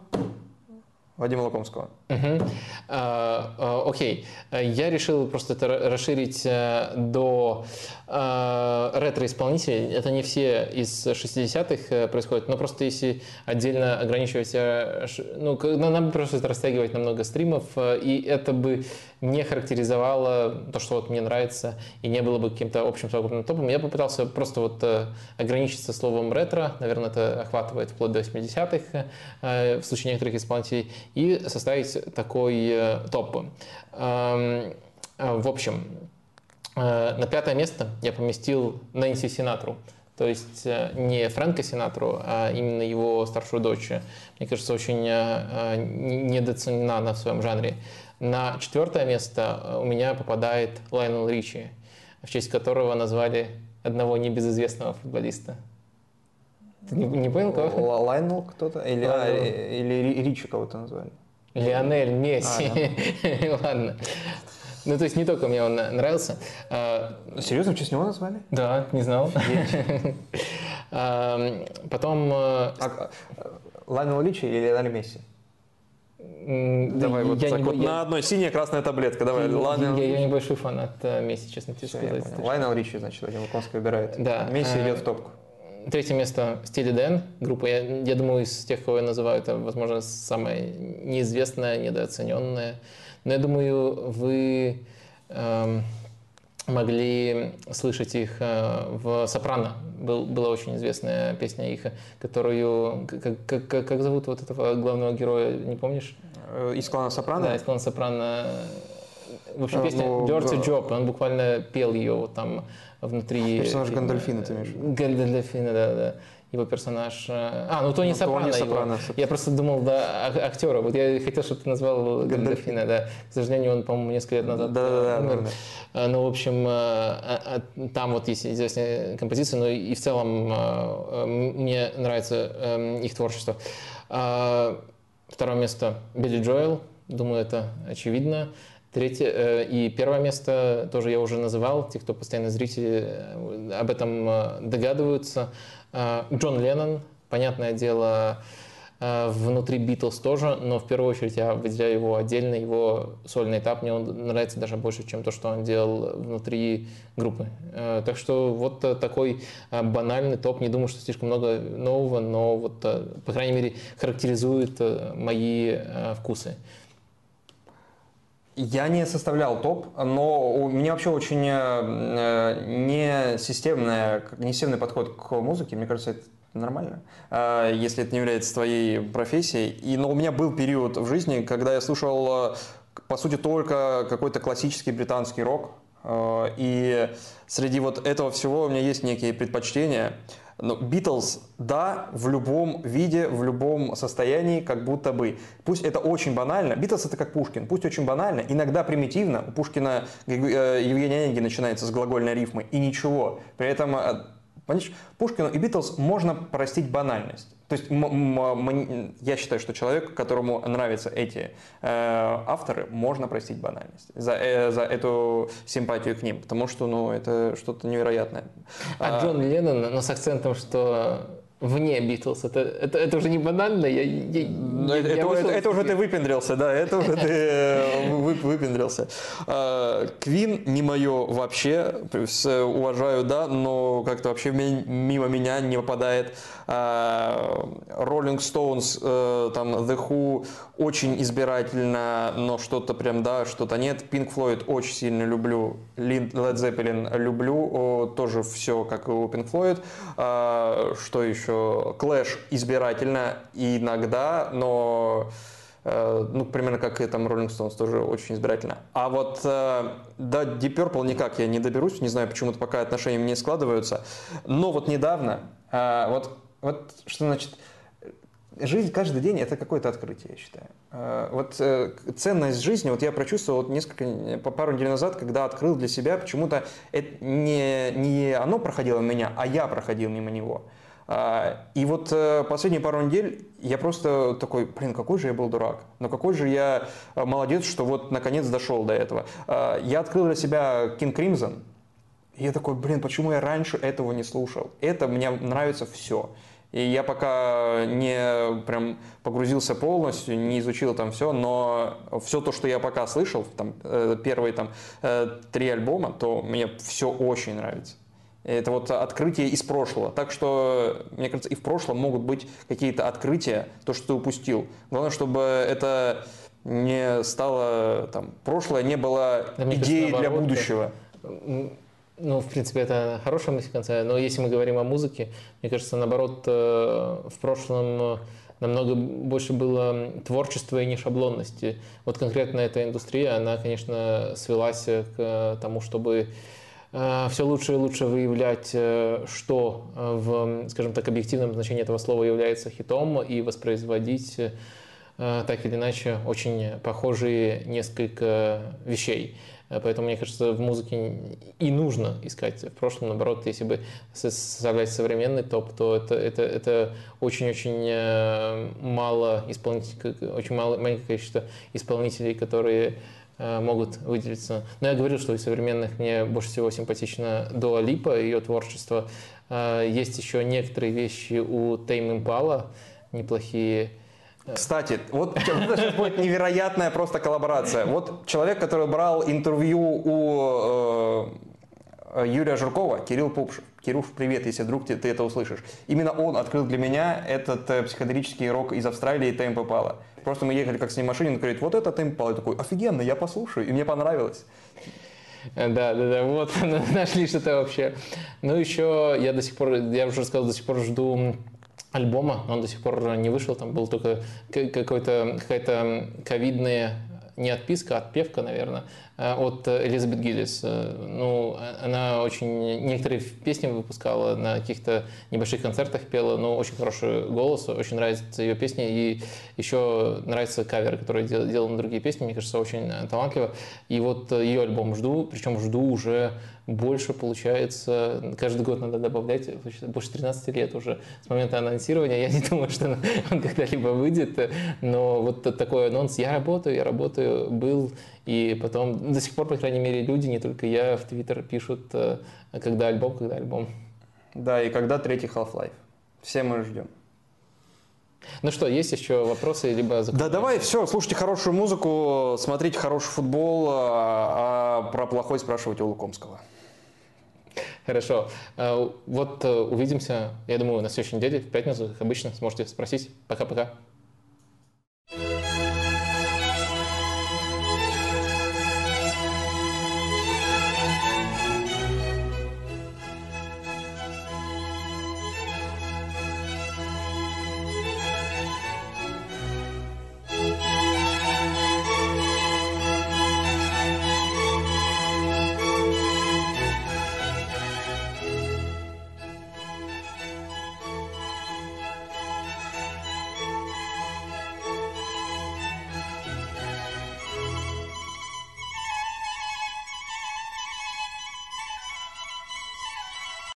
Вадима Лукомского. Угу. Окей. Я решил просто это расширить э, до а, ретро-исполнителей. Это не все из 60-х э, происходит, но просто если отдельно ограничивать, э, ну, нам просто растягивать на много стримов, и это бы не характеризовало то, что вот мне нравится, и не было бы каким-то общим совокупным топом. Я попытался просто вот ограничиться словом ретро, наверное, это охватывает вплоть до 80-х в случае некоторых исполнителей, и составить такой э, топ. Эм, э, в общем, э, на пятое место я поместил Нэнси Синатру. То есть не Фрэнка Синатру, а именно его старшую дочь. Мне кажется, очень недооценена она в своем жанре. На четвертое место у меня попадает Лайнел Ричи, в честь которого назвали одного небезызвестного футболиста. Ты не, не понял, кого? Лайнел кто-то? Или, а, или Ричи кого-то назвали? Лионель Месси. А, да. Ладно. Ну, то есть не только мне он нравился. А, Серьезно, в честь него назвали? Да, не знал. А, потом... Э, а, Лайнел Ричи или Лионель Месси? Давай, вот, я так не, вот я, на одной синяя красная таблетка. Давай, я, Лайнел... я, я не большой фанат э, Месси, честно тебе сказать. Лайнел Ричи, значит, Вадим Лукомский выбирает. Да. Месси э, идет в топку. Третье место Steely Dan, группа, я, я думаю, из тех, кого я называю, это, возможно, самая неизвестная, недооцененная. Но я думаю, вы э, могли слышать их э, в «Сопрано». Был, была очень известная песня их, которую... Как, как, как зовут вот этого главного героя, не помнишь? Э, из клана «Сопрано»? Да, из клана «Сопрано». В общем, песня ну, «Dirty Job», он буквально пел ее вот там внутри... Персонаж Гандальфина, ты имеешь в виду? Гандальфина, да, да. Его персонаж... Э, а, ну Тони ну, Сопрано. Тони Сопрано. Его. Я просто думал, да, актера. Вот я хотел, чтобы ты назвал Гандальфина, да. К сожалению, он, по-моему, несколько лет назад да, да, умер. Да, да. Ну, в общем, э, а, а, там вот есть известная композиция, но и в целом э, мне нравится эм, их творчество. А, второе место Билли Джоэл. Думаю, это очевидно. Третье э, и первое место тоже я уже называл, те, кто постоянно зрители э, об этом э, догадываются. Джон Леннон, понятное дело, внутри Битлз тоже, но в первую очередь я выделяю его отдельно, его сольный этап мне он нравится даже больше, чем то, что он делал внутри группы. Так что вот такой банальный топ, не думаю, что слишком много нового, но вот, по крайней мере, характеризует мои вкусы. Я не составлял топ, но у меня вообще очень э, не системный, не системный подход к музыке. Мне кажется, это нормально, э, если это не является твоей профессией. И, но у меня был период в жизни, когда я слушал, э, по сути, только какой-то классический британский рок. И среди вот этого всего у меня есть некие предпочтения. Но Битлз, да, в любом виде, в любом состоянии, как будто бы. Пусть это очень банально. Битлз это как Пушкин. Пусть очень банально, иногда примитивно. У Пушкина э, Евгений Онегин начинается с глагольной рифмы. И ничего. При этом э, Понимаешь, Пушкину и Битлз можно простить банальность. То есть я считаю, что человеку, которому нравятся эти э, авторы, можно простить банальность за, э, за эту симпатию к ним, потому что ну, это что-то невероятное. А, а Джон Леннон, но с акцентом, что вне Битлз. Это, это, это уже не банально. Я, я, ну, это, я это, это уже ты выпендрился, да, это уже ты э, выпендрился. А, Квин не мое вообще, уважаю, да, но как-то вообще мимо меня не попадает. Rolling Stones, э, там The Who очень избирательно, но что-то прям да, что-то нет. Pink Floyd очень сильно люблю, Led Zeppelin люблю, тоже все как и у Pink Floyd. А, что еще? Clash избирательно иногда, но э, ну, примерно как и там Rolling Stones, тоже очень избирательно. А вот э, до Deep Purple никак я не доберусь, не знаю, почему-то пока отношения не складываются. Но вот недавно, вот вот что значит жизнь каждый день это какое-то открытие, я считаю. Вот э, ценность жизни, вот я прочувствовал вот несколько, по пару недель назад, когда открыл для себя, почему-то не, не оно проходило меня, а я проходил мимо него. А, и вот э, последние пару недель я просто такой, блин, какой же я был дурак. Но какой же я э, молодец, что вот наконец дошел до этого. А, я открыл для себя King Crimson. И я такой, блин, почему я раньше этого не слушал? Это мне нравится все. И я пока не прям погрузился полностью, не изучил там все, но все то, что я пока слышал, там, э, первые там три альбома, то мне все очень нравится. Это вот открытие из прошлого. Так что, мне кажется, и в прошлом могут быть какие-то открытия, то, что ты упустил. Главное, чтобы это не стало, там, прошлое не было да, идеей кажется, для будущего. Ну, в принципе, это хорошая мысль в конце, но если мы говорим о музыке, мне кажется, наоборот, э, в прошлом намного больше было творчества и не шаблонности. Вот конкретно эта индустрия, она, конечно, свелась к тому, чтобы э, все лучше и лучше выявлять, э, что в, скажем так, объективном значении этого слова является хитом, и воспроизводить так или иначе очень похожие несколько вещей. Э, поэтому, мне кажется, в музыке и нужно искать. В прошлом, наоборот, если бы составлять современный топ, то это, это, это очень-очень э, мало исполнителей, очень мало, маленькое количество исполнителей, которые э, могут выделиться. Но я говорил, что из современных мне больше всего симпатична Дуа Липа, ее творчество. Есть еще некоторые вещи у Тейм Импала, неплохие. Кстати, вот это <laughs> будет невероятная просто коллаборация. Вот человек, который брал интервью у э, Юрия Жиркова, Кирилл Пупшев. Кирюш, привет, если вдруг ты, ты это услышишь. Именно он открыл для меня этот э, психоделический рок из Австралии Темпо Пала. Просто мы ехали как с ним в машине, он говорит, вот это Темпо Пала. Я такой, офигенно, я послушаю, и мне понравилось. Да, да, да, вот <laughs> нашли что-то вообще. Ну, еще я до сих пор, я уже рассказал, до сих пор жду альбома, он до сих пор не вышел, там был только какой-то, какая-то ковидная не отписка, а отпевка, наверное, э, от Элизабет Гиллис. Э, ну, она очень... Некоторые песни выпускала, на каких-то небольших концертах пела, но очень хороший голос, очень нравятся ее песни, и еще нравится кавер, который дел, делал на другие песни, мне кажется, очень талантливо. И вот ее альбом жду, причем жду уже больше получается, каждый год надо добавлять, больше 13 лет уже с момента анонсирования. Я не <laughs> думаю, что <laughs> он когда-либо выйдет, но вот такой анонс, я работаю, я работаю, был, и потом до сих пор, по крайней мере, люди, не только я, в Твиттер пишут, э, когда альбом, когда альбом. Да, и когда третий Half-Life. Все мы ждем. Ну что, есть еще вопросы, либо Да давай, все, слушайте хорошую музыку, смотрите хороший футбол, а, а про плохой спрашивайте у Лукомского. Хорошо. Э, вот э, увидимся, я думаю, на следующей неделе, в пятницу, как обычно, сможете спросить. Пока-пока.